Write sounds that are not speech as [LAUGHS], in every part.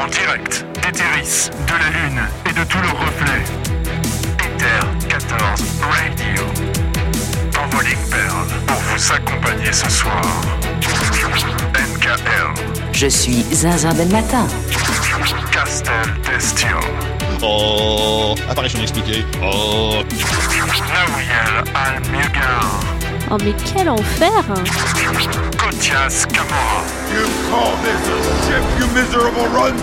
En direct d'Etheris, de la Lune et de tous leurs reflets. Ether 14 Radio. Envoling Pearl pour vous accompagner ce soir. NKL. Je suis Zinzin Ben Matin. Castel Destio. Oh, apparition inexpliquée. Oh, Nawiel Al-Mugar. Oh mais quel enfer Kotias Kamora. You call this a ship, you miserable runt?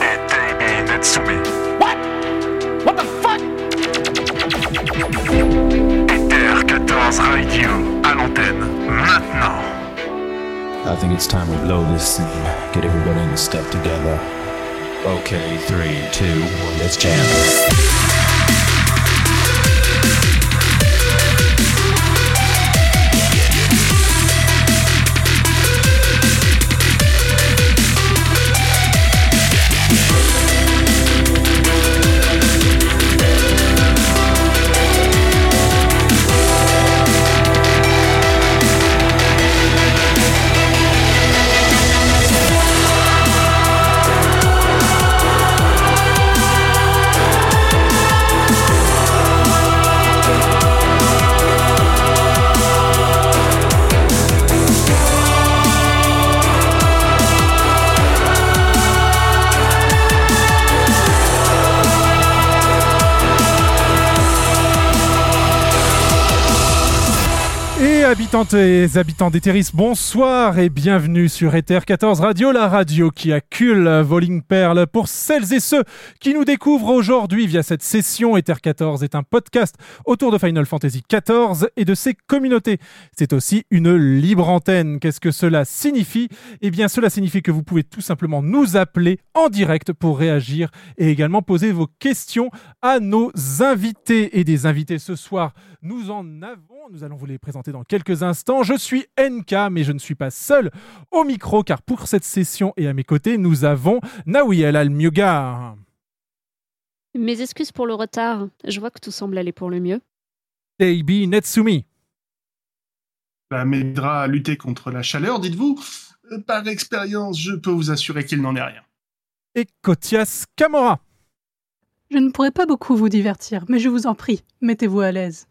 Et Davey Netsumi. Ether 14 Radio à l'antenne maintenant. I think it's time we blow this scene. Get everybody in the step together. Okay, three, two, one, let's jam. Et habitants d'Etheris, bonsoir et bienvenue sur Ether 14 Radio, la radio qui accule Voling Perle. Pour celles et ceux qui nous découvrent aujourd'hui via cette session, Ether 14 est un podcast autour de Final Fantasy XIV et de ses communautés. C'est aussi une libre antenne. Qu'est-ce que cela signifie? Eh bien, cela signifie que vous pouvez tout simplement nous appeler en direct pour réagir et également poser vos questions à nos invités. Et des invités ce soir, nous en avons. Nous allons vous les présenter dans quelques instants. Je suis NK, mais je ne suis pas seul au micro, car pour cette session et à mes côtés, nous avons Nawiel Al-Mugar, Mes excuses pour le retard, je vois que tout semble aller pour le mieux. Deibi Netsumi, Ça m'aidera à lutter contre la chaleur, dites-vous. Euh, Par expérience, je peux vous assurer qu'il n'en est rien. et Kotias Kamora. Je ne pourrai pas beaucoup vous divertir, mais je vous en prie, mettez-vous à l'aise.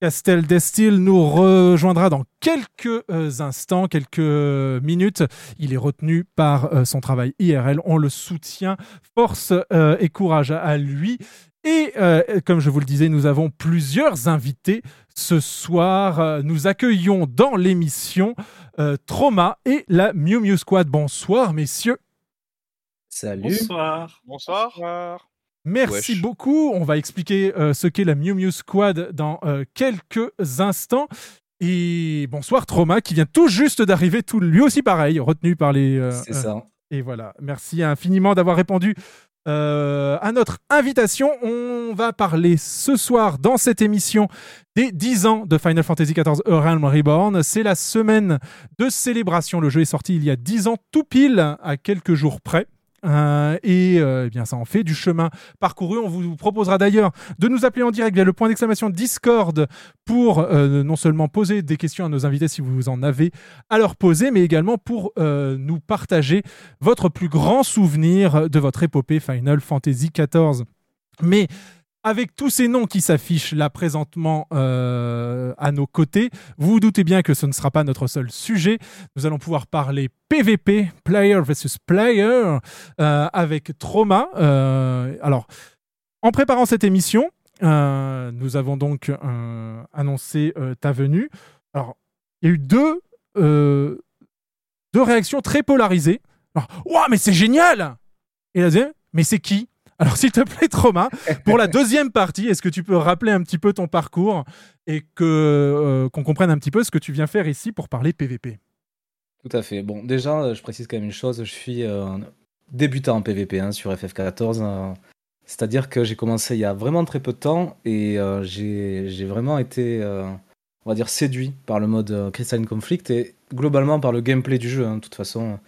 Castel Destil nous rejoindra dans quelques euh, instants, quelques minutes. Il est retenu par euh, son travail IRL. On le soutient. Force euh, et courage à, lui. Et euh, comme je vous le disais, nous avons plusieurs invités ce soir. Euh, Nous accueillons dans l'émission euh, Trauma et la Miu Miu Squad. Bonsoir, messieurs. Salut. Bonsoir. bonsoir. Merci Wesh. beaucoup. On va expliquer euh, ce qu'est la Miu Miu Squad dans euh, quelques instants. Et bonsoir Trauma qui vient tout juste d'arriver, tout lui aussi pareil, retenu par les. euh, C'est ça. et voilà. Merci infiniment d'avoir répondu euh, à notre invitation. On va parler ce soir dans cette émission des 10 ans de Final Fantasy XIV A Realm Reborn. C'est la semaine de célébration. Le jeu est sorti il y a 10 ans tout pile, à quelques jours près. Euh, et euh, eh bien ça en fait du chemin parcouru. On vous proposera d'ailleurs de nous appeler en direct via le point d'exclamation Discord pour euh, non seulement poser des questions à nos invités si vous en avez à leur poser, mais également pour nous partager votre plus grand souvenir de votre épopée Final Fantasy XIV. Mais avec tous ces noms qui s'affichent là présentement euh, à nos côtés, vous vous doutez bien que ce ne sera pas notre seul sujet. Nous allons pouvoir parler PVP, Player versus Player, euh, avec Trauma. Euh, alors, en préparant cette émission, nous avons donc annoncé ta venue. Alors, il y a eu deux, deux réactions très polarisées. Alors, mais c'est génial Et la deuxième, mais c'est qui? Alors, s'il te plaît, Trauma, pour la deuxième partie, est-ce que tu peux rappeler un petit peu ton parcours et que euh, qu'on comprenne un petit peu ce que tu viens faire ici pour parler PVP Tout à fait. Bon, déjà, euh, je précise quand même une chose. Je suis euh, débutant en PvP hein, sur FF14. euh, C'est-à-dire que j'ai commencé il y a vraiment très peu de temps et j'ai vraiment été, on va dire, séduit par le mode Crystalline Conflict et globalement par le gameplay du jeu. hein. De toute façon,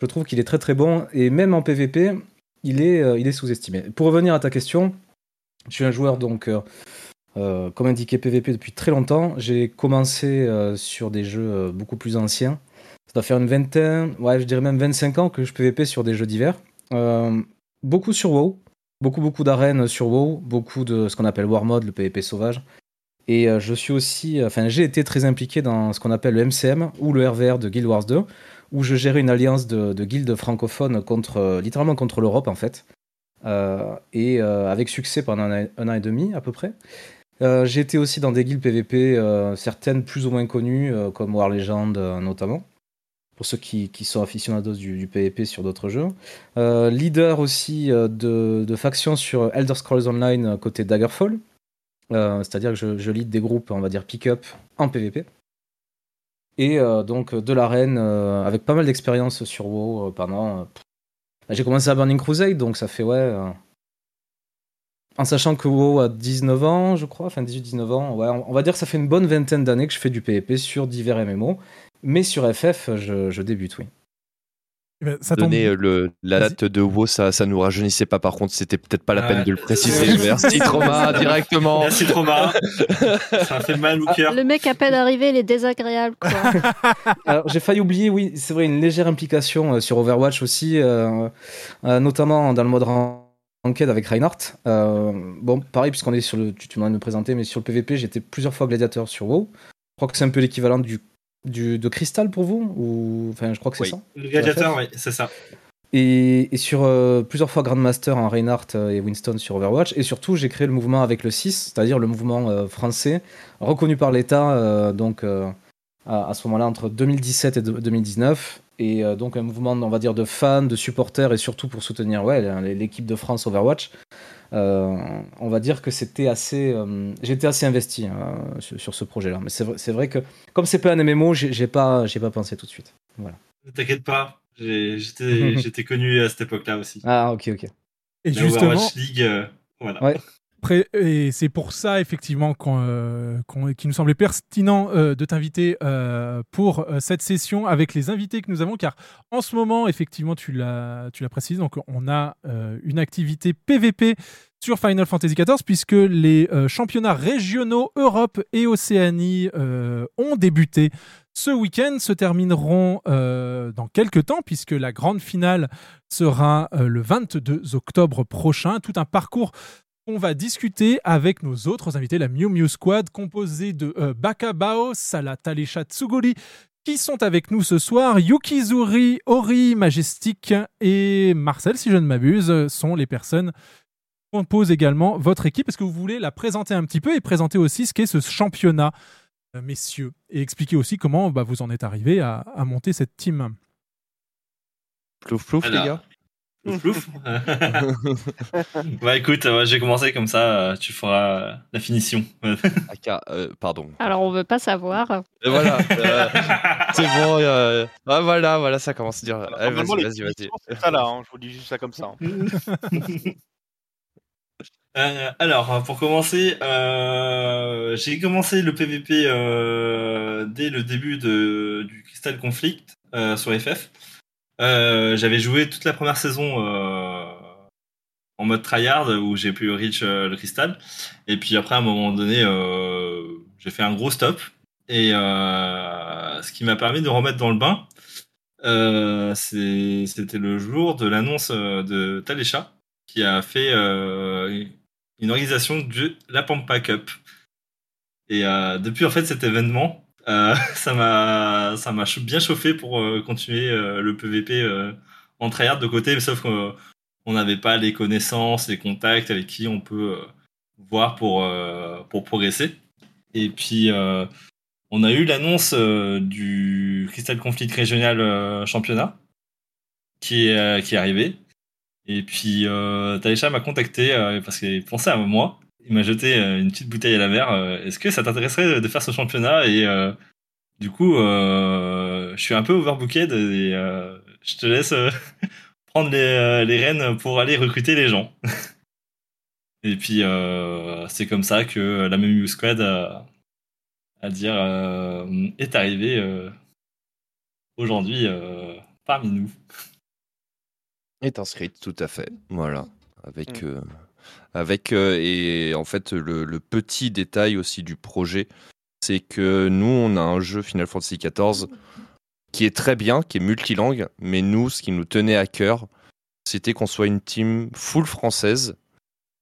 je trouve qu'il est très très bon et même en PvP, il est, euh, il est sous-estimé. Pour revenir à ta question, je suis un joueur donc, euh, euh, comme indiqué PvP depuis très longtemps. J'ai commencé sur des jeux beaucoup plus anciens. ça doit faire une vingtaine, ouais, je dirais même 25 ans que je PVP sur des jeux divers. Beaucoup sur WoW, beaucoup beaucoup d'arènes sur WoW, beaucoup de ce qu'on appelle War Mode, le PVP sauvage. Et je suis aussi, enfin, j'ai été très impliqué dans ce qu'on appelle le MCM ou le RVR de Guild Wars 2, où je gérais une alliance de, de guildes francophones contre, euh, littéralement contre l'Europe en fait, Euh, et euh, avec succès pendant un, an- et demi à peu près. Euh, j'ai été aussi dans des guildes PVP, certaines plus ou moins connues, comme War Legend notamment, pour ceux qui, qui sont aficionados du, du PVP sur d'autres jeux. Leader aussi de, factions sur Elder Scrolls Online côté Daggerfall, c'est-à-dire que je, je lead des groupes, on va dire pick-up en PVP. Et euh, donc de l'arène, euh, avec pas mal d'expérience sur WoW euh, pendant. j'ai commencé à Burning Crusade, donc ça fait ouais. en sachant que WoW a 19 ans, je crois, enfin 18-19 ans, on va dire que ça fait une bonne vingtaine d'années que je fais du PvP sur divers MMO. Mais sur FF, je débute, oui. Eh ben, ça Donner euh, le, la date de WoW, ça, ça nous rajeunissait pas. Par contre, c'était peut-être pas la Ouais. peine de le préciser. Merci Trauma [LAUGHS] directement. Merci Trauma. [LAUGHS] ça fait mal au cœur. Le mec à peine arrivé, il est désagréable, quoi. [LAUGHS] Alors, j'ai failli oublier, oui, c'est vrai, une légère implication euh, sur Overwatch aussi, euh, euh, notamment dans le mode ran- ranked avec Reinhardt. Euh, bon, pareil, puisqu'on est sur le. Tu, tu m'en as me présenter, mais sur le PvP, j'étais plusieurs fois gladiateur sur WoW. Je crois que c'est un peu l'équivalent du, du, de Crystal pour vous ou... Enfin, je crois que c'est Oui. ça. Le gladiateur, oui, c'est ça. Et, et sur euh, plusieurs fois Grandmaster en Reinhardt euh, et Winston sur Overwatch. Et surtout, j'ai créé le mouvement avec le 6, c'est-à-dire le mouvement euh, français, reconnu par l'État, euh, donc à, à ce moment-là, entre 2017 et de- 2019. Et donc un mouvement, on va dire, de fans, de supporters, et surtout pour soutenir ouais, l'équipe de France Overwatch. Euh, on va dire que c'était assez. euh, J'étais assez investi euh, sur, sur ce projet-là. Mais c'est vrai, que, comme c'est pas un MMO, j'ai pas, j'ai pas pensé tout de suite. Voilà. Ne T'inquiète pas, j'ai- j'étais [LAUGHS] connu à cette époque-là aussi. Ah, ok, ok. Et La justement, Overwatch League, euh, voilà. Ouais. Et c'est pour ça, effectivement, euh, qu'il nous semblait pertinent euh, de t'inviter euh, pour cette session avec les invités que nous avons, car en ce moment, effectivement, tu l'as, précisé, donc on a une activité PVP sur Final Fantasy XIV, puisque les championnats régionaux Europe et Océanie ont débuté ce week-end, se termineront dans quelques temps, puisque la grande finale sera le 22 octobre prochain. Tout un parcours on va discuter avec nos autres invités, la Miu Miu Squad, composée de euh, Baka Bao, Salah Talesha Tsuguri, qui sont avec nous ce soir. Yukizuri, Ori, Majestic et Marcel, si je ne m'abuse, sont les personnes qui composent également votre équipe. Est-ce que vous voulez la présenter un petit peu et présenter aussi ce qu'est ce championnat, euh, messieurs, et expliquer aussi comment bah, vous en êtes arrivé à, à monter cette team? Plouf plouf, les gars. [LAUGHS] Plouf, [LAUGHS] bah écoute, euh, j'ai commencé comme ça, euh, tu feras euh, la finition. [LAUGHS] Aka, euh, pardon. Alors, on veut pas savoir. Et voilà. euh, c'est bon. euh, ah, voilà, voilà, ça commence à dire. Normalement, vas-y, vas-y, vas-y. C'est ça là, hein, je vous dis juste ça comme ça. hein. Euh, alors, pour commencer, euh, j'ai commencé le PVP euh, dès le début de, du Crystal Conflict euh, sur FF. Euh, J'avais joué toute la première saison euh, en mode tryhard où j'ai pu reach euh, le cristal. Et puis après, à un moment donné, euh, j'ai fait un gros stop. Et ce qui m'a permis de remettre dans le bain, c'était le jour de l'annonce de Talesha qui a fait une organisation de la Pampa Cup. Et depuis en fait cet événement, euh, [LAUGHS] ça m'a bien chauffé pour euh, continuer euh, le PVP en tryhard de côté, mais sauf qu'on on n'avait pas les connaissances, les contacts avec qui on peut voir pour pour progresser. Et puis on a eu l'annonce du Crystal Conflict Régional Championnat qui est qui est arrivé. Et puis euh, Taïcha m'a contacté parce qu'il pensait à moi. Il m'a jeté euh, une petite bouteille à la mer. euh, Est-ce que ça t'intéresserait de faire ce championnat Et euh, du coup, euh, je suis un peu overbooked et euh, je te laisse [LAUGHS] prendre les, les rênes pour aller recruter les gens. [LAUGHS] et puis euh, c'est comme ça que la même Squad à, à dire euh, est arrivé euh, aujourd'hui euh, parmi nous. Est inscrite, tout à fait. Voilà. Avec, Mm. Avec euh, et en fait, le, petit détail aussi du projet, c'est que nous, on a un jeu Final Fantasy XIV qui est très bien, qui est multilingue, mais nous, ce qui nous tenait à cœur, c'était qu'on soit une team full française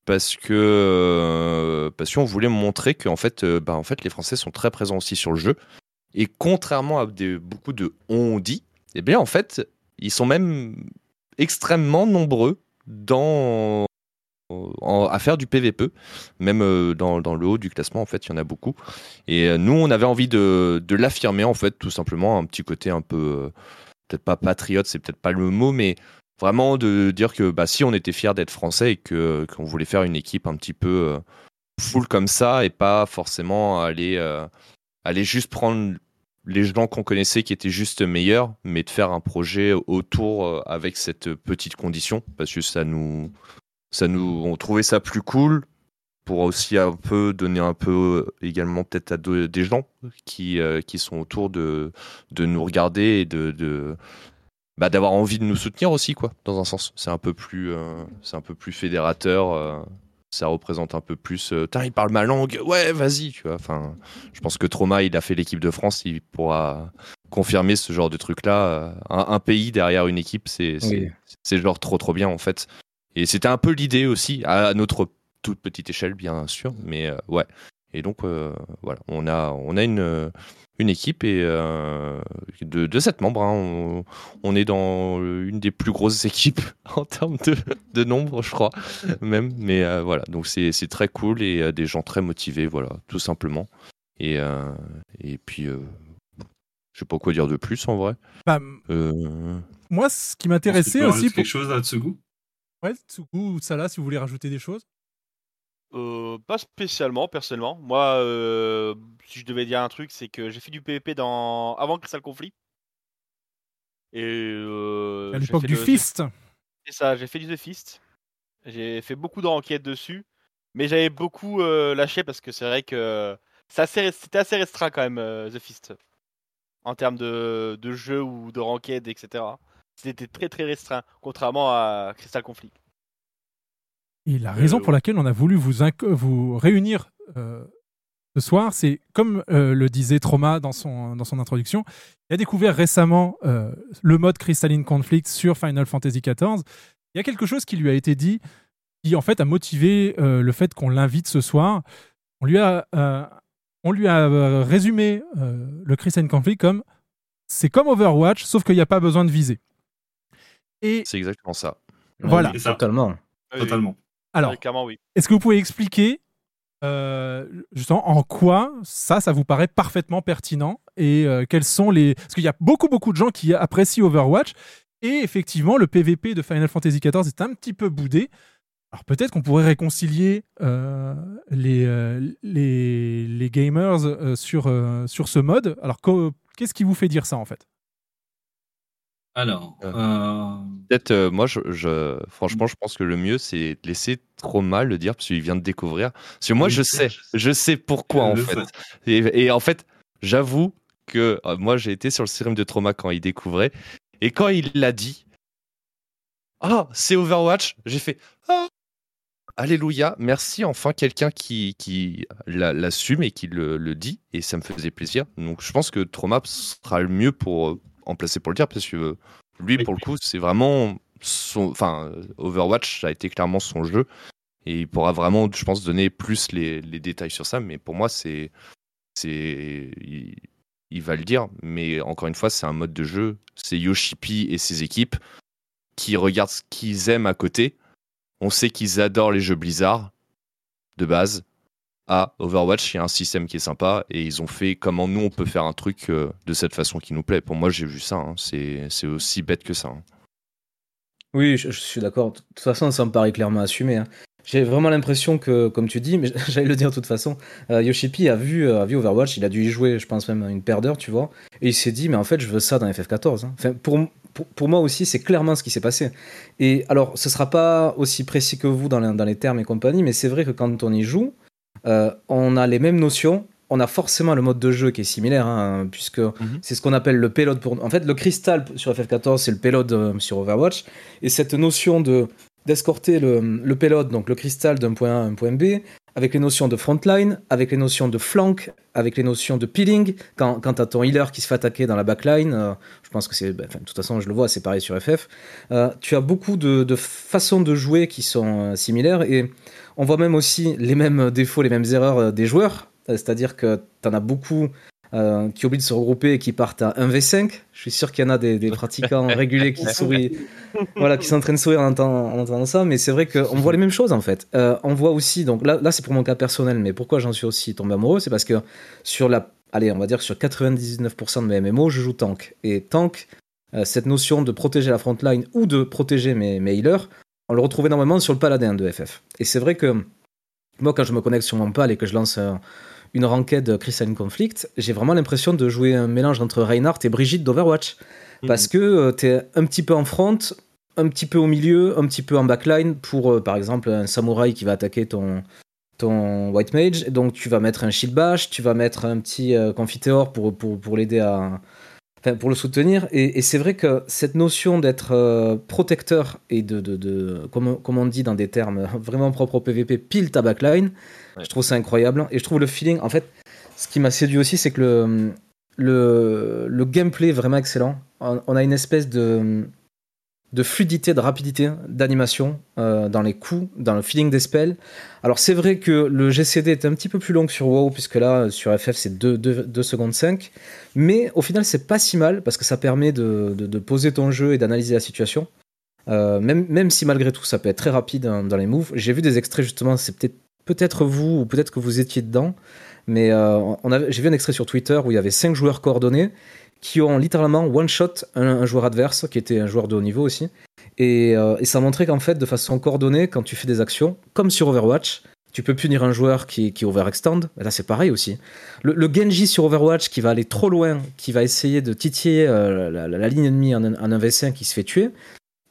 parce que euh, parce qu'on voulait montrer que en fait, euh, bah, en fait, les Français sont très présents aussi sur le jeu. Et contrairement à beaucoup de on dit, eh bien en fait, ils sont même extrêmement nombreux dans à faire du PVP, même euh, dans, le haut du classement, en fait, il y en a beaucoup. Et euh, nous, on avait envie de, l'affirmer, en fait, tout simplement, un petit côté un peu, euh, peut-être pas patriote, c'est peut-être pas le mot, mais vraiment de dire que bah, si on était fiers d'être français et qu'on voulait faire une équipe un petit peu full comme ça et pas forcément aller, aller juste prendre les gens qu'on connaissait qui étaient juste meilleurs, mais de faire un projet autour avec cette petite condition, parce que ça nous, ça nous, on trouvait ça plus cool pour aussi un peu donner un peu euh, également peut-être à de- des gens qui, euh, qui sont autour de, de nous regarder et de, de bah, d'avoir envie de nous soutenir aussi quoi dans un sens. C'est un peu plus euh, c'est un peu plus fédérateur euh, ça représente un peu plus il parle ma langue. Ouais vas-y tu vois. Enfin je pense que Trauma il a fait l'équipe de France il pourra confirmer ce genre de truc là un, un pays derrière une équipe c'est c'est Oui. c'est genre trop trop bien en fait et c'était un peu l'idée aussi à notre toute petite échelle bien sûr mais euh, ouais et donc euh, voilà on a on a une euh, une équipe et euh, de, de 7 membres. hein. On, on est dans une des plus grosses [LAUGHS] équipes en termes de, de nombre, je crois, même. Mais euh, voilà, donc c'est c'est très cool et euh, des gens très motivés, voilà, tout simplement. Et, euh, et puis, euh, je sais pas quoi dire de plus en vrai. Bah, Euh, Moi, ce qui m'intéressait aussi. Pour... quelque chose à Tsugu Ouais, Tsuku ou Salah, si vous voulez rajouter des choses? Euh, pas spécialement, personnellement. Moi, euh, si je devais dire un truc, c'est que j'ai fait du PvP dans... avant Crystal Conflit. Et euh, à l'époque du le- Fist. C'est ça, j'ai fait du The Fist. J'ai fait beaucoup de enquêtes dessus. Mais j'avais beaucoup euh, lâché parce que c'est vrai que c'est assez- c'était assez restreint quand même, The Fist. En termes de, de jeu ou de ranked, etc. C'était très très restreint, contrairement à Crystal Conflit. Et la raison Euh, pour laquelle on a voulu vous, vous réunir euh, ce soir, c'est comme euh, le disait Trauma dans son, dans son introduction, il a découvert récemment euh, le mode Crystalline Conflict sur Final Fantasy XIV. Il y a quelque chose qui lui a été dit qui en fait a motivé euh, le fait qu'on l'invite ce soir. On lui a, euh, on lui a résumé euh, le Crystalline Conflict comme c'est comme Overwatch, sauf qu'il n'y a pas besoin de viser. Et c'est exactement ça. Voilà. C'est ça. Totalement. Oui, Totalement. Alors, oui. Est-ce que vous pouvez expliquer euh, justement en quoi ça, ça vous paraît parfaitement pertinent et euh, quels sont les... Parce qu'il y a beaucoup, beaucoup de gens qui apprécient Overwatch et effectivement, le PVP de Final Fantasy XIV est un petit peu boudé. Alors peut-être qu'on pourrait réconcilier euh, les, euh, les, les gamers euh, sur, euh, sur ce mode. Alors qu'est-ce qui vous fait dire ça en fait? Alors, Euh. Peut-être, euh, moi, je, je- franchement, je pense que le mieux, c'est de laisser trop mal le dire parce qu'il vient de découvrir. Parce que moi, Oui, je sais, je sais pourquoi en fait. fait. Et, et en fait, j'avoue que euh, moi, j'ai été sur le stream de Trauma quand il découvrait. Et quand il l'a dit, ah, c'est Overwatch, j'ai fait, ah, Alléluia, merci enfin quelqu'un qui, qui l'a- l'assume et qui le, le dit, et ça me faisait plaisir. Donc je pense que Trauma sera le mieux pour en placer pour le dire, parce que euh, lui, pour le coup, c'est vraiment son. Enfin, euh, Overwatch a été clairement son jeu, et il pourra vraiment, je pense, donner plus les, les détails sur ça, mais pour moi, c'est. c'est il, il va le dire, mais encore une fois, c'est un mode de jeu, c'est Yoshipi et ses équipes qui regardent ce qu'ils aiment à côté. On sait qu'ils adorent les jeux Blizzard de base. À Overwatch, il y a un système qui est sympa et ils ont fait comment nous on peut faire un truc euh, de cette façon qui nous plaît. Pour moi, j'ai vu ça. hein. C'est aussi bête que ça. hein. Oui, je, suis d'accord. De toute façon, ça me paraît clairement assumé. hein. J'ai vraiment l'impression que, comme tu dis, mais [LAUGHS] j'allais le dire de toute façon, euh, Yoshipi a vu, euh, a Overwatch, il a dû y jouer, je pense même une paire d'heures, tu vois, et il s'est dit, mais en fait, je veux ça dans FF14. hein. Enfin, pour, pour, moi aussi, c'est clairement ce qui s'est passé. Et alors, ce sera pas aussi précis que vous dans dans les termes et compagnie, mais c'est vrai que quand on y joue, euh, on a les mêmes notions. On a forcément le mode de jeu qui est similaire, hein, puisque c'est ce qu'on appelle le payload pour. En fait, le cristal sur FF14, c'est le payload euh, sur Overwatch. Et cette notion de d'escorter le, le payload, donc le cristal d'un point A à un point B, avec les notions de frontline, avec les notions de flank, avec les notions de peeling. Quand, quand tu as ton healer qui se fait attaquer dans la backline, euh, je pense que c'est. ben, de toute façon, je le vois, c'est pareil sur FF. euh, tu as beaucoup de, de façons de jouer qui sont euh, similaires et on voit même aussi les mêmes défauts, les mêmes erreurs euh, des joueurs. Euh, C'est-à-dire que tu en as beaucoup euh, qui oublient de se regrouper et qui partent à 1v5. Je suis sûr qu'il y en a des, des pratiquants [LAUGHS] réguliers qui sourient, voilà, qui sont en train de sourire en entendant, en entendant ça, mais c'est vrai qu'on voit les mêmes choses en fait. Euh, on voit aussi, donc là, là c'est pour mon cas personnel, mais pourquoi j'en suis aussi tombé amoureux, c'est parce que sur la, allez, on va dire sur 99% de mes MMO, je joue tank. Et tank, euh, cette notion de protéger la frontline ou de protéger mes, mes healers, on le retrouve énormément sur le paladin de FF. Et c'est vrai que moi, quand je me connecte sur mon pal et que je lance euh, une ranked Crystalline Conflict, j'ai vraiment l'impression de jouer un mélange entre Reinhardt et Brigitte d'Overwatch. Parce que euh, t'es un petit peu en front, un petit peu au milieu, un petit peu en backline pour, euh, par exemple, un samouraï qui va attaquer ton, ton White Mage. Donc tu vas mettre un Shield Bash, tu vas mettre un petit Confiteor pour, pour, pour l'aider à. Enfin, pour le soutenir. Et, et c'est vrai que cette notion d'être euh, protecteur et de, de, de comme, comme on dit dans des termes [LAUGHS] vraiment propres au PVP, pile ta backline, je trouve ça incroyable. Et je trouve le feeling, en fait, ce qui m'a séduit aussi, c'est que le, le, le gameplay est vraiment excellent. On, on a une espèce de, de fluidité, de rapidité, d'animation euh, dans les coups, dans le feeling des spells. Alors c'est vrai que le GCD est un petit peu plus long que sur WoW, puisque là, sur FF, c'est 2, 2, 2 secondes 5. Mais au final, c'est pas si mal, parce que ça permet de, de, poser ton jeu et d'analyser la situation. Euh, même, même si malgré tout, ça peut être très rapide dans les moves. J'ai vu des extraits, justement, c'est peut-être peut-être vous, ou peut-être que vous étiez dedans, mais euh, j'ai vu un extrait sur Twitter où il y avait 5 joueurs coordonnés qui ont littéralement one-shot un, un joueur adverse, qui était un joueur de haut niveau aussi. Et, euh, et ça montrait qu'en fait, de façon coordonnée, quand tu fais des actions, comme sur Overwatch, tu peux punir un joueur qui, qui overextend. Là, c'est pareil aussi. Le, Genji sur Overwatch qui va aller trop loin, qui va essayer de titiller euh, la, ligne ennemie en, en un V5 qui se fait tuer.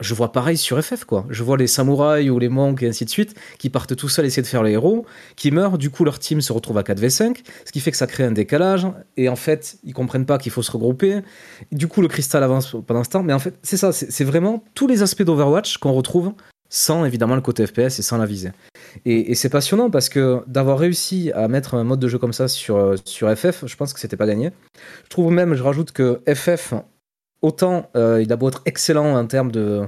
Je vois pareil sur FF, quoi. Je vois les samouraïs ou les monks et ainsi de suite qui partent tout seuls essayer de faire les héros, qui meurent. Du coup, leur team se retrouve à 4v5, ce qui fait que ça crée un décalage. Et en fait, ils comprennent pas qu'il faut se regrouper. Du coup, le cristal avance pendant ce temps. Mais en fait, c'est ça. C'est vraiment tous les aspects d'Overwatch qu'on retrouve sans évidemment le côté FPS et sans la visée. Et, et c'est passionnant parce que d'avoir réussi à mettre un mode de jeu comme ça sur, euh, sur FF, je pense que c'était pas gagné. Je trouve même, je rajoute que FF, autant euh, il a beau être excellent en termes de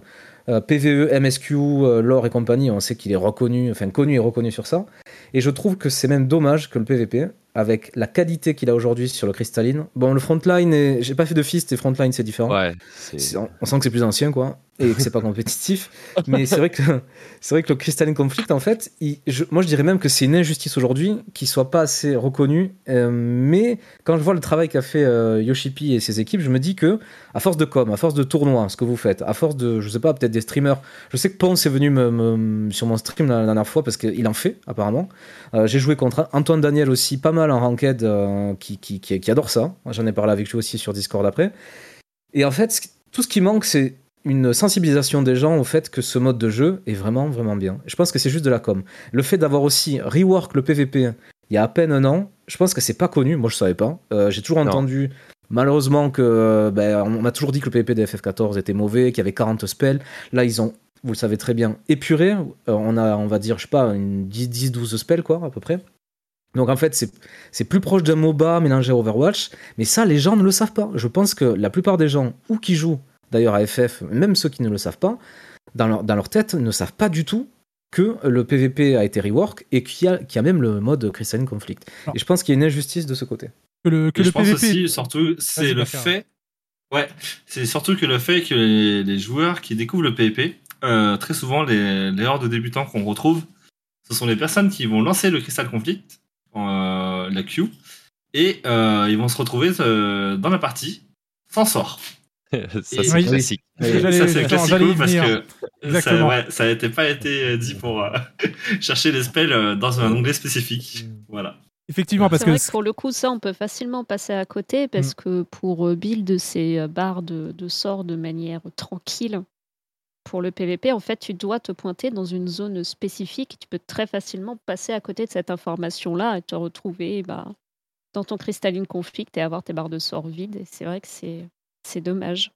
euh, PVE, MSQ, euh, lore et compagnie, on sait qu'il est reconnu, enfin connu et reconnu sur ça. Et je trouve que c'est même dommage que le PVP, avec la qualité qu'il a aujourd'hui sur le cristalline, bon, le frontline, est... j'ai pas fait de fist et frontline c'est différent. Ouais, on, sent que c'est plus ancien, quoi, et que c'est pas [LAUGHS] compétitif. Mais c'est vrai que c'est vrai que le Crystalline Conflict, en fait, il- je- moi je dirais même que c'est une injustice aujourd'hui qu'il soit pas assez reconnu. euh, mais quand je vois le travail qu'a fait euh, Yoshipi et ses équipes, je me dis que à force de com, à force de tournois, ce que vous faites, à force de, je sais pas, peut-être des streamers. Je sais que Ponce est venu me, me- sur mon stream la, la dernière fois parce qu'il en fait apparemment. Euh, J'ai joué contre Antoine Daniel aussi, pas mal en ranked, euh, qui, qui, qui, qui adore ça. J'en ai parlé avec lui aussi sur Discord après. Et en fait, tout ce qui manque, c'est une sensibilisation des gens au fait que ce mode de jeu est vraiment, vraiment bien. Je pense que c'est juste de la com. Le fait d'avoir aussi rework le PVP il y a à peine un an, je pense que c'est pas connu. Moi, je savais pas. Euh, J'ai toujours Non. entendu, malheureusement, que euh, ben, on m'a toujours dit que le PVP de FF14 était mauvais, qu'il y avait 40 spells. Là, ils ont, vous le savez très bien, épuré. On a, on va dire, je sais pas, une 10-12 spells, quoi, à peu près. Donc en fait, c'est- c'est plus proche d'un MOBA mélangé à Overwatch, mais ça, les gens ne le savent pas. Je pense que la plupart des gens, ou qui jouent d'ailleurs à FF, même ceux qui ne le savent pas, dans leur, dans leur tête, ne savent pas du tout que le PVP a été rework et qu'il y, a- qu'il y a même le mode Crystalline Conflict. Et je pense qu'il y a une injustice de ce côté. Que le, que Et le je pense PVP. aussi, surtout, c'est le fait. Ouais, c'est surtout que le fait que les, les joueurs qui découvrent le PvP, euh, très souvent, les, les hordes de débutants qu'on retrouve, ce sont les personnes qui vont lancer le Crystal Conflict, euh, la queue, et euh, ils vont se retrouver euh, dans la partie sans sort. [LAUGHS] ça, c'est Oui. classique. Ça c'est y parce venir. que ça, ouais, ça n'était pas été dit pour euh, [LAUGHS] chercher les spells euh, dans un onglet spécifique. Voilà. Effectivement, parce C'est que vrai que pour le coup, ça, on peut facilement passer à côté parce que pour build ces barres de, de sorts de manière tranquille, pour le PVP, en fait, tu dois te pointer dans une zone spécifique. Tu peux très facilement passer à côté de cette information-là et te retrouver bah, dans ton cristalline conflict et avoir tes barres de sorts vides. C'est vrai que c'est c'est dommage.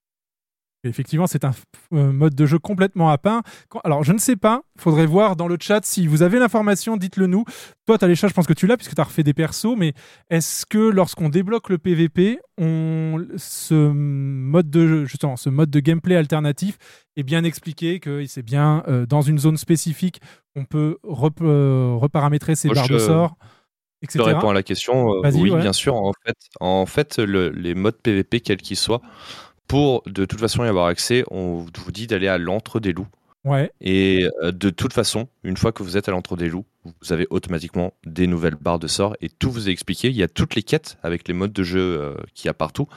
Effectivement, c'est un euh, mode de jeu complètement à part. Alors, je ne sais pas, faudrait voir dans le chat si vous avez l'information, dites-le nous. Toi, Talécha, je pense que tu l'as puisque tu as refait des persos, mais est-ce que lorsqu'on débloque le PVP, on... ce mode de jeu, justement, ce mode de gameplay alternatif est bien expliqué, que c'est bien euh, dans une zone spécifique, on peut rep- euh, reparamétrer ses Moi, barres je- de sort, Je etc. réponds à la question. euh, oui, ouais. bien sûr. En fait, en fait le- les modes PVP, quels qu'ils soient, pour de toute façon y avoir accès, on vous dit d'aller à l'entre des loups. Ouais. Et euh, de toute façon, une fois que vous êtes à l'entre des loups, vous avez automatiquement des nouvelles barres de sorts et tout vous est expliqué. Il y a toutes les quêtes avec les modes de jeu euh, qu'il y a partout.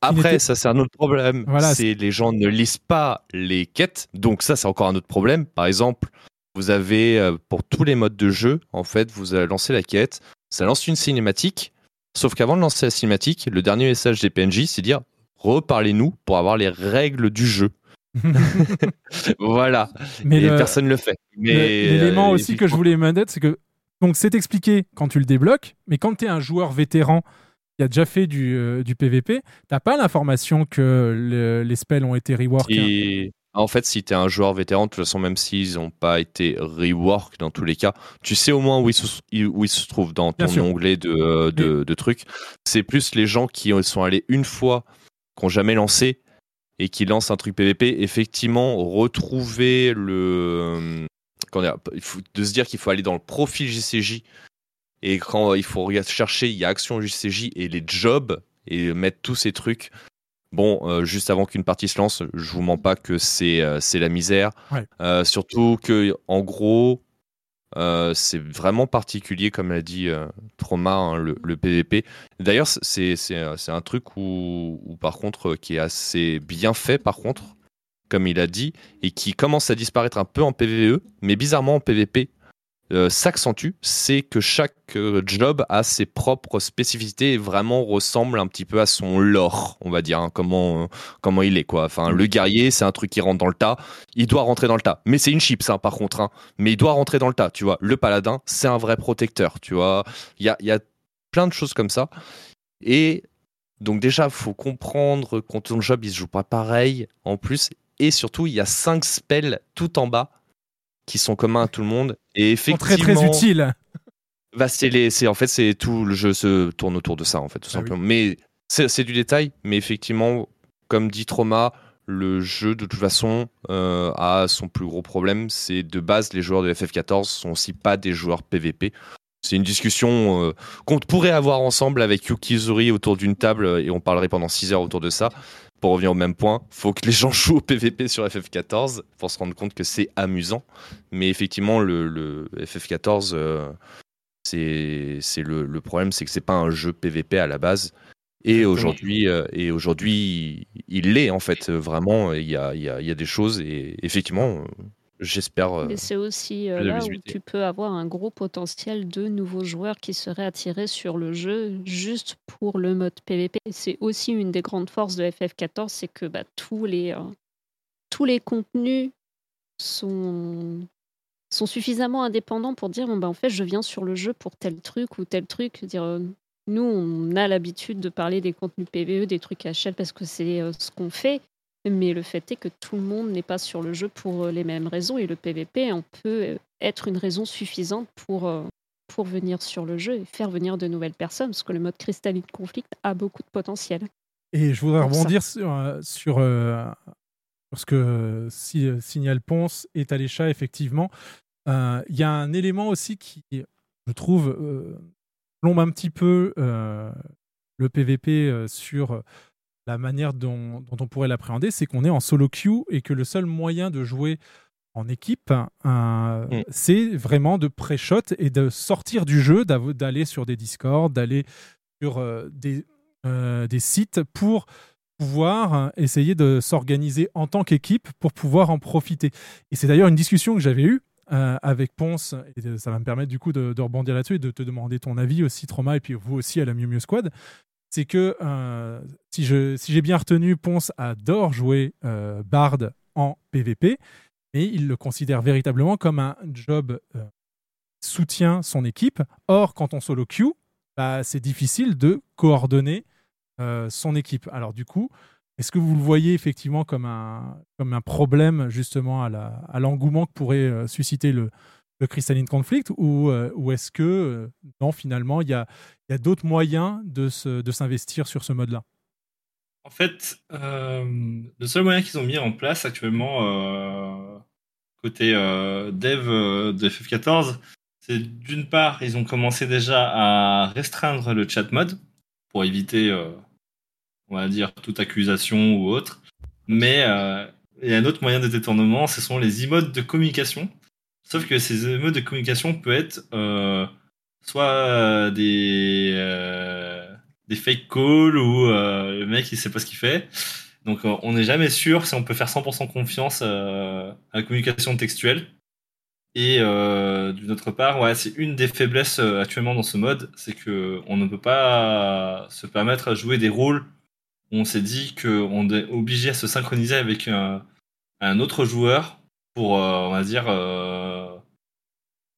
Après, ça c'est un autre problème. Voilà, c'est les gens ne lisent pas les quêtes, donc ça c'est encore un autre problème. Par exemple, vous avez euh, pour tous les modes de jeu, en fait, vous allez lancer la quête, ça lance une cinématique. Sauf qu'avant de lancer la cinématique, le dernier message des PNJ, c'est dire reparlez-nous pour avoir les règles du jeu. [LAUGHS] voilà. Mais et le- personne ne le fait. Mais L'élément euh, aussi que je voulais mettre, c'est que donc c'est expliqué quand tu le débloques, mais quand tu es un joueur vétéran qui a déjà fait du, euh, du PVP, t'as pas l'information que le- les spells ont été rework. Et en fait, si tu es un joueur vétéran, de toute façon, même s'ils n'ont pas été rework dans tous les cas, tu sais au moins où ils se, où ils se trouvent dans ton onglet de, de, de trucs. C'est plus les gens qui sont allés une fois, qui n'ont jamais lancé et qui lancent un truc PVP. Effectivement, retrouver le. comment dire, il faut, de se dire qu'il faut aller dans le profil JCJ et quand il faut chercher, il y a action JCJ et les jobs et mettre tous ces trucs. Bon, euh, juste avant qu'une partie se lance, je vous mens pas que c'est euh, c'est la misère. Ouais. Euh, surtout que en gros, euh, c'est vraiment particulier, comme l'a dit euh, Trauma, hein, le, PVP. D'ailleurs, euh, c'est un truc où, par contre qui est assez bien fait par contre, comme il a dit, et qui commence à disparaître un peu en PVE, mais bizarrement en PVP s'accentue, c'est que chaque euh, job a ses propres spécificités et vraiment ressemble un petit peu à son lore, on va dire, hein, comment, euh, comment il est. quoi. Enfin, le guerrier, c'est un truc qui rentre dans le tas, il doit rentrer dans le tas. Mais c'est une chips, hein, par contre, hein. mais il doit rentrer dans le tas, tu vois. Le paladin, c'est un vrai protecteur, tu vois. Il y a, y a plein de choses comme ça. Et donc déjà, faut comprendre quand ton job, il se joue pas pareil, en plus. Et surtout, il y a cinq spells tout en bas qui sont communs à tout le monde. Et effectivement, très très utile. bah, c'est les, c'est en fait c'est tout le jeu se tourne autour de ça en fait tout Ah oui. simplement. Mais c'est c'est du détail, mais effectivement, comme dit Trauma, le jeu de toute façon euh, a son plus gros problème, c'est de base les joueurs de FF14 sont aussi pas des joueurs PVP. C'est une discussion euh, qu'on pourrait avoir ensemble avec Yukizuri autour d'une table et on parlerait pendant 6 heures autour de ça. Pour revenir au même point, faut que les gens jouent au PVP sur FF14 pour se rendre compte que c'est amusant. Mais effectivement, le, le FF14, euh, c'est le, le problème, c'est que c'est pas un jeu PVP à la base. Et aujourd'hui, euh, et aujourd'hui, il l'est en fait vraiment. Il y a, il y, a, il y a des choses et effectivement, j'espère. euh, Mais c'est aussi euh, là où tu peux avoir un gros potentiel de nouveaux joueurs qui seraient attirés sur le jeu juste pour le mode PVP. C'est aussi une des grandes forces de FF14, c'est que bah, tous, les, euh, tous les contenus sont, sont suffisamment indépendants pour dire bon, bah, en fait, je viens sur le jeu pour tel truc ou tel truc. Dire, euh, nous, on a l'habitude de parler des contenus PVE, des trucs HL parce que c'est euh, ce qu'on fait. Mais le fait est que tout le monde n'est pas sur le jeu pour euh, les mêmes raisons et le PVP on peut euh, être une raison suffisante pour, euh, pour venir sur le jeu et faire venir de nouvelles personnes parce que le mode Crystalline Conflict a beaucoup de potentiel. Et je voudrais ça. rebondir sur, sur, euh, que si, euh, signale Ponce et Talécha, effectivement. Euh, Il y a un élément aussi qui, je trouve, plombe un petit peu le PVP sur la manière dont, dont on pourrait l'appréhender, c'est qu'on est en solo queue et que le seul moyen de jouer en équipe, euh, c'est vraiment de pré-shot et de sortir du jeu, d'aller sur des Discord, d'aller sur euh, des, euh, des sites pour pouvoir essayer de s'organiser en tant qu'équipe pour pouvoir en profiter. Et c'est d'ailleurs une discussion que j'avais eue euh, avec Ponce, et ça va me permettre du coup de, de rebondir là-dessus et de te demander ton avis aussi, Trauma, et puis vous aussi à la Miu Miu Squad. C'est que euh, si j'ai bien retenu, Ponce adore jouer euh, Bard en PvP, mais il le considère véritablement comme un job euh, qui soutient son équipe. Or, quand on solo queue, bah, c'est difficile de coordonner euh, son équipe. Alors du coup, Est-ce que vous le voyez effectivement comme un, problème justement à l'engouement que pourrait susciter le, le Crystalline Conflict ou, euh, ou est-ce que euh, non finalement il y a, y a d'autres moyens de, se- de s'investir sur ce mode-là? En fait, euh, le seul moyen qu'ils ont mis en place actuellement côté dev de FF14, c'est d'une part, ils ont commencé déjà à restreindre le chat mode pour éviter, on va dire, toute accusation ou autre. Mais il y a un autre moyen de détournement, ce sont les emotes de communication. Sauf que ces emotes de communication peuvent être euh, soit des, euh, des fake calls ou euh, le mec il sait pas ce qu'il fait. Donc on n'est jamais sûr si on peut faire 100% confiance à la communication textuelle. Et d'une autre part, ouais, c'est une des faiblesses actuellement dans ce mode, c'est que on ne peut pas se permettre à jouer des rôles où on s'est dit qu'on est obligé à se synchroniser avec un, un autre joueur pour, on va dire,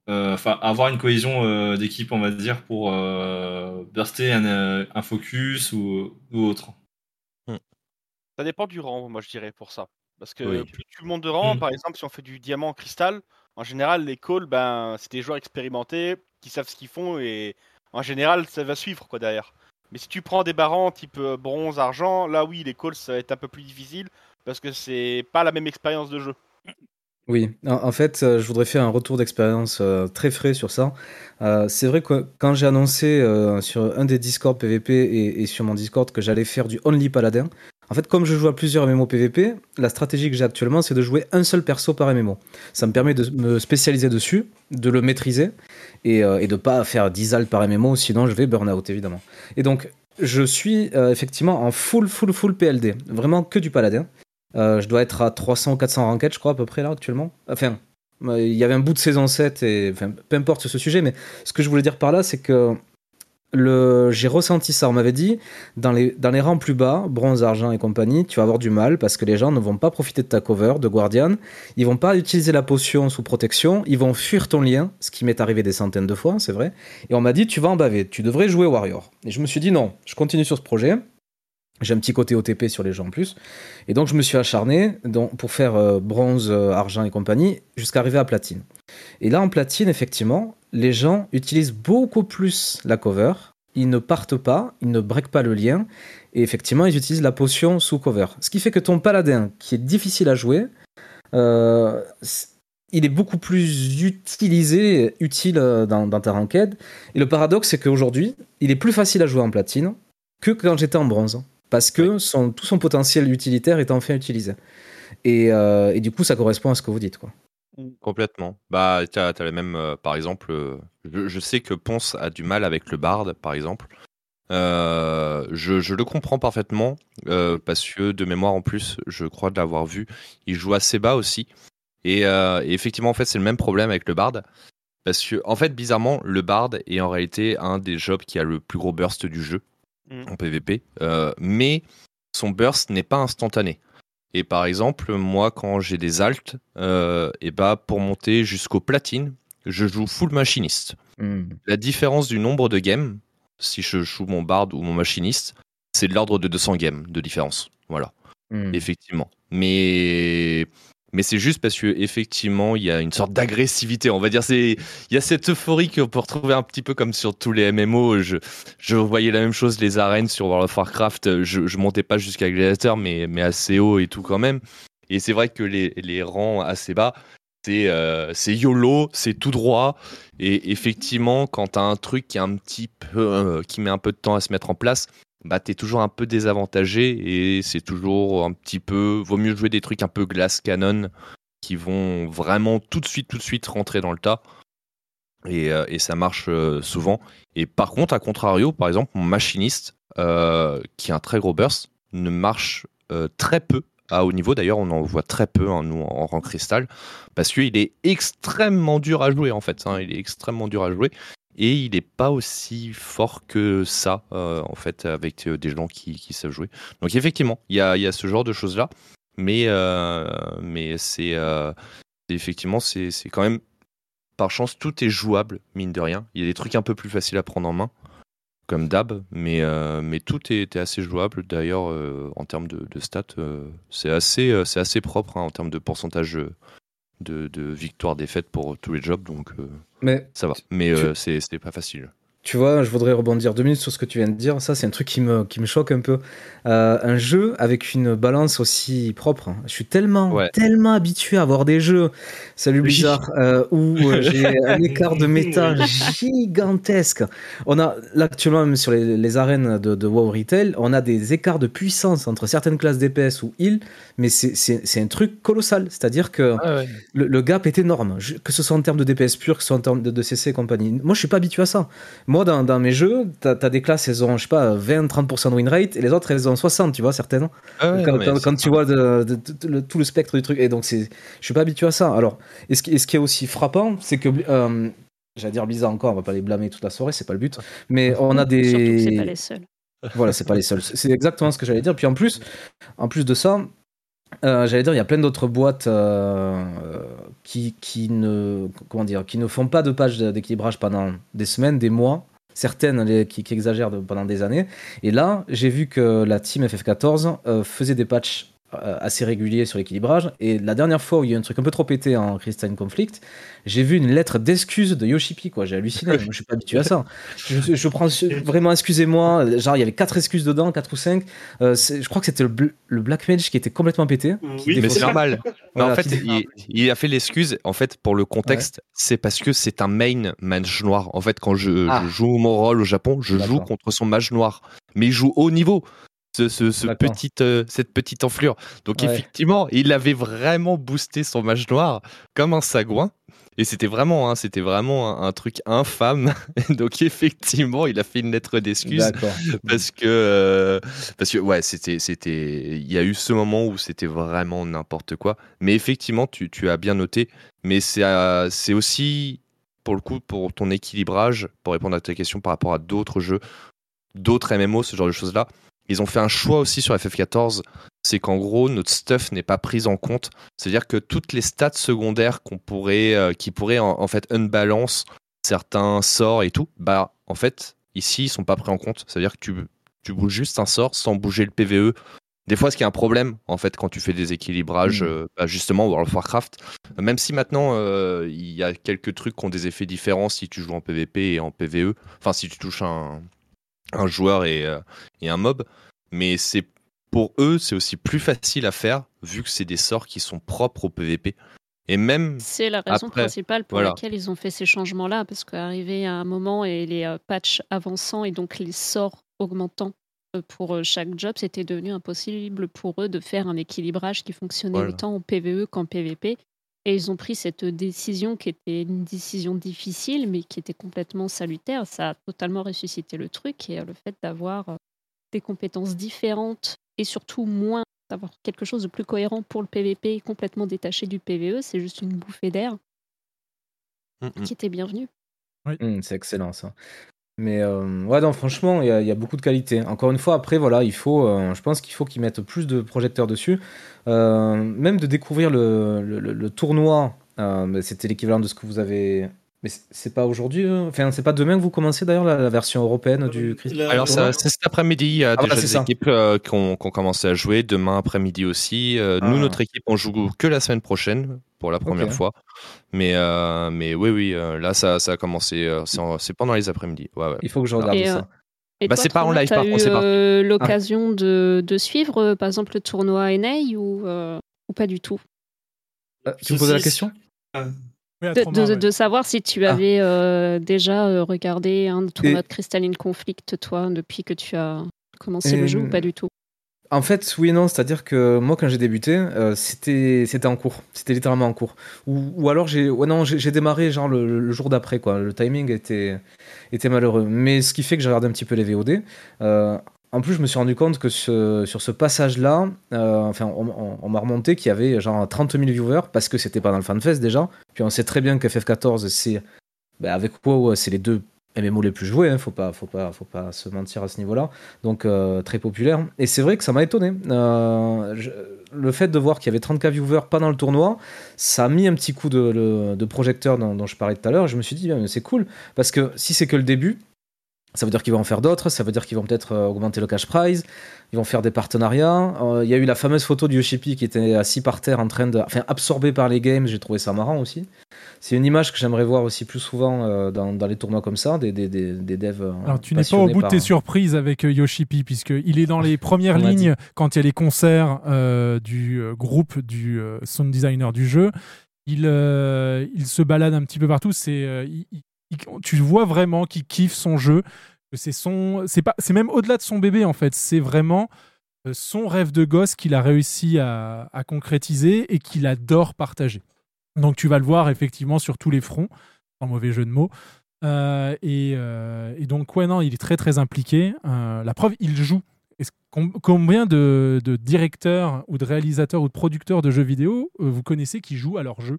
enfin avoir une cohésion euh, d'équipe, on va dire, pour euh, burster un, euh, un focus ou, ou autre. Ça dépend du rang, moi je dirais pour ça. Parce que Oui. plus tu montes de rang, Mm. par exemple, si on fait du diamant cristal, en général, les calls, ben, c'est des joueurs expérimentés qui savent ce qu'ils font et en général, ça va suivre quoi derrière. Mais si tu prends des barans type euh, bronze, argent, là oui, les calls, ça va être un peu plus difficile parce que c'est pas la même expérience de jeu. Oui, en, fait, euh, je voudrais faire un retour d'expérience euh, très frais sur ça. Euh, c'est vrai que quand j'ai annoncé sur un des Discord PVP et, sur mon Discord que j'allais faire du Only Paladin, en fait, comme je joue à plusieurs MMO PVP, la stratégie que j'ai actuellement, c'est de jouer un seul perso par MMO. Ça me permet de me spécialiser dessus, de le maîtriser et, et de pas faire 10 alts par MMO, sinon je vais burn out évidemment. Et donc, je suis effectivement en full, full, full PLD, vraiment que du paladin. Euh, je dois être à 300 ou 400 ranked, je crois, à peu près là actuellement. Enfin, euh, il y avait un bout de saison 7, et enfin, peu importe ce sujet, mais ce que je voulais dire par là, c'est que le... j'ai ressenti ça. On m'avait dit, dans les, dans les rangs plus bas, bronze, argent et compagnie, tu vas avoir du mal parce que les gens ne vont pas profiter de ta cover de Guardian, ils vont pas utiliser la potion sous protection, ils vont fuir ton lien, ce qui m'est arrivé des centaines de fois, c'est vrai. Et on m'a dit, tu vas en baver, tu devrais jouer Warrior. Et je me suis dit, non, je continue sur ce projet. J'ai un petit côté OTP sur les gens en plus. Et donc, je me suis acharné pour faire euh, bronze, euh, argent et compagnie jusqu'à arriver à platine. Et là, en platine, effectivement, les gens utilisent beaucoup plus la cover. Ils ne partent pas, ils ne breakent pas le lien. Et effectivement, ils utilisent la potion sous cover. Ce qui fait que ton paladin, qui est difficile à jouer, euh, il est beaucoup plus utilisé, utile dans, dans ta ranked. Et le paradoxe, c'est qu'aujourd'hui, il est plus facile à jouer en platine que quand j'étais en bronze. Parce que son, tout son potentiel utilitaire est enfin utilisé. Et, euh, et du coup, ça correspond à ce que vous dites. Quoi. Complètement. Bah, t'as as le même, euh, par exemple, euh, je, je sais que Ponce a du mal avec le bard, par exemple. Je, je le comprends parfaitement parce que de mémoire en plus, je crois de l'avoir vu, il joue assez bas aussi. Et, et effectivement, en fait, c'est le même problème avec le bard. Parce que, en fait, bizarrement, le bard est en réalité un des jobs qui a le plus gros burst du jeu Mm. en PvP. Euh, mais son burst n'est pas instantané. Et par exemple, moi, quand j'ai des alts, euh, et bah, pour monter jusqu'au platine, je joue full machiniste. Hmm. La différence du nombre de games, si je joue mon bard ou mon machiniste, c'est de l'ordre de 200 games de différence. Voilà, Hmm. effectivement. Mais mais c'est juste parce que effectivement, il y a une sorte d'agressivité. On va dire, c'est il y a cette euphorie qu'on peut retrouver un petit peu comme sur tous les MMO. Je je voyais la même chose les arènes sur World of Warcraft. Je montais pas jusqu'à Gladiator, mais mais assez haut et tout quand même. Et c'est vrai que les les rangs assez bas, c'est euh, YOLO, c'est tout droit. Et effectivement, quand t'as un truc qui est un petit peu euh, qui met un peu de temps à se mettre en place, bah t'es toujours un peu désavantagé et c'est toujours un petit peu. Vaut mieux jouer des trucs un peu glass cannon qui vont vraiment tout de suite, tout de suite rentrer dans le tas. Et, euh, ça marche euh, souvent. Et par contre, à contrario, par exemple, mon machiniste, euh, qui a un très gros burst, ne marche très peu à haut niveau. D'ailleurs, on en voit très peu, hein, nous, en rang cristal, parce qu'il est extrêmement dur à jouer, en fait. hein. il est extrêmement dur à jouer. Et il n'est pas aussi fort que ça, euh, en fait, avec euh, des gens qui, savent jouer. Donc, effectivement, il y a, ce genre de choses-là. Mais, euh, mais c'est effectivement, c'est quand même par chance, tout est jouable, mine de rien. Il y a des trucs un peu plus faciles à prendre en main. comme d'hab, mais, mais tout était assez jouable. D'ailleurs, en termes de, stats, c'est assez, assez propre hein, en termes de pourcentage de, de victoire-défaite pour tous les jobs, donc euh, Mais ça va. Mais euh, c'est c'est pas facile. Tu vois, je voudrais rebondir deux minutes sur ce que tu viens de dire. Ça, c'est un truc qui me, qui me choque un peu. Euh, un jeu avec une balance aussi propre. hein. Je suis tellement, Ouais. tellement habitué à avoir des jeux, salut. Blizzard, euh, où euh, j'ai [LAUGHS] un écart de méta gigantesque. On a, là, actuellement, même sur les, les arènes de, de WoW Retail, on a des écarts de puissance entre certaines classes DPS ou heal, mais c'est- un truc colossal. C'est-à-dire que le, le gap est énorme, que ce soit en termes de DPS pur, que ce soit en termes de, de CC et compagnie. Moi, je suis pas habitué à ça. Moi, dans, dans mes jeux, t'as as des classes, elles ont, je sais pas, 20-30% de win rate, et les autres, elles ont 60, tu vois, certaines. Ah ouais, quand tu vois de- de- de- le- tout le spectre du truc, et donc c'est, je suis pas habitué à ça. Alors, et ce qui, et ce qui est aussi frappant, c'est que, euh, j'allais dire Blizzard encore, on va pas les blâmer toute la soirée, c'est pas le but, mais on a des. Surtout que c'est pas les seuls. Voilà, c'est pas les seuls. C'est exactement ce que j'allais dire. Puis en plus, en plus de ça, euh, j'allais dire, il y a plein d'autres boîtes euh, euh, qui, qui ne comment dire, qui ne font pas de page d'équilibrage pendant des semaines, des mois. Certaines qui, exagèrent pendant des années. Et là, j'ai vu que la team FF14 euh, faisait des patchs assez réguliers sur l'équilibrage. Et la dernière fois où il y a eu un truc un peu trop pété en Crystalline Conflict, j'ai vu une lettre d'excuse de Yoshipi. Quoi. J'ai halluciné. Je suis pas habitué à ça. Je, je prends vraiment, excusez-moi. Genre, il y avait quatre excuses dedans, quatre ou cinq. Euh, je crois que c'était le, bl- le Black Mage qui était complètement pété. qui mais c'est normal. Mais Voilà, en fait, il, il a fait l'excuse. En fait, pour le contexte, c'est parce que c'est un main mage noir. En fait, quand je, Ah. je joue mon rôle au Japon, je joue contre son mage noir. Mais il joue haut niveau. Ce, ce- ce D'accord. petite, euh, cette petite enflure. Donc, Ouais. effectivement, il avait vraiment boosté son mage noir comme un sagouin. Et c'était vraiment, hein, c'était vraiment un, un truc infâme. [LAUGHS] Donc effectivement, il a fait une lettre d'excuse parce que euh, parce que ouais, c'était c'était il y a eu ce moment où c'était vraiment n'importe quoi. Mais effectivement, tu, tu as bien noté. Mais c'est euh, c'est aussi pour le coup pour ton équilibrage, pour répondre à ta question par rapport à d'autres jeux, d'autres MMO, ce genre de choses là. Ils ont fait un choix aussi sur FF14, c'est qu'en gros notre stuff n'est pas pris en compte. C'est-à-dire que toutes les stats secondaires qu'on pourrait, euh, qui pourraient en, en fait unbalance certains sorts et tout, bah en fait ici ils sont pas pris en compte. C'est-à-dire que tu, tu bouges juste un sort sans bouger le PVE. Des fois, ce qui est un problème en fait quand tu fais des équilibrages, Mm. euh, bah, justement World of Warcraft, même si maintenant euh, il y a quelques trucs qui ont des effets différents si tu joues en PvP et en PvE, enfin si tu touches un, un joueur et, euh, et un mob, mais c'est pour eux c'est aussi plus facile à faire vu que c'est des sorts qui sont propres au PvP. Et même C'est la raison après, principale pour voilà. laquelle ils ont fait ces changements-là, parce qu'arrivé à un moment et les euh, patchs avançant et donc les sorts augmentant euh, pour euh, chaque job, c'était devenu impossible pour eux de faire un équilibrage qui fonctionnait Voilà. autant en PVE qu'en PVP. Et ils ont pris cette décision qui était une décision difficile, mais qui était complètement salutaire. Ça a totalement ressuscité le truc et euh, le fait d'avoir euh, des compétences différentes et surtout moins d'avoir quelque chose de plus cohérent pour le PVP, complètement détaché du PVE, c'est juste une bouffée d'air Mm, qui était bienvenue. Hmm, c'est excellent ça. Mais euh, ouais, non, franchement, il y, a- beaucoup de qualité. Encore une fois, après, voilà, il faut, euh, je pense qu'il faut qu'ils mettent plus de projecteurs dessus. Euh, même de découvrir le, tournoi, c'était l'équivalent de ce que vous avez. Mais c'est- pas aujourd'hui, euh, enfin, c'est pas demain que vous commencez d'ailleurs la, la version européenne du Christ? Alors c'est cet après-midi, il y a Ah, déjà c'est des ça. équipes euh, qui, ont, qui ont commencé à jouer, demain après-midi aussi. Euh, Nous, Ah. notre équipe, on joue que la semaine prochaine, pour la première fois. Mais, euh, mais oui, oui, euh, là, ça, ça a commencé, euh, c'est en- c'est pendant les après-midi. Ouais, ouais. Il faut que je regarde Et, euh, ça. Bah, c'est pas en live, par eu, contre, c'est par- euh, l'occasion de, de suivre, euh, par exemple, le tournoi NA ou, euh, ou pas du tout? Euh, tu me posais la question? De, de- de savoir si tu Ah. avais euh, déjà euh, regardé un tournoi Et- de Crystalline Conflict, toi, depuis que tu as commencé le jeu ou pas du tout? En fait, oui et non, c'est-à-dire que moi, quand j'ai débuté, euh, c'était c'était en cours, c'était littéralement en cours. Ou, ou alors j'ai ouais, non, j'ai j'ai démarré genre le, le jour d'après, quoi. Le timing était, était malheureux. Mais ce qui fait que j'ai regardé un petit peu les VOD. Euh, en plus, je me suis rendu compte que sur ce passage-là, euh, enfin, on, m'a remonté qu'il y avait genre 30 000 viewers parce que c'était pas dans le FanFest déjà. Puis on sait très bien que FF14, c'est bah, avec WoW, c'est les deux MMO les plus joués, hein, faut pas, faut pas, faut pas se mentir à ce niveau-là. Donc euh, très populaire. Et c'est vrai que ça m'a étonné. Euh, le fait de voir qu'il y avait 30k viewers pas dans le tournoi, ça a mis un petit coup de, projecteur dont, je parlais tout à l'heure. Je me suis dit, c'est cool parce que si c'est que le début. Ça veut dire qu'ils vont en faire d'autres, ça veut dire qu'ils vont peut-être euh, augmenter le cash prize, ils vont faire des partenariats. Euh, Il y a eu la fameuse photo du Yoshipi qui était assis par terre en train de. Enfin, absorbé par les games, j'ai trouvé ça marrant aussi. C'est une image que j'aimerais voir aussi plus souvent euh, dans, dans les tournois comme ça, des, des, des, des devs. Alors, tu n'es pas au bout de tes surprises avec Yoshipi, puisqu'il est dans les [LAUGHS] premières lignes dit. quand il y a les concerts euh, du groupe du sound designer du jeu. Il, il se balade un petit peu partout. C'est, il- tu vois vraiment qu'il kiffe son jeu. C'est son, c'est pas, c'est même au-delà de son bébé en fait. C'est vraiment euh, son rêve de gosse qu'il a réussi à, concrétiser et qu'il adore partager. Donc tu vas le voir effectivement sur tous les fronts, sans mauvais jeu de mots. Euh, et, euh, et donc, ouais, non, il est très très impliqué. La preuve, il joue. Combien de, directeurs ou de réalisateurs ou de producteurs de jeux vidéo vous connaissez qui jouent à leur jeu?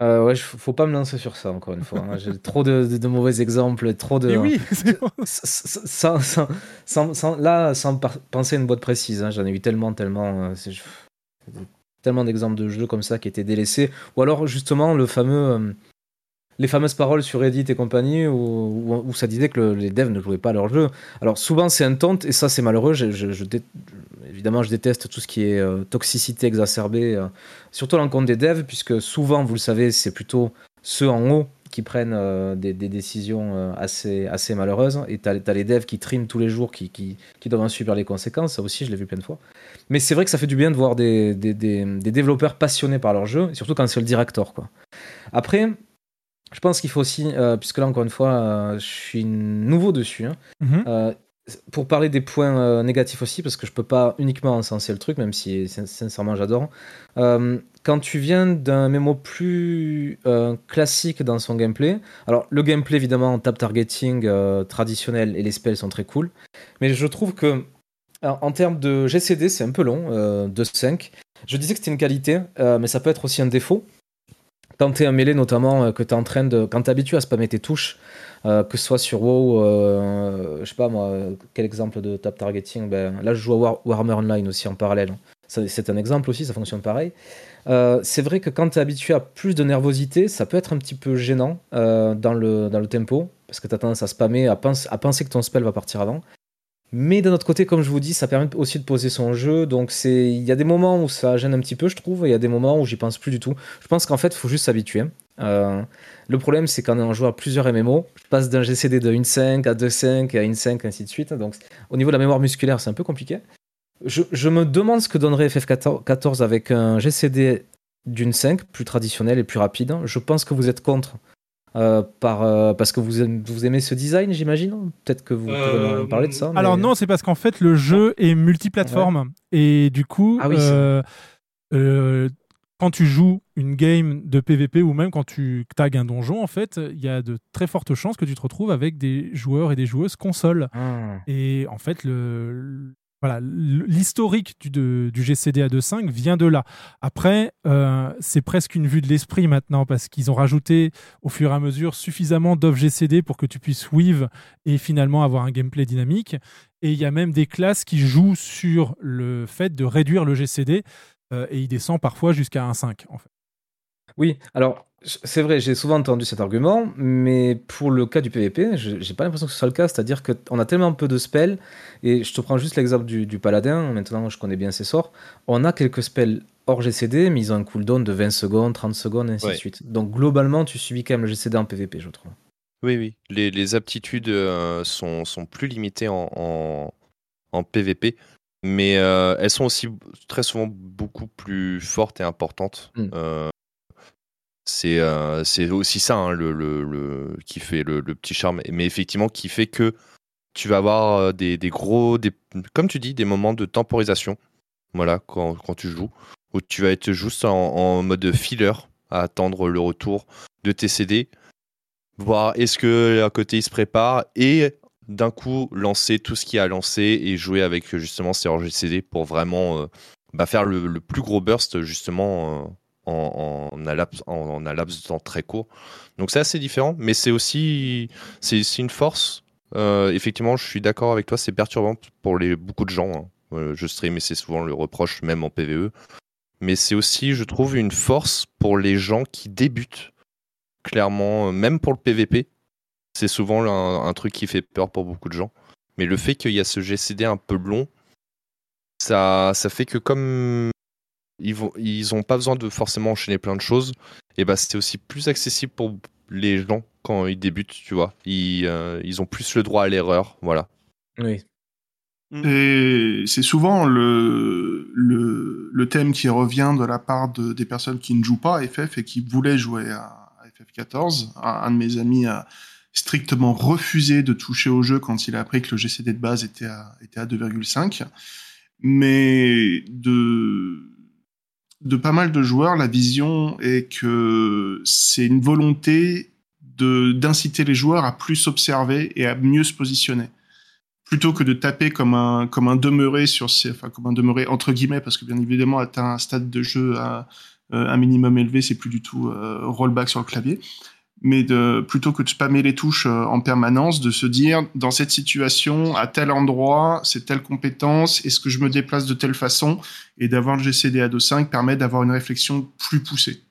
Euh, ouais, faut pas me lancer sur ça encore une fois. hein. J'ai trop de, de- de mauvais exemples, trop de. Et oui, bon. sans, sans- sans- sans- là, sans penser à une boîte précise, hein, j'en ai eu tellement, tellement, euh, tellement d'exemples de jeux comme ça qui étaient délaissés. Ou alors justement le fameux, euh, les fameuses paroles sur Reddit et compagnie où, ça disait que le- les devs ne jouaient pas à leur jeu. Alors souvent c'est un taunt et ça c'est malheureux. Évidemment je déteste tout ce qui est euh, toxicité exacerbée, euh, surtout à l'encontre des devs puisque souvent vous le savez c'est plutôt ceux en haut qui prennent euh, des, décisions assez, assez malheureuses. Et tu as, les devs qui triment tous les jours, qui, qui, doivent en subir les conséquences. Ça aussi, je l'ai vu plein de fois. Mais c'est vrai que ça fait du bien de voir des, des, des, développeurs passionnés par leur jeu, surtout quand c'est le director. Quoi. Après, je pense qu'il faut aussi, euh, puisque là, encore une fois, euh, je suis nouveau dessus, hein, Mhm. euh, pour parler des points négatifs aussi, parce que je peux pas uniquement encenser le truc, même si sin- sincèrement j'adore. Quand tu viens d'un mémo plus classique dans son gameplay, alors le gameplay évidemment tap targeting traditionnel et les spells sont très cool, mais je trouve que en en termes de GCD c'est un peu long, de 5. Je disais que c'était une qualité, mais ça peut être aussi un défaut. Quand tu es un mêlé notamment, euh, que tu es en train de. Quand tu habitué à spammer tes touches, euh, que ce soit sur WoW, euh, je sais pas moi, quel exemple de tap targeting ben, Là, je joue à War- Warhammer Online aussi en parallèle. C'est un exemple aussi, ça fonctionne pareil. Euh, c'est vrai que quand tu es habitué à plus de nervosité, ça peut être un petit peu gênant dans, le, dans le tempo, parce que tu as tendance à spammer, à, à penser que ton spell va partir avant. Mais d'un autre côté, comme je vous dis, ça permet aussi de poser son jeu. Donc c'est, il y a des moments où ça gêne un petit peu, je trouve, il y a des moments où j'y pense plus du tout. Je pense qu'en fait, il faut juste s'habituer. Euh, le problème, c'est quand on joue à plusieurs MMO, je passe d'un GCD de 1.5 à 2.5 à 1.5, ainsi de suite. Donc au niveau de la mémoire musculaire, c'est un peu compliqué. Je, je me demande ce que donnerait FF14 avec un GCD d'une 5 plus traditionnel et plus rapide. Je pense que vous êtes contre. Euh, par, euh, parce que vous aimez, vous aimez ce design, j'imagine? Peut-être que vous pouvez Euh, me parler de ça. mais- Alors non, c'est parce qu'en fait le jeu est multiplateforme et du coup, Ah oui, euh, euh, quand tu joues une game de PVP ou même quand tu tags un donjon, en fait, il y a de très fortes chances que tu te retrouves avec des joueurs et des joueuses console. Ah. Et en fait, le- voilà, l'historique du GCD à 2.5 vient de là. Après, euh, c'est presque une vue de l'esprit maintenant parce qu'ils ont rajouté au fur et à mesure suffisamment d'offres GCD pour que tu puisses weave et finalement avoir un gameplay dynamique. Et il y a même des classes qui jouent sur le fait de réduire le GCD euh, et il descend parfois jusqu'à 1.5 en fait. Oui, alors c'est vrai, j'ai souvent entendu cet argument, mais pour le cas du PvP, je- j'ai pas l'impression que ce soit le cas. C'est-à-dire qu'on a tellement peu de spells, et je te prends juste l'exemple du, du paladin, maintenant je connais bien ses sorts. On a quelques spells hors GCD, mais ils ont un cooldown de 20 secondes, 30 secondes, et ainsi Ouais. de suite. Donc globalement, tu subis quand même le GCD en PvP, je trouve. Oui, oui. Les, les aptitudes euh, sont, sont plus limitées en, en, en PVP, mais euh, elles sont aussi très souvent beaucoup plus fortes et importantes. Mm. Euh, c'est euh, c'est aussi ça hein, qui fait le, petit charme, mais effectivement qui fait que tu vas avoir euh, des, gros, comme tu dis, des moments de temporisation, voilà, quand, tu joues, où tu vas être juste en, mode filler à attendre le retour de tes CD, voir est-ce que à côté il se prépare et d'un coup lancer tout ce qu'il a à lancer et jouer avec justement ces RGCD pour vraiment euh, bah, faire le, plus gros burst justement en, en, un laps, en, laps de temps très court. Donc c'est assez différent, mais c'est aussi c'est une force. Euh, effectivement, je suis d'accord avec toi, c'est perturbant pour les, beaucoup de gens. hein. Euh, je stream et c'est souvent le reproche, même en PVE. Mais c'est aussi, je trouve, une force pour les gens qui débutent clairement, euh, même pour le PVP, c'est souvent un, un truc qui fait peur pour beaucoup de gens. Mais le fait qu'il y a ce GCD un peu long, ça, ça fait que comme ils vont, ils ont pas besoin de forcément enchaîner plein de choses, et bah c'est aussi plus accessible pour les gens quand ils débutent, tu vois. Ils, euh, ils ont plus le droit à l'erreur, voilà. Oui. Et c'est souvent le, le, le thème qui revient de la part de, des personnes qui ne jouent pas à FF et qui voulaient jouer à, à FF14. Un, un de mes amis a strictement refusé de toucher au jeu quand il a appris que le GCD de base était à, était à 2,5. Mais de, de pas mal de joueurs, la vision est que c'est une volonté d'inciter les joueurs à plus observer et à mieux se positionner. Plutôt que de taper comme un comme un demeuré sur ces enfin comme un demeuré entre guillemets parce que bien évidemment atteint un stade de jeu à euh, un minimum élevé c'est plus du tout euh, rollback sur le clavier mais de plutôt que de spammer les touches euh, en permanence de se dire dans cette situation à tel endroit c'est telle compétence est-ce que je me déplace de telle façon? Et d'avoir le GCD à 2.5 permet d'avoir une réflexion plus poussée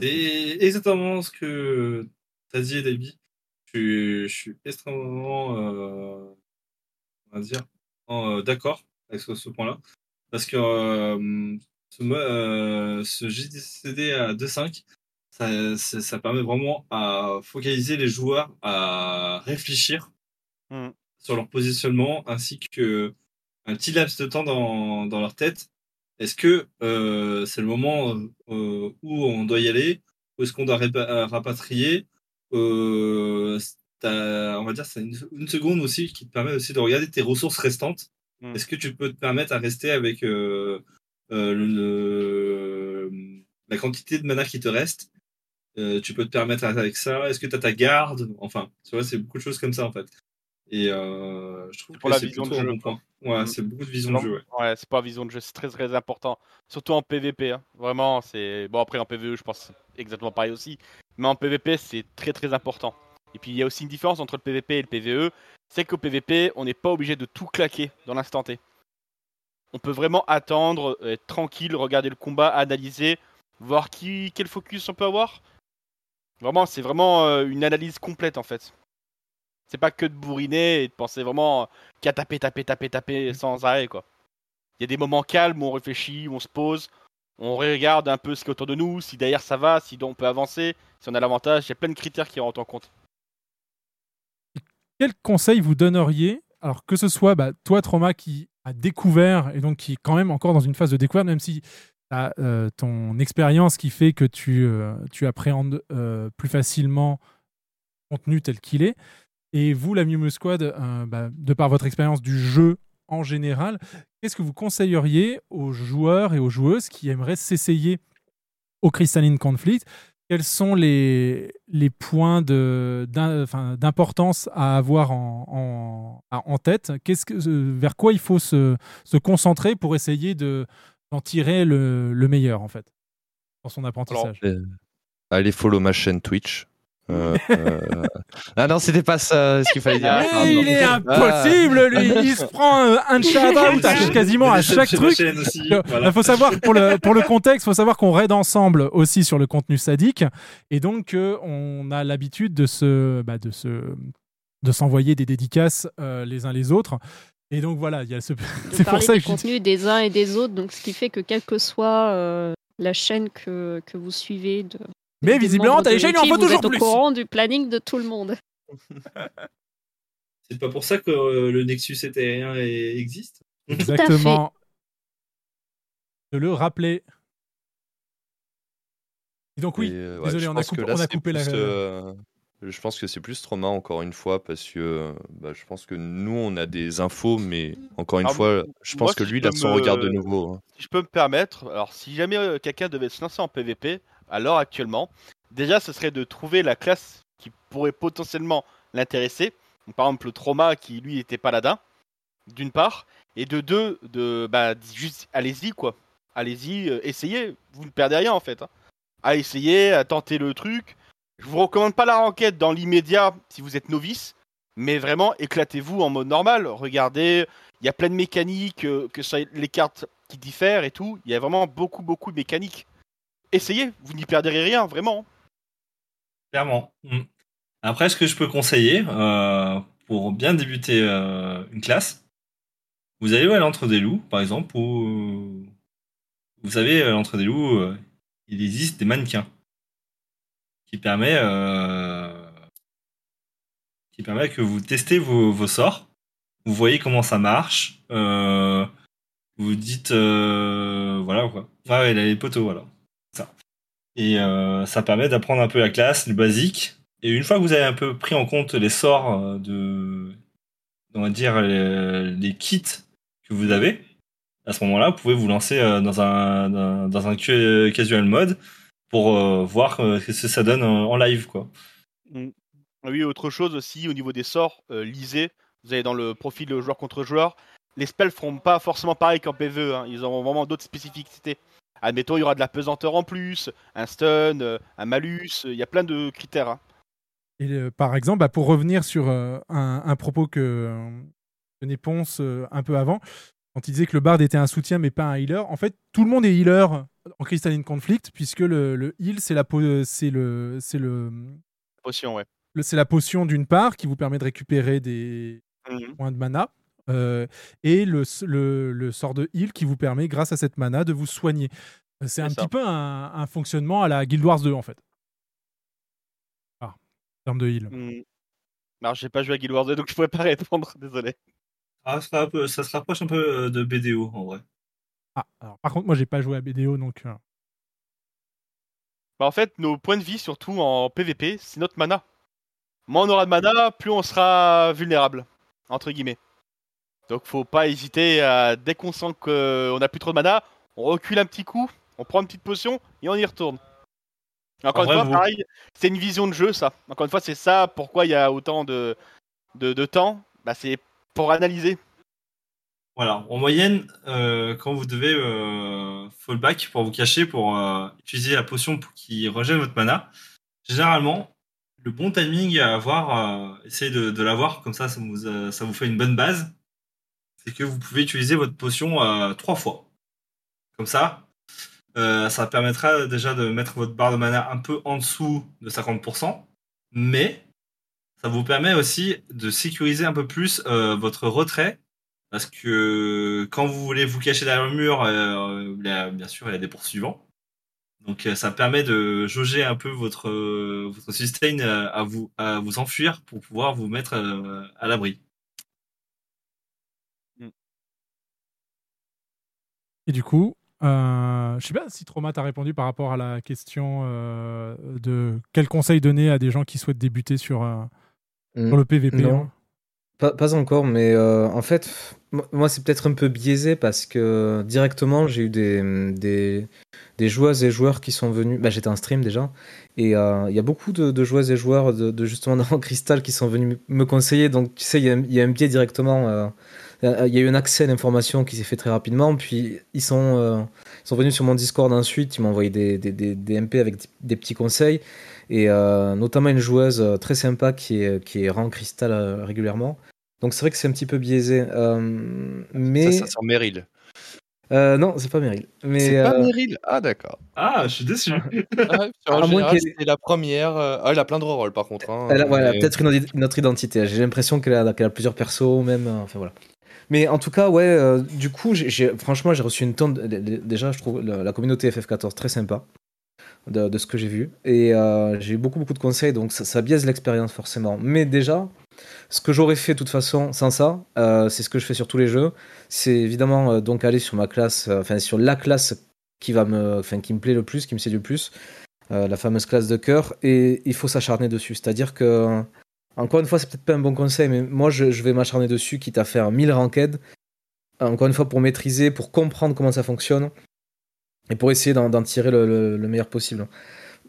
C'est exactement ce que t'as dit, David. Je, suis- extrêmement, euh, on va dire, euh, d'accord avec ce, point-là. Parce que ce, ce JDCD à 2.5, ça, ça, ça permet vraiment à focaliser les joueurs à réfléchir Mm. sur leur positionnement ainsi que un petit laps de temps dans, dans leur tête. Est-ce que euh, c'est le moment euh, où on doit y aller? Ou est-ce qu'on doit euh, rapatrier? Euh, On va dire c'est une, une seconde aussi qui te permet aussi de regarder tes ressources restantes. Mm. Est-ce que tu peux te permettre à rester avec euh, euh, le, le- la quantité de mana qui te reste? Euh, Tu peux te permettre avec ça Est-ce que tu as ta garde? Enfin, tu vois, c'est beaucoup de choses comme ça en fait. Et euh, je trouve pour que c'est de plutôt un jeu, bon point. Ouais, Mm. c'est beaucoup de vision de jeu. Ouais. Ouais, c'est pas vision de jeu, c'est très très important. Surtout en PVP. hein. Vraiment, c'est. Bon, après en PVE, je pense exactement pareil aussi. Mais en PVP, c'est très très important. Et puis il y a aussi une différence entre le PVP et le PVE. C'est qu'au PVP, on n'est pas obligé de tout claquer dans l'instant T. On peut vraiment attendre, euh, être tranquille, regarder le combat, analyser, voir qui, quel focus on peut avoir. Vraiment, c'est vraiment euh, une analyse complète en fait. C'est pas que de bourriner et de penser vraiment qu'à taper, taper, taper, taper sans arrêt quoi. Il y a des moments calmes où on réfléchit, où on se pose, on regarde un peu ce qui est autour de nous, si derrière ça va, si on peut avancer, si on a l'avantage. Il y a plein de critères qui rentrent en compte. Quel conseil vous donneriez Alors que ce soit bah, toi, Trauma, qui a découvert et donc qui est quand même encore dans une phase de découverte, même si as ton expérience qui fait que tu, euh, tu appréhendes euh, plus facilement le contenu tel qu'il est. Et vous, la Miu Miu Squad, euh, bah, de par votre expérience du jeu en général, qu'est-ce que vous conseilleriez aux joueurs et aux joueuses qui aimeraient s'essayer au Crystalline Conflict? Quels sont les, les points d'importance à avoir en, en, en tête? Que, euh, Vers quoi il faut se, se concentrer pour essayer de, d'en tirer le, le meilleur, en fait, dans son apprentissage Euh, Allez follow ma chaîne Twitch. Euh, euh, [LAUGHS] Ah non, c'était pas ça ce qu'il fallait dire. Pardon. il est Ah. impossible, lui Il se prend un shout-out [LAUGHS] quasiment à chaque truc. Il faut savoir, pour le, pour le contexte, il faut savoir qu'on raid ensemble aussi sur le contenu sadique. Et donc, euh, on a l'habitude de se, bah, de se, de s'envoyer des dédicaces les uns les autres. Et donc, voilà, il y a ce. [LAUGHS] C'est pour ça des que je dis- contenus des uns et des autres, donc ce qui fait que quelle que soit euh, la chaîne que, que vous suivez, de, Mais visiblement, t'as les chaînes, il en faut vous toujours êtes au plus. courant du planning de tout le monde. [LAUGHS] C'est pas pour ça que euh, le Nexus éthérien existe. Exactement. De le rappeler. Et donc, oui, Et, euh, ouais, désolé, on a pense que coupé, là, on a c'est coupé la. Je pense que c'est plus trauma encore une fois parce que euh, bah, je pense que nous on a des infos, mais encore une fois, je moi, pense que si lui il a son me- regard de nouveau. hein. Si je peux me permettre, alors si jamais euh, quelqu'un devait se lancer en PVP, à l'heure actuellement, déjà ce serait de trouver la classe qui pourrait potentiellement l'intéresser. Par exemple le trauma qui lui était paladin, d'une part, et de deux, de bah juste allez-y quoi. Allez-y, euh, essayez, vous ne perdez rien en fait. hein. À essayer, à tenter le truc. Je vous recommande pas la renquête dans l'immédiat si vous êtes novice, mais vraiment éclatez-vous en mode normal. Regardez, il y a plein de mécaniques, euh, que les cartes qui diffèrent et tout. Il y a vraiment beaucoup, beaucoup de mécaniques. Essayez, vous n'y perdrez rien, vraiment. Clairement. Mm. Après, ce que je peux conseiller euh, pour bien débuter euh, une classe, vous allez à l'entre des loups, par exemple, où vous savez, l'entre des loups, il existe des mannequins qui permet euh, qui permet que vous testez vos, vos sorts, vous voyez comment ça marche, euh, vous dites euh, voilà quoi. Ah il a les poteaux, voilà. Ça. Et ça permet d'apprendre un peu la classe, le basique. Et une fois que vous avez un peu pris en compte les sorts de, on va dire les, kits que vous avez, à ce moment-là, vous pouvez vous lancer dans un dans, un casual mode pour euh, voir euh, ce que ça donne en, live quoi. Mm. Oui, autre chose aussi au niveau des sorts, euh, lisez. Vous allez dans le profil de joueur contre joueur. Les spells feront pas forcément pareil qu'en PvE. hein. Ils auront vraiment d'autres spécificités. Admettons, il y aura de la pesanteur en plus, un stun, un malus. Il y a plein de critères. hein. Et euh, par exemple, bah, pour revenir sur euh, un, un propos que euh, Ponce euh, un peu avant, quand il disait que le bard était un soutien mais pas un healer, en fait, tout le monde est healer en Crystalline Conflict, puisque le, le heal, c'est la po- c'est le, c'est le, Potion, ouais. le- c'est la potion d'une part qui vous permet de récupérer des Mhm. points de mana. euh, et le, s- le, le sort de heal qui vous permet, grâce à cette mana, de vous soigner. Euh, C'est un ça. petit peu un, un fonctionnement à la Guild Wars 2, en fait. Ah, en termes de heal. Mm. Alors, j'ai pas joué à Guild Wars 2, donc je pourrais pas [LAUGHS] répondre. Désolé. Ah, ça, un peu- ça se rapproche un peu euh, de BDO en vrai. Ah, alors, par contre, moi, j'ai pas joué à BDO, donc. euh, Bah, en fait, nos points de vie, surtout en PvP, c'est notre mana. Moins on aura de mana, plus on sera vulnérable, entre guillemets. Donc faut pas hésiter à, dès qu'on sent qu'on a plus trop de mana, on recule un petit coup, on prend une petite potion et on y retourne. Et Encore En une vrai, fois, vous- pareil, c'est une vision de jeu, ça. Encore une fois, c'est ça pourquoi il y a autant de, de, de temps. Bah, c'est pour analyser. Voilà, en moyenne, euh, quand vous devez euh, fallback pour vous cacher, pour euh, utiliser la potion pour qui rejette votre mana, généralement, le bon timing à avoir, essayez de, l'avoir, comme ça, ça vous, fait une bonne base, c'est que vous pouvez utiliser votre potion trois fois. Comme ça, ça permettra déjà de mettre votre barre de mana un peu en dessous de 50%, mais ça vous permet aussi de sécuriser un peu plus euh, votre retrait parce que quand vous voulez vous cacher derrière le mur, euh, bien sûr, il y a des poursuivants. Donc euh, ça permet de jauger un peu votre, votre sustain à vous, à vous enfuir pour pouvoir vous mettre à l'abri. Et du coup, euh, je sais pas si Trauma t'a répondu par rapport à la question de quel conseil donner à des gens qui souhaitent débuter sur, euh, sur le PVP. Non. hein. Pas, pas encore, mais euh, en fait, mo- moi c'est peut-être un peu biaisé parce que directement j'ai eu des, des, des joueuses et joueurs qui sont venus. Bah, J'étais en stream déjà, et euh, il y a beaucoup de, de joueuses et joueurs de, de justement dans [LAUGHS] Crystal qui sont venus me conseiller. Donc tu sais, il y, y a un biais directement. Euh, euh, Il y a eu un accès à l'information qui s'est fait très rapidement, puis ils sont, euh, ils sont venus sur mon Discord ensuite, ils m'ont envoyé des, des, des, des MP avec des- petits conseils, et euh, notamment une joueuse très sympa qui est, qui est rang cristal régulièrement. Donc c'est vrai que c'est un petit peu biaisé. euh, mais... Ça, ça sent Meryl. Euh, non, c'est pas Meryl. Mais, C'est pas Meryl Ah, d'accord. Ah, je suis déçu. Ah, [LAUGHS] À en moins général, qu'elle- c'est la première. Ah, elle a plein de rôles par contre. hein. Elle a, voilà, Mais- peut-être une, autre- une autre identité. J'ai l'impression qu'elle a, qu'elle a plusieurs persos, même. Enfin voilà. Mais en tout cas, ouais, euh, du coup, franchement, j'ai reçu une tonne. de- déjà, je trouve la, communauté FF14 très sympa de, ce que j'ai vu. Et euh, j'ai eu beaucoup, beaucoup de conseils, donc ça, biaise l'expérience forcément. Mais déjà, ce que j'aurais fait de toute façon sans ça, euh, c'est ce que je fais sur tous les jeux. C'est évidemment donc aller sur ma classe, enfin sur la classe qui va me, qui me plaît le plus, qui me séduit le plus, la fameuse classe de cœur, et il faut s'acharner dessus. C'est-à-dire que, encore une fois, c'est peut-être pas un bon conseil, mais moi je, vais m'acharner dessus, quitte à faire 1000 ranked, encore une fois pour maîtriser, pour comprendre comment ça fonctionne, et pour essayer d'en tirer le, le- le meilleur possible.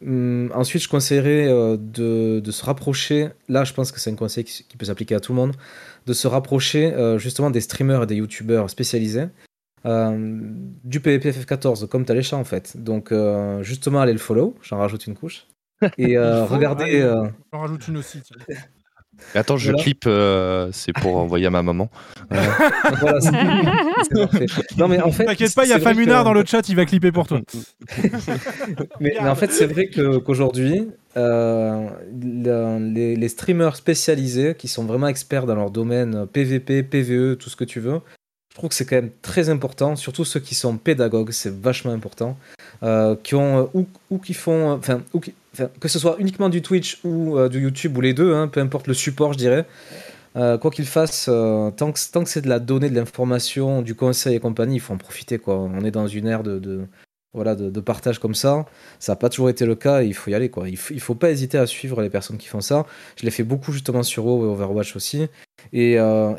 Hum, ensuite, je conseillerais euh, de, se rapprocher, là je pense que c'est un conseil qui, peut s'appliquer à tout le monde, de se rapprocher euh, justement des streamers et des youtubeurs spécialisés euh, du PvP FF14, comme Talécha en fait. Donc justement, allez le follow, j'en rajoute une couche. Et euh, regardez... allez, euh, J'en rajoute une aussi. tiens. Attends, je Voilà. clip, euh, c'est pour envoyer à ma maman. Euh, Voilà, [LAUGHS] c'est- parfait. Non, mais en fait, T'inquiète pas, il y a Famunard que- dans le chat, il va clipper pour toi. [LAUGHS] mais, mais en fait, c'est vrai que- qu'aujourd'hui, euh, le- les, les streamers spécialisés qui sont vraiment experts dans leur domaine PVP, PVE, tout ce que tu veux, je trouve que c'est quand même très important, surtout ceux qui sont pédagogues, c'est vachement important, euh, qui ont euh, ou, ou qui font, enfin, ou qui- que ce soit uniquement du Twitch ou euh, du YouTube ou les deux, hein, peu importe le support, je dirais. Euh, quoi qu'il fasse, euh, tant que, c'est de la donnée, de l'information, du conseil et compagnie, il faut en profiter. On est dans une ère de, voilà, de, partage comme ça. Ça n'a pas toujours été le cas il faut y aller. Il ne faut pas hésiter à suivre les personnes qui font ça. Je l'ai fait beaucoup justement sur WoW et Overwatch aussi. Et,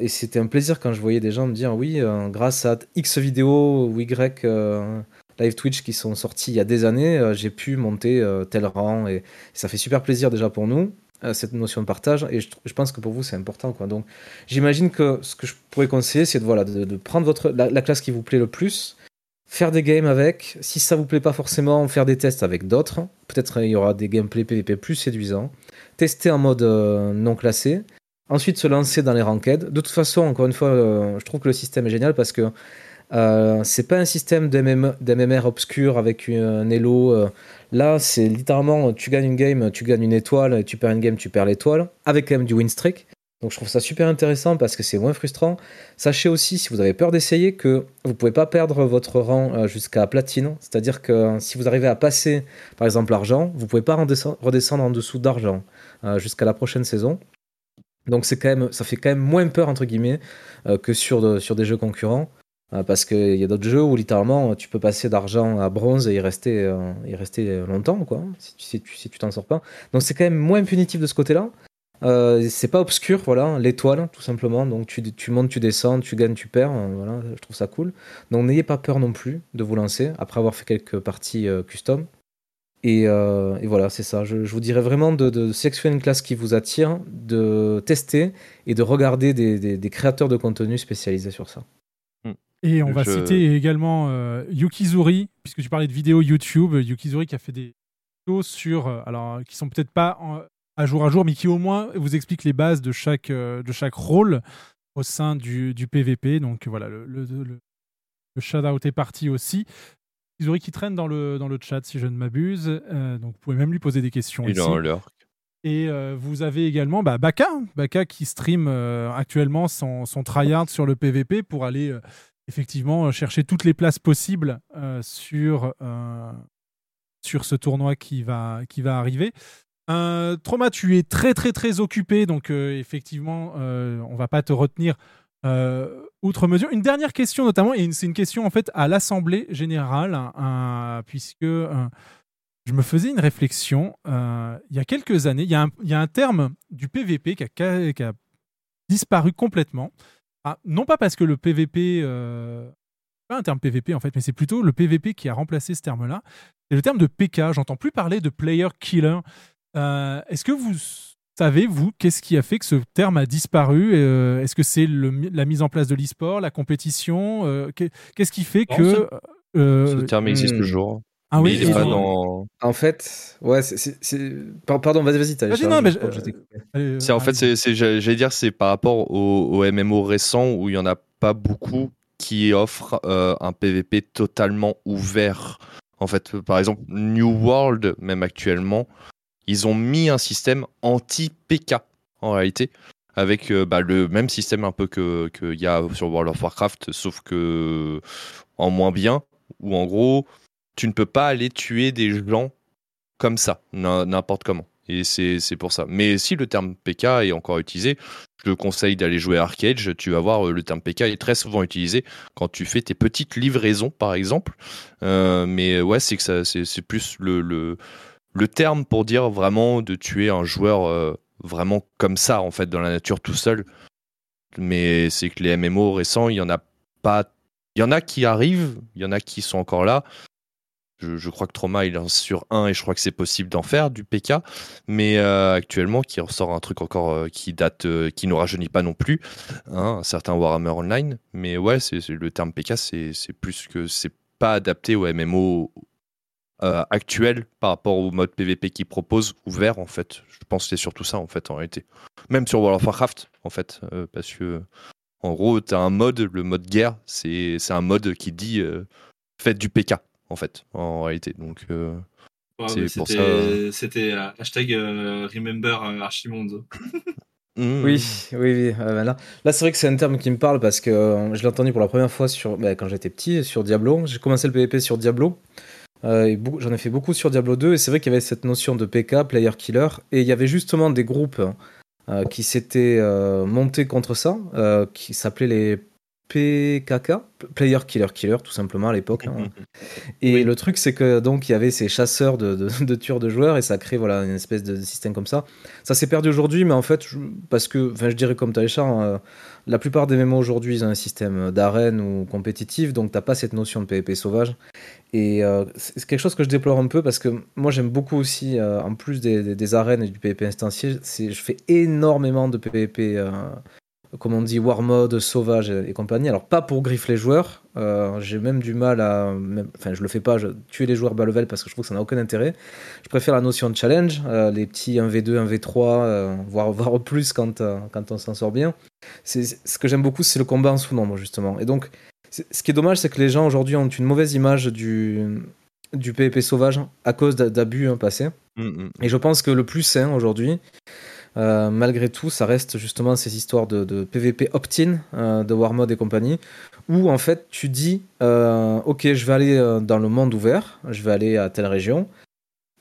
c'était un plaisir quand je voyais des gens me dire oui, grâce à X vidéos ou Y live Twitch qui sont sortis il y a des années, euh, j'ai pu monter euh, tel rang. Et ça fait super plaisir déjà pour nous euh, cette notion de partage et je, pense que pour vous c'est important quoi. Donc j'imagine que ce que je pourrais conseiller c'est de voilà de, prendre votre la, la classe qui vous plaît le plus faire des games avec. Si ça vous plaît pas forcément faire des tests avec d'autres. Peut-être il y aura des gameplay PVP plus séduisants. Tester en mode non classé. Ensuite se lancer dans les ranked. De toute façon encore une fois je trouve que le système est génial parce que euh, c'est pas un système d'MM d'MMR obscur avec un elo. euh, là, c'est littéralement tu gagnes une game, tu gagnes une étoile, tu perds une game, tu perds l'étoile, avec quand même du win streak. Donc je trouve ça super intéressant parce que c'est moins frustrant. Sachez aussi, si vous avez peur d'essayer, que vous pouvez pas perdre votre rang euh, jusqu'à platine. C'est-à-dire que si vous arrivez à passer, par exemple, l'argent, vous pouvez pas redescend- redescendre en dessous d'argent jusqu'à la prochaine saison. Donc c'est quand même, ça fait quand même moins peur entre guillemets que sur, sur des jeux concurrents. Euh, parce qu'il y a d'autres jeux où littéralement tu peux passer d'argent à bronze et y rester, euh, rester longtemps, quoi, si, tu- si tu si tu t'en sors pas. Donc c'est quand même moins punitif de ce côté-là. Euh, c'est pas obscur, voilà, l'étoile, tout simplement. Donc tu, montes, tu descends, tu gagnes, tu perds. voilà, je trouve ça cool. Donc n'ayez pas peur non plus de vous lancer après avoir fait quelques parties custom. Et, voilà, c'est ça. Je, vous dirais vraiment de, de sélectionner une classe qui vous attire, de tester et de regarder des créateurs de contenu spécialisés sur ça. Et on va citer également euh, Yukizuri, puisque tu parlais de vidéos YouTube. Yukizuri qui a fait des vidéos sur, euh, alors qui sont peut-être pas en- à jour à jour, mais qui au moins vous expliquent les bases de chaque, euh, de chaque rôle au sein du, du PVP. Donc voilà, le, le, le, le shout-out est parti aussi. Yukizuri qui traîne dans le, dans le chat, si je ne m'abuse. Euh, donc vous pouvez même lui poser des questions. Il est ici. en. Et euh, vous avez également bah, Baka, Baka qui stream euh, actuellement son, son tryhard sur le PVP pour aller euh, effectivement euh, chercher toutes les places possibles euh, sur, euh, sur ce tournoi qui va, qui va arriver. Euh, Trauma, tu es très très très occupé, donc effectivement, on va pas te retenir outre mesure. Une dernière question notamment, et c'est une question en fait à l'Assemblée générale, hein, puisque je me faisais une réflexion. il y a quelques années, il y, a un- il y a un terme du PVP qui a disparu complètement. Ah, non pas parce que le PVP. euh, pas un terme PVP en fait, mais c'est plutôt le PVP qui a remplacé ce terme-là. C'est le terme de PK. J'entends plus parler de player killer. Euh, Est-ce que vous savez, vous, qu'est-ce qui a fait que ce terme a disparu Euh, Est-ce que c'est la mise en place de l'e-sport, la compétition qu'est- Qu'est-ce qui fait Non, que. Ce terme existe toujours. Ah oui, mais il est pas dans. En fait, ouais, c'est- c'est. c'est- par- Pardon, vas-y, vas-y, t'as Vas-y, non, mais je- coupé. euh, C'est en fait, c'est, j'allais dire, c'est par rapport au, au MMO récent où il y en a pas beaucoup qui offrent euh, un PVP totalement ouvert. En fait, par exemple, New World, même actuellement, ils ont mis un système anti-PK en réalité, avec euh, bah, le même système un peu que qu'il y a sur World of Warcraft, sauf que en moins bien, où en gros, tu ne peux pas aller tuer des gens comme ça, n'im- n'importe comment. Et c'est pour ça. Mais si le terme PK est encore utilisé, je te conseille d'aller jouer à Arcade. Tu vas voir, euh, le terme PK est très souvent utilisé quand tu fais tes petites livraisons, par exemple. Euh, mais ouais, c'est que c'est plus le, le, le terme pour dire vraiment de tuer un joueur euh, vraiment comme ça, en fait, dans la nature tout seul. Mais c'est que les MMO récents, il y en a pas. Il y en a qui arrivent, il y en a qui sont encore là. Je, crois que Trauma il est sur un et je crois que c'est possible d'en faire du PK, mais euh, actuellement qui ressort un truc encore euh, qui date, euh, qui ne rajeunit pas non plus, hein, un certain Warhammer Online. Mais ouais, c'est le terme PK, c'est plus que c'est pas adapté au MMO actuel par rapport au mode PVP qu'ils proposent, ouvert en fait. Je pense que c'est surtout ça en fait en réalité. Même sur World of Warcraft en fait, parce que en gros, tu as un mode, le mode guerre, c'est c'est un mode qui dit faites du PK en fait, en réalité. Donc euh, Ouais, c'est pour c'était- ça. euh, C'était euh, hashtag euh, Remember Archimonde. [LAUGHS] mmh. Oui, oui, oui. euh, ben là, là c'est vrai que c'est un terme qui me parle parce que euh, je l'ai entendu pour la première fois sur, ben, quand j'étais petit sur Diablo. J'ai commencé le PvP sur Diablo. euh, J'en ai fait beaucoup sur Diablo 2 et c'est vrai qu'il y avait cette notion de PK, player killer, et il y avait justement des groupes euh, qui s'étaient euh, montés contre ça, euh, qui s'appelaient les PKK, player killer killer tout simplement à l'époque. hein. Et le truc, c'est que donc il y avait ces chasseurs de, de, de tueurs de joueurs et ça crée voilà une espèce de système comme ça. Ça s'est perdu aujourd'hui, mais en fait, je- parce que, enfin, je dirais comme Taléchar, euh, la plupart des MMO aujourd'hui, ils ont un système d'arène ou compétitif, donc t'as pas cette notion de PvP sauvage. Et euh, c'est quelque chose que je déplore un peu parce que moi j'aime beaucoup aussi, euh, en plus des, des- des arènes et du PvP instancié, je fais énormément de PvP. euh, comme on dit, war mode, sauvage et, et compagnie. Alors, pas pour griffer les joueurs. euh, J'ai même du mal à. même- Enfin, je le fais pas, je, tuer les joueurs bas level parce que je trouve que ça n'a aucun intérêt. Je préfère la notion de challenge, euh, les petits 1v2, 1v3, euh, voire, [LAUGHS] voire plus quand, quand on s'en sort bien. C'est Ce que j'aime beaucoup, c'est le combat en sous-nombre, justement. Et donc, ce qui est dommage, c'est que les gens aujourd'hui ont une mauvaise image du, du PvP sauvage à cause d'a- d'abus hein, passés. Mhm. Et je pense que le plus sain aujourd'hui, euh, malgré tout, ça reste justement ces histoires de, PVP opt-in, euh, de War Mode et compagnie, où en fait tu dis euh, Ok, je vais aller euh, dans le monde ouvert, je vais aller à telle région,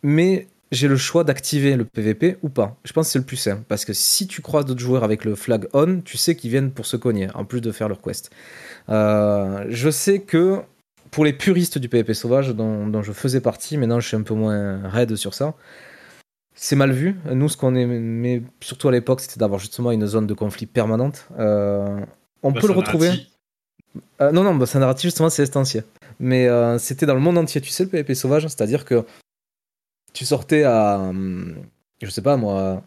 mais j'ai le choix d'activer le PVP ou pas. Je pense que c'est le plus sain, parce que si tu croises d'autres joueurs avec le flag on, tu sais qu'ils viennent pour se cogner, en plus de faire leur quest. Je sais que pour les puristes du PvP sauvage, dont, dont je faisais partie, maintenant je suis un peu moins raide sur ça, c'est mal vu. Nous, ce qu'on aimait, surtout à l'époque, c'était d'avoir justement une zone de conflit permanente. Euh, on Bah, peut le retrouver. Euh, non, non, bah, ça narratif, justement, c'est estancier. Mais euh, c'était dans le monde entier. Tu sais, le PvP sauvage, c'est-à-dire que tu sortais à, je sais pas moi,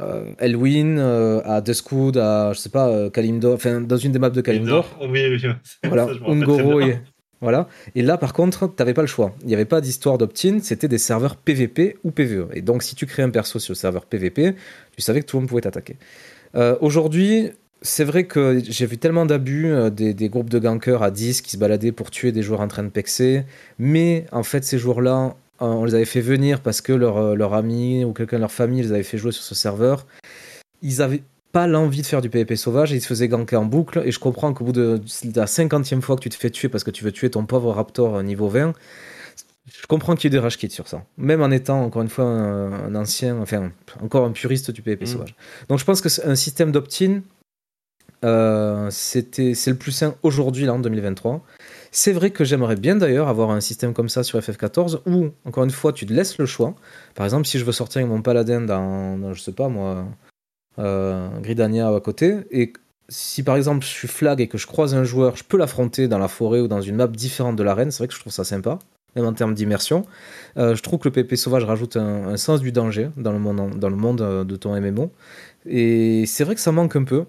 euh, à Duskwood, à, je sais pas, Kalimdor, enfin, dans une des maps de Kalimdor. Oui, oui, oui. [LAUGHS] Voilà, Ungoro et... Voilà. Et là, par contre, t'avais pas le choix. Il n'y avait pas d'histoire d'opt-in, c'était des serveurs PVP ou PVE. Et donc, si tu crées un perso sur le serveur PVP, tu savais que tout le monde pouvait t'attaquer. Euh, Aujourd'hui, c'est vrai que j'ai vu tellement d'abus, euh, des, groupes de gankers à 10 qui se baladaient pour tuer des joueurs en train de pexer. Mais en fait, ces joueurs-là, euh, on les avait fait venir parce que leur, leur ami ou quelqu'un de leur famille les avait fait jouer sur ce serveur. Ils avaient pas l'envie de faire du PvP sauvage et ils se faisaient ganker en boucle. Et je comprends qu'au bout de, de la cinquantième fois que tu te fais tuer parce que tu veux tuer ton pauvre Raptor euh, niveau 20, je comprends qu'il y ait des rage sur ça. Même en étant encore une fois un, un ancien, enfin encore un puriste du PvP sauvage. Donc je pense que c'est un système d'opt-in, euh, c'était c'est le plus sain aujourd'hui là en 2023. C'est vrai que j'aimerais bien d'ailleurs avoir un système comme ça sur FF14 où encore une fois tu te laisses le choix. Par exemple si je veux sortir avec mon paladin dans, dans, je sais pas moi Gridania à côté et si par exemple je suis flag et que je croise un joueur, je peux l'affronter dans la forêt ou dans une map différente de l'arène. C'est vrai que je trouve ça sympa même en termes d'immersion. Euh, je trouve que le PP sauvage rajoute un, sens du danger dans le monde, dans le monde euh, de ton MMO. Et c'est vrai que ça manque un peu.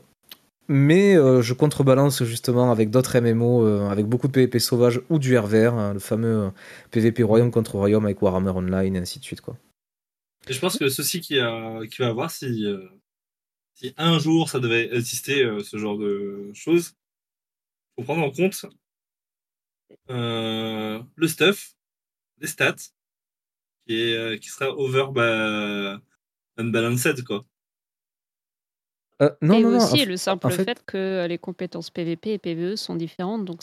Mais euh, je contrebalance justement avec d'autres MMO, euh, avec beaucoup de PvP sauvage ou du RVR, hein, le fameux PvP royaume contre royaume avec Warhammer Online et ainsi de suite. Quoi. Je pense que ceci qui, va avoir, si, euh, si un jour ça devait exister, euh, ce genre de choses, il faut prendre en compte euh, le stuff, les stats, qui, est, euh, qui sera over bah, unbalanced, quoi. Euh, non, et non, aussi non, le simple en fait... fait, que les compétences PVP et PVE sont différentes, donc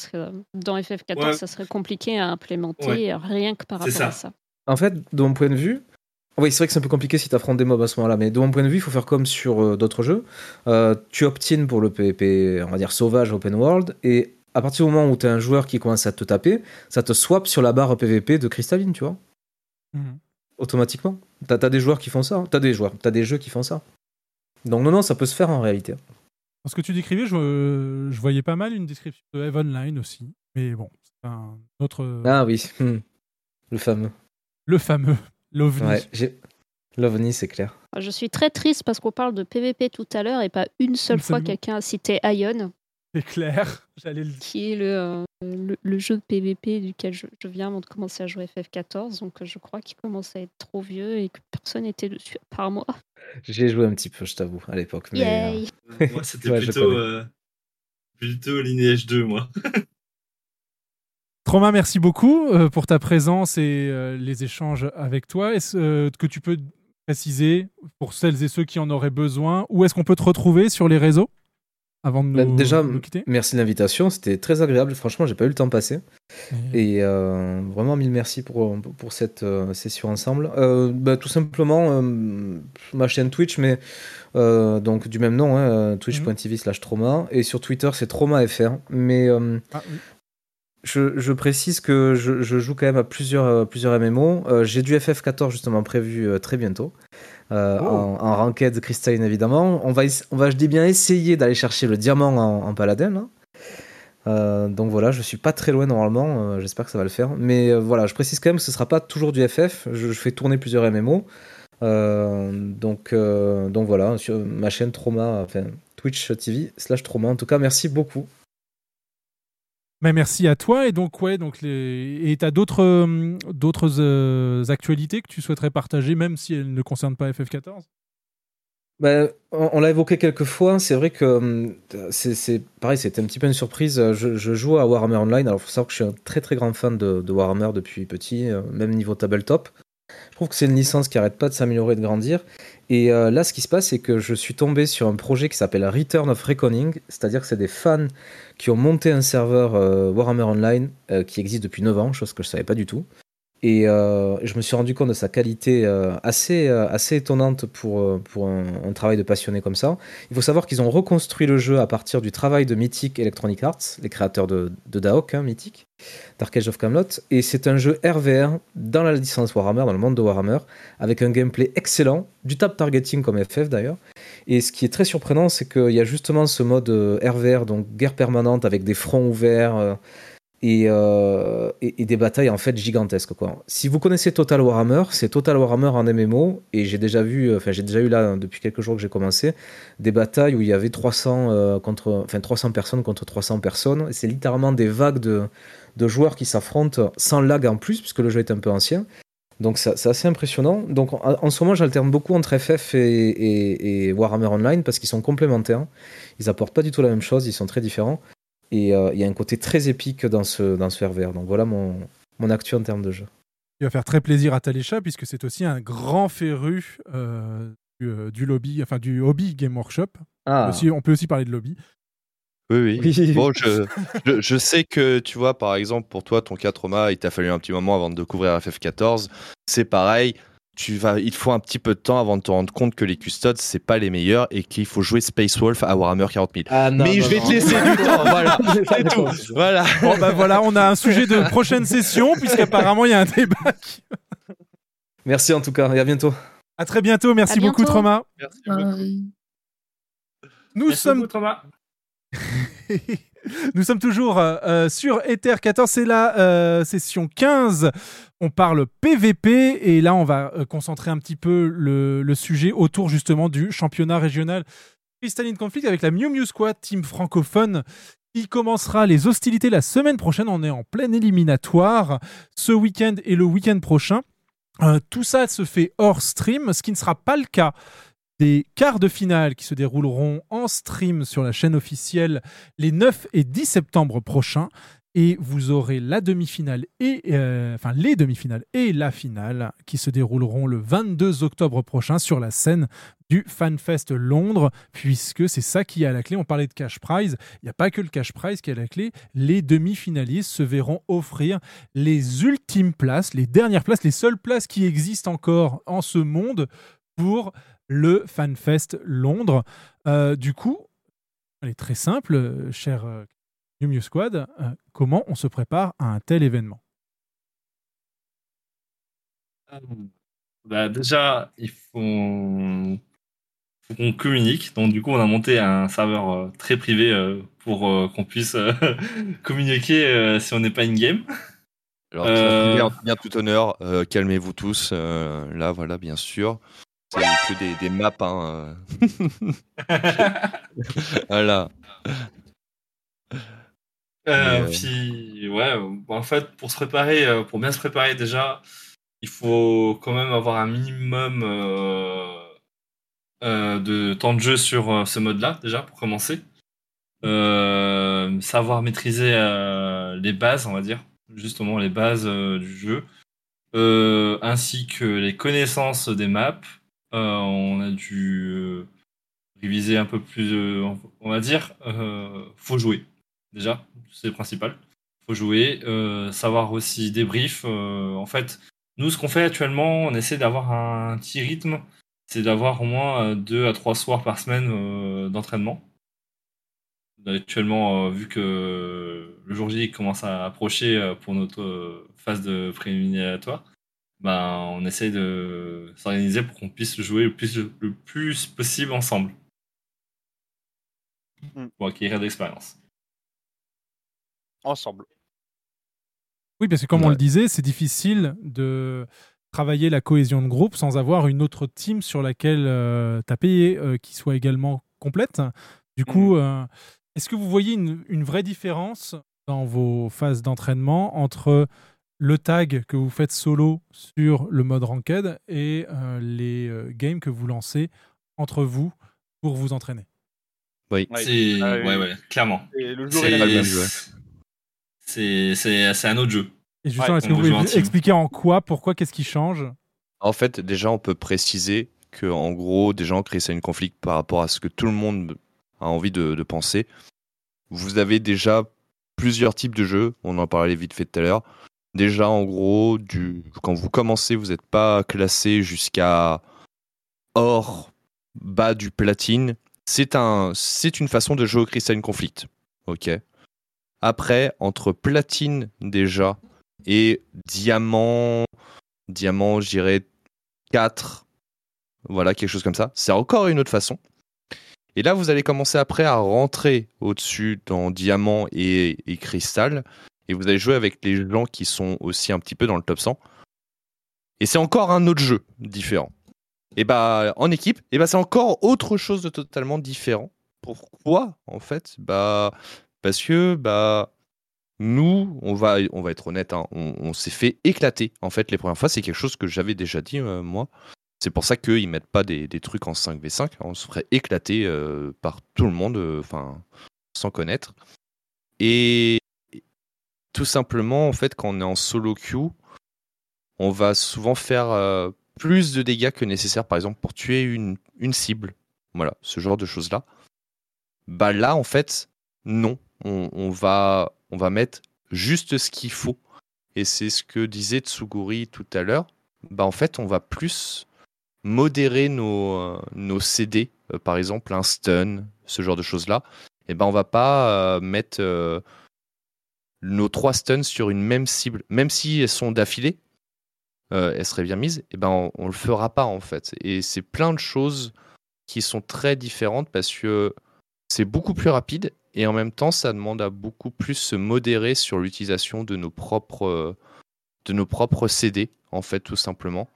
dans FF14 Ouais. ça serait compliqué à implémenter Ouais. rien que par C'est rapport à ça. ça. En fait, de mon point de vue, oui, c'est vrai que c'est un peu compliqué si tu affrontes des mobs à ce moment-là, mais de mon point de vue, il faut faire comme sur euh, d'autres jeux. Euh, tu opt-in pour le PvP, on va dire sauvage, open world, et à partir du moment où tu as un joueur qui commence à te taper, ça te swap sur la barre PvP de cristalline, tu vois, Mhm. automatiquement. T'as as des joueurs qui font ça, hein. t'as des joueurs, t'as des jeux qui font ça. Donc non, non, ça peut se faire en réalité. Dans ce que tu décrivais, je, je voyais pas mal une description de Eve Online aussi. Mais bon, c'est un autre. Ah oui, hmm. le fameux. Le fameux. L'OVNI. Ouais, j'ai- L'OVNI, c'est clair. Je suis très triste parce qu'on parle de PVP tout à l'heure et pas une seule Une fois quelqu'un a cité Ion. C'est clair, [LAUGHS] j'allais le dire. qui est le, euh, le, le jeu de PVP duquel je, je viens avant de commencer à jouer FF14. Donc euh, je crois qu'il commence à être trop vieux et que personne n'était dessus à part moi. J'y ai joué un petit peu, je t'avoue, à l'époque. mais, euh, Moi, c'était [LAUGHS] ouais, plutôt, euh, plutôt Lineage 2, moi. [LAUGHS] Trauma, merci beaucoup euh, pour ta présence et euh, les échanges avec toi. Est-ce euh, que tu peux préciser pour celles et ceux qui en auraient besoin où est-ce qu'on peut te retrouver sur les réseaux avant de nous, Bah, déjà, nous quitter? merci de l'invitation, c'était très agréable. Franchement, j'ai pas eu le temps de passer. Et euh, vraiment, mille merci pour, pour cette session ensemble. Euh, bah, tout simplement, euh, ma chaîne Twitch, mais donc du même nom, hein, euh, twitch.tv slash trauma. Et sur Twitter, c'est traumafr. Mais Ah, oui. Je, je précise que je, je joue quand même à plusieurs, euh, plusieurs MMO. Euh, J'ai du FF14 justement prévu euh, très bientôt. Oh. en, en ranked cristalline évidemment. On va, on va, je dis bien, essayer d'aller chercher le diamant en, en paladin. Euh, donc voilà, je suis pas très loin normalement. J'espère que ça va le faire. Mais voilà, je précise quand même que ce sera pas toujours du FF. Je, je fais tourner plusieurs MMO. Donc, donc voilà, sur ma chaîne Trauma, enfin Twitch TV slash Trauma. En tout cas, merci beaucoup. Mais merci à toi. Et donc, ouais, donc les... et tu as d'autres euh, d'autres euh, actualités que tu souhaiterais partager, même si elles ne concernent pas FF14 Ben, on l'a évoqué quelques fois. C'est vrai que hum, c'est pareil, c'était un petit peu une surprise. Je, joue à Warhammer Online. Alors, faut savoir que je suis un très très grand fan de, de Warhammer depuis petit, euh, même niveau tabletop. Je trouve que c'est une licence qui arrête pas de s'améliorer et de grandir. Et euh, là, ce qui se passe, c'est que je suis tombé sur un projet qui s'appelle Return of Reckoning. C'est-à-dire que c'est des fans qui ont monté un serveur euh, Warhammer Online euh, qui existe depuis 9 ans, chose que je savais pas du tout. Et euh, je me suis rendu compte de sa qualité euh, assez, euh, assez étonnante pour, pour un, travail de passionné comme ça. Il faut savoir qu'ils ont reconstruit le jeu à partir du travail de Mythic Electronic Arts, les créateurs de, de Daok, hein, Mythic, Dark Age of Camelot. Et c'est un jeu RVR dans la licence Warhammer, dans le monde de Warhammer, avec un gameplay excellent, du tap targeting comme FF d'ailleurs. Et ce qui est très surprenant, c'est qu'il y a justement ce mode RVR, donc guerre permanente avec des fronts ouverts. Euh, et, des batailles en fait gigantesques quoi. Si vous connaissez Total Warhammer, c'est Total Warhammer en MMO et j'ai déjà vu, euh, enfin j'ai déjà eu là depuis quelques jours que j'ai commencé des batailles où il y avait 300 euh, contre, enfin 300 personnes contre 300 personnes c'est littéralement des vagues de, de joueurs qui s'affrontent sans lag en plus puisque le jeu est un peu ancien. Donc c'est assez impressionnant. Donc en, ce moment j'alterne beaucoup entre FF et- et Warhammer Online parce qu'ils sont complémentaires. Ils apportent pas du tout la même chose, ils sont très différents. Et euh, il y a un côté très épique dans ce, dans ce RVR. Donc voilà mon, mon actu en termes de jeu. Il va faire très plaisir à Talécha puisque c'est aussi un grand féru euh, du, euh, du lobby, enfin du hobby Game Workshop. Ah. Aussi, on peut aussi parler de lobby. Oui, oui. Oui. Bon, je, je, je sais que, tu vois, par exemple, pour toi, ton 4 Roma, il t'a fallu un petit moment avant de découvrir FF14. C'est pareil. Tu vas, il te faut un petit peu de temps avant de te rendre compte que les custodes, c'est pas les meilleurs et qu'il faut jouer Space Wolf à Warhammer 40 000. Ah, non, Mais non, je vais non. te laisser du [LAUGHS] temps, voilà. [LAUGHS] C'est tout. Voilà. Bon, bah voilà, on a un sujet de prochaine session puisqu'apparemment il y a un débat. qui- Merci en tout cas et à bientôt. À très bientôt. Merci À beaucoup, bientôt. Trauma. Merci Nous Merci sommes beaucoup, Trauma. [LAUGHS] Nous sommes toujours euh, euh, sur Ether 14, c'est la euh, session 15. On parle PVP et là on va euh, concentrer un petit peu le, sujet autour justement du championnat régional Crystalline Conflict avec la Mew Mew Squad, team francophone. qui commencera les hostilités la semaine prochaine. On est en pleine éliminatoire ce week-end et le week-end prochain. Euh, tout ça se fait hors stream, ce qui ne sera pas le cas des quarts de finale qui se dérouleront en stream sur la chaîne officielle les 9 et 10 septembre prochains. Et vous aurez la demi-finale et euh, enfin les demi-finales et la finale qui se dérouleront le 22 octobre prochain sur la scène du FanFest Londres, puisque c'est ça qui est à la clé. On parlait de cash prize. Il n'y a pas que le cash prize qui est à la clé. Les demi-finalistes se verront offrir les ultimes places, les dernières places, les seules places qui existent encore en ce monde pour le FanFest Londres. Euh, du coup, elle est très simple, euh, cher euh, New Mew Squad. euh, comment on se prépare à un tel événement? Bah, déjà, il faut, faut qu'on communique. Donc, du coup, on a monté un serveur euh, très privé euh, pour euh, qu'on puisse euh, [LAUGHS] communiquer euh, si on n'est pas in-game. Alors, Euh, bien, bien tout honneur, euh, calmez-vous tous. euh, là, voilà, bien sûr. C'est que des, des maps. Hein, euh. [LAUGHS] voilà. Euh, euh, Puis, ouais, en fait, pour se préparer, euh, pour bien se préparer déjà, il faut quand même avoir un minimum de temps de jeu sur ce mode-là, déjà, pour commencer. Savoir maîtriser les bases, on va dire, justement les bases du jeu, Euh, ainsi que les connaissances des maps. Euh, on a dû euh, réviser un peu plus, on va dire, faut jouer, déjà, c'est le principal. Faut jouer, euh, savoir aussi débrief. euh, en fait, nous, ce qu'on fait actuellement, on essaie d'avoir un petit rythme, c'est d'avoir au moins euh, deux à trois soirs par semaine d'entraînement. Actuellement, vu que le jour J commence à approcher pour notre phase de préliminatoire, ben, on essaie de s'organiser pour qu'on puisse jouer le plus, le plus possible ensemble. Mm. Pour acquérir de l'expérience. Ensemble. Oui, parce que comme on le disait, c'est difficile de travailler la cohésion de groupe sans avoir une autre team sur laquelle as payé euh, qui soit également complète. Du coup, euh, est-ce que vous voyez une, une vraie différence dans vos phases d'entraînement entre le tag que vous faites solo sur le mode ranked et euh, les euh, games que vous lancez entre vous pour vous entraîner? Oui. C'est Ah oui. ouais, ouais, clairement. Et le jour C'est et la nuit. C'est un autre jeu. Et justement, est-ce que vous pouvez expliquer en quoi, pourquoi, qu'est-ce qui change? En fait, déjà, on peut préciser que, en gros, déjà, on crée ça une conflit par rapport à ce que tout le monde a envie de, de penser. Vous avez déjà plusieurs types de jeux. On en parlait vite fait tout à l'heure. Déjà, en gros, du... quand vous commencez, vous n'êtes pas classé jusqu'à or, bas du platine. C'est un... c'est une façon de jouer au Crystal Conflict. Ok. Après, entre platine déjà et diamant, diamant, je dirais 4, voilà, quelque chose comme ça. C'est encore une autre façon. Et là, vous allez commencer après à rentrer au-dessus dans diamant et, cristal. Et vous allez jouer avec les gens qui sont aussi un petit peu dans le top 100. Et c'est encore un autre jeu différent. Et bah, en équipe, et bah, c'est encore autre chose de totalement différent. Pourquoi, en fait? Bah, parce que, bah, nous, on va, on va être honnête, hein, on, s'est fait éclater. En fait, les premières fois, c'est quelque chose que j'avais déjà dit, euh, moi. C'est pour ça qu'ils mettent pas des, des trucs en 5v5. On se ferait éclater euh, par tout le monde, euh, enfin, sans connaître. Et tout simplement, en fait, quand on est en solo queue, on va souvent faire plus de dégâts que nécessaire, par exemple, pour tuer une, une cible. Voilà, ce genre de choses-là. Bah là, en fait, non. On, va, on va mettre juste ce qu'il faut. Et c'est ce que disait Tsuguri tout à l'heure. Bah en fait, on va plus modérer nos, euh, nos CD, euh, par exemple un stun, ce genre de choses-là. Et ben on va pas euh, mettre nos trois stuns sur une même cible, même si elles sont d'affilée, elles seraient bien mises. Et ben on, on le fera pas en fait. Et c'est plein de choses qui sont très différentes parce que c'est beaucoup plus rapide et en même temps ça demande à beaucoup plus se modérer sur l'utilisation de nos propres de nos propres CD en fait tout simplement.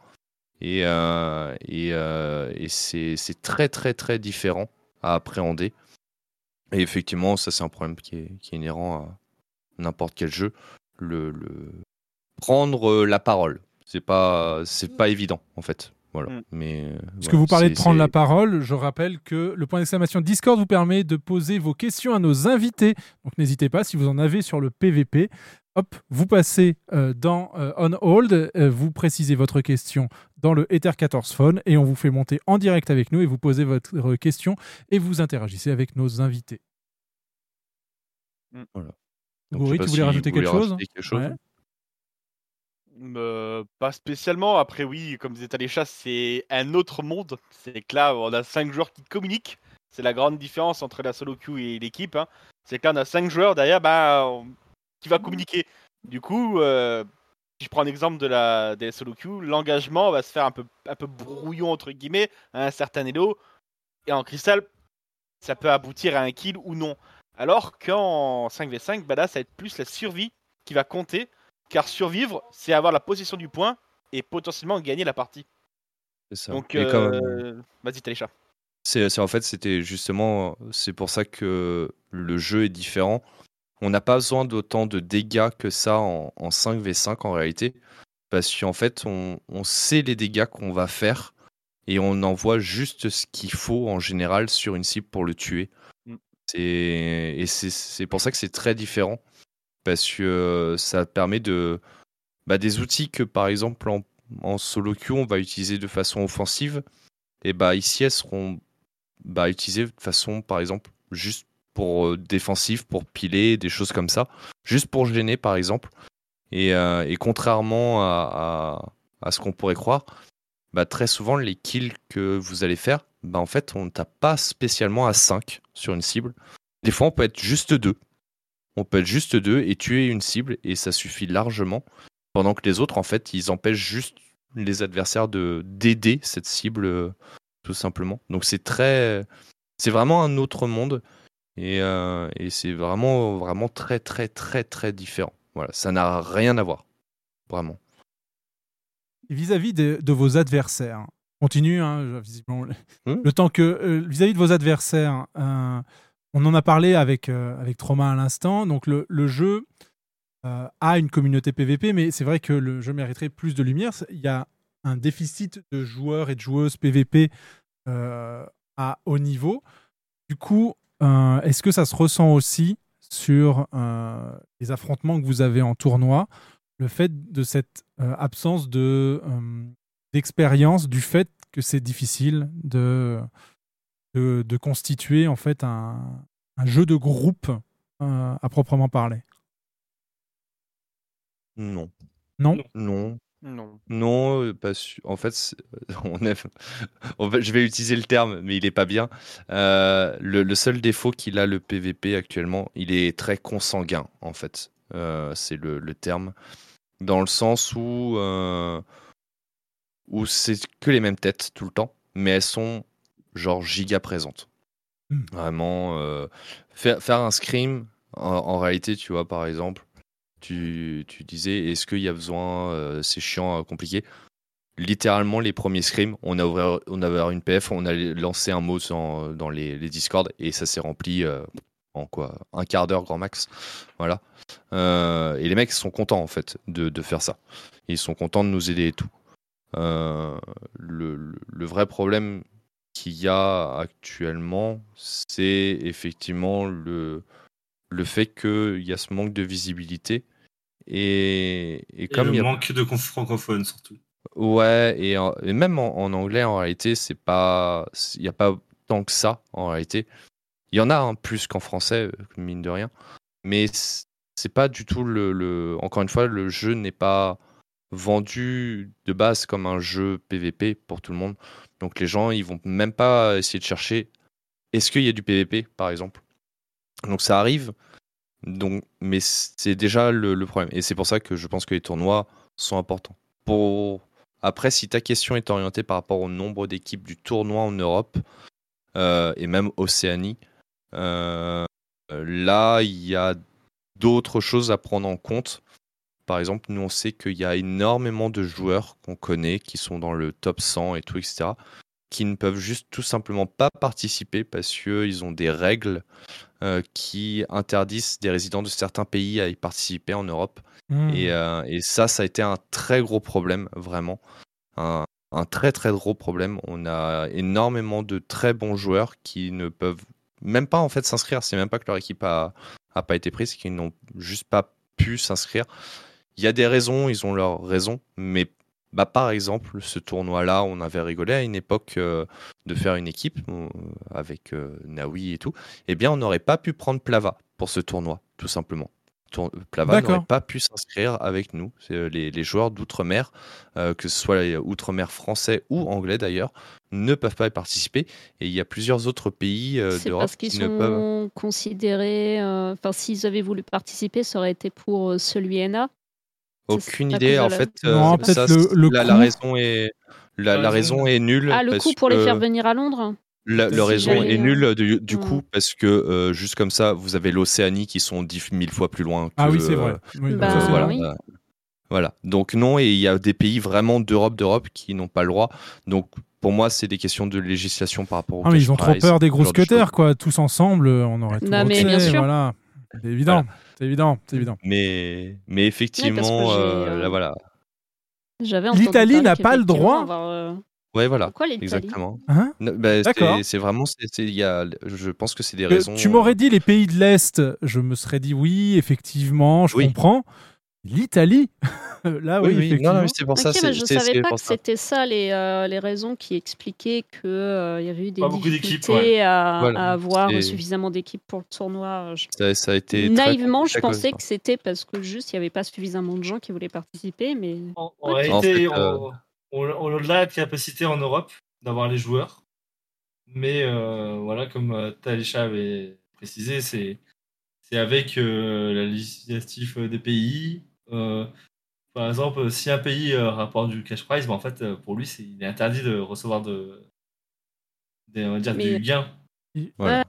Et, euh, et, euh, c'est très très très différent à appréhender. Et effectivement ça c'est un problème qui est, inhérent à n'importe quel jeu. Le- prendre euh, la parole c'est pas c'est pas évident en fait voilà mais euh, Parce que vous parlez de prendre la parole, je rappelle que le point d'exclamation Discord vous permet de poser vos questions à nos invités. Donc n'hésitez pas, si vous en avez sur le PVP, hop, vous passez euh, dans euh, On Hold, euh, vous précisez votre question dans le Ether 14 Phone et on vous fait monter en direct avec nous et vous posez votre question et vous interagissez avec nos invités. Voilà. Goury, tu voulais rajouter quelque chose Ouais. Euh, pas spécialement. Après, oui, comme disait Alécha, c'est un autre monde. C'est que là, on a cinq joueurs qui communiquent. C'est la grande différence entre la solo queue et l'équipe. hein. C'est que là, on a cinq joueurs derrière bah, qui va communiquer. Du coup, euh, si je prends un exemple de la, des solo queue, l'engagement va se faire un peu, un peu brouillon, entre guillemets, à un certain elo. Et en cristal, ça peut aboutir à un kill ou non. Alors qu'en 5v5, bah là, ça va être plus la survie qui va compter. Car survivre, c'est avoir la possession du point et potentiellement gagner la partie. C'est ça. Donc, euh, vas-y, Talécha. C'est, en fait, c'était justement, c'est pour ça que le jeu est différent. on n'a pas besoin d'autant de dégâts que ça en, en 5v5 en réalité, parce qu'en fait, on, on sait les dégâts qu'on va faire et on envoie juste ce qu'il faut en général sur une cible pour le tuer. Mm. Et c'est c'est pour ça que c'est très différent, parce que euh, ça permet de. Bah, des outils que par exemple en, solo queue on va utiliser de façon offensive, et bah ici elles seront bah, utilisées de façon par exemple juste pour euh, défensif, pour piler, des choses comme ça, juste pour gêner par exemple. Et, euh, contrairement à ce qu'on pourrait croire, bah, très souvent les kills que vous allez faire, bah, en fait on ne tape pas spécialement à 5 sur une cible. Des fois on peut être juste 2. On peut être juste 2 et tuer une cible et ça suffit largement. Pendant que les autres en fait ils empêchent juste les adversaires de d'aider cette cible euh, tout simplement. Donc c'est très, c'est vraiment un autre monde et, euh, et c'est vraiment vraiment très très très très différent. Voilà, ça n'a rien à voir, vraiment. Vis-à-vis de, de vos adversaires, continue, hein, visiblement, le, Hmm? le temps que euh, vis-à-vis de vos adversaires, on en a parlé avec euh, avec Trauma à l'instant. Donc le, jeu euh, a une communauté PVP, mais c'est vrai que le jeu mériterait plus de lumière. Il y a un déficit de joueurs et de joueuses PVP euh, à haut niveau. Du coup, est-ce que ça se ressent aussi sur les affrontements que vous avez en tournoi, le fait de cette absence de d'expérience, du fait que c'est difficile de, de, de constituer en fait un, un jeu de groupe euh, à proprement parler. Non. Non? Non. Non. Non, euh, parce en fait, c'est- [LAUGHS] on je vais utiliser le terme, mais il est pas bien. Euh, le, le seul défaut qu'il a le PVP actuellement, il est très consanguin en fait. Euh, c'est le, le terme, dans le sens où euh, où c'est que les mêmes têtes tout le temps, mais elles sont genre giga présentes. Hmm. Vraiment, euh, faire, faire un scream, en, en réalité, tu vois, par exemple, tu, tu disais, est-ce qu'il y a besoin, euh, c'est chiant, euh, compliqué? Littéralement, les premiers scrims, on a ouvert, on a ouvert une PF, on a lancé un mot dans, dans les, les Discord et ça s'est rempli euh, en quoi? Un quart d'heure grand max. Voilà. Et les mecs sont contents en fait de, de faire ça. Ils sont contents de nous aider et tout. Euh, le- le vrai problème qu'il y a actuellement, c'est effectivement le, le fait qu'il y a ce manque de visibilité. Et, et Et comme le il y a- manque de francophones surtout. Ouais, et, en- et même en, en anglais, en réalité, c'est pas, il n'y a pas tant que ça, en réalité. Il y en a un plus qu'en français, mine de rien. Mais c'est pas du tout le, le- Encore une fois, le jeu n'est pas vendu de base comme un jeu PVP pour tout le monde. Donc les gens, ils vont même pas essayer de chercher est-ce qu'il y a du PVP, par exemple? Donc ça arrive, mais c'est déjà le, problème. Et c'est pour ça que je pense que les tournois sont importants. Après, si ta question est orientée par rapport au nombre d'équipes du tournoi en Europe euh, et même Océanie, euh, là, il y a d'autres choses à prendre en compte. Par exemple, nous, on sait qu'il y a énormément de joueurs qu'on connaît qui sont dans le top 100 et tout, etc., qui ne peuvent juste tout simplement pas participer parce qu'ils ont des règles euh, qui interdisent des résidents de certains pays à y participer en Europe. Mmh. Et, euh, et ça, ça a été un très gros problème, vraiment. Un, un très très gros problème. On a énormément de très bons joueurs qui ne peuvent même pas en fait s'inscrire. C'est même pas que leur équipe a, a pas été prise, qu'ils n'ont juste pas pu s'inscrire. Il y a des raisons, ils ont leurs raisons, mais bah, par exemple, ce tournoi-là, on avait rigolé à une époque euh, de faire une équipe euh, avec euh, Naoui et tout. Eh bien, on n'aurait pas pu prendre Plava pour ce tournoi, tout simplement. Tour- Plava n'aurait pas pu s'inscrire avec nous. Euh, Les, les joueurs d'outre-mer, euh, que ce soit les outre-mer français ou anglais d'ailleurs, ne peuvent pas y participer. Et il y a plusieurs autres pays euh, d'Europe parce qu'ils qui ne peuvent. sont considérés. euh, Enfin, s'ils avaient voulu participer, ça aurait été pour euh, celui NA. Aucune idée. En fait, Non, euh, peut-être ça, le- c'est- le la, la coût. raison est la, la raison est nulle. Ah, le parce coup pour les faire venir à Londres La, raison est nulle du, du hmm. coup parce que euh, juste comme ça, vous avez l'Océanie qui sont dix mille fois plus loin. Que, Ah oui, c'est vrai. euh, Oui, donc Bah, ça, c'est voilà. oui. euh, voilà. Donc non, et il y a des pays vraiment d'Europe, d'Europe qui n'ont pas le droit. Donc pour moi, c'est des questions de législation par rapport au. Ah, mais ils ont trop peur des grosses cutters, quoi. Tous ensemble, on aurait tout Non, mais bien sûr. Voilà. C'est évident, c'est évident, c'est évident. Mais, mais effectivement, j'ai, euh, euh, là voilà. L'Italie n'a pas le droit avoir, euh, Ouais, voilà. Pourquoi l'Italie? Exactement. Hein? Bah, D'accord. c'est- vraiment, c'est- c'est- il y a, je pense que c'est des Euh, raisons. tu m'aurais dit les pays de l'Est, je me serais dit oui, effectivement, je Oui. comprends. L'Italie, [LAUGHS] là oui, Oui, oui, non, non, c'est pour ça. Mais je c'est- savais pas que c'était ça les, euh, les raisons qui expliquaient qu'il y avait eu des Pas difficultés ouais. à, Voilà, à avoir suffisamment d'équipes pour le tournoi. Je- Ça, ça a été très Naïvement, je pensais que c'était parce que juste il n'y avait pas suffisamment de gens qui voulaient participer, mais En En réalité, fait, euh, on, on, on a de la capacité en Europe d'avoir les joueurs. Mais euh, voilà, comme euh, Talisha avait précisé, c'est c'est avec euh, la législative des pays. Euh, par exemple, si un pays euh, rapporte du cash prize, ben, en fait, euh, pour lui, c'est il est interdit de recevoir de, des- on va dire, Mais- du gain. Voilà.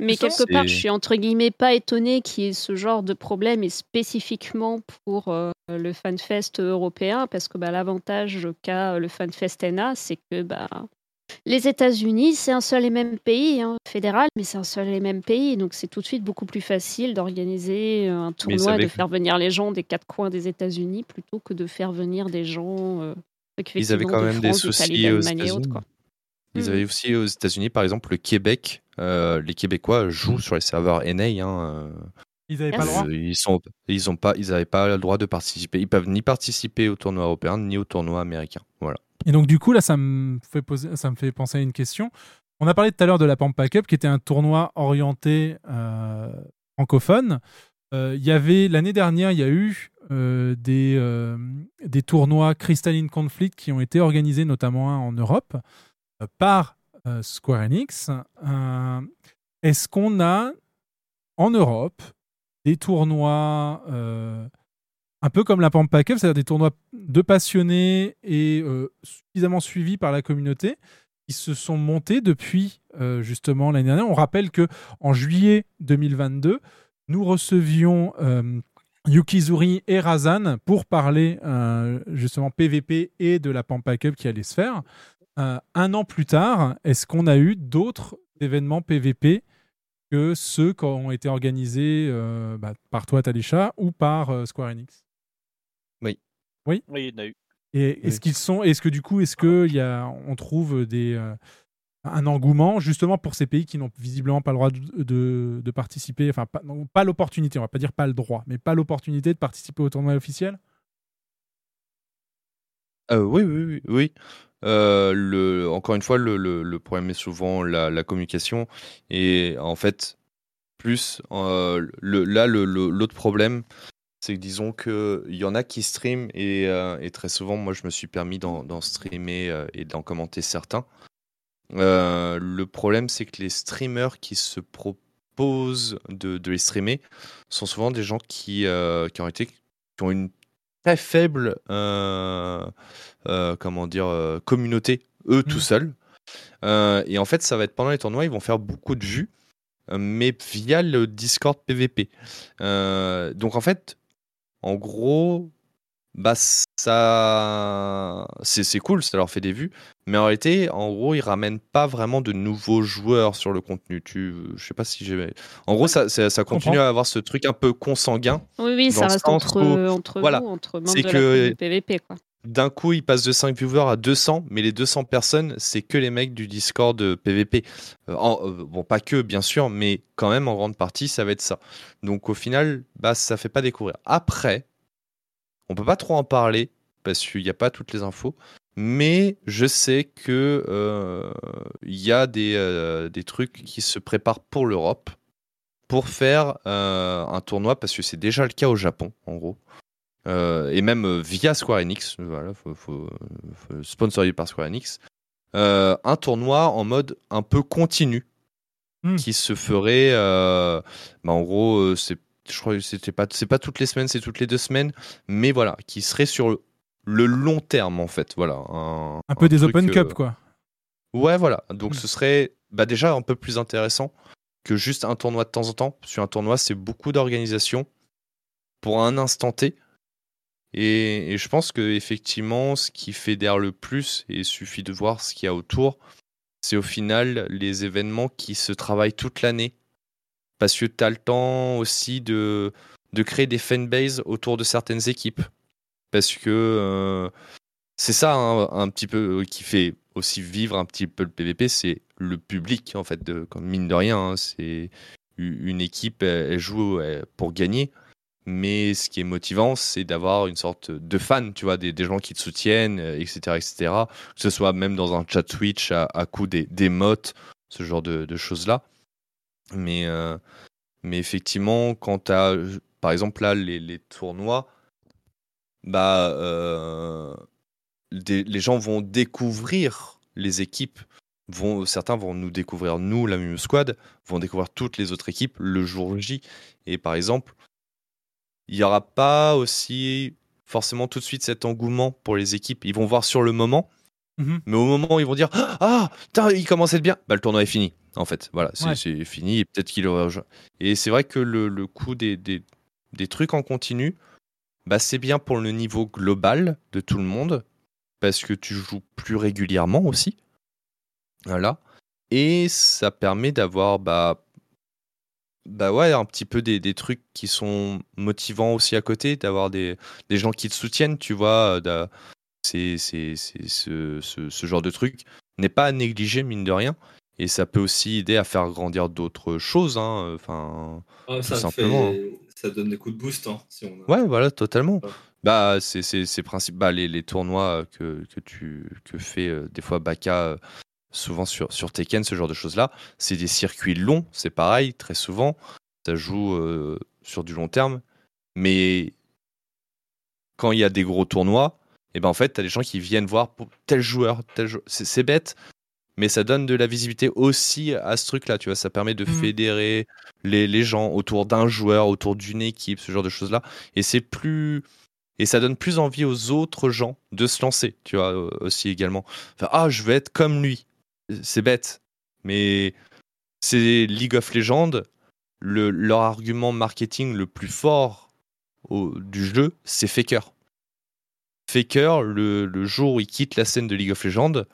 Mais Ça, quelque part, je suis entre guillemets pas étonnée qu'il y ait ce genre de problème et spécifiquement pour euh, le FanFest européen parce que bah, l'avantage qu'a le FanFest NA, c'est que bah, les États-Unis, c'est un seul et même pays hein, fédéral, mais c'est un seul et même pays, donc c'est tout de suite beaucoup plus facile d'organiser euh, un tournoi et de faire venir les gens des quatre coins des États-Unis plutôt que de faire venir des gens. euh, Ils avaient quand de même des France, d'Italie, soucis aux États-Unis. Ils Mhm. avaient aussi aux États-Unis, par exemple, le Québec. euh, les Québécois jouent sur les serveurs NA. Hein, euh, Ils n'avaient pas le droit. ils sont, ils ont pas, ils n'avaient pas le droit de participer. Ils peuvent ni participer au tournoi européen ni au tournoi américain. Voilà. Et donc, du coup, là, ça me fait, poser, ça me fait penser à une question. On a parlé tout à l'heure de la Pampa Cup, qui était un tournoi orienté euh, francophone. Euh, Il y avait, l'année dernière, il y a eu euh, des, des tournois Crystalline Conflict qui ont été organisés, notamment en Europe, par Square Enix. Est-ce qu'on a, en Europe, des tournois un peu comme la Pampa Cup, c'est-à-dire des tournois de passionnés et euh, suffisamment suivis par la communauté qui se sont montés depuis euh, justement l'année dernière. On rappelle que en juillet 2022, nous recevions euh, Yukizuri et Razan pour parler justement PVP et de la Pampa Cup qui allait se faire. Un an plus tard, est-ce qu'on a eu d'autres événements PVP que ceux qui ont été organisés bah, par toi, Talisha, ou par Square Enix? Oui. Oui Oui, il y en a eu. Et est-ce qu'ils sont, est-ce que du coup, est-ce que il y a, on trouve des, euh, un engouement justement pour ces pays qui n'ont visiblement pas le droit de, de- de participer, enfin pas, non, pas l'opportunité, on va pas dire pas le droit, mais pas l'opportunité de participer au tournoi officiel? Euh, oui, oui, oui. oui. Euh, le, encore une fois, le, le- le problème est souvent la, la communication. Et en fait, plus euh, le, là, le- le- l'autre problème, c'est que disons qu'il y en a qui streament et, euh, et très souvent, moi, je me suis permis d'en, streamer euh, et d'en commenter certains. Euh, le problème, c'est que les streamers qui se proposent de, de les streamer sont souvent des gens qui, qui ont été qui ont une très faible comment dire communauté eux tout seuls. Euh, et en fait ça va être pendant les tournois ils vont faire beaucoup de vues mais via le Discord PVP donc en fait en gros bah ça c'est cool ça leur fait des vues mais en réalité en gros ils ramènent pas vraiment de nouveaux joueurs sur le contenu tu je sais pas si j'ai en gros ça ça, ça continue comprends. à avoir ce truc un peu consanguin Oui, oui, ça reste entre, où- entre voilà, vous, entre membres de que PVP. Quoi. D'un coup, il passe de 5 viewers à 200, mais les 200 personnes, c'est que les mecs du Discord euh, PVP. Euh, en- euh, bon, pas que, bien sûr, mais quand même, en grande partie, ça va être ça. Donc, au final, bah, ça fait pas découvrir. Après, on peut pas trop en parler, parce qu'il n'y a pas toutes les infos, mais je sais que euh, il y a des, euh, des trucs qui se préparent pour l'Europe, pour faire euh, un tournoi, parce que c'est déjà le cas au Japon, en gros. Euh, et même euh, via Square Enix, voilà, faut, faut- faut- sponsorisé par Square Enix, euh, un tournoi en mode un peu continu Hmm. qui se ferait, euh, bah, en gros, c'est, je crois que c'était pas, c'est pas toutes les semaines, c'est toutes les deux semaines, mais voilà, qui serait sur le, le long terme en fait, voilà, un, Un peu des truc, Open Cup, quoi. Ouais, voilà. Donc Mm. ce serait bah, déjà un peu plus intéressant que juste un tournoi de temps en temps. Sur un tournoi, c'est beaucoup d'organisation pour un instant T. Et, je pense que effectivement, ce qui fédère le plus, et il suffit de voir ce qu'il y a autour, c'est au final les événements qui se travaillent toute l'année parce que tu as le temps aussi de, de créer des fanbases autour de certaines équipes. Parce que euh, c'est ça hein, un petit peu euh, qui fait aussi vivre un petit peu le PVP, c'est le public en fait. De, comme mine de rien, hein, c'est une équipe, elle, joue pour gagner. Mais ce qui est motivant, c'est d'avoir une sorte de fan, tu vois, des, gens qui te soutiennent, etc., etc. Que ce soit même dans un chat Twitch à, coup des, des mots, ce genre de, choses-là. Mais, euh, mais effectivement, quand tu as, par exemple, là, les, tournois, bah, euh, les gens vont découvrir les équipes. Vont, certains vont nous découvrir, nous, la Mime Squad, vont découvrir toutes les autres équipes le jour J. Et par exemple, il n'y aura pas aussi forcément tout de suite cet engouement pour les équipes. Ils vont voir sur le moment, Mhm. mais au moment où ils vont dire Ah, putain, il commence à être bien, bah, le tournoi est fini. En fait, voilà, c'est Ouais. fini et peut-être qu'il aura. Et c'est vrai que le, le coût des, des, des trucs en continu, bah, c'est bien pour le niveau global de tout le monde, parce que tu joues plus régulièrement aussi. Voilà. Et ça permet d'avoir bah, bah ouais, un petit peu des, des trucs qui sont motivants aussi à côté, d'avoir des, des gens qui te soutiennent, tu vois. euh, C'est, c'est, c'est ce, ce, ce genre de truc n'est pas à négliger, mine de rien. Et ça peut aussi aider à faire grandir d'autres choses. Hein, enfin, Ah, tout ça, simplement. hein. fait... ça donne des coups de boost. Hein, si on a- Ouais, voilà, totalement. Bah, c'est c'est c'est principe. Bah, les, les tournois que, que tu que fait euh, des fois Baka, euh, souvent sur, sur Tekken, ce genre de choses-là, c'est des circuits longs, c'est pareil, très souvent. Ça joue euh, sur du long terme. Mais quand il y a des gros tournois, et ben en fait, tu as des gens qui viennent voir pour tel joueur, tel joueur. C'est bête, mais ça donne de la visibilité aussi à ce truc-là, tu vois. Ça permet de Mhm. fédérer les, les gens autour d'un joueur, autour d'une équipe, ce genre de choses-là. Et c'est plus. Et ça donne plus envie aux autres gens de se lancer, tu vois, euh, aussi également. Enfin, ah, je vais être comme lui. C'est bête. Mais c'est League of Legends, le, leur argument marketing le plus fort du jeu, c'est Faker. Faker, le, le jour où il quitte la scène de League of Legends,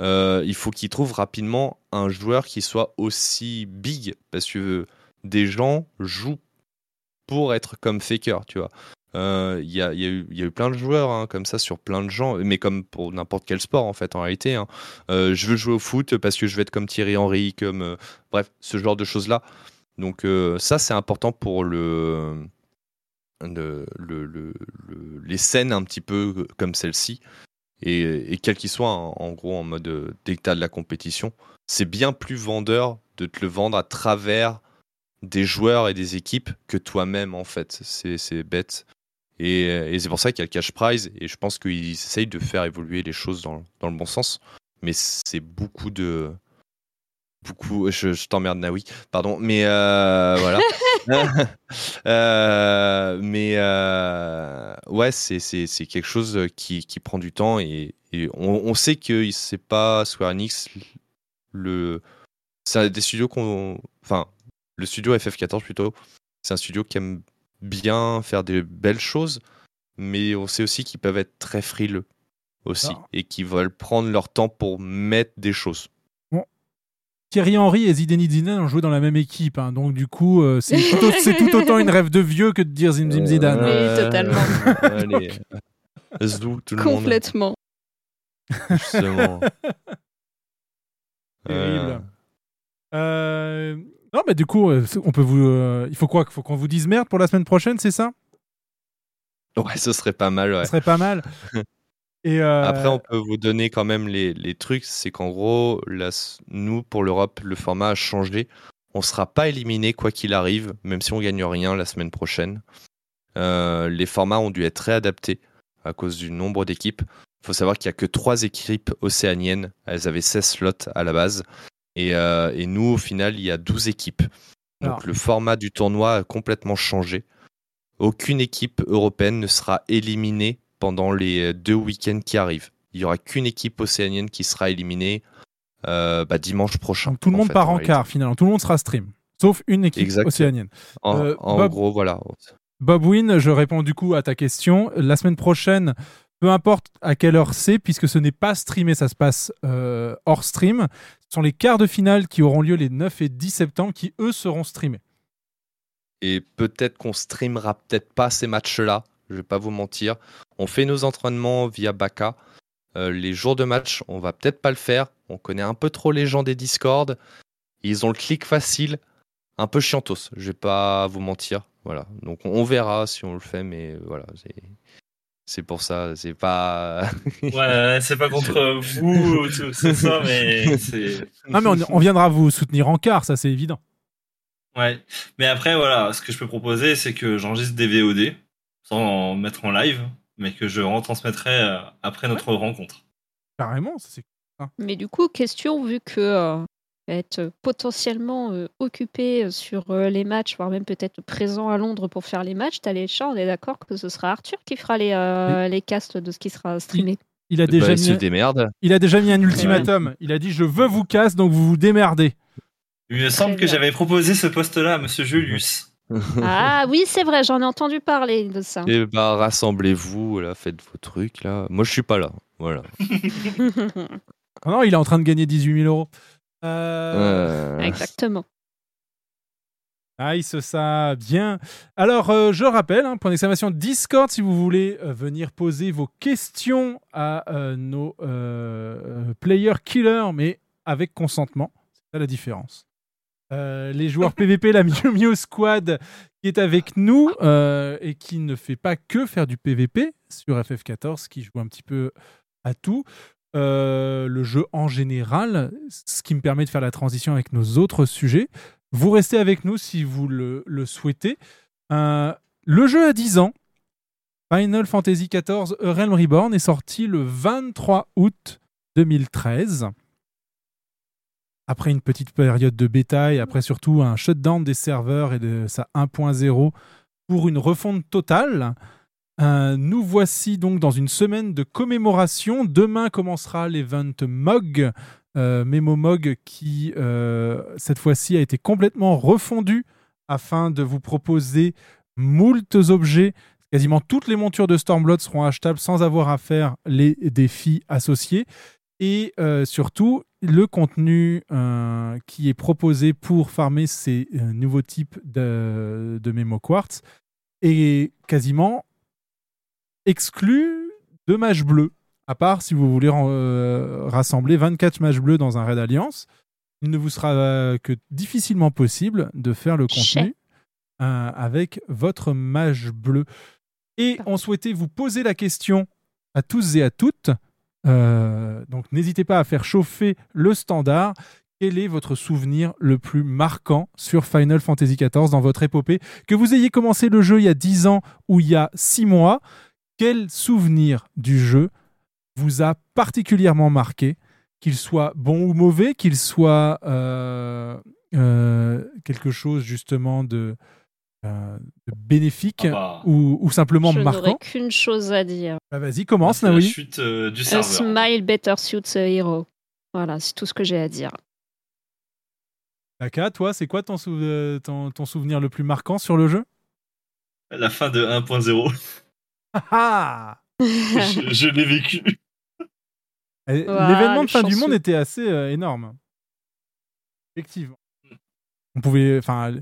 euh, il faut qu'il trouve rapidement un joueur qui soit aussi big, parce que des gens jouent pour être comme Faker, tu vois. Euh, Il y, a, eu- plein de joueurs hein, comme ça sur plein de gens, mais comme pour n'importe quel sport en fait en réalité. hein. Euh, je veux jouer au foot parce que je veux être comme Thierry Henry, comme euh, bref ce genre de choses là. Donc ça c'est important pour le, le- le- le- le- les scènes un petit peu comme celle-ci et, et quel qu'il soit en, en gros en mode t'as de la compétition, c'est bien plus vendeur de te le vendre à travers des joueurs et des équipes que toi-même en fait. C'est bête. Et, et c'est pour ça qu'il y a le cash prize et je pense qu'ils essayent de faire évoluer les choses dans, dans le bon sens. Mais c'est beaucoup de. Beaucoup. Je, je t'emmerde, Naoui. Pardon. Mais euh, voilà. [LAUGHS] [LAUGHS] Euh, mais euh, ouais, c'est quelque chose qui, qui prend du temps et, et on, on sait que c'est pas Square Enix le. C'est des studios qu'on. Enfin, le studio FF14 plutôt. C'est un studio qui aime bien faire des belles choses, mais on sait aussi qu'ils peuvent être très frileux aussi Ah. et qu'ils veulent prendre leur temps pour mettre des choses. Thierry Henry et Zidane Zidane ont joué dans la même équipe, hein, donc du coup, euh, c'est tout, au- c'est tout autant une rêve de vieux que de dire Zim Zim Zidane. Euh, Oui, totalement. [LAUGHS] allez, [LAUGHS] euh, Zou, tout le monde. Complètement. Justement. [LAUGHS] Terrible. Euh, Non, mais du coup, euh, on peut vous. euh, Il faut quoi? Faut qu'on vous dise merde pour la semaine prochaine, c'est ça? Ouais, ce serait pas mal. Ouais. Ce serait pas mal. [LAUGHS] Et euh, Après, on peut vous donner quand même les, les trucs. C'est qu'en gros, là, nous, pour l'Europe, le format a changé. On sera pas éliminé quoi qu'il arrive, même si on gagne rien la semaine prochaine. Euh, les formats ont dû être réadaptés à cause du nombre d'équipes. Il faut savoir qu'il n'y a que trois équipes océaniennes. Elles avaient 16 slots à la base. Et, euh, et nous, au final, il y a 12 équipes. Donc Alors. le format du tournoi a complètement changé. Aucune équipe européenne ne sera éliminée pendant les deux week-ends qui arrivent. Il n'y aura qu'une équipe océanienne qui sera éliminée euh, bah, dimanche prochain. donc tout le monde fait, part en quart finalement. Tout le monde sera stream, sauf une équipe océanienne. En, Euh, en Bob- gros, voilà. Bob Win, je réponds du coup à ta question. La semaine prochaine, peu importe à quelle heure c'est, puisque ce n'est pas streamé, ça se passe euh, hors stream. Sont les quarts de finale qui auront lieu les 9 et 10 septembre qui, eux, seront streamés. et peut-être qu'on streamera peut-être pas ces matchs-là. Je vais pas vous mentir. On fait nos entraînements via Baka. Euh, les jours de match, on va peut-être pas le faire. On connaît un peu trop les gens des Discord. Ils ont le clic facile, un peu chiantos. Je vais pas vous mentir. Voilà. Donc on verra si on le fait, mais voilà. C'est- pour ça. C'est pas. Ouais, c'est pas contre [LAUGHS] vous, tout- c'est ça, mais. [LAUGHS] Ah, mais on, on viendra vous soutenir en quart, ça c'est évident. Ouais. Mais après, voilà, ce que je peux proposer, c'est que j'enregistre des VOD sans en mettre en live, mais que je retransmettrai euh, après notre rencontre. Carrément, ça c'est. Mais du coup, question, vu que euh, être potentiellement euh, occupé sur euh, les matchs, voire même peut-être présent à Londres pour faire les matchs, t'as les chats, on est d'accord que ce sera Arthur qui fera les, euh, les casts de ce qui sera streamé. Il a Bah, déjà il se mis. démerde. Il a déjà mis un ultimatum. Il a dit je veux vous casse, donc vous vous démerdez. Il me semble que j'avais proposé ce poste-là à Monsieur Julius. [LAUGHS] Ah oui, c'est vrai, j'en ai entendu parler de ça. Et bah rassemblez-vous, là, faites vos trucs là. Moi je suis pas là. Voilà. [LAUGHS] Ah non, il est en train de gagner 18 000 euros. Euh, Exactement. Nice, ça, bien. Alors, euh, je rappelle, hein, point d'exclamation Discord, si vous voulez euh, venir poser vos questions à euh, nos euh, euh, player killers, mais avec consentement. C'est ça la différence. Euh, les joueurs [LAUGHS] PVP, la Mew Mew Squad, qui est avec nous euh, et qui ne fait pas que faire du PVP sur FF14, qui joue un petit peu à tout. Euh, le jeu en général, ce qui me permet de faire la transition avec nos autres sujets. Vous restez avec nous si vous le, souhaitez. Euh, le jeu a 10 ans. Final Fantasy XIV A Realm Reborn est sorti le 23 août 2013. Après une petite période de bêta et après surtout un shutdown des serveurs et de sa 1.0 pour une refonte totale. Euh, nous voici donc dans une semaine de commémoration. Demain commencera l'event MOG, euh, Memo MOG, qui euh, cette fois-ci a été complètement refondu afin de vous proposer moultes objets. Quasiment toutes les montures de Stormblood seront achetables sans avoir à faire les défis associés. Et euh, surtout, le contenu qui est proposé pour farmer ces nouveaux types de, de Memo Quartz est quasiment exclu de matchs bleus. À part si vous voulez euh, rassembler 24 matchs bleus dans un raid alliance, il ne vous sera euh, que difficilement possible de faire le contenu euh, avec votre mage bleu. Et on souhaitait vous poser la question à tous et à toutes. euh, donc n'hésitez pas à faire chauffer le standard. Quel est votre souvenir le plus marquant sur Final Fantasy XIV dans votre épopée? Que vous ayez commencé le jeu il y a 10 ans ou il y a 6 mois, quel souvenir du jeu vous a particulièrement marqué, qu'il soit bon ou mauvais, qu'il soit euh, euh, quelque chose justement de, euh, de bénéfique Ah bah. ou, ou simplement Je n'aurais marquant? qu'une chose à dire. Bah, Vas-y, commence, C'est la Naoui. chute euh, du A serveur. smile better suits a hero. Voilà, c'est tout ce que j'ai à dire. Laka, toi, c'est quoi ton, sou- ton, ton souvenir le plus marquant sur le jeu? La fin de 1.0. Ah [LAUGHS] je je l'ai vécu. L'événement de fin du monde était assez euh, énorme. Effectivement. On pouvait. Enfin.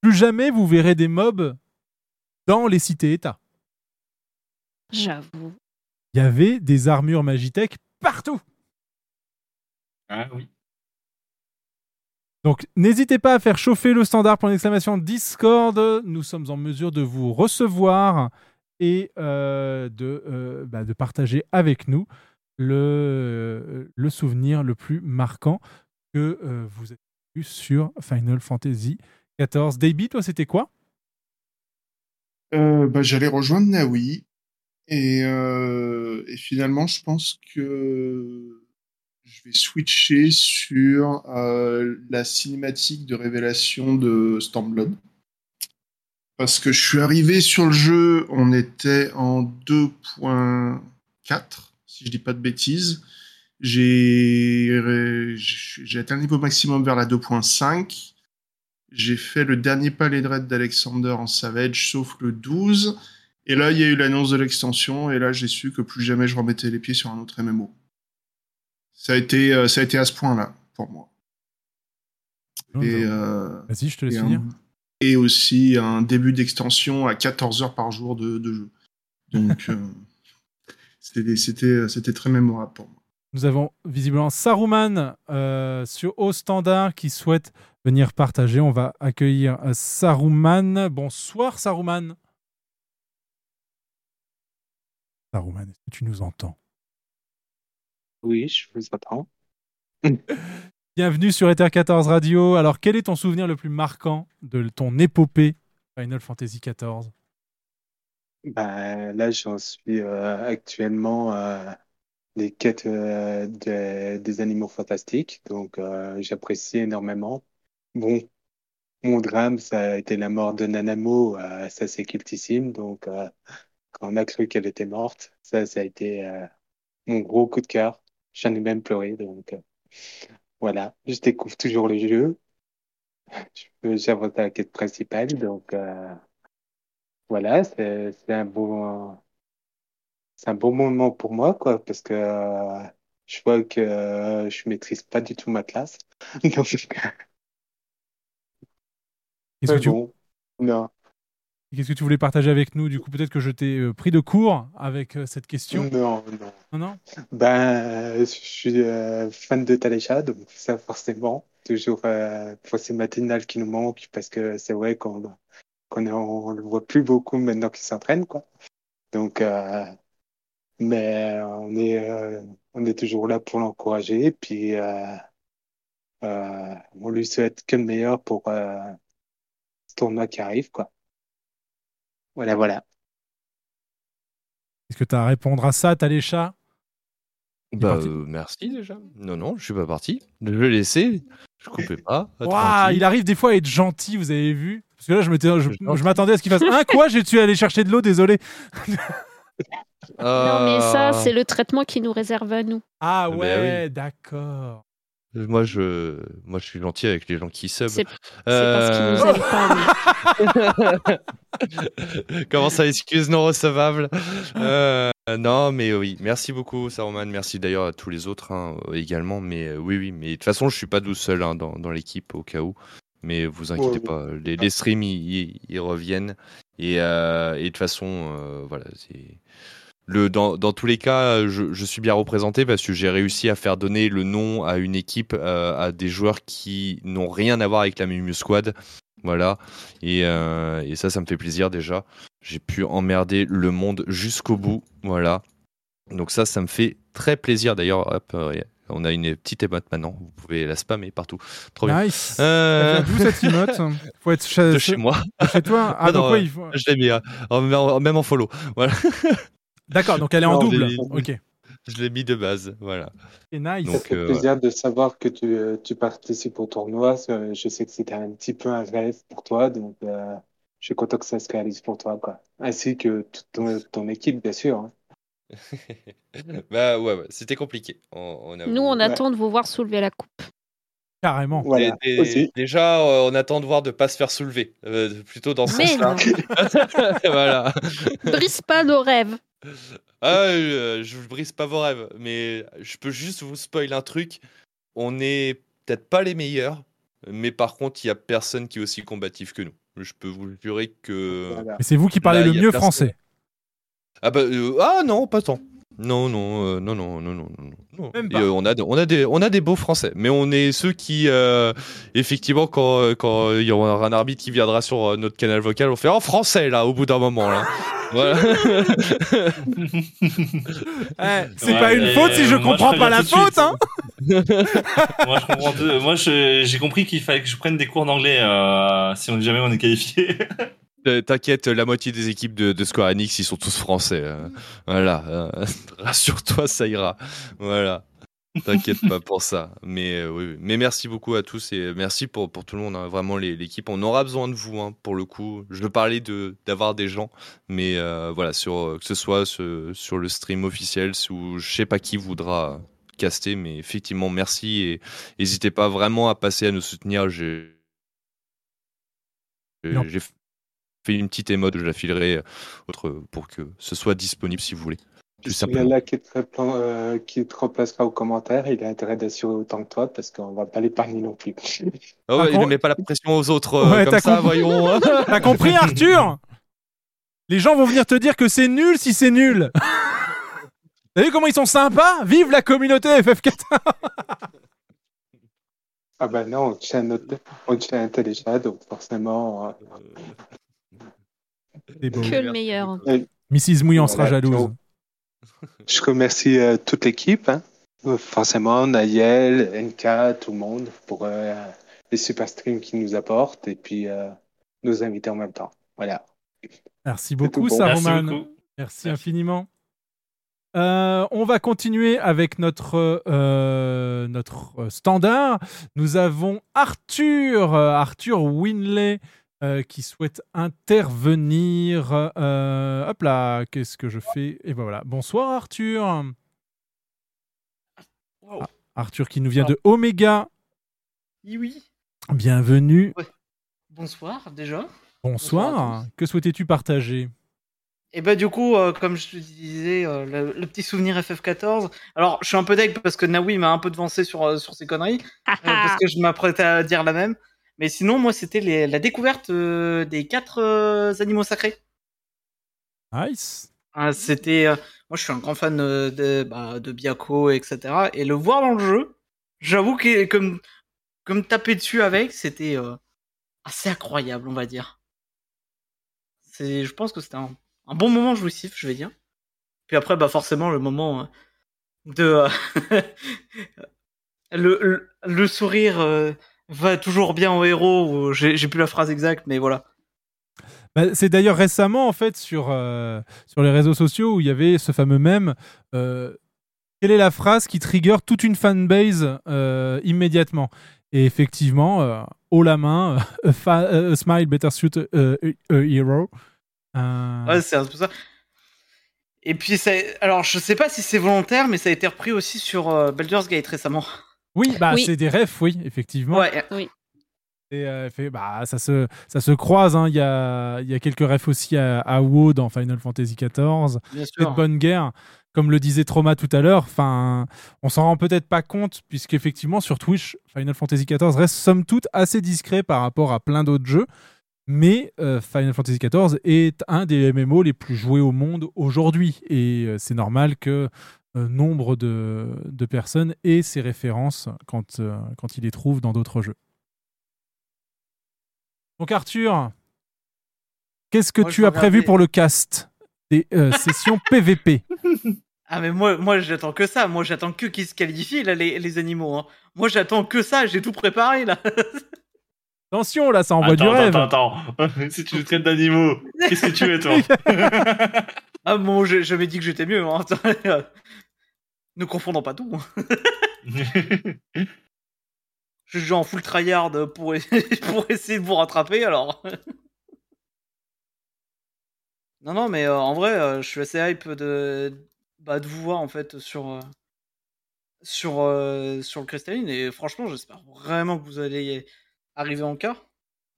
Plus jamais vous verrez des mobs dans les cités-États. J'avoue. Il y avait des armures Magitech partout. Ah oui. Donc n'hésitez pas à faire chauffer le standard pour l'exclamation Discord. Nous sommes en mesure de vous recevoir et euh, de, euh, bah, de partager avec nous le, souvenir le plus marquant que euh, vous avez eu sur Final Fantasy XIV. Davey, toi, c'était quoi? Bah, j'allais rejoindre Naoui. Et, et finalement, je pense que je vais switcher sur la cinématique de révélation de Stormblood. Parce que je suis arrivé sur le jeu, on était en 2.4, si je dis pas de bêtises. J'ai j'ai atteint le niveau maximum vers la 2.5. J'ai fait le dernier palais de raid d'Alexander en Savage, sauf le 12. Et là, il y a eu l'annonce de l'extension, et là, j'ai su que plus jamais je remettais les pieds sur un autre MMO. Ça a été, euh, ça a été à ce point-là, pour moi. Et, euh, Vas-y, je te laisse finir. Et aussi un début d'extension à 14 heures par jour de, de jeu. Donc, [LAUGHS] euh, c'était- très mémorable pour moi. Nous avons visiblement Saruman euh, sur Haut Standard qui souhaite venir partager. On va accueillir euh, Saruman. Bonsoir Saruman. Saruman, est-ce que tu nous entends? Oui, je vous attends. [LAUGHS] Bienvenue sur Ether 14 Radio. Alors, quel est ton souvenir le plus marquant de ton épopée Final Fantasy XIV Bah, là, j'en suis euh, actuellement euh, les quêtes euh, de- des animaux fantastiques, donc euh, j'apprécie énormément. Bon, mon drame, ça a été la mort de Nanamo, ça c'est cultissime, donc quand on a cru qu'elle était morte, ça, ça a été mon gros coup de cœur. J'en ai même pleuré, donc voilà. Je découvre toujours le jeu. Je- J'avance à la quête principale, donc euh, voilà, c'est c'est un bon, c'est un bon moment pour moi, quoi, parce que euh, je vois que euh, je maîtrise pas du tout ma classe. [LAUGHS] Donc, Qu'est-ce que, tu... bon, non. Qu'est-ce que tu voulais partager avec nous Du coup, peut-être que je t'ai euh, pris de court avec euh, cette question. Non, non. Non, non Ben, je suis euh, fan de Talécha, donc ça forcément, toujours euh, pour ces matinales qui nous manquent, parce que c'est vrai qu'on est- on le voit plus beaucoup maintenant qu'il s'entraîne, quoi. Donc, euh, mais on est euh, on est toujours là pour l'encourager, puis euh, euh, on lui souhaite que le meilleur pour euh, ce tournoi qui arrive, quoi. Voilà, voilà. Est-ce que tu as à répondre à ça, Talécha Bah, euh, merci déjà. Non, non, je suis pas parti. Je l'ai laissé. Je coupais pas. Il arrive des fois à être gentil, vous avez vu? Parce que là, je m'étais- je, je m'attendais à ce qu'il fasse un [LAUGHS] quoi J'ai dû aller chercher de l'eau, désolé. Non, mais ça, Ah. c'est le traitement qui nous réserve à nous. Ah Ben ouais, d'accord. Moi, je, moi, je suis gentil avec les gens qui sub. C'est- parce qu'ils nous aiment pas, [LAUGHS] Comment ça, excuse non recevable Euh, Non, mais oui, merci beaucoup, Saruman. Merci d'ailleurs à tous les autres hein, également. Mais euh, oui, oui, mais de toute façon, je suis pas tout seul hein, dans, dans l'équipe au cas où. Mais vous inquiétez Ouais. pas, les, les streams ils, reviennent et, euh, et de toute façon, euh, voilà, c'est le dans, dans tous les cas, je, je suis bien représenté parce que j'ai réussi à faire donner le nom à une équipe euh, à des joueurs qui n'ont rien à voir avec la Mimu Squad. Voilà, et, euh, et ça, ça me fait plaisir déjà. J'ai pu emmerder le monde jusqu'au bout. Voilà, donc ça, ça me fait très plaisir. D'ailleurs, hop, euh, on a une petite émote maintenant. Vous pouvez la spammer partout. Trop bien. Nice. Euh, Elle vient d'où, cette emote Faut être chez, [LAUGHS] de chez moi. Chez toi [LAUGHS] Ah, Non, donc euh, il faut- Je l'ai mis, hein, même en follow. Voilà. [LAUGHS] D'accord, donc elle est en Non, double. Ok. Je l'ai mis de base. Voilà. Et nice. Ça Donc, fait euh, plaisir de savoir que tu, euh, tu participes au tournoi. Je sais que c'était un petit peu un rêve pour toi, donc euh, je suis content que ça se réalise pour toi, quoi. Ainsi que toute ton, ton équipe, bien sûr. hein. [LAUGHS] bah ouais, ouais, c'était compliqué. On, on avoue. Nous, on attend de vous voir soulever la coupe. Carrément. Dé- déjà, euh, on attend de voir de pas se faire soulever, euh, plutôt dans ce Mais sens-là. [LAUGHS] voilà. Brise pas nos rêves. Ah, euh, je vous brise pas vos rêves, mais je peux juste vous spoil un truc. On est peut-être pas les meilleurs, mais par contre, il y a personne qui est aussi combatif que nous. Je peux vous jurer que. Et c'est vous qui parlez Là, le mieux personne. français. Ah bah euh, ah non, pas tant. Non non euh, non non non non non. non. Même Et, pas. euh, on a on a des on a des beaux français, mais on est ceux qui euh, effectivement quand quand il y aura un arbitre qui viendra sur notre canal vocal, on fait en français là au bout d'un moment là. [LAUGHS] voilà. [LAUGHS] Eh, c'est pas une faute si je comprends pas la faute, hein moi, je comprends [LAUGHS] moi, je- j'ai compris qu'il fallait que je prenne des cours d'anglais euh, si on jamais on est qualifié. T'inquiète, la moitié des équipes de, de Square Enix, ils sont tous français. euh. voilà, euh, [LAUGHS] rassure-toi, ça ira. Voilà. T'inquiète pas pour ça. Mais, euh, oui. Mais merci beaucoup à tous et merci pour, pour tout le monde. hein. Vraiment, l'équipe, on aura besoin de vous hein, pour le coup. Je veux parler de- d'avoir des gens, mais euh, voilà, sur, euh, que ce soit ce- sur le stream officiel ou je sais pas qui voudra caster, mais effectivement, merci et n'hésitez pas vraiment à passer à nous soutenir. J'ai fait une petite émode, je la filerai euh, autre, pour que ce soit disponible si vous voulez. Tout Celui là qui te, euh, qui te remplacera au commentaire, il a intérêt d'assurer autant que toi parce qu'on va pas l'épargner non plus. Ouais, il ne met pas la pression aux autres euh, Ouais, comme t'as ça, compris. voyons. hein. [LAUGHS] T'as compris, Arthur? Les gens vont venir te dire que c'est nul si c'est nul. [LAUGHS] T'as vu comment ils sont sympas? Vive la communauté FF14 Ah bah non, on tient, notre... on tient un téléchat, donc forcément. euh. Que le meilleur. Mrs. Mouille en sera jalouse. Je remercie euh, toute l'équipe, hein. Euh, forcément Nayel, NK, tout le monde pour euh, les super streams qu'ils nous apportent et puis euh, nos invités en même temps. Voilà. Merci beaucoup, bon. Saruman. Merci infiniment. Euh, on va continuer avec notre, euh, notre standard. Nous avons Arthur, Arthur Winley, euh, qui souhaite intervenir. Euh, hop là, qu'est-ce que je fais? Et ben voilà. Bonsoir Arthur. Ah, Arthur qui nous vient de Omega. Oui, oui. Bienvenue. Bonsoir déjà. Bonsoir. que souhaitais-tu partager? Et bah du coup, euh, comme je te disais, euh, le, le petit souvenir FF14. Alors, je suis un peu deg parce que Naoui m'a un peu devancé sur, euh, sur ses conneries, [LAUGHS] parce que je m'apprêtais à dire la même. Mais sinon, moi, c'était la découverte euh, des quatre euh, animaux sacrés. Nice. Ah, c'était, euh, moi, je suis un grand fan de, bah, de Byako, etc. Et le voir dans le jeu, j'avoue que comme, comme taper dessus avec, c'était assez incroyable, on va dire. C'est, je pense que c'était un, un bon moment jouissif, je vais dire. Puis après, bah forcément, le moment de [LAUGHS] le, le, le sourire va toujours bien au héros. J'ai plus la phrase exacte, mais voilà. Bah, c'est d'ailleurs récemment, en fait, sur, euh, sur les réseaux sociaux où il y avait ce fameux mème. euh, quelle est la phrase qui trigger toute une fanbase euh, immédiatement? Et effectivement, haut la main, a, smile better suit a, a hero. Ouais, c'est un peu ça. Et puis, ça, alors je sais pas si c'est volontaire, mais ça a été repris aussi sur Baldur's Gate récemment. Oui, bah, c'est des refs, oui, effectivement. Ouais. Oui. Et euh, fait, bah, ça, se, ça se croise. hein. Il y, a, il y a quelques refs aussi à, à WoW dans Final Fantasy XIV. Bien C'est de bonne guerre. Comme le disait Trauma tout à l'heure, enfin, on s'en rend peut-être pas compte, puisqu'effectivement, sur Twitch, Final Fantasy XIV reste somme toute assez discret par rapport à plein d'autres jeux. Mais euh, Final Fantasy XIV est un des MMO les plus joués au monde aujourd'hui. Et euh, c'est normal que euh, nombre de, de personnes aient ces références quand, euh, quand ils les trouvent dans d'autres jeux. Donc Arthur, qu'est-ce que Moi, tu as prévu pour le cast des euh, [LAUGHS] sessions PVP Ah mais moi, moi j'attends que ça. Moi j'attends que qu'ils se qualifient là les, les animaux. hein. Moi j'attends que ça. J'ai tout préparé là. [LAUGHS] Attention, là, ça envoie du Attends, rêve. attends, attends. [LAUGHS] si tu nous traites d'animaux, qu'est-ce que tu es, toi? Ah bon, j'ai jamais dit que j'étais mieux. Hein. Ne confondons pas tout. hein. [LAUGHS] Je suis en full tryhard pour, [LAUGHS] pour essayer de vous rattraper alors. non non mais euh, en vrai, euh, je suis assez hype de bah, de vous voir en fait sur euh, sur sur le cristalline et franchement j'espère vraiment que vous allez arriver en quart.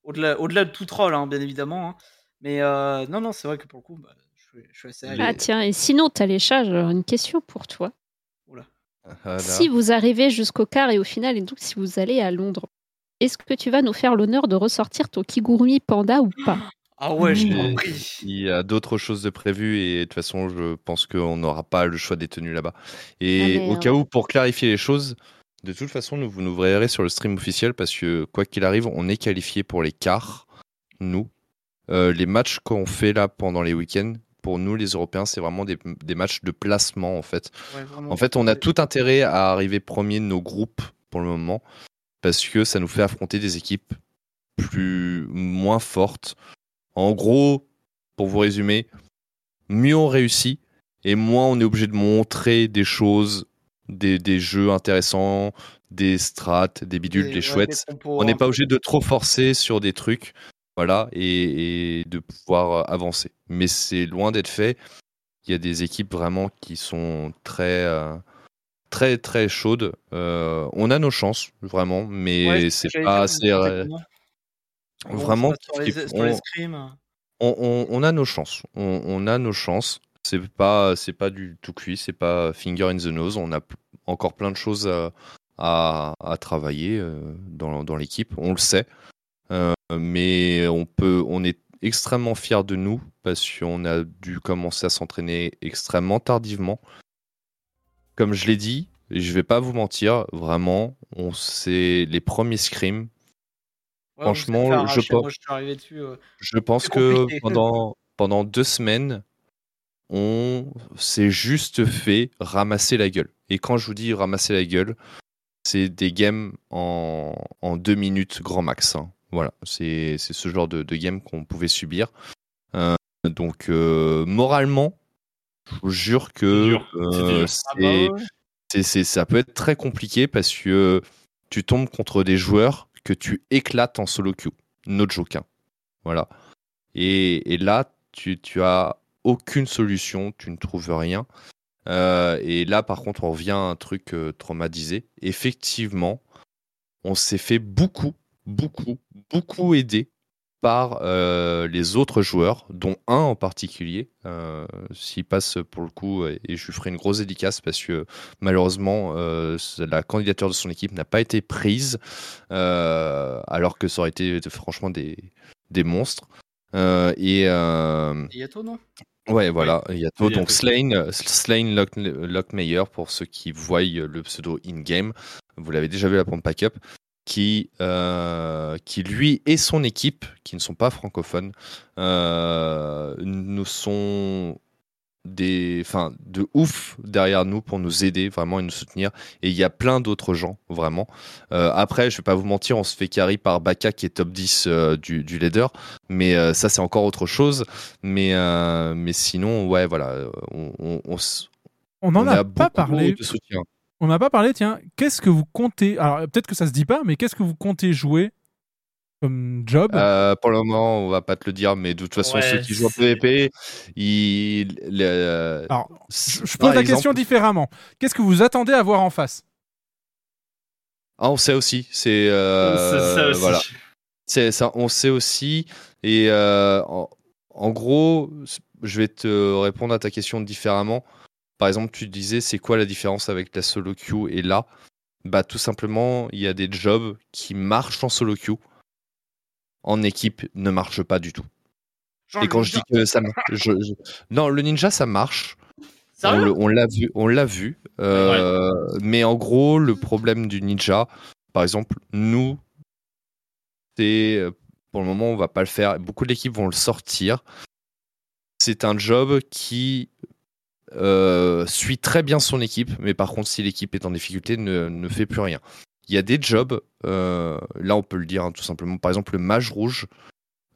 Au-delà au-delà de tout troll hein, bien évidemment. hein. Mais non non c'est vrai que pour le coup bah, je, suis, je suis assez hype. Ah tiens, et sinon, t'as les chats, une question pour toi. Ah. Si vous arrivez jusqu'au quart et au final, et donc si vous allez à Londres, est-ce que tu vas nous faire l'honneur de ressortir ton Kigurumi Panda ou pas? Ah ouais, je t'en prie. Il y a d'autres choses de prévues et de toute façon, je pense qu'on n'aura pas le choix des tenues là-bas. Et Ah, au merde. cas où, pour clarifier les choses, de toute façon, nous, vous nous verrez sur le stream officiel parce que quoi qu'il arrive, on est qualifié pour les quarts, nous. Euh, les matchs qu'on fait là pendant les week-ends, pour nous les Européens, c'est vraiment des, des matchs de placement en fait. Ouais. En fait, on a tout intérêt à arriver premier de nos groupes pour le moment parce que ça nous fait affronter des équipes plus moins fortes. En gros, pour vous résumer, mieux on réussit et moins on est obligé de montrer des choses, des, des jeux intéressants, des strats, des bidules, Des- des ouais, chouettes. des on n'est un pas obligé de trop forcer sur des trucs, voilà, et, et de pouvoir euh, avancer. Mais c'est loin d'être fait. Il y a des équipes vraiment qui sont très, euh, très, très chaudes. Euh, on a nos chances, vraiment, mais Ouais, c'est pas assez. Vraiment, on- a nos chances. On, on a nos chances. C'est pas, c'est pas du tout cuit, c'est pas finger in the nose. On a encore plein de choses à, à, à travailler dans, dans l'équipe, on le sait. Euh, mais on peut, on est extrêmement fiers de nous parce qu'on a dû commencer à s'entraîner extrêmement tardivement. Comme je l'ai dit, et je vais pas vous mentir, vraiment, on c'est les premiers scrims. Ouais, Franchement, je pense, je dessus. euh, je pense c'est que pendant, pendant deux semaines, on s'est juste fait ramasser la gueule. Et quand je vous dis ramasser la gueule, c'est des games en, en deux minutes grand max. hein. Voilà, c'est c'est ce genre de, de game qu'on pouvait subir. Euh, donc, euh, moralement, je vous jure que euh, Ah bah c'est- c'est- ça peut être très compliqué parce que tu tombes contre des joueurs que tu éclates en solo queue. No joke. hein. Voilà. Et, et là, tu, tu as aucune solution, tu ne trouves rien. Euh, et là, par contre, on revient à un truc euh, traumatisé. Effectivement, on s'est fait beaucoup, beaucoup, beaucoup aider par euh, les autres joueurs, dont un en particulier. Euh, S'il passe pour le coup, et et je lui ferai une grosse dédicace parce que malheureusement, euh, la candidature de son équipe n'a pas été prise, euh, alors que ça aurait été franchement des, des monstres. Euh, et euh, Yato, non? Ouais, voilà, Yato. Donc Slain Lock- Lockmeyer, pour ceux qui voient le pseudo in-game, vous l'avez déjà vu à Pompe Pack Up, qui, euh, qui lui et son équipe, qui ne sont pas francophones, euh, nous sont des, enfin, de ouf derrière nous pour nous aider vraiment et nous soutenir. Et il y a plein d'autres gens, vraiment. Euh, après, je vais pas vous mentir, on se fait carry par Baka qui est top 10 euh, du, du leader. Mais ça, c'est encore autre chose. Mais, mais sinon, ouais, voilà. On, on, on On n'en on a, pas parlé. de soutien. On n'a pas parlé, tiens, qu'est-ce que vous comptez Alors peut-être que ça se dit pas, mais qu'est-ce que vous comptez jouer comme job? Euh, pour le moment, on va pas te le dire, mais de toute façon, Ouais, ceux qui jouent en PvP, ils. le- Alors, Je par pose la exemple- question différemment. Qu'est-ce que vous attendez à voir en face? Ah, on sait aussi. C'est euh, C'est ça aussi. voilà. C'est ça. On sait aussi. Et euh, en, en gros, je vais te répondre à ta question différemment. Par exemple, tu disais, c'est quoi la différence avec la solo queue et là? Bah, tout simplement, il y a des jobs qui marchent en solo queue, en équipe ne marchent pas du tout. Genre et quand je dis ninja. que ça marche, je- je- non, le ninja ça marche. Sérieux? on l'a vu, on l'a vu. Euh, Mais en gros, le problème du ninja, par exemple, nous, c'est euh, pour le moment, on va pas le faire. Beaucoup d'équipes vont le sortir. C'est un job qui euh, suit très bien son équipe, mais par contre, si l'équipe est en difficulté, ne, ne fait plus rien. Il y a des jobs, euh, là on peut le dire hein, tout simplement, par exemple le mage rouge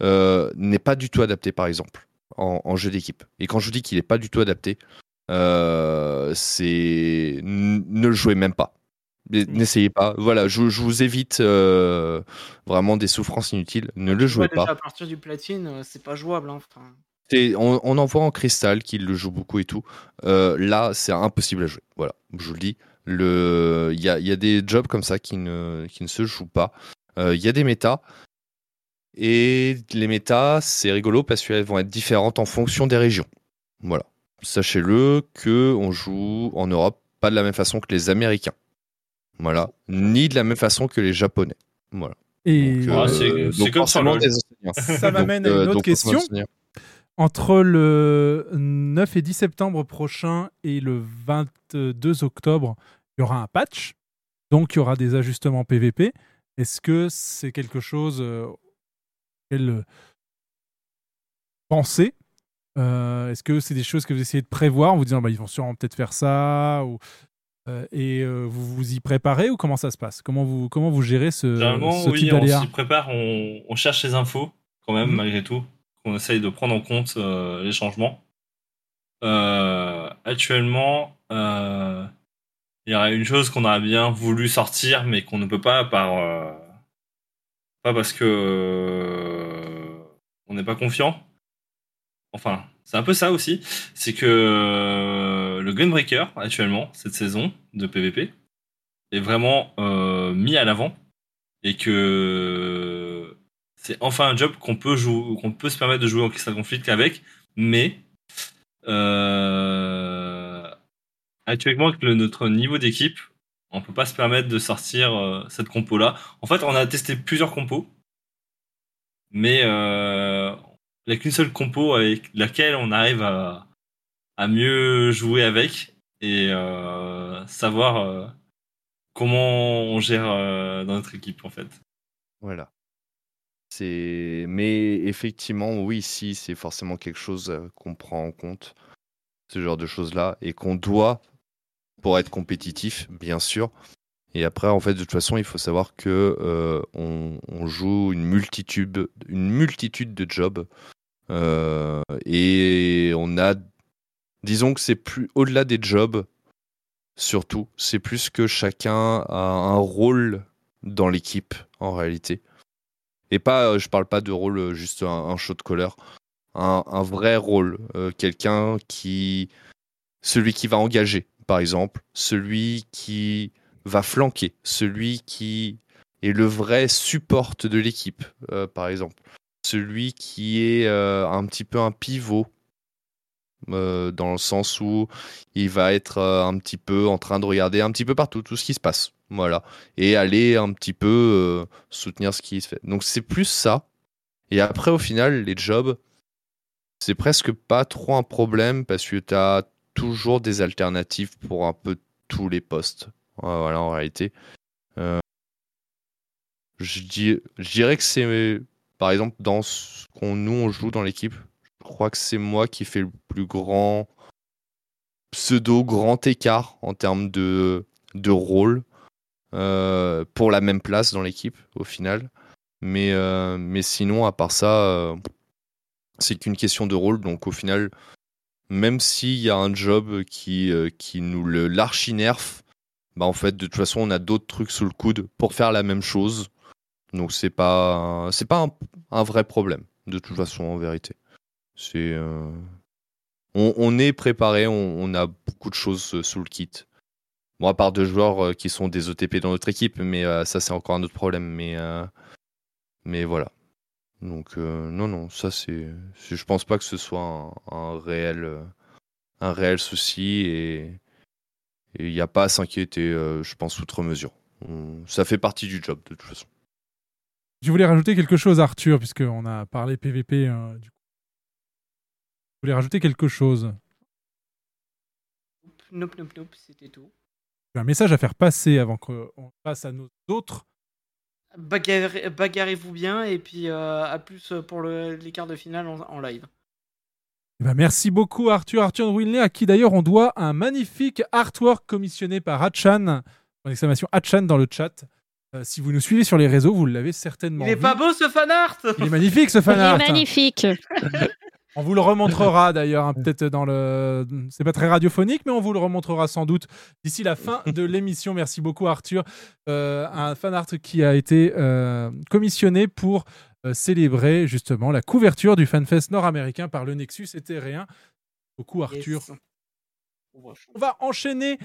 euh, n'est pas du tout adapté par exemple en, en jeu d'équipe. Et quand je vous dis qu'il n'est pas du tout adapté, c'est ne le jouez même pas. Mais N'essayez pas. Voilà, je, je vous évite euh, vraiment des souffrances inutiles. Ne le Ouais, jouez déjà, pas. à partir du platine, c'est pas jouable. Hein, enfin. On, on en voit en cristal qui le joue beaucoup et tout. Euh, là, c'est impossible à jouer. Voilà, je vous le dis. Le- Il y a, il y a des jobs comme ça qui ne, qui ne se jouent pas. Euh, Il y a des méta. Et les méta, c'est rigolo parce qu'elles vont être différentes en fonction des régions. Voilà. Sachez-le que on joue en Europe pas de la même façon que les Américains. Voilà. Ni de la même façon que les Japonais. Voilà. Et Ah, euh, c'est- comme ça. Ça m'amène à une euh, autre donc, question. Entre le 9 et 10 septembre prochain et le 22 octobre, il y aura un patch. Donc, il y aura des ajustements PVP. Est-ce que c'est quelque chose euh, auquel euh, penser Euh, Est-ce que c'est des choses que vous essayez de prévoir en vous disant bah, ils vont sûrement peut-être faire ça ou, euh, Et euh, vous vous y préparez ou comment ça se passe? Comment vous, comment vous gérez ce, Généralement, ce oui, type on d'aléa? s'y prépare, on, on cherche les infos quand même, Mhm. malgré tout. On essaye de prendre en compte euh, les changements. Euh, actuellement, euh, il y aurait une chose qu'on aurait bien voulu sortir, mais qu'on ne peut pas par pas parce que on n'est pas confiant. Enfin, c'est un peu ça aussi. C'est que le Gunbreaker actuellement cette saison de PvP est vraiment mis à l'avant et que c'est enfin un job qu'on peut jouer, qu'on peut se permettre de jouer en Crystal Conflict avec, mais euh, actuellement, avec le- notre niveau d'équipe, on peut pas se permettre de sortir euh, cette compo-là. En fait, on a testé plusieurs compos, mais euh, il n'y a qu'une seule compo avec laquelle on arrive à, mieux jouer avec et euh, savoir euh, comment on gère dans notre équipe, en fait. Voilà. C'est, mais effectivement, oui, si c'est forcément quelque chose qu'on prend en compte, ce genre de choses-là, et qu'on doit pour être compétitif, bien sûr. Et après, en fait, de toute façon, il faut savoir que on, joue une multitude, une multitude de jobs, et on a, disons que c'est plus au-delà des jobs, surtout, c'est plus que chacun a un rôle dans l'équipe en réalité. Et pas, euh, je parle pas de rôle euh, juste un, un show de colère, un, vrai rôle, euh, quelqu'un qui, celui qui va engager, par exemple, celui qui va flanquer, celui qui est le vrai support de l'équipe, par exemple, celui qui est un petit peu un pivot. dans le sens où il va être un petit peu en train de regarder un petit peu partout tout ce qui se passe, voilà, et aller un petit peu euh, soutenir ce qui se fait. Donc c'est plus ça. Et après, au final, les jobs, c'est presque pas trop un problème parce que tu as toujours des alternatives pour un peu tous les postes. Voilà, en réalité. Euh, je, dirais que c'est, par exemple, dans ce qu'on nous on joue dans l'équipe, je crois que c'est moi qui fais le plus grand pseudo grand écart en termes de, de rôle pour la même place dans l'équipe au final. Mais, euh, mais sinon, à part ça, euh, c'est qu'une question de rôle. Donc au final, même s'il y a un job qui, euh, qui nous l'archi-nerf, bah en fait, de toute façon, on a d'autres trucs sous le coude pour faire la même chose. Donc c'est pas, c'est pas un, vrai problème, de toute façon, en vérité. C'est, euh, on, est préparé, on, a beaucoup de choses euh, sous le kit. Bon, à part deux joueurs euh, qui sont des OTP dans notre équipe, mais euh, ça c'est encore un autre problème. Mais, euh, mais voilà. Donc euh, non, non, ça c'est, je pense pas que ce soit un, un réel, un réel souci et il n'y a pas à s'inquiéter, euh, je pense outre mesure. On- ça fait partie du job de toute façon. Je voulais rajouter quelque chose, Arthur, puisqu'on a parlé PVP. euh, du coup. Je voulais rajouter quelque chose? Nope, nope, nope, c'était tout. J'ai un message à faire passer avant qu'on passe à nos autres. Bagarre- Bagarrez-vous bien et puis euh, à plus pour le- les quarts de finale en, en live. Eh ben, merci beaucoup, Arthur. Arthur Winley, à qui d'ailleurs on doit un magnifique artwork commissionné par Hachan. En exclamation Hachan dans le chat. Euh, si vous nous suivez sur les réseaux, vous l'avez certainement Il est vu. pas beau ce fan art? Il est magnifique ce fan Il est magnifique. [LAUGHS] On vous le remontrera [LAUGHS] d'ailleurs, hein, peut-être dans le. C'est pas très radiophonique, mais on vous le remontrera sans doute d'ici la fin de l'émission. Merci beaucoup, Arthur. Euh, un fan art qui a été euh, commissionné pour euh, célébrer justement la couverture du FanFest nord-américain par le Nexus éthérien. Beaucoup, Arthur. On va enchaîner.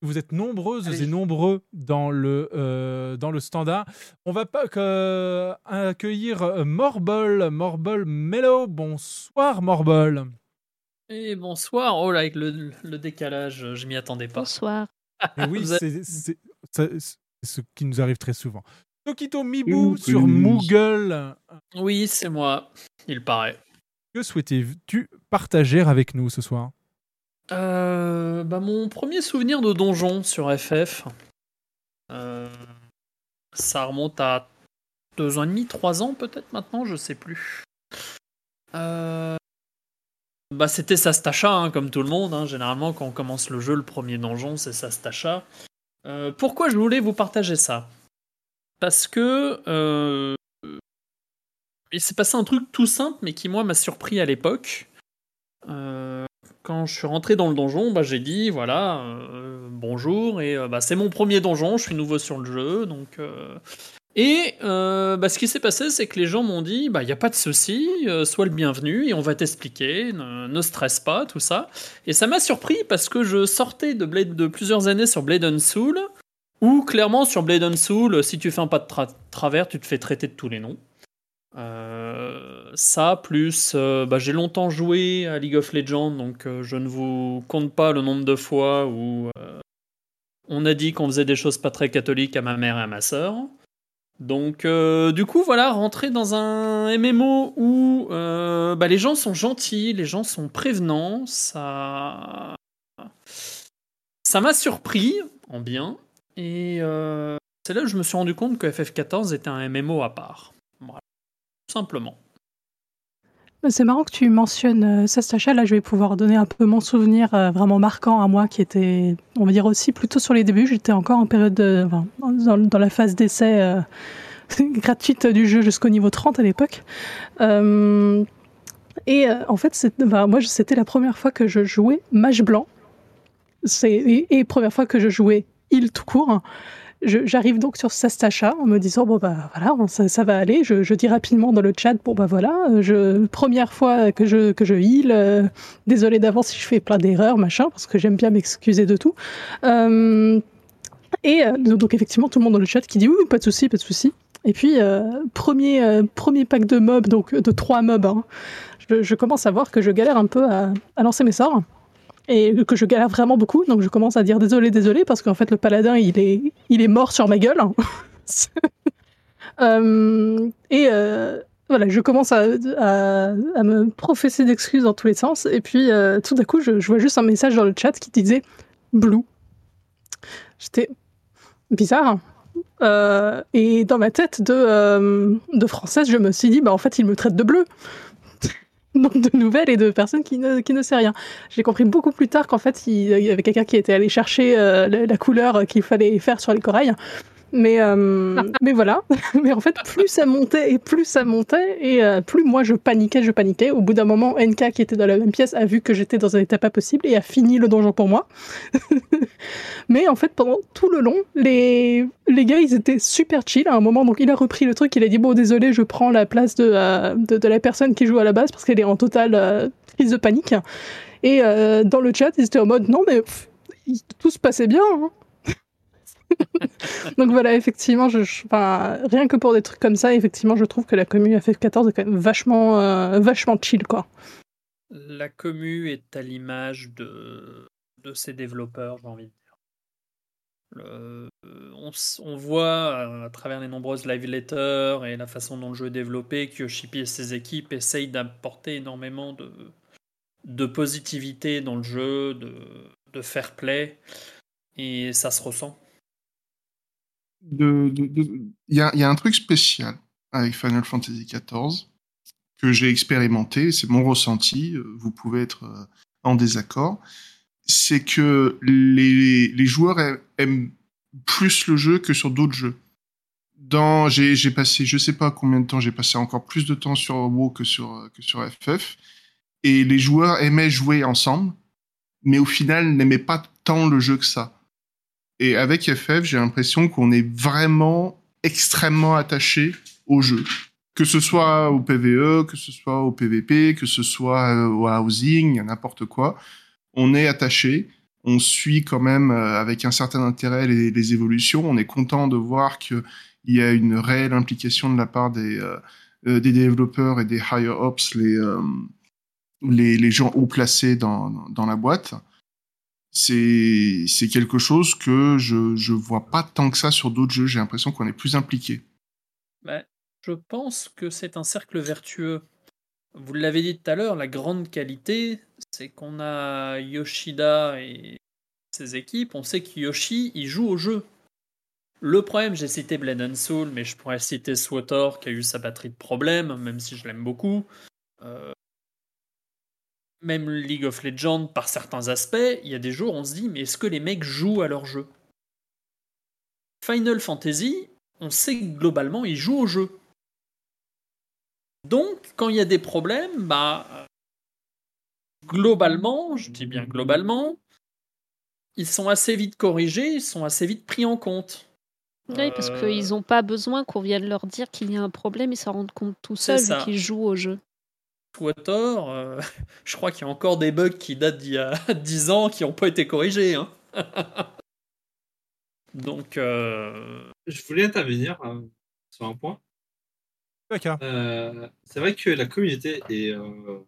Vous êtes nombreuses et nombreux dans le, euh, dans le standard. On va pas que- accueillir euh, Morbol, Morbol Mello. Bonsoir Morbol. Et bonsoir. Oh là, avec le, le décalage, je m'y attendais pas. Bonsoir. Oui, [LAUGHS] c'est ce qui nous arrive très souvent. Tokito Mibu Oui. sur Moogle. Oui, c'est moi, il paraît. Que souhaitais-tu partager avec nous ce soir? Euh, bah, mon premier souvenir de donjon sur FF, euh, ça remonte à deux ans et demi, trois ans peut-être maintenant, je sais plus. Euh, bah, c'était Sastacha, hein, comme tout le monde. hein. Généralement, quand on commence le jeu, le premier donjon, c'est Sastacha. Euh, pourquoi je voulais vous partager ça? Parce que euh, il s'est passé un truc tout simple, mais qui moi m'a surpris à l'époque. Euh, quand je suis rentré dans le donjon, bah, j'ai dit voilà, euh, bonjour, et euh, bah, c'est mon premier donjon, je suis nouveau sur le jeu, donc. euh, Et bah, ce qui s'est passé, c'est que les gens m'ont dit bah, il n'y a pas de souci, sois le bienvenu, et on va t'expliquer, ne, stresse pas, tout ça. Et ça m'a surpris parce que je sortais de, Blade, de plusieurs années sur Blade and Soul, où clairement sur Blade and Soul, si tu fais un pas de tra- travers, tu te fais traiter de tous les noms. Euh, ça, plus euh, bah, j'ai longtemps joué à League of Legends, donc euh, je ne vous compte pas le nombre de fois où on a dit qu'on faisait des choses pas très catholiques à ma mère et à ma sœur. Donc, du coup, voilà, rentrer dans un MMO où bah, les gens sont gentils, les gens sont prévenants, ça. M'a surpris, en bien, et c'est là que je me suis rendu compte que FF14 était un MMO à part. Simplement. C'est marrant que tu mentionnes euh, Sastacha. Là, je vais pouvoir donner un peu mon souvenir euh, vraiment marquant à moi, qui était, on va dire aussi plutôt sur les débuts. J'étais encore en période de, dans, la phase d'essai euh, [LAUGHS] gratuite du jeu jusqu'au niveau 30 à l'époque. Et en fait, enfin, moi, c'était la première fois que je jouais mage blanc. Et, et première fois que je jouais il tout court. J'arrive donc sur Sastacha en me disant bon bah voilà ça, va aller. Je, dis rapidement dans le chat bon bah voilà première fois que je que je heal. euh, désolé d'avance si je fais plein d'erreurs machin parce que j'aime bien m'excuser de tout. Euh, et euh, donc effectivement tout le monde dans le chat qui dit oui pas de souci pas de souci. Et puis premier premier pack de mobs donc de trois mobs. hein, je, je commence à voir que je galère un peu à, à lancer mes sorts et que je galère vraiment beaucoup. Donc je commence à dire désolé, désolé, parce qu'en fait le paladin il est, il est mort sur ma gueule. [LAUGHS] Euh, et euh, voilà, je commence à, me professer d'excuses dans tous les sens. Et puis euh, tout d'un coup, je, vois juste un message dans le chat qui disait Blue. J'étais bizarre. Euh, et dans ma tête de, de française, je me suis dit, bah en fait, il me traite de bleu. [LAUGHS] Donc de nouvelles et de personnes qui ne, qui ne sait rien. J'ai compris beaucoup plus tard qu'en fait, il, y avait quelqu'un qui était allé chercher euh, la, la couleur qu'il fallait faire sur les corails. Mais, euh, [LAUGHS] mais voilà. [LAUGHS] Mais en fait, plus ça montait et plus ça montait, et euh, plus moi je paniquais, je paniquais. Au bout d'un moment, NK, qui était dans la même pièce, a vu que j'étais dans un état pas possible et a fini le donjon pour moi. [LAUGHS] Mais en fait, pendant tout le long, les, les gars, ils étaient super chill à un moment. Donc, il a repris le truc. Il a dit Bon, désolé, je prends la place de, euh, de, de la personne qui joue à la base parce qu'elle est en totale euh, crise de panique. Et euh, dans le chat, ils étaient en mode Non, mais pff, tout se passait bien. hein. [LAUGHS] Donc voilà, effectivement, rien que pour des trucs comme ça, effectivement, je trouve que la commune FF14 est quand même vachement, euh, vachement chill, quoi. La commu est à l'image de, de ses développeurs, j'ai envie de dire. S- on voit euh, à travers les nombreuses live letters et la façon dont le jeu est développé que Yoshipi et ses équipes essayent d'apporter énormément de, de positivité dans le jeu, de, de fair play, et ça se ressent. Il y a, un truc spécial avec Final Fantasy XIV que j'ai expérimenté, c'est mon ressenti, euh, vous pouvez être euh, en désaccord, c'est que les, joueurs aiment plus le jeu que sur d'autres jeux. Dans, j'ai, passé, je sais pas combien de temps, j'ai passé encore plus de temps sur WoW que sur, que sur FF, et les joueurs aimaient jouer ensemble, mais au final n'aimaient pas tant le jeu que ça. Et avec FF, j'ai l'impression qu'on est vraiment extrêmement attaché au jeu. Que ce soit au PVE, que ce soit au PVP, que ce soit euh, au housing, n'importe quoi. On est attaché. On suit quand même euh, avec un certain intérêt les, évolutions. On est content de voir qu'il y a une réelle implication de la part des, euh, développeurs et des higher ops, les, les, les gens haut placés dans, dans la boîte c'est c'est quelque chose que je je vois pas tant que ça sur d'autres jeux. J'ai l'impression qu'on est plus impliqué. Bah, je pense que c'est un cercle vertueux. Vous l'avez dit tout à l'heure, la grande qualité, c'est qu'on a Yoshida et ses équipes. On sait que Yoshi, il joue au jeu. Le problème, j'ai cité Blade and Soul, mais je pourrais citer SWTOR qui a eu sa batterie de problèmes, même si je l'aime beaucoup. Euh, même League of Legends, par certains aspects, il y a des jours, on se dit, mais est-ce que les mecs jouent à leur jeu? Final Fantasy, on sait que globalement, ils jouent au jeu. Donc, quand il y a des problèmes, bah, globalement, je dis bien globalement, ils sont assez vite corrigés, ils sont assez vite pris en compte. Oui, parce Euh, qu'ils n'ont pas besoin qu'on vienne leur dire qu'il y a un problème, ils s'en rendent compte tout seuls qu'ils jouent au jeu. Twitter, euh, [LAUGHS] je crois qu'il y a encore des bugs qui datent d'il y a [LAUGHS] 10 ans qui n'ont pas été corrigés. hein. [LAUGHS] Donc, euh, Je voulais intervenir euh, sur un point. Euh, c'est vrai que la communauté est, euh,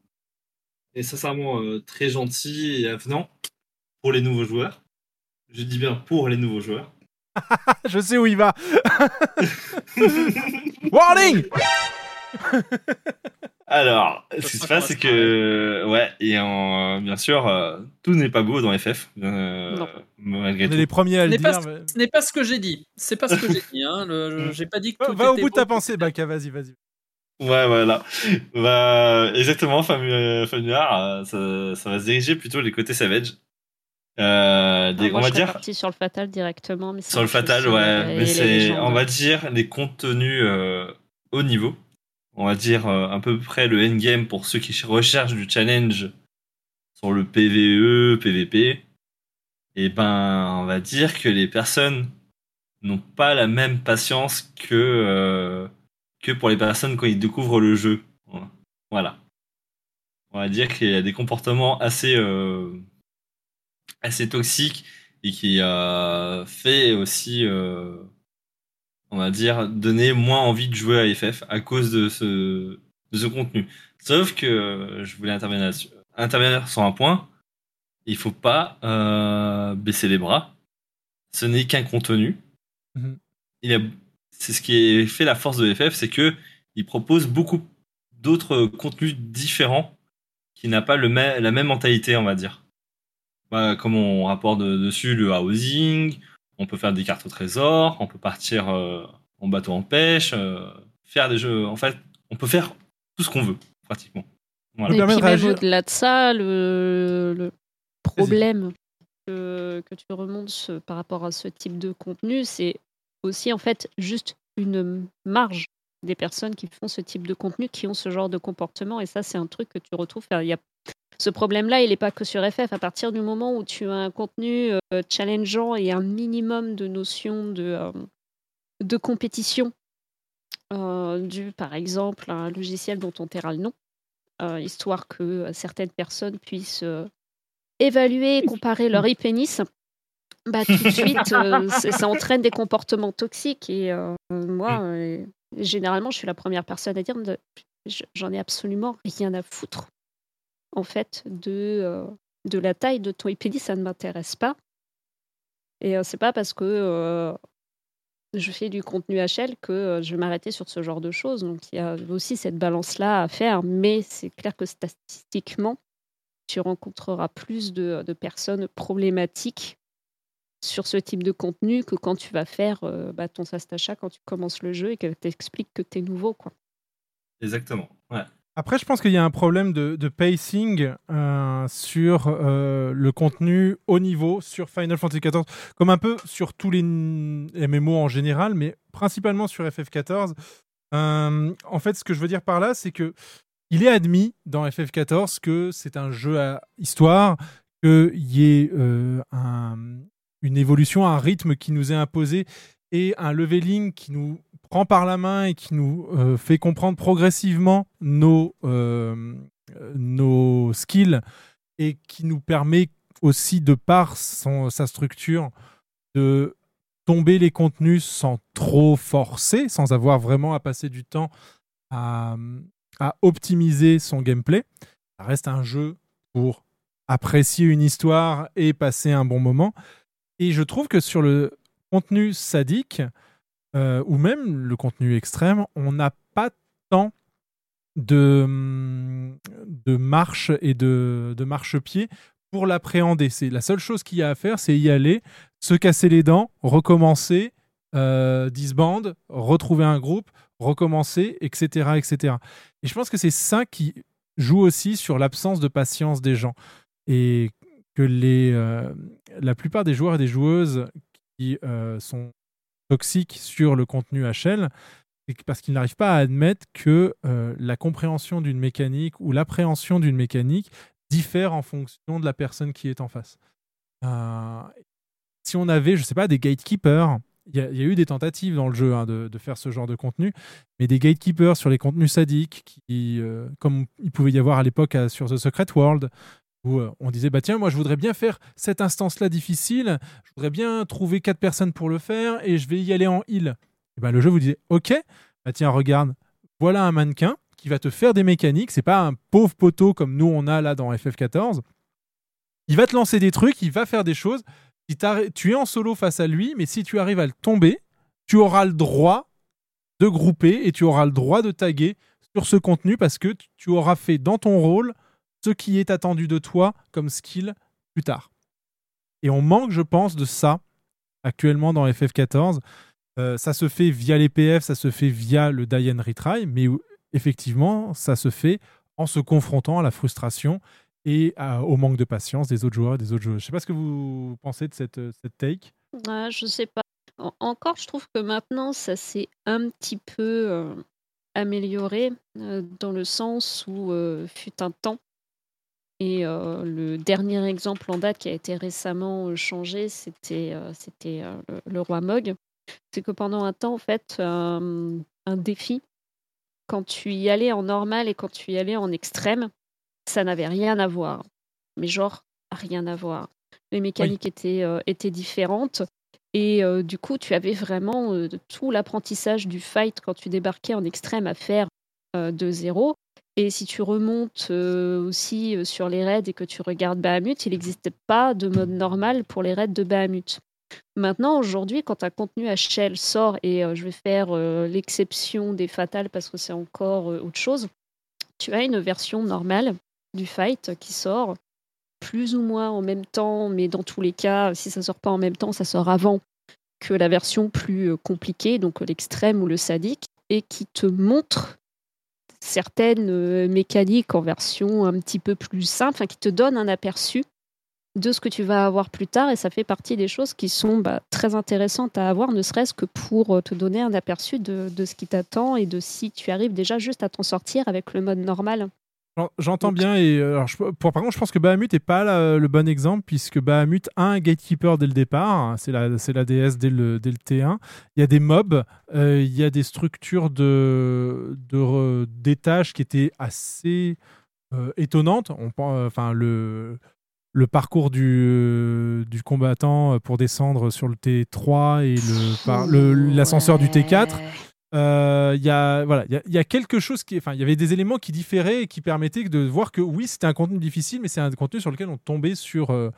est sincèrement euh, très gentille et avenant pour les nouveaux joueurs. Je dis bien pour les nouveaux joueurs. Je sais où il va. Warning Alors, ce qui se passe, c'est que, ouais, et en, bien sûr, euh, tout n'est pas beau dans FF, euh, malgré On tout. est les premiers à Ce le n'est pas, dire. ce- mais- ce n'est pas ce que j'ai dit. C'est pas ce que j'ai dit. Hein. Le- je- [LAUGHS] j'ai pas dit que tout Va au était bout de ta pensée, Baka, vas-y, vas-y. Ouais, voilà. Bah, exactement, Famu- Famuar, euh, ça, ça va se diriger plutôt les côtés savage. Euh, des, Ah, moi, on je va serais dire, partie sur le fatal directement. Mais sur le fatal, ouais, euh, mais c'est, on va dire, les contenus euh, haut niveau. On va dire euh, à peu près le endgame pour ceux qui recherchent du challenge sur le PVE, PVP. Et ben, on va dire que les personnes n'ont pas la même patience que, euh, que pour les personnes quand ils découvrent le jeu. Voilà. On va dire qu'il y a des comportements assez, euh, assez toxiques et qui a fait aussi, euh, on va dire, donner moins envie de jouer à FF à cause de ce, de ce contenu. Sauf que euh, je voulais intervenir, sur un point. Il faut pas euh, baisser les bras. Ce n'est qu'un contenu. Mhm. C'est ce qui fait la force de FF, c'est que il propose beaucoup d'autres contenus différents qui n'a pas le la même mentalité, on va dire. Bah, comme on rapporte de- dessus le housing, on peut faire des cartes au trésor, on peut partir euh, en bateau en pêche, euh, faire des jeux. En fait, on peut faire tout ce qu'on veut, pratiquement. Voilà. Et puis même au-delà de ça, le, le problème que, que tu remontes par rapport à ce type de contenu, c'est aussi en fait juste une marge des personnes qui font ce type de contenu, qui ont ce genre de comportement. Et ça, c'est un truc que tu retrouves. enfin, il y a... Ce problème-là, il n'est pas que sur FF. À partir du moment où tu as un contenu euh, challengeant et un minimum de notions de, euh, de compétition, euh, dû par exemple à un logiciel dont on taira le nom, histoire que certaines personnes puissent évaluer et comparer leur e-pénis, bah, tout de suite, euh, [LAUGHS] ça entraîne des comportements toxiques. Et euh, moi, euh, généralement, je suis la première personne à dire j'en ai absolument rien à foutre, en fait, de, euh, de la taille de ton e-pénis, ça ne m'intéresse pas. Et euh, c'est pas parce que euh, je fais du contenu HL que je vais m'arrêter sur ce genre de choses. Donc il y a aussi cette balance-là à faire, mais c'est clair que statistiquement, tu rencontreras plus de, de personnes problématiques sur ce type de contenu que quand tu vas faire bah, ton Sastacha quand tu commences le jeu et qu'elle t'explique que tu es nouveau. Quoi. Exactement. Ouais. Après, je pense qu'il y a un problème de, pacing euh, sur euh, le contenu haut niveau sur Final Fantasy XIV, comme un peu sur tous les MMO en général, mais principalement sur FF14. Euh, en fait, ce que je veux dire par là, c'est que il est admis dans FF14 que c'est un jeu à histoire, qu'il y ait un- une évolution, un rythme qui nous est imposé et un leveling qui nous prend par la main et qui nous euh, fait comprendre progressivement nos, euh, nos skills et qui nous permet aussi, de par son, sa structure, de tomber les contenus sans trop forcer, sans avoir vraiment à passer du temps à optimiser son gameplay. Ça reste un jeu pour apprécier une histoire et passer un bon moment. Et je trouve que sur le contenu sadique, euh, ou même le contenu extrême, on n'a pas tant de, hum, de marche et de, de marchepied pour l'appréhender. C'est la seule chose qu'il y a à faire, c'est y aller, se casser les dents, recommencer, euh, disband, retrouver un groupe, recommencer, etc., etc. Et je pense que c'est ça qui joue aussi sur l'absence de patience des gens et que les, euh, la plupart des joueurs et des joueuses qui euh, sont toxiques sur le contenu HL, parce qu'ils n'arrivent pas à admettre que euh, la compréhension d'une mécanique ou l'appréhension d'une mécanique diffère en fonction de la personne qui est en face. Euh, si on avait, je sais pas, des gatekeepers, il y, a- eu des tentatives dans le jeu hein, de, faire ce genre de contenu, mais des gatekeepers sur les contenus sadiques, qui, euh, comme il pouvait y avoir à l'époque sur The Secret World, où euh, on disait bah tiens moi je voudrais bien faire cette instance là difficile je voudrais bien trouver quatre personnes pour le faire et je vais y aller en heal et bah, le jeu vous disait ok bah tiens regarde voilà un mannequin qui va te faire des mécaniques. C'est pas un pauvre poteau comme nous on a là dans FF14. Il va te lancer des trucs, il va faire des choses. Si tu es en solo face à lui, mais si tu arrives à le tomber, tu auras le droit de grouper et tu auras le droit de taguer sur ce contenu parce que tu auras fait dans ton rôle ce qui est attendu de toi comme skill plus tard. Et on manque, je pense, de ça actuellement dans FF14. Euh, ça se fait via les PF, ça se fait via le die and retry, mais effectivement, ça se fait en se confrontant à la frustration et à- au manque de patience des autres joueurs et des autres joueurs. Je sais pas ce que vous pensez de cette, euh, cette take. Ouais, je sais pas. En- Encore, je trouve que maintenant, ça s'est un petit peu euh, amélioré dans le sens où fut un temps. Et euh, le dernier exemple en date qui a été récemment euh, changé, c'était euh, c'était le, le roi Mog. C'est que pendant un temps, en fait, un défi, quand tu y allais en normal et quand tu y allais en extrême, ça n'avait rien à voir. Mais genre, rien à voir. Les mécaniques étaient, étaient différentes. Et euh, du coup, tu avais vraiment euh, tout l'apprentissage du fight quand tu débarquais en extrême à faire euh, de zéro. Et si tu remontes euh, aussi euh, sur les raids et que tu regardes Bahamut, il n'existait pas de mode normal pour les raids de Bahamut. Maintenant, aujourd'hui, quand un contenu HL sort, et euh, je vais faire l'exception des fatales parce que c'est encore autre chose, tu as une version normale du fight qui sort plus ou moins en même temps, mais dans tous les cas, si ça sort pas en même temps, ça sort avant que la version plus compliquée, donc l'extrême ou le sadique, et qui te montre certaines euh, mécaniques en version un petit peu plus simple, qui te donne un aperçu de ce que tu vas avoir plus tard, et ça fait partie des choses qui sont bah, très intéressantes à avoir, ne serait-ce que pour euh, te donner un aperçu de ce qui t'attend et de si tu arrives déjà juste à t'en sortir avec le mode normal. J'en- J'entends bien et euh, alors, je- pour, par contre je pense que Bahamut n'est pas la- le bon exemple puisque Bahamut a un gatekeeper dès le départ, hein, c'est la, c'est la DS dès le, dès le T1. Il y a des mobs, euh, il y a des structures de, de re- d'étages qui étaient assez euh, étonnantes. On, enfin le le parcours du, du combattant pour descendre sur le T3 et le, par- le- l'ascenseur du T4. Euh, Il y a voilà, il y a- il y, a quelque chose qui, enfin, il y avait des éléments qui différaient et qui permettaient de voir que oui, c'était un contenu difficile, mais c'est un contenu sur lequel on tombait sur, euh,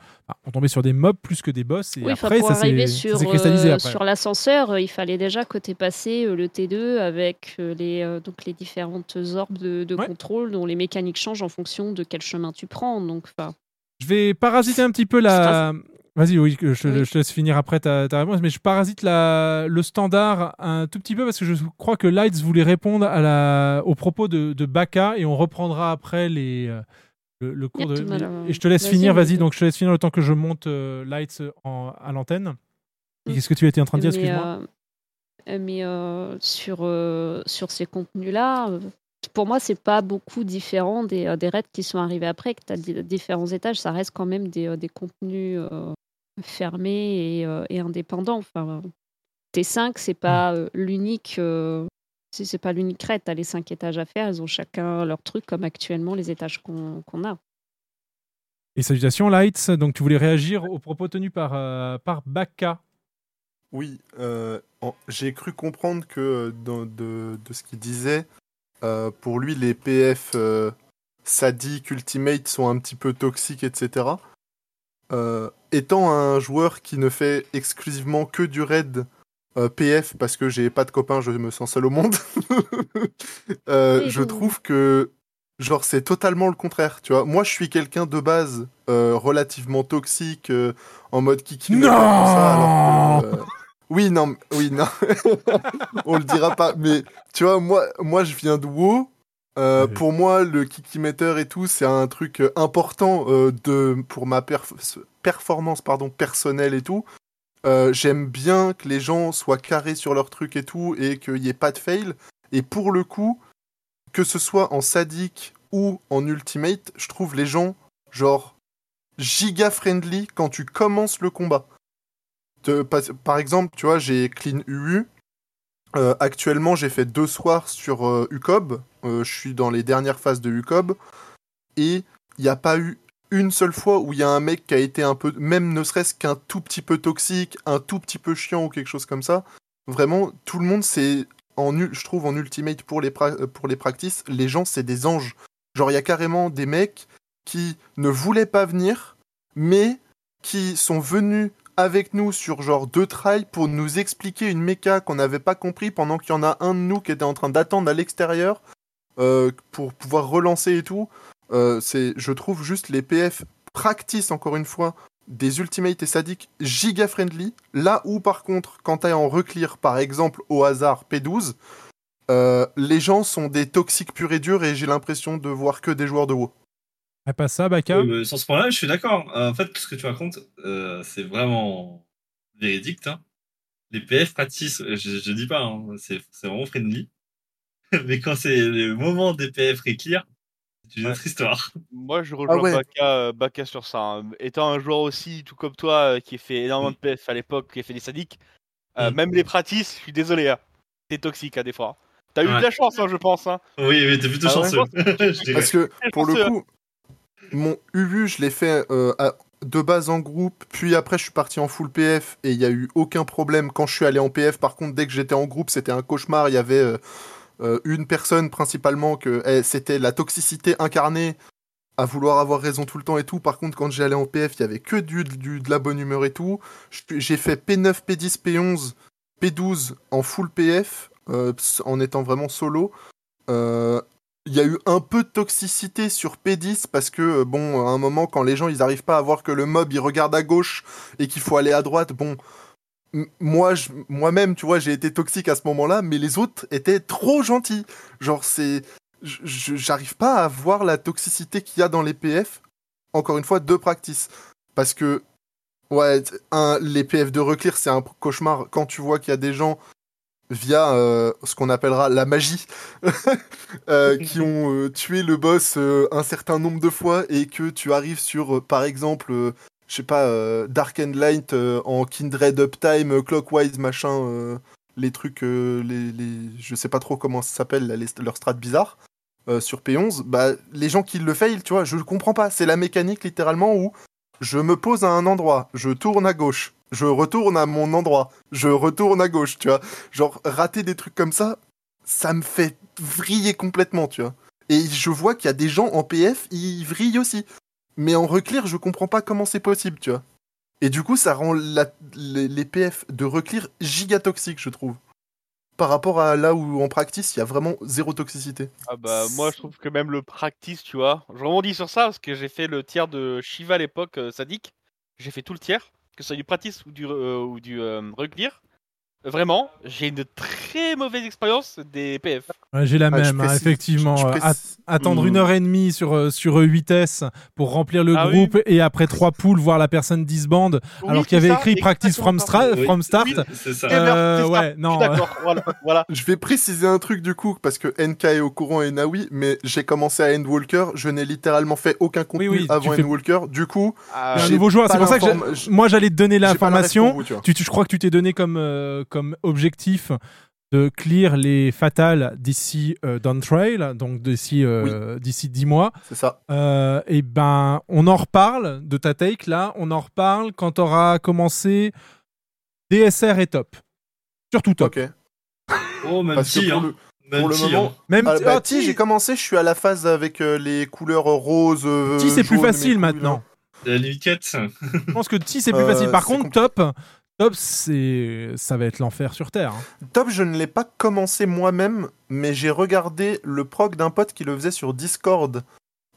on tombait sur des mobs plus que des boss. Et Oui, après, pour ça s'est cristallisé euh, après. sur l'ascenseur, il fallait déjà que tu passé le T2 avec les, donc les différentes orbes de, de contrôle dont les mécaniques changent en fonction de quel chemin tu prends. Donc, enfin, Je vais parasiter un petit peu la. Vas-y, oui, je, je te laisse finir après ta, ta réponse, mais je parasite la, le standard un tout petit peu parce que je crois que Lights voulait répondre à la, aux propos de, de Baka et on reprendra après les, euh, le, le cours Yep, de. alors, Et je te laisse finir, vas-y, donc je te laisse finir le temps que je monte euh, Lights en- à l'antenne. Et Qu'est-ce que tu étais en train de dire, mais, excuse-moi euh, mais euh, sur, sur ces contenus-là, pour moi, c'est pas beaucoup différent des, des raids qui sont arrivés après, que tu as différents étages. Ça reste quand même des, des contenus euh, fermés et, euh, et indépendants. Enfin, T5, c'est pas euh, l'unique. euh, c'est pas l'unique raid. Tu as les cinq étages à faire. Ils ont chacun leur truc, comme actuellement les étages qu'on a. Et salutations, Lights. Donc, tu voulais réagir aux propos tenus par, euh, par Baka. Oui, euh, j'ai cru comprendre que de, de ce qu'il disait, euh, pour lui, les PF euh, sadiques, ultimate sont un petit peu toxiques, etc. Euh, étant un joueur qui ne fait exclusivement que du raid euh, PF parce que j'ai pas de copains, je me sens seul au monde, [LAUGHS] euh, je trouve que genre c'est totalement le contraire. Tu vois, moi je suis quelqu'un de base relativement toxique en mode kiki. Non alors que, oui, non, oui, non. [LAUGHS] On le dira pas. Mais tu vois, moi, moi, je viens de WoW. Euh, Pour moi, le kikimeter et tout, c'est un truc euh, important euh, de pour ma perf- performance pardon personnelle et tout. Euh, J'aime bien que les gens soient carrés sur leur truc et tout et qu'il n'y ait pas de fail. Et pour le coup, que ce soit en sadique ou en ultimate, je trouve les gens genre giga friendly quand tu commences le combat. Te- par exemple, tu vois, j'ai clean UU. Euh, actuellement, j'ai fait deux soirs sur euh, UCOB. Euh, je suis dans les dernières phases de UCOB. Et il n'y a pas eu une seule fois où il y a un mec qui a été un peu, même ne serait-ce qu'un tout petit peu toxique, un tout petit peu chiant ou quelque chose comme ça. Vraiment, tout le monde s'est en, je trouve en Ultimate pour les, euh, pour les practices, les gens, c'est des anges. Genre, il y a carrément des mecs qui ne voulaient pas venir, mais qui sont venus avec nous sur genre deux trails pour nous expliquer une méca qu'on n'avait pas compris pendant qu'il y en a un de nous qui était en train d'attendre à l'extérieur euh, pour pouvoir relancer et tout. Euh, c'est, je trouve juste les PF practice encore une fois des Ultimate et Sadic giga friendly. Là où par contre, quand t'es en reclear par exemple au hasard P12, euh, les gens sont des toxiques purs et durs et j'ai l'impression de voir que des joueurs de WoW. Ah, pas ça, Baka Euh, sur ce point-là, je suis d'accord. Euh, en fait, tout ce que tu racontes, euh, c'est vraiment véridique. Hein. Les PF practice, euh, je, je dis pas, hein, c'est c'est vraiment friendly. [LAUGHS] Mais quand c'est le moment des PF clear, c'est une autre histoire. Moi, je rejoins ouais. Baka, Baka sur ça. hein. Étant un joueur aussi, tout comme toi, qui a fait énormément de PF à l'époque, qui a fait des sadiques, euh, Mm. même les pratices, je suis désolé, hein. c'est toxique à des fois. T'as eu Ouais. de la chance, hein, je pense. Hein. Oui, oui, t'es plutôt Ah chanceux. [LAUGHS] Parce que pour le coup, mon UU, je l'ai fait euh, de base en groupe, puis après je suis parti en full PF et il n'y a eu aucun problème quand je suis allé en PF. Par contre, dès que j'étais en groupe, c'était un cauchemar. Il y avait euh, euh, une personne principalement que eh, c'était la toxicité incarnée à vouloir avoir raison tout le temps et tout. Par contre, quand j'allais en PF, il y avait que du, de la bonne humeur et tout. J'ai fait P9, P10, P11, P12 en full PF en étant vraiment solo. Il y a eu un peu de toxicité sur P10 parce que, euh, bon, à un moment, quand les gens ils arrivent pas à voir que le mob il regarde à gauche et qu'il faut aller à droite, bon, moi, moi-même, tu vois, j'ai été toxique à ce moment-là, mais les autres étaient trop gentils. Genre, c'est. J'arrive pas à voir la toxicité qu'il y a dans les PF, encore une fois, de practice. Parce que, ouais, un, les PF de reclear, c'est un cauchemar quand tu vois qu'il y a des gens via euh, ce qu'on appellera la magie, [LAUGHS] euh, qui ont euh, tué le boss un certain nombre de fois et que tu arrives sur, par exemple, je sais pas, Dark and Light en Kindred Uptime, Clockwise, machin, les trucs, les, les, je sais pas trop comment ça s'appelle, strats bizarres. euh, sur P11, bah, les gens qui le fail, tu vois, je le comprends pas. C'est la mécanique littéralement où je me pose à un endroit, je tourne à gauche, je retourne à mon endroit, je retourne à gauche, tu vois. Genre, rater des trucs comme ça, ça me fait vriller complètement, tu vois. Et je vois qu'il y a des gens en PF, ils vrillent aussi. Mais en reclear, je comprends pas comment c'est possible, tu vois. Et du coup, ça rend la- les, PF de reclear giga toxiques, je trouve. Par rapport à là où en practice, il y a vraiment zéro toxicité. Ah bah moi je trouve que même le practice, tu vois, je rebondis sur ça parce que j'ai fait le tiers de Shiva à l'époque, euh, sadique. J'ai fait tout le tiers, que ce soit du practice ou du, euh, ou du euh. Vraiment, j'ai une très mauvaise expérience des PF. Ouais, J'ai la Ah, même, hein, précise- effectivement. je euh, précise- at- attendre Mm. une heure et demie sur, euh, sur 8S pour remplir le Ah oui. groupe et après trois poules, voir la personne disband Oui, alors qu'il y avait ça, écrit practice from. Oui. from start. Ça. Euh, ouais, non. d'accord, voilà, voilà. [LAUGHS] Je vais préciser un truc du coup, parce que NK est au courant et Nawi, mais j'ai commencé à Endwalker, je n'ai littéralement fait aucun contenu avant fais- Endwalker, du coup... Ah, un nouveau joueur, c'est pour ça que moi j'allais te donner l'information. je crois que tu t'es donné comme, euh, comme objectif de clear les fatales d'ici euh, Down Trail, donc d'ici euh, d'ici 10 mois. C'est ça. Euh, et ben, on en reparle de ta take là, on en reparle quand tu auras commencé DSR et top. Surtout top. Ok. Oh, même si, hein. le, Même pour le moment... hein. Même Ah, bah, ah, j'ai commencé, je suis à la phase avec euh, les couleurs roses, euh, T, c'est plus facile maintenant. La limite 4. Je pense que T c'est plus Euh, facile. Par contre, top, top ça va être l'enfer sur terre. hein. Top, je ne l'ai pas commencé moi-même, mais j'ai regardé le prog d'un pote qui le faisait sur Discord.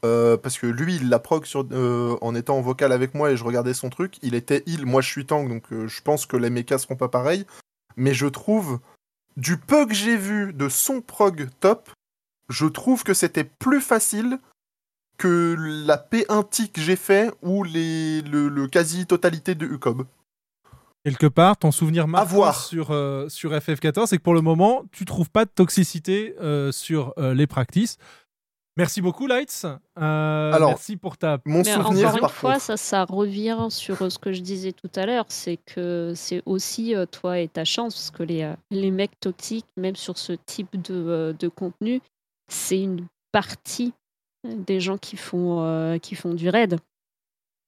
euh, parce que lui, il l'a prog euh, en étant en vocal avec moi et je regardais son truc. Il était heal, moi je suis tank, donc euh, je pense que les mechas seront pas pareils. Mais je trouve, du peu que j'ai vu de son prog top, je trouve que c'était plus facile que la P1T que j'ai fait ou le, le quasi-totalité de UCOB. Quelque part, ton souvenir marquant sur, euh, sur FF14, c'est que pour le moment, tu trouves pas de toxicité euh, sur euh, les practices. Merci beaucoup, Lights. Euh, Alors, merci pour ta. Mon Mais souvenir, encore une par fois, contre. ça, ça revient sur ce que je disais tout à l'heure, c'est que c'est aussi euh, toi et ta chance, parce que les, euh, les mecs toxiques, même sur ce type de, euh, de contenu, c'est une partie des gens qui font, euh, qui font du raid.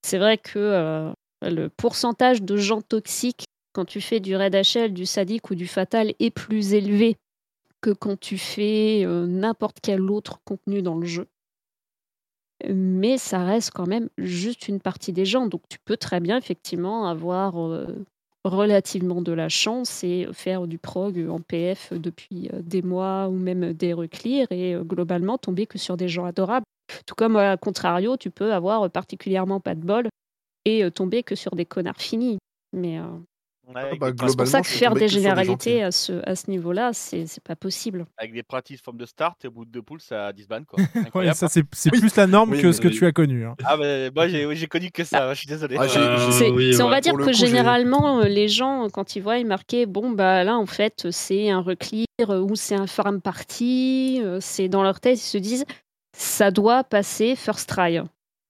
C'est vrai que euh, le pourcentage de gens toxiques quand tu fais du raid HL, du sadique ou du fatal est plus élevé que quand tu fais euh, n'importe quel autre contenu dans le jeu. Mais ça reste quand même juste une partie des gens. Donc tu peux très bien effectivement avoir euh, relativement de la chance et faire du prog en PF depuis euh, des mois ou même des reclears et globalement tomber que sur des gens adorables. Tout comme à contrario, tu peux avoir particulièrement pas de bol et euh, tomber que sur des connards finis. Mais bah, c'est pour ça que faire des généralités à ce, à ce niveau-là, c'est pas possible. avec des practice formes de start, et au bout de deux poules, ça disbande quoi. [LAUGHS] Ouais, ça, c'est plus la norme Oui, que ce que tu as connu. hein. Ah, bah, moi j'ai oui, connu que ça, je suis désolé. Ah, Euh, on va dire que coup, généralement, euh, les gens, quand ils voient marqué, bon, bah là, en fait, c'est un reclear euh, ou c'est un farm party, c'est dans leur tête, ils se disent, ça doit passer first try.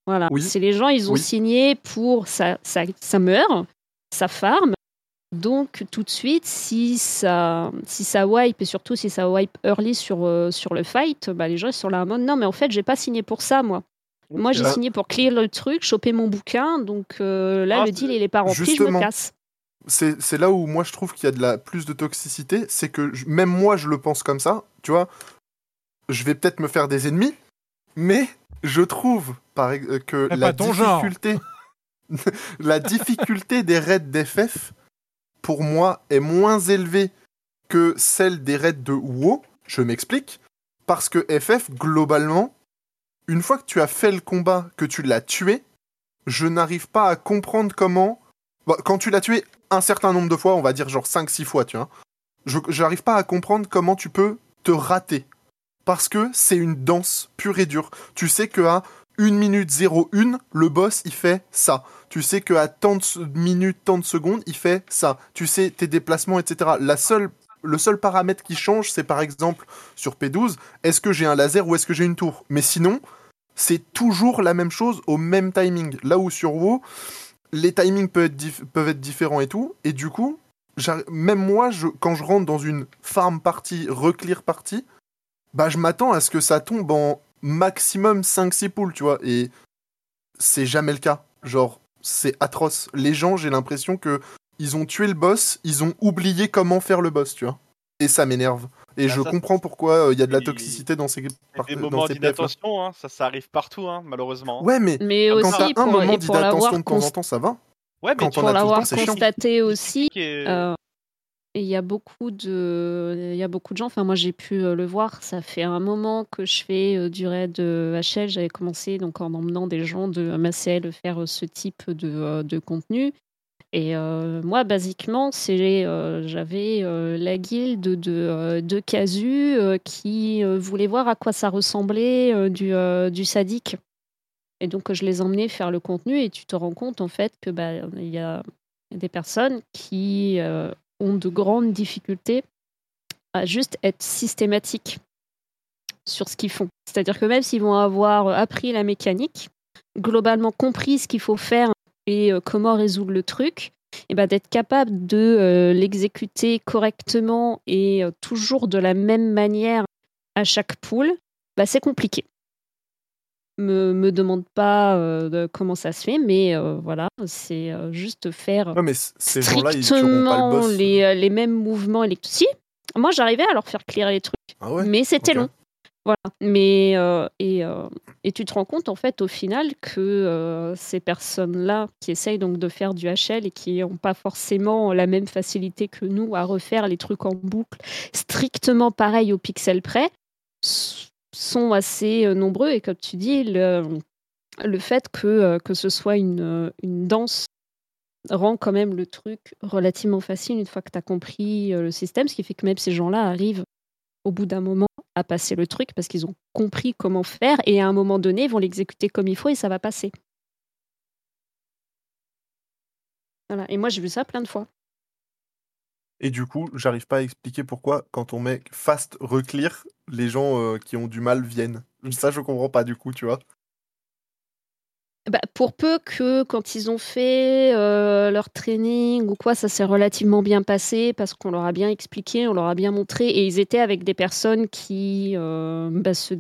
Voilà. Oui. C'est les gens, ils ont Oui. signé pour ça, ça, ça meurt, ça farm. Donc, tout de suite, si ça, si ça wipe, et surtout si ça wipe early sur, euh, sur le fight, bah, les gens sont là en mode non, mais en fait, j'ai pas signé pour ça, moi. Moi, j'ai signé pour clear le truc, choper mon bouquin, donc euh, là, Ah, le deal, il est pas rempli, je me casse. c'est c'est là où moi je trouve qu'il y a de la plus de toxicité, c'est que je- même moi je le pense comme ça, tu vois. Je vais peut-être me faire des ennemis, mais je trouve par, euh, que Mais la difficulté, [LAUGHS] la difficulté des raids d'FF pour moi est moins élevée que celle des raids de WoW. Je m'explique, parce que FF globalement, une fois que tu as fait le combat, que tu l'as tué, je n'arrive pas à comprendre comment Bon, quand tu l'as tué un certain nombre de fois, on va dire genre 5-6 fois, tu vois, je j'arrive pas à comprendre comment tu peux te rater. Parce que c'est une danse pure et dure. Tu sais que à 1 minute 01, le boss il fait ça. Tu sais que à tant de minutes, tant de secondes, il fait ça. Tu sais tes déplacements, etc. La seule, le seul paramètre qui change, c'est par exemple sur P12, est-ce que j'ai un laser ou est-ce que j'ai une tour? Mais sinon, c'est toujours la même chose au même timing. Là où sur WoW, les timings peuvent être, différents et tout, et du coup, même moi, quand je rentre dans une farm party, reclear party, bah je m'attends à ce que ça tombe en maximum 5-6 poules, tu vois, et c'est jamais le cas. Genre, c'est atroce. Les gens, j'ai l'impression que ils ont tué le boss, ils ont oublié comment faire le boss, tu vois. Et ça m'énerve. Et Bah, je ça, comprends pourquoi euh, il y a de la toxicité dans ces, par- Des dans moments -là. d'inattention, hein, ça, ça arrive partout, hein, malheureusement. Ouais, mais, Mais quand aussi, t'as un pour- moment d'inattention de temps en temps, ça va. Ouais, mais Quand pour a tout le l'avoir constaté aussi, Euh, il y a beaucoup de, il y a beaucoup de gens. Enfin, moi, j'ai pu euh, le voir. Ça fait un moment que je fais euh, du raid HL. J'avais commencé donc en emmenant des gens de MACL faire euh, ce type de, euh, de contenu. Et euh, moi, basiquement, c'est, euh, j'avais euh, la guilde de, euh, de Casu euh, qui euh, voulait voir à quoi ça ressemblait euh, du, euh, du sadique. Et donc, je les emmenais faire le contenu et tu te rends compte en fait que bah, il y a des personnes qui euh, ont de grandes difficultés à juste être systématiques sur ce qu'ils font. C'est-à-dire que même s'ils vont avoir appris la mécanique, globalement compris ce qu'il faut faire et euh, comment résoudre le truc, et ben d'être capable de euh, l'exécuter correctement et euh, toujours de la même manière à chaque poule, bah, c'est compliqué. Me, me demande pas euh, de comment ça se fait, mais euh, voilà, c'est euh, juste faire Ouais, mais c- ces gens-là, ils tueront pas le strictement boss. les, les mêmes mouvements électriques. Si, moi j'arrivais à leur faire clairer les trucs, Ah ouais? mais c'était long. Voilà. Mais et, et tu te rends compte en fait au final que ces personnes-là qui essayent donc de faire du HL et qui n'ont pas forcément la même facilité que nous à refaire les trucs en boucle strictement pareil au pixel près sont assez euh, nombreux et comme tu dis le, le fait que, euh, ce soit une, euh, une danse rend quand même le truc relativement facile une fois que tu as compris le système, ce qui fait que même ces gens-là arrivent au bout d'un moment à passer le truc parce qu'ils ont compris comment faire et à un moment donné, ils vont l'exécuter comme il faut et ça va passer. Voilà. Et moi, j'ai vu ça plein de fois. Et du coup, j'arrive pas à expliquer pourquoi, quand on met fast reclear, les gens euh, qui ont du mal viennent. Ça, je comprends pas du coup, tu vois. Bah, pour peu que quand ils ont fait euh, leur training ou quoi, ça s'est relativement bien passé parce qu'on leur a bien expliqué, on leur a bien montré et ils étaient avec des personnes qui euh, bah, se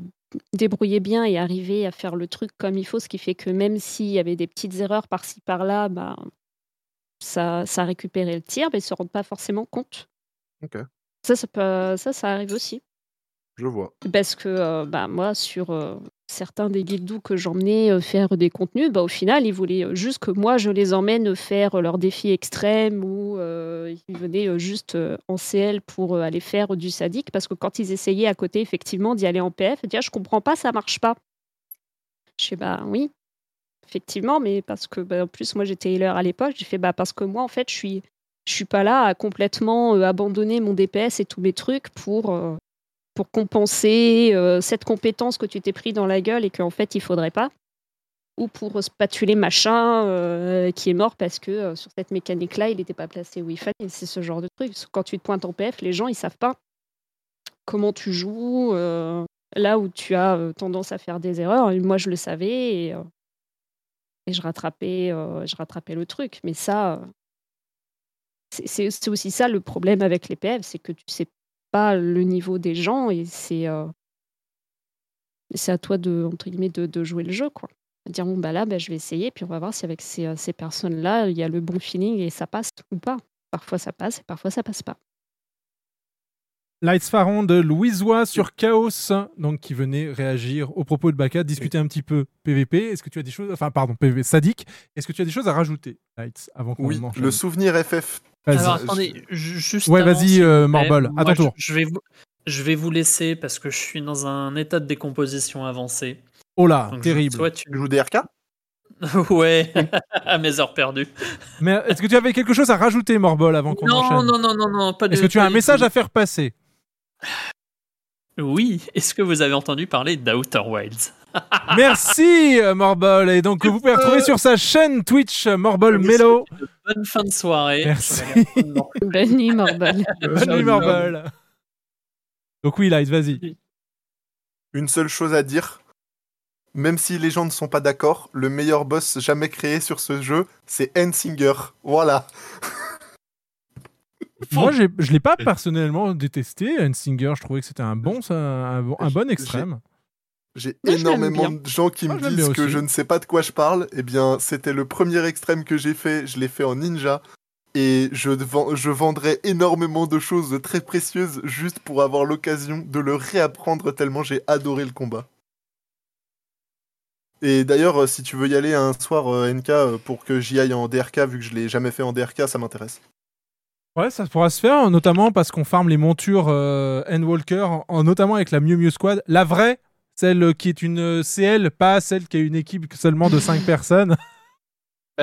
débrouillaient bien et arrivaient à faire le truc comme il faut, ce qui fait que même s'il y avait des petites erreurs par-ci par-là, bah, ça, ça récupérait le tir, mais ils se rendent pas forcément compte. Ok. Ça, ça, peut- ça, ça arrive aussi. Je vois. Parce que euh, bah, moi, sur euh, certains des guildes que j'emmenais euh, faire des contenus, bah, au final, ils voulaient juste que moi, je les emmène faire leurs défis extrêmes ou ils venaient juste en CL pour aller faire du sadique. Parce que quand ils essayaient à côté, effectivement, d'y aller en PF, ils disaient, ah, je comprends pas, ça marche pas. Je fais, bah oui, effectivement, mais parce que, bah, en plus, moi, j'étais healer à l'époque, j'ai fait, bah, parce que moi, en fait, je suis, je suis pas là à complètement euh, abandonner mon DPS et tous mes trucs pour, euh, pour compenser euh, cette compétence que tu t'es pris dans la gueule et qu'en fait, il faudrait pas. Ou pour spatuler machin qui est mort parce que sur cette mécanique-là, il n'était pas placé où il fallait. C'est ce genre de truc. Quand tu te pointes en PF, les gens, ils savent pas comment tu joues, là où tu as tendance à faire des erreurs. Moi, je le savais et je, rattrapais, euh, je rattrapais le truc. Mais ça, euh, c'est- aussi ça le problème avec les PF, c'est que tu sais pas le niveau des gens et c'est euh, c'est à toi de, entre guillemets, de, jouer le jeu. Quoi. Dire, bon, bah là, bah, je vais essayer, puis on va voir si avec ces, ces personnes-là, il y a le bon feeling et ça passe ou pas. Parfois ça passe et parfois ça passe pas. Lights Pharaon de Louisois sur Chaos, donc qui venait réagir aux propos de Baka, discuter un petit peu PVP. Est-ce que tu as des choses, enfin pardon, PVP sadique. Est-ce que tu as des choses à rajouter, Lights, avant qu'on Oui, le souvenir FF. Alors attendez, ju- juste. Ouais, vas-y, euh, Morbol, à ton tour. Je vais, vous, je vais vous laisser parce que je suis dans un état de décomposition avancé. Oh là, Donc, terrible. Tu joues DRK [LAUGHS] ouais, à mes heures perdues. Mais est-ce que tu avais quelque chose à rajouter, Morbol, avant qu'on Non, enchaîne? non, non, non, non, pas de. Est-ce que tu as un message à faire passer? Oui, est-ce que vous avez entendu parler d'Outer Wilds? [LAUGHS] Merci, euh, Morbol. Et donc, vous pouvez retrouver sur sa chaîne Twitch euh, Morbol Mello. Bonne fin de soirée. Merci. Bonne nuit, Morbol. Bonne nuit, Morbol. Donc, oui, Lights, vas-y. Une seule chose à dire. Même si les gens ne sont pas d'accord, le meilleur boss jamais créé sur ce jeu, c'est Endsinger. Voilà. [LAUGHS] Moi, je l'ai pas personnellement détesté. Singer, je trouvais que c'était un bon, ça, un, bon, un bon extrême. J'ai énormément de gens qui Moi, me disent que je ne sais pas de quoi je parle. Eh bien, c'était le premier extrême que j'ai fait. Je l'ai fait en ninja. Et je vendrais énormément de choses très précieuses juste pour avoir l'occasion de le réapprendre tellement j'ai adoré le combat. Et d'ailleurs, euh, si tu veux y aller un soir, euh, NK, euh, pour que j'y aille en DRK, vu que je l'ai jamais fait en DRK, ça m'intéresse. Ouais, ça pourra se faire, notamment parce qu'on farme les montures euh, Endwalker, en- en- notamment avec la Miu Miu Squad. La vraie, celle qui est une euh, CL, pas celle qui a une équipe seulement de 5 [LAUGHS] personnes.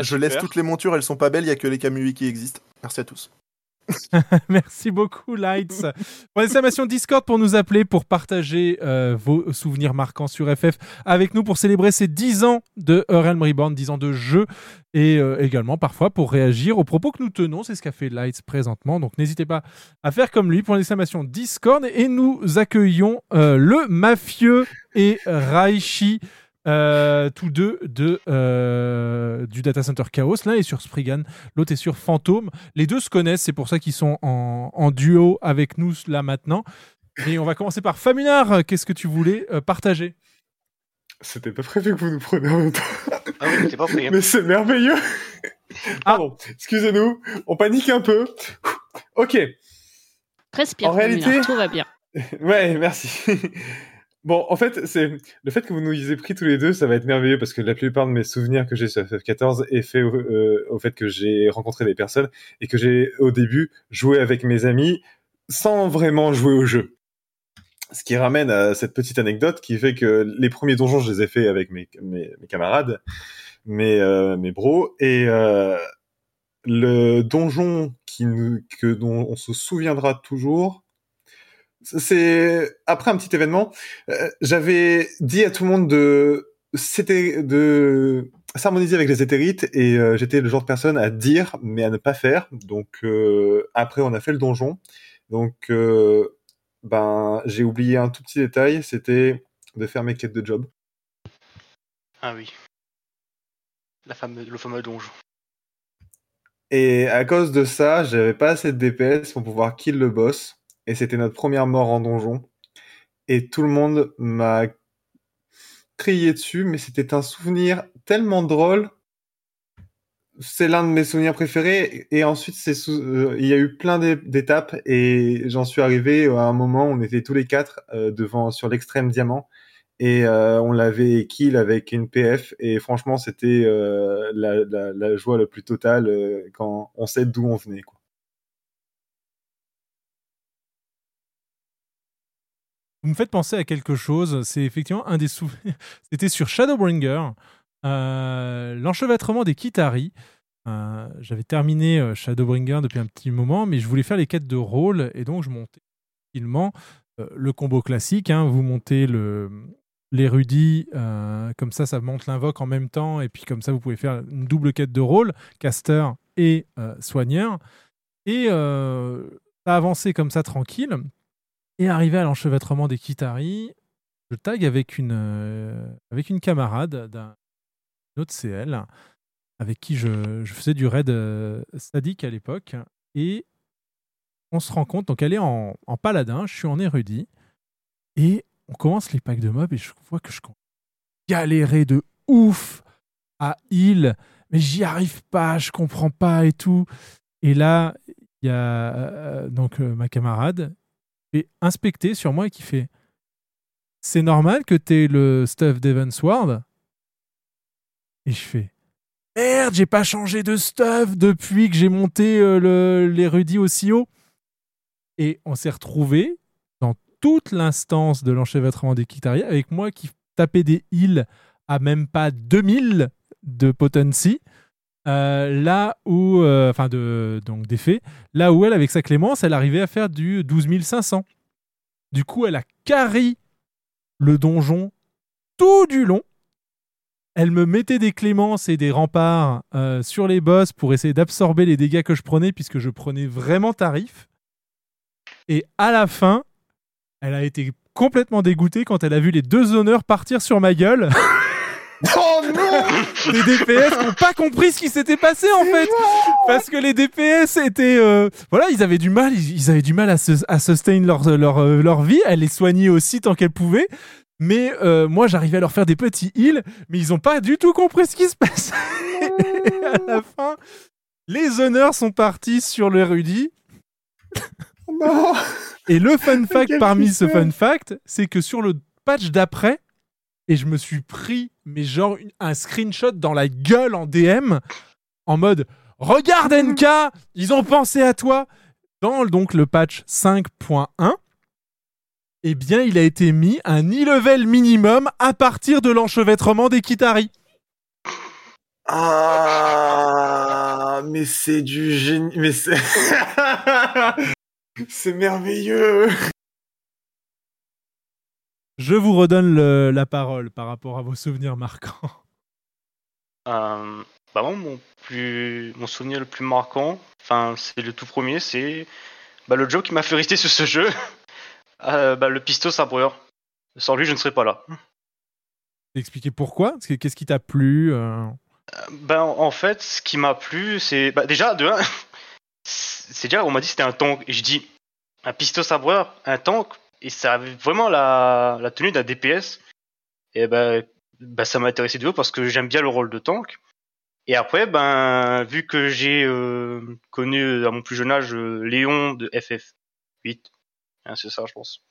je laisse toutes les montures, elles sont pas belles, il y a que les Kamui qui existent. Merci à tous. [LAUGHS] Merci beaucoup, Lights. Pour Discord pour nous appeler, pour partager euh, vos souvenirs marquants sur FF avec nous, pour célébrer ces 10 ans de Realm Reborn, 10 ans de jeu, et euh, également parfois pour réagir aux propos que nous tenons. C'est ce qu'a fait Lights présentement. Donc n'hésitez pas à faire comme lui pour l'exclamation Discord. Et nous accueillons euh, le mafieux et Raichi. Euh, tous deux de, euh, du data center Chaos. L'un est sur Spriggan, l'autre est sur Fantôme. Les deux se connaissent, c'est pour ça qu'ils sont en, en duo avec nous là maintenant. Et on va commencer par Famunar. Qu'est-ce que tu voulais euh, partager? C'était pas prévu que vous nous preniez en même temps. Ah oui, pas. Mais c'est merveilleux. Pardon, excusez-nous, on panique un peu. Ok. Respire, En réalité- tout va bien. Ouais, merci. Bon, en fait, c'est le fait que vous nous ayez pris tous les deux, ça va être merveilleux parce que la plupart de mes souvenirs que j'ai sur FF14 est fait au, euh, au fait que j'ai rencontré des personnes et que j'ai au début joué avec mes amis sans vraiment jouer au jeu. Ce qui ramène à cette petite anecdote qui fait que les premiers donjons, je les ai faits avec mes, mes, mes camarades, mes, euh, mes bros, et euh, le donjon qui nous, que, dont on se souviendra toujours, c'est après un petit événement, euh, j'avais dit à tout le monde de c'était de s'harmoniser avec les éthérites et euh, j'étais le genre de personne à dire mais à ne pas faire. Donc euh, après on a fait le donjon. Donc ben j'ai oublié un tout petit détail, c'était de faire mes quêtes de job. Ah oui. La fameuse, le fameux donjon. Et à cause de ça, j'avais pas assez de DPS pour pouvoir kill le boss. Et c'était notre première mort en donjon. Et tout le monde m'a crié dessus, mais c'était un souvenir tellement drôle. c'est l'un de mes souvenirs préférés. Et ensuite, euh, il y a eu plein d'é- d'étapes et j'en suis arrivé à un moment où on était tous les quatre euh, devant sur l'extrême diamant et euh, on l'avait kill avec une PF et franchement, c'était la, joie la plus totale quand on sait d'où on venait. Vous me faites penser à quelque chose. C'est effectivement un des souvenirs. [LAUGHS] C'était sur Shadowbringer, euh, l'enchevêtrement des Kitari. Euh, J'avais terminé euh, Shadowbringer depuis un petit moment, mais je voulais faire les quêtes de rôle et donc je montais tranquillement le combo classique. hein. vous montez l'érudit, comme ça, ça monte l'invoque en même temps, et puis comme ça, vous pouvez faire une double quête de rôle, caster et soigneur. Et euh, ça a avancé comme ça tranquille. Et arrivé à l'enchevêtrement des Kitari, je tag avec une, euh, avec une camarade d'un autre CL avec qui je, faisais du raid euh, sadique à l'époque. Et on se rend compte, donc elle est en, paladin, je suis en érudit. Et on commence les packs de mobs et je vois que je galérer de ouf à heal, mais j'y arrive pas, je comprends pas et tout. Et là, il y a euh, donc euh, ma camarade fait inspecter sur moi et qui fait C'est normal que t'aies le stuff d'Evansward Et je fais Merde, j'ai pas changé de stuff depuis que j'ai monté euh, aussi haut. Et on s'est retrouvé dans toute l'instance de l'enchevêtrement des Kitari avec moi qui tapais des heals à même pas 2000 de potency. Euh, là où, euh, enfin de donc d'effet, là où elle avec sa clémence, elle arrivait à faire du 12 500. Du coup, elle a carry le donjon tout du long. Elle me mettait des clémences et des remparts euh, sur les boss pour essayer d'absorber les dégâts que je prenais, puisque je prenais vraiment tarif. Et à la fin, elle a été complètement dégoûtée quand elle a vu les deux honneurs partir sur ma gueule. [LAUGHS] [LAUGHS] Les DPS n'ont pas compris ce qui s'était passé en fait. Parce que les DPS étaient euh, voilà ils avaient du mal ils, avaient du mal à, se, à sustain leur, leur, euh, leur vie elle les soignait aussi tant qu'elle pouvait mais euh, moi j'arrivais à leur faire des petits heals mais ils n'ont pas du tout compris ce qui se passait. Et [LAUGHS] à la fin les honneurs sont partis sur l'érudit Non. Et le fun fact parmi ce fun fact, c'est que sur le patch d'après, et je me suis pris, mais genre, un screenshot dans la gueule en DM, en mode Regarde NK, ils ont pensé à toi. Dans donc le patch 5.1, eh bien, il a été mis un e-level minimum à partir de l'enchevêtrement des Kitari. Ah, mais c'est du génie. Mais c'est. [LAUGHS] c'est merveilleux. Je vous redonne le- la parole par rapport à vos souvenirs marquants. Euh, bah moi, mon plus, mon souvenir le plus marquant, enfin, c'est le tout premier, c'est bah, le job qui m'a fait rester sur ce jeu, [LAUGHS] Euh, bah, le pisto sabreur. Sans lui, je ne serais pas là. Expliquer pourquoi Qu'est-ce qui t'a plu euh? Ben, en fait, ce qui m'a plu, c'est bah, déjà de un, [LAUGHS] c'est déjà on m'a dit que c'était un tank et je dis un pisto sabreur, un tank et ça avait vraiment la, la tenue d'un DPS. Et ben, ben ça m'a intéressé de haut parce que j'aime bien le rôle de tank. Et après, ben vu que j'ai euh, connu à mon plus jeune âge euh, Léon de FF8, hein, c'est ça, je pense.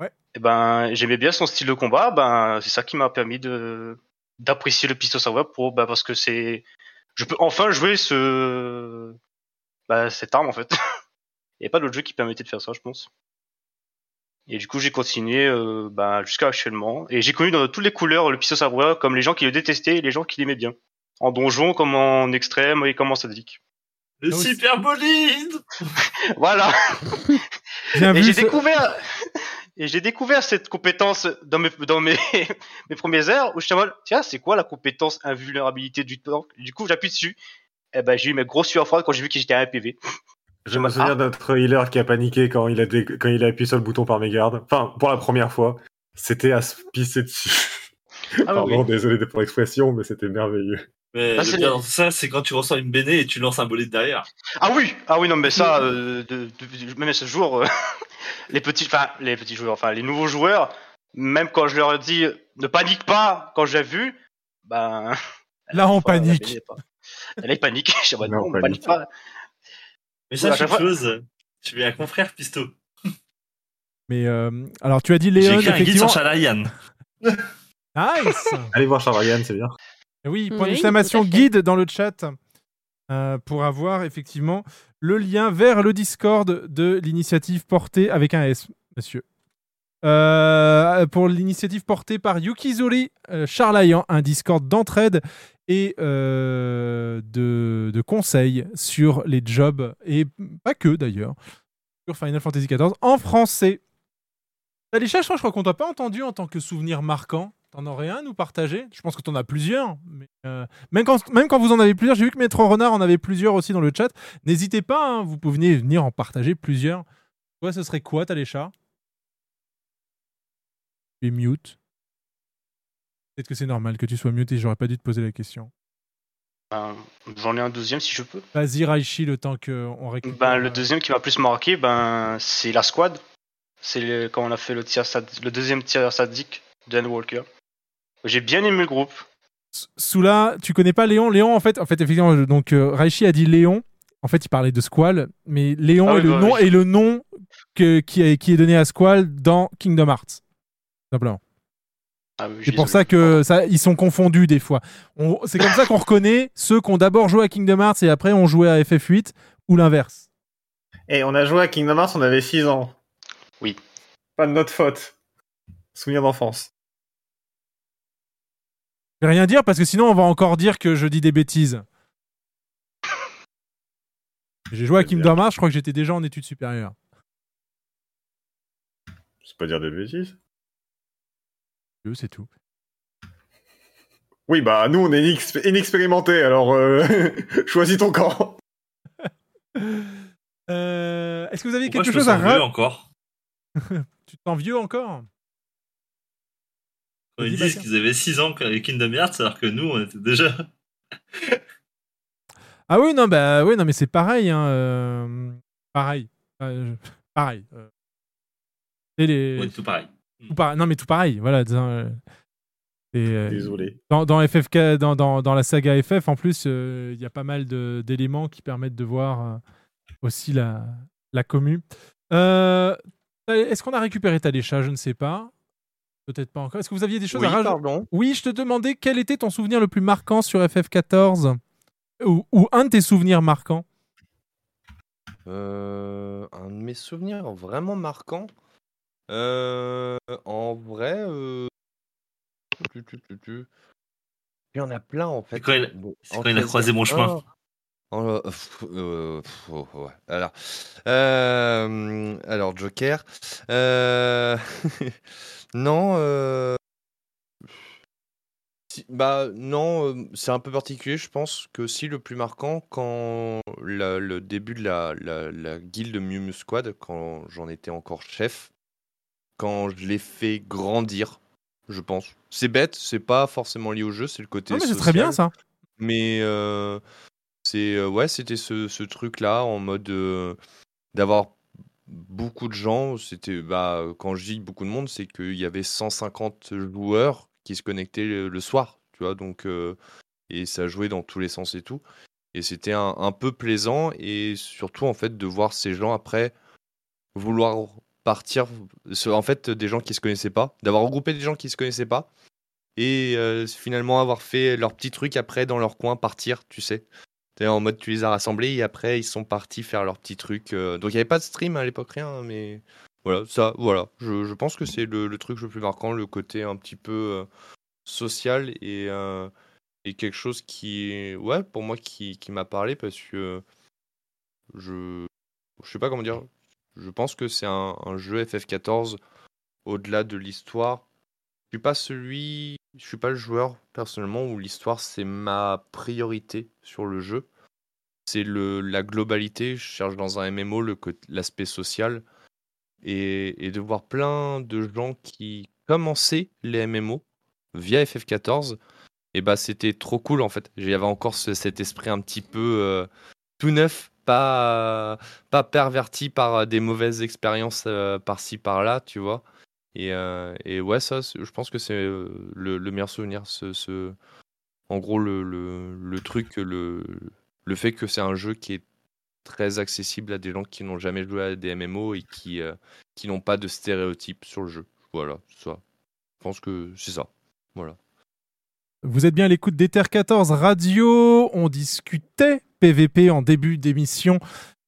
Ouais. Et ben j'aimais bien son style de combat. Ben c'est ça qui m'a permis de d'apprécier le pisto sabreur pour ben, parce que c'est je peux enfin jouer ce bah, cette arme en fait. [LAUGHS] Il n'y a pas d'autre jeu qui permettait de faire ça, je pense. Et du coup, j'ai continué euh, bah, jusqu'à actuellement. Et j'ai connu dans toutes les couleurs le pisto sabreur, comme les gens qui le détestaient et les gens qui l'aimaient bien. En donjon, comme en extrême et comme en sadique. Le super bolide [LAUGHS] Voilà. Bien et j'ai découvert et j'ai découvert cette compétence dans mes dans mes [LAUGHS] mes premières heures où je me tiens c'est quoi la compétence invulnérabilité du tank du coup j'appuie dessus et ben j'ai eu mes grosses sueurs froides quand j'ai vu que j'étais à un PV Je me souviens d'un notre healer qui a paniqué quand il a, dé- quand il a appuyé sur le bouton par mégarde. Enfin, pour la première fois. C'était à se pisser dessus. Ah Pardon, oui. désolé pour l'expression, mais c'était merveilleux. Mais Ah, le dans ça, c'est quand tu reçois une béné et tu lances un bolide derrière. ah oui ah oui non mais ça euh, de, de- même à ce jour euh, [LAUGHS] les petits enfin les petits joueurs enfin les nouveaux joueurs même quand je leur dis ne panique pas quand j'ai vu ben Là, on fois, panique. BD là, il panique. [LAUGHS] Je dis, bah, non, Non, on panique. panique pas. Mais À une fois- chose, je suis un confrère Pisto. Mais euh, alors, tu as dit J'ai Léon, écrit un guide sur Shalayan. Nice [LAUGHS] Allez voir Charles c'est bien. Oui, point Oui, d'exclamation à guide dans le chat euh, pour avoir effectivement le lien vers le Discord de l'initiative portée avec un S, monsieur. Euh, pour l'initiative portée par Yukizuri euh, Charlayan, un Discord d'entraide et euh, de, de conseils sur les jobs, et pas que d'ailleurs, sur Final Fantasy XIV en français. Alisha, je crois qu'on t'a pas entendu en tant que souvenir marquant. T'en aurais un à nous partager? Je pense que t'en as plusieurs. Mais euh, même, quand, vous en avez plusieurs, j'ai vu que Maître Renard en avait plusieurs aussi dans le chat. N'hésitez pas, hein, vous pouvez venir en partager plusieurs. Toi, ce serait quoi, Talécha Tu es mute. Peut-être que c'est normal que tu sois mute et j'aurais pas dû te poser la question. Ben, J'en ai un deuxième si je peux. Vas-y, Raichi, le temps qu'on récupère. Ben, le deuxième qui m'a plus marqué, ben, c'est la squad. C'est le- quand on a fait le, tir le deuxième tir sadique de Walker. J'ai bien aimé le groupe. Soula, tu connais pas Léon? Léon, en fait, en fait effectivement, donc euh, Raichi a dit Léon. En fait, il parlait de Squall, mais Léon Ah oui, est, le bah nom, oui. est le nom que, qui, est, qui est donné à Squall dans Kingdom Hearts. Simplement. Ah C'est pour ça que ça, ils sont confondus des fois. C'est comme ça qu'on reconnaît ceux qui ont d'abord joué à Kingdom Hearts et après ont joué à FF8 ou l'inverse. Et on a joué à Kingdom Hearts, on avait 6 ans. Oui. Pas de notre faute. Souvenir d'enfance. Je vais rien dire parce que sinon on va encore dire que je dis des bêtises. J'ai joué à Kingdom Hearts, je crois que j'étais déjà en études supérieures. C'est pas dire de bêtises. C'est tout. Oui, bah nous on est inex- inexpérimentés, alors euh, [LAUGHS] choisis ton camp. [LAUGHS] Euh, Est-ce que vous avez Pourquoi quelque chose à sens vieux ra- encore [LAUGHS] Tu te sens vieux encore? Quand ils disent qu'ils avaient 6 ans avec Kingdom Hearts, alors que nous, on était déjà. Ah oui, non, bah oui, non, mais c'est pareil. Hein, euh, pareil. Euh, pareil. euh. Et les... Ouais, tout pareil. Tout. Non, mais tout pareil. Voilà. euh, et, euh, Désolé. Dans, dans, FFK, dans, dans, dans la saga FF, en plus, euh, il y a pas mal d'éléments qui permettent de voir euh, aussi la, la commu. Euh, Est-ce qu'on a récupéré Talécha Je ne sais pas. Peut-être pas encore. Est-ce que vous aviez des choses Oui, à rajouter pardon. Oui, je te demandais quel était ton souvenir le plus marquant sur FF14 ou, ou un de tes souvenirs marquants? Euh, un de mes souvenirs vraiment marquants. Euh, en vrai, euh, il y en a plein en fait. C'est quand il- Bon, c'est en quand il a croisé mon chemin. euh, oh, ouais. Alors, euh, alors Joker. Euh, [LAUGHS] non. si- bah non, c'est un peu particulier. Je pense que si le plus marquant quand la- le début de la, la, la guilde Miu Miu Squad, quand j'en étais encore chef, quand je l'ai fait grandir, je pense. C'est bête, c'est pas forcément lié au jeu, c'est le côté. Non, mais c'est très bien, ça. Mais euh, c'est euh, ouais, c'était ce, ce truc-là en mode euh, d'avoir beaucoup de gens. C'était bah quand je dis beaucoup de monde, c'est qu'il y avait 150 joueurs qui se connectaient le, le soir, tu vois. Donc euh, et ça jouait dans tous les sens et tout. Et c'était un, un peu plaisant et surtout en fait de voir ces gens après vouloir partir. En fait, des gens qui se connaissaient pas, d'avoir regroupé des gens qui se connaissaient pas et euh, finalement avoir fait leur petit truc après dans leur coin, partir, tu sais. En mode tu les as rassemblés et après ils sont partis faire leur petit truc. euh, Donc il n'y avait pas de stream à l'époque, rien, mais voilà, ça, voilà. Je, je pense que c'est le, truc le plus marquant, le côté un petit peu euh, social et, et quelque chose qui, ouais, pour moi qui, qui m'a parlé parce que je, je sais pas comment dire, je pense que c'est un, jeu FF14 au-delà de l'histoire. Je suis pas celui, je suis pas le joueur personnellement où l'histoire c'est ma priorité sur le jeu. C'est le la globalité. Je cherche dans un MMO le l'aspect social et, de voir plein de gens qui commençaient les MMO via FF14. Et bah c'était trop cool en fait. J'avais encore ce- cet esprit un petit peu euh, tout neuf, pas pas perverti par des mauvaises expériences euh, par-ci par-là, tu vois. Et, euh, ouais, ça, je pense que c'est euh, le, le meilleur souvenir, ce, En gros, le, truc, le, le fait que c'est un jeu qui est très accessible à des gens qui n'ont jamais joué à des MMO et qui, euh, qui n'ont pas de stéréotypes sur le jeu. Voilà, ça. Je pense que c'est ça. Voilà. Vous êtes bien à l'écoute d'Ether 14 Radio. On discutait PVP en début d'émission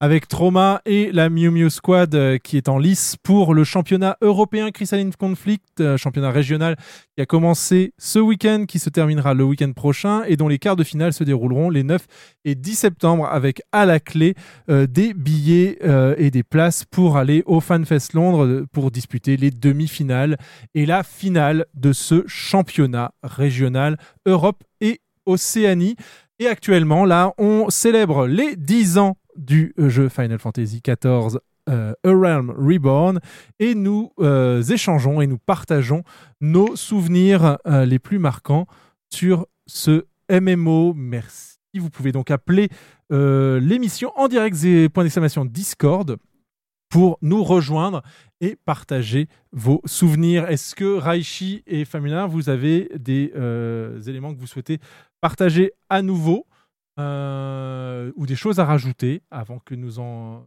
avec Trauma et la Miu Miu Squad euh, qui est en lice pour le championnat européen Crystalline Conflict, euh, championnat régional qui a commencé ce week-end, qui se terminera le week-end prochain et dont les quarts de finale se dérouleront les 9 et 10 septembre avec à la clé euh, des billets et des places pour aller au FanFest Londres pour disputer les demi-finales et la finale de ce championnat régional Europe et Océanie. Et actuellement, là, on célèbre les 10 ans du euh, jeu Final Fantasy XIV euh, A Realm Reborn et nous euh, échangeons et nous partageons nos souvenirs les plus marquants sur ce MMO. Merci. Vous pouvez donc appeler l'émission en direct, point d'exclamation Discord, pour nous rejoindre et partager vos souvenirs. Est-ce que Raichi et Famina, vous avez des éléments que vous souhaitez partager à nouveau euh, ou des choses à rajouter avant que nous en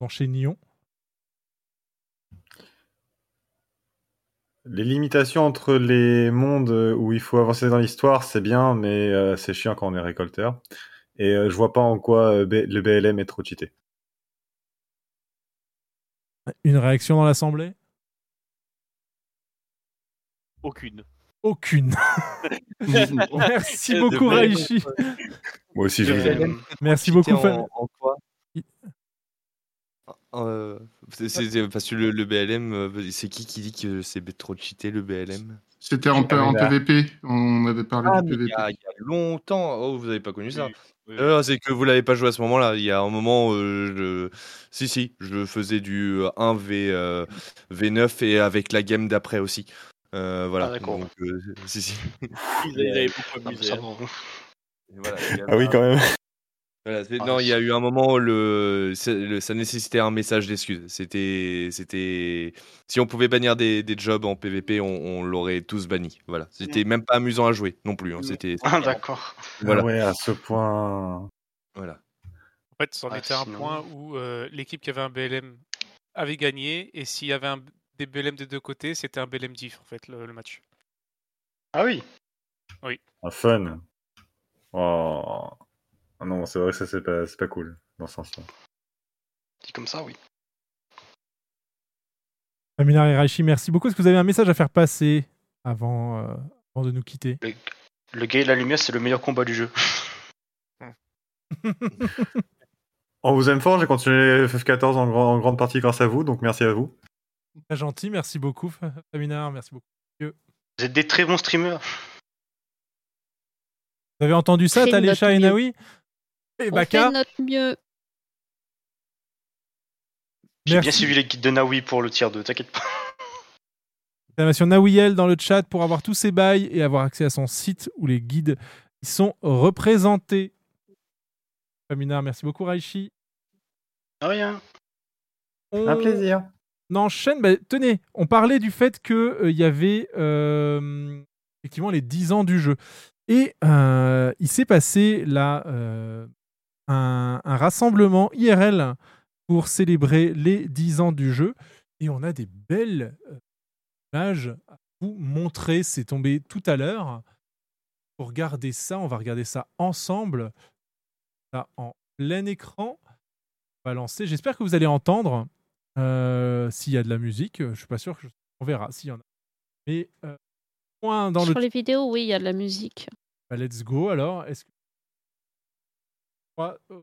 enchaînions Les limitations entre les mondes où il faut avancer dans l'histoire, c'est bien, mais euh, c'est chiant quand on est récolteur. Et euh, je vois pas en quoi euh, le BLM est trop cheaté. Une réaction dans l'Assemblée? Aucune. Aucune. [LAUGHS] Merci De beaucoup. Raichi. Moi aussi, je vous aime. Merci beaucoup, Fam- en, en quoi Euh, c'est- c'est- c'est- parce que le, le BLM, euh, c'est qui qui dit que c'est trop cheaté le BLM C'était en, P- en Ah, PVP. On avait parlé Ah, il PVP. y, a, il y a longtemps. Oh, vous avez pas connu ça Euh, C'est que vous l'avez pas joué à ce moment-là. Il y a un moment, euh, je... si si, je faisais du euh, 1 v euh, V9 et avec la game d'après aussi. Euh, voilà. Ah, d'accord. Donc, euh, si si. Ils avaient beaucoup amusé. hein. [LAUGHS] voilà, avait Ah oui, quand même. Voilà, Ah, non, il y a eu un moment où le, ça nécessitait un message d'excuse. C'était, c'était, si on pouvait bannir des, des jobs en PVP, on, on l'aurait tous banni. Voilà, c'était même pas amusant à jouer non plus. hein. C'était, Ah, d'accord. Voilà. Ah ouais, à ce point. voilà. En fait, c'en Ah, était un point où euh, l'équipe qui avait un BLM avait gagné, et s'il y avait un, des BLM des deux côtés, c'était un BLM diff, en fait, le, le match. Ah oui. Oui. Un fun. Oh. Ah non, c'est vrai que ça, c'est pas, c'est pas cool dans ce sens-là. Dit comme ça, oui. Famina et Raichi, merci beaucoup. Est-ce que vous avez un message à faire passer avant, euh, avant de nous quitter? Le, le gars et la lumière, c'est le meilleur combat du jeu. [LAUGHS] On vous aime fort, j'ai continué FF14 en, grand- en grande partie grâce à vous, donc merci à vous. Très gentil, merci beaucoup, [LAUGHS] Fa- Famina, merci beaucoup. Vous êtes des très bons streamers. Vous avez entendu ça, Fait de Talécha et. Naoui Et On fait Baka? de notre mieux. J'ai bien suivi les guides de Naoui pour le tiers 2, t'inquiète pas. [LAUGHS] Exclamation Nawiel dans le chat pour avoir tous ses bails et avoir accès à son site où les guides y sont représentés. Famina, merci beaucoup, Raichi. Rien. On... Un plaisir. Enchaîne. Bah, tenez, on parlait du fait qu'il y avait euh, effectivement les 10 ans du jeu. Et euh, il s'est passé là euh, un, rassemblement IRL pour célébrer les 10 ans du jeu. Et on a des belles euh, images à vous montrer. C'est tombé tout à l'heure. Pour regarder ça, on va regarder ça ensemble. Là, en plein écran. On va lancer. J'espère que vous allez entendre. Euh, s'il y a de la musique, euh, je suis pas sûr. que je- On verra s'il y en a. Mais euh, point dans Sur le les vidéos, oui, il y a de la musique. bah, let's go alors. Est-ce que euh,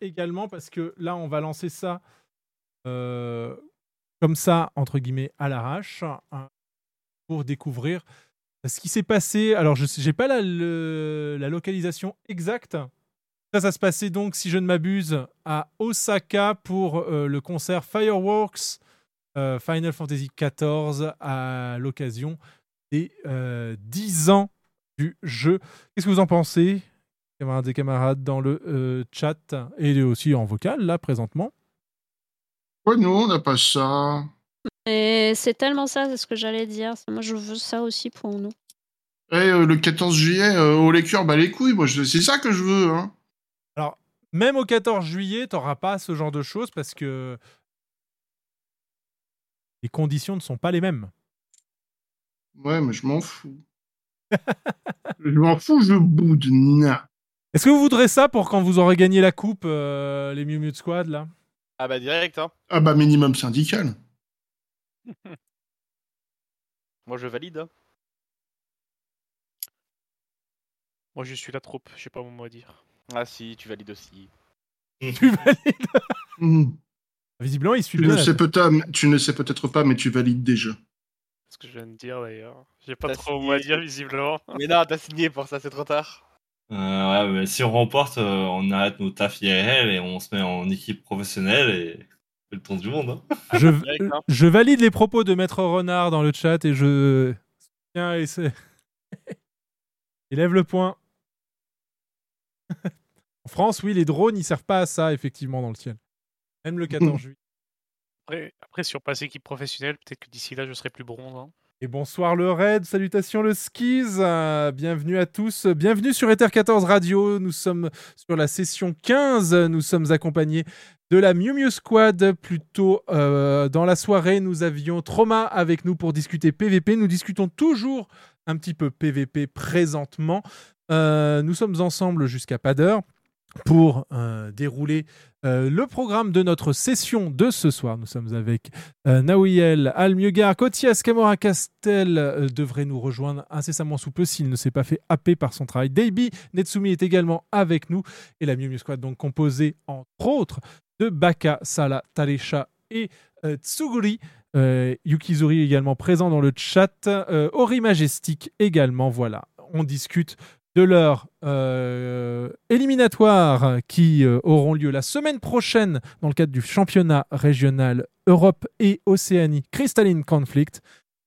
également parce que là on va lancer ça euh, comme ça entre guillemets à l'arrache hein, pour découvrir ce qui s'est passé. Alors je n'ai pas la, le- la localisation exacte. Ça, ça se passait donc, si je ne m'abuse, à Osaka pour euh, le concert Fireworks euh, Final Fantasy XIV à l'occasion des euh, 10 ans du jeu. Qu'est-ce que vous en pensez, camarades et camarades, dans le euh, chat et aussi en vocal, là, présentement? Ouais, nous, on n'a pas ça. Et c'est tellement ça, c'est ce que j'allais dire. Moi, je veux ça aussi pour nous. Eh, euh, le 14 juillet, euh, au Laker, bah les couilles, moi, je- c'est ça que je veux. Hein. Même au 14 juillet, t'auras pas ce genre de choses parce que les conditions ne sont pas les mêmes. Ouais, mais je m'en fous. [LAUGHS] je m'en fous, je boude. Na. Est-ce que vous voudrez ça pour quand vous aurez gagné la coupe, euh, les Mew Mew Squad, là? Ah bah direct, hein. Ah bah, minimum syndical. [LAUGHS] Moi je valide. hein. Moi, je suis la troupe, j'ai pas mon mot à dire. Ah si, tu valides aussi. [LAUGHS] Tu valides Mhm. Visiblement, il suit Tu bien. ne, sais tu ne sais peut-être pas, mais tu valides déjà. ce que je viens de dire d'ailleurs. J'ai pas trop mot à signé. dire, visiblement. [LAUGHS] Mais non, t'as signé pour ça, c'est trop tard. Euh, ouais, mais si on remporte, euh, on arrête nos taf IRL et on se met en équipe professionnelle et on fait le tour du monde. Hein. [LAUGHS] Je, hein. je valide les propos de Maître Renard dans le chat et je. Tiens, et c'est. Il lève le point. [LAUGHS] en France, oui, les drones, ils servent pas à ça, effectivement, dans le ciel. Même le 14 [LAUGHS] juillet. Après, on passe équipe professionnelle, peut-être que d'ici là, je serai plus bronze. hein. Et bonsoir le raid, salutations le skis, bienvenue à tous, bienvenue sur Ether 14 Radio, nous sommes sur la session 15, nous sommes accompagnés de la Miu Miu Squad, plutôt euh, dans la soirée nous avions Trauma avec nous pour discuter PVP, nous discutons toujours un petit peu PVP présentement, Euh, nous sommes ensemble jusqu'à pas d'heure pour euh, dérouler euh, le programme de notre session de ce soir. Nous sommes avec euh, Naouiel, Almiegar, Kotias, Camora Castel euh, devrait nous rejoindre incessamment sous peu s'il ne s'est pas fait happer par son travail. Deibi Netsumi est également avec nous et la Miu Miu Squad donc composée entre autres de Baka, Sala, Taresha et Tsuguri. Yukizuri également présent dans le chat. Ori Majestic également. Voilà, on discute de leurs euh, éliminatoires qui euh, auront lieu la semaine prochaine dans le cadre du championnat régional Europe et Océanie Crystalline Conflict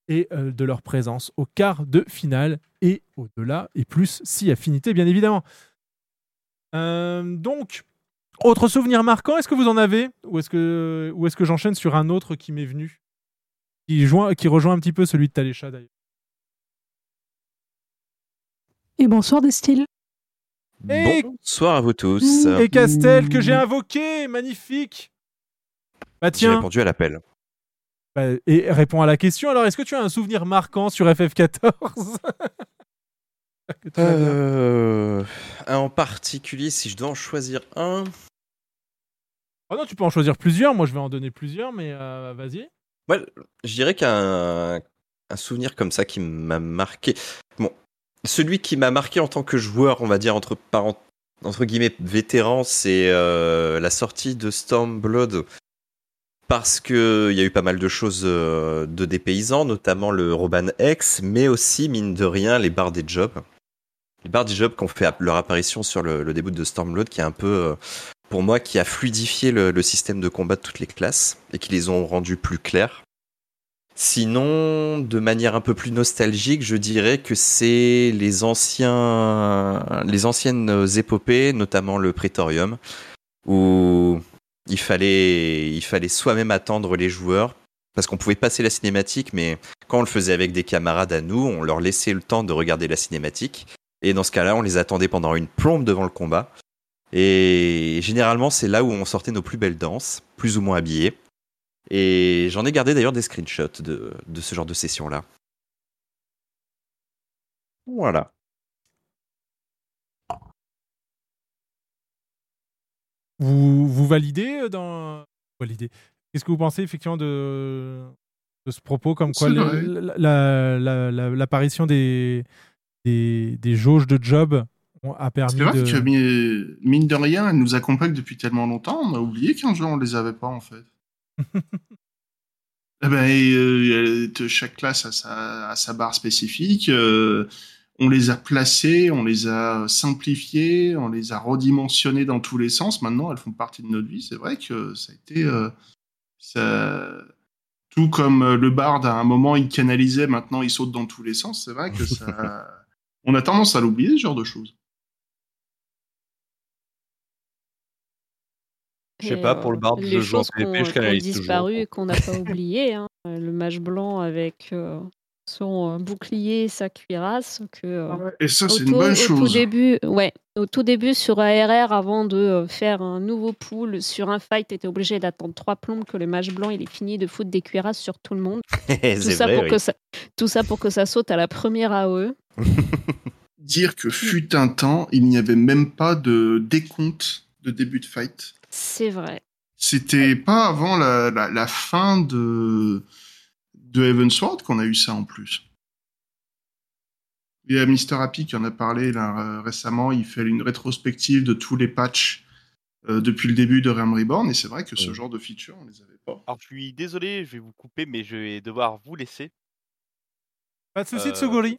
et euh, de leur présence au quart de finale et au-delà et plus si affinité bien évidemment. Euh, donc, autre souvenir marquant, est-ce que vous en avez ou est-ce que, j'enchaîne sur un autre qui m'est venu qui, qui rejoint un petit peu celui de Talécha d'ailleurs? Et bonsoir des styles. Et- Bonsoir à vous tous. Et Castel que j'ai invoqué, magnifique. Bah J'ai tiens, répondu à l'appel. bah, et réponds à la question. Alors, est-ce que tu as un souvenir marquant sur FF14 [LAUGHS] Que tu as bien. Euh, un en particulier, si je dois en choisir un. Oh non, tu peux en choisir plusieurs. Moi, je vais en donner plusieurs, mais euh, vas-y. Ouais, je dirais qu'un un souvenir comme ça qui m'a marqué. Bon, celui qui m'a marqué en tant que joueur, on va dire entre guillemets vétéran, c'est euh, la sortie de Stormblood. Parce que il y a eu pas mal de choses euh, de dépaysants, notamment le Roban X, mais aussi mine de rien les barres des jobs. Les barres des jobs qui ont fait leur apparition sur le, début de Stormblood, qui est un peu euh, pour moi, qui a fluidifié le, système de combat de toutes les classes et qui les ont rendus plus clairs. Sinon, de manière un peu plus nostalgique, je dirais que c'est les anciens, les anciennes épopées, notamment le Praetorium, où il fallait, il fallait soi-même attendre les joueurs parce qu'on pouvait passer la cinématique, mais quand on le faisait avec des camarades à nous, on leur laissait le temps de regarder la cinématique. Et dans ce cas-là, on les attendait pendant une plombe devant le combat. Et généralement, c'est là où on sortait nos plus belles danses, plus ou moins habillés. Et j'en ai gardé d'ailleurs des screenshots de, de ce genre de session-là. Voilà. Vous, vous validez euh, dans. Validez. Qu'est-ce que vous pensez effectivement de, de ce propos comme quoi l'apparition des, des, des jauges de job a permis C'est vrai de. que mi- mine de rien, elle nous accompagne depuis tellement longtemps, on a oublié qu'un jour on les avait pas en fait. Eh ben, euh, elle- chaque classe a sa, a sa barre spécifique. euh, on les a placées, on les a simplifiées, on les a redimensionnées dans tous les sens. Maintenant, elles font partie de notre vie. C'est vrai que ça a été. euh, ça... Tout comme euh, le bard, à un moment, il canalisait, maintenant il saute dans tous les sens. C'est vrai que ça. [LAUGHS] on a tendance à l'oublier, ce genre de choses. Je sais pas, pour le bard, euh, je les joue en PvP, je canalise toujours. disparu et qu'on n'a pas oublié. hein. Le mage blanc avec euh, son euh, bouclier, sa cuirasse. Que, euh, Et ça, c'est une bonne au Tout chose. début, ouais, au tout début sur ARR, avant de euh, faire un nouveau pool sur un fight, tu étais obligé d'attendre trois plombes que le mage blanc il est fini de foutre des cuirasses sur tout le monde. [LAUGHS] tout, ça vrai, pour oui. que ça, tout ça pour que ça saute à la première. AOE. Dire que fut un temps, il n'y avait même pas de décompte de début de fight. C'est vrai. C'était pas avant la, la, la fin de, de Heavensward qu'on a eu ça en plus. Il y a Mr. Happy qui en a parlé là, euh, récemment. Il fait une rétrospective de tous les patchs euh, depuis le début de Realm Reborn. Et c'est vrai que ce genre de feature, on les avait pas. Alors, je suis désolé, je vais vous couper, mais je vais devoir vous laisser. Pas de souci de Euh, Sogori.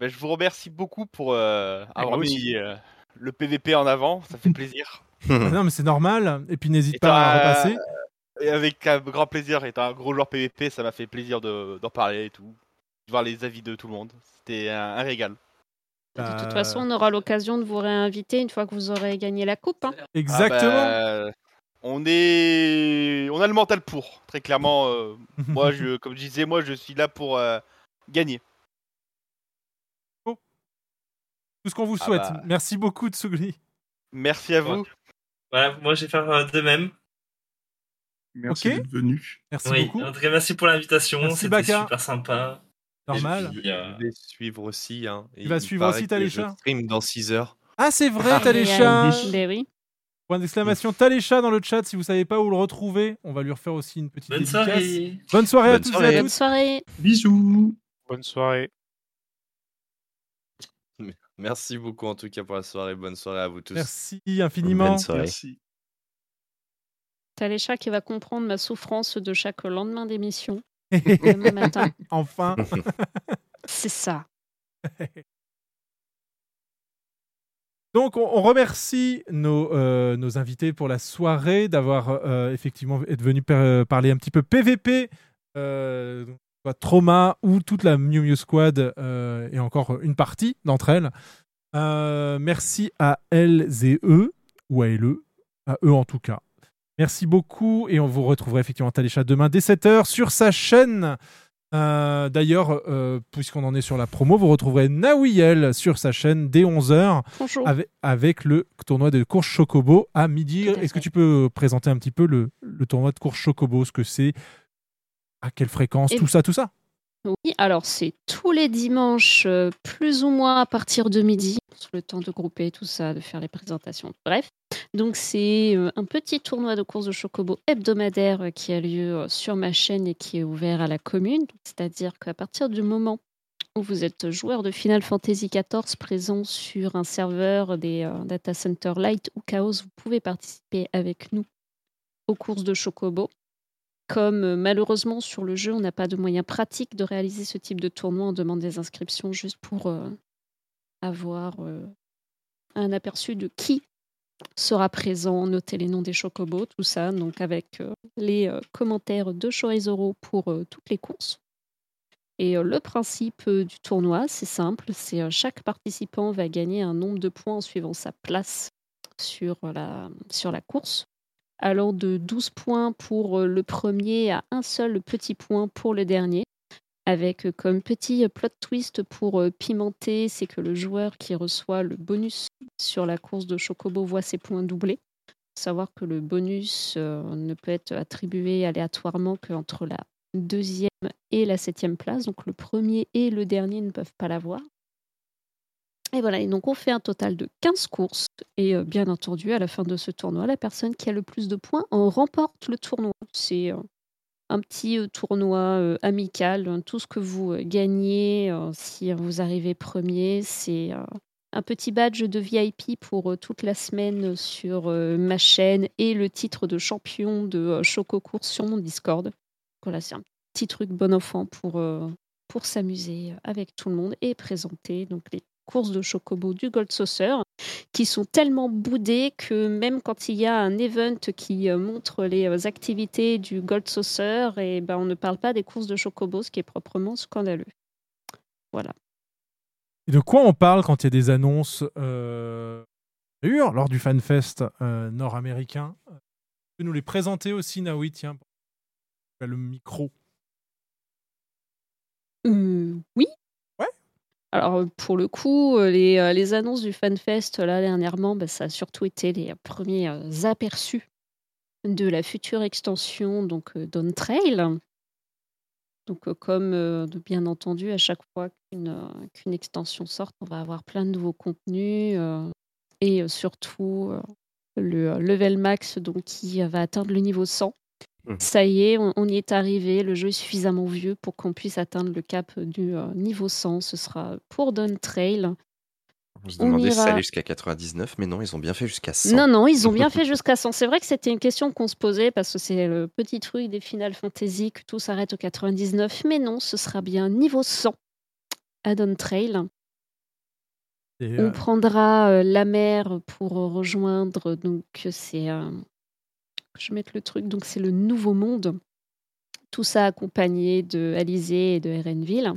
ben, je vous remercie beaucoup pour euh, avoir moi mis euh, le PVP en avant, ça fait plaisir. [LAUGHS] Non, mais c'est normal. Et puis n'hésite pas à repasser. Et avec un grand plaisir, étant un gros joueur PVP, ça m'a fait plaisir de- d'en parler et tout. De voir les avis de tout le monde. C'était un, un régal. De Euh, toute façon, on aura l'occasion de vous réinviter une fois que vous aurez gagné la coupe. hein. Exactement. Ah bah, on est, on a le mental pour, très clairement. euh, [LAUGHS] moi, je, comme je disais, moi, je suis là pour euh, gagner. Tout ce qu'on vous Ah souhaite. bah. Merci beaucoup, Tsugli. Merci à vous. Voilà, moi je vais faire euh, de même. Merci Ok. d'être venu. Merci oui, beaucoup. En tout cas, merci pour l'invitation. C'était super sympa. Normal. Puis, euh, Je vais suivre aussi. Hein. Et Tu vas suivre aussi Talécha Je stream dans 6 heures. Ah, c'est vrai, Ah, Talécha. Oui. Point d'exclamation Talécha dans le chat si vous savez pas où le retrouver. On va lui refaire aussi une petite Bonne dédicace. soirée. Bonne soirée à Bonne tous et Bonne soirée. Bisous. Bonne soirée. Merci beaucoup en tout cas pour la soirée. Bonne soirée à vous tous. Merci infiniment. Bonne soirée. Merci. Talécha qui va comprendre ma souffrance de chaque lendemain d'émission. [LAUGHS] Demain matin. enfin. [LAUGHS] C'est ça. [LAUGHS] Donc, on, on remercie nos, euh, nos invités pour la soirée, d'avoir euh, effectivement être venus par- parler un petit peu PVP, euh, soit Trauma ou toute la Mew Mew Squad euh, et encore une partie d'entre elles. Euh, merci à elles et eux, ou à LE, à eux en tout cas. Merci beaucoup et on vous retrouvera effectivement Talécha demain dès 7h sur sa chaîne. Euh, D'ailleurs, euh, puisqu'on en est sur la promo, vous retrouverez Nawiel sur sa chaîne dès 11h Bonjour. avec, avec le tournoi de course Chocobo à midi. Est-ce que tu peux présenter un petit peu le, le tournoi de course Chocobo, ce que c'est, à quelle fréquence, Et- tout ça, tout ça Oui, alors c'est tous les dimanches, euh, plus ou moins à partir de midi, sur le temps de grouper tout ça, de faire les présentations. Bref, donc c'est euh, un petit tournoi de course de chocobo hebdomadaire euh, qui a lieu sur ma chaîne et qui est ouvert à la commune. C'est-à-dire qu'à partir du moment où vous êtes joueur de Final Fantasy XIV présent sur un serveur des euh, data center Light ou Chaos, vous pouvez participer avec nous aux courses de chocobo. Comme euh, malheureusement sur le jeu, on n'a pas de moyens pratiques de réaliser ce type de tournoi, on demande des inscriptions juste pour euh, avoir euh, un aperçu de qui sera présent, noter les noms des chocobos, tout ça, donc avec les commentaires de Chorizoro pour toutes les courses. Et le principe du tournoi, c'est simple, c'est chaque participant va gagner un nombre de points en suivant sa place sur la, sur la course allant de 12 points pour euh, le premier à un seul petit point pour le dernier. Avec euh, comme petit plot twist pour euh, pimenter, c'est que le joueur qui reçoit le bonus sur la course de Chocobo voit ses points doublés. Savoir que le bonus ne peut être attribué aléatoirement qu'entre la deuxième et la septième place. Donc le premier et le dernier ne peuvent pas l'avoir. Et voilà, et donc on fait un total de 15 courses. Et euh, bien entendu, à la fin de ce tournoi, la personne qui a le plus de points en remporte le tournoi. C'est euh, un petit euh, tournoi amical. hein. Tout ce que vous gagnez, si vous arrivez premier, c'est un petit badge de VIP pour toute la semaine sur ma chaîne et le titre de champion de Choco Course sur mon Discord. Voilà, c'est un petit truc bon enfant pour, pour s'amuser avec tout le monde et présenter donc les courses de Chocobo du Gold Saucer qui sont tellement boudées que même quand il y a un event qui euh, montre les euh, activités du Gold Saucer, et ben on ne parle pas des courses de Chocobo, ce qui est proprement scandaleux. Voilà. Et de quoi on parle quand il y a des annonces euh, lors du FanFest euh, nord-américain? Tu peux nous les présenter aussi, Naoui? Tiens, le micro. Euh, oui. Alors, euh, pour le coup, euh, les, euh, les annonces du FanFest, là, dernièrement, bah, ça a surtout été les premiers aperçus de la future extension, donc Trail. Donc, comme bien entendu, à chaque fois qu'une extension sort, on va avoir plein de nouveaux contenus et surtout le level max donc, qui va atteindre le niveau 100. Mhm. Ça y est, on, on y est arrivé. Le jeu est suffisamment vieux pour qu'on puisse atteindre le cap du euh, niveau 100. Ce sera pour Dawn Trail. On se On demandait si ça allait jusqu'à 99, mais non, ils ont bien fait jusqu'à 100. Non, non, ils ont bien fait [LAUGHS] jusqu'à 100. C'est vrai que c'était une question qu'on se posait parce que c'est le petit truc des Final Fantasy que tout s'arrête au 99. Mais non, ce sera bien niveau 100 à Dawn Trail. On euh, prendra euh, la mer pour rejoindre. Donc, c'est. euh, je mette le truc. Donc, c'est le Nouveau Monde. Tout ça accompagné de et de Erenville,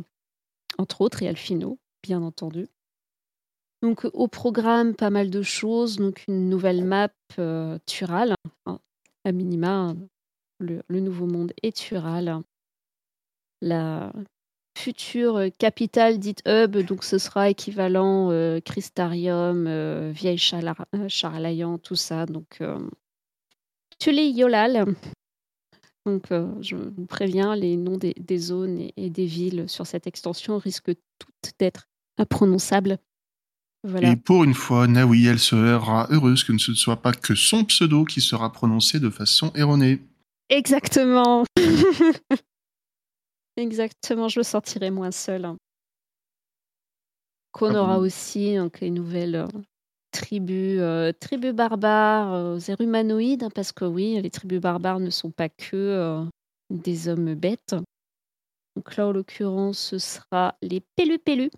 entre autres, et Alfino, bien entendu. Donc, au programme, pas mal de choses. Donc, une nouvelle map euh, Tural. hein, à minima, le, Nouveau Monde et Tural. La future capitale dite hub, donc ce sera équivalent euh, Crystarium, euh, Vieille Chalar- euh, Charlayan, tout ça. Donc, euh, Tulé Yolal. Donc, euh, je vous préviens, les noms des, des zones et, et des villes sur cette extension risquent toutes d'être imprononçables. Voilà. Et pour une fois, Naoui, elle sera heureuse que ce ne soit pas que son pseudo qui sera prononcé de façon erronée. Exactement. [LAUGHS] Exactement, je me sentirai moins seule. Qu'on Ah aura bon? aussi donc, les nouvelles euh, tribus, euh, tribus barbares euh, humanoïdes, hein, parce que oui, les tribus barbares ne sont pas que euh, des hommes bêtes. Donc là, en l'occurrence, ce sera les pélus-pélus.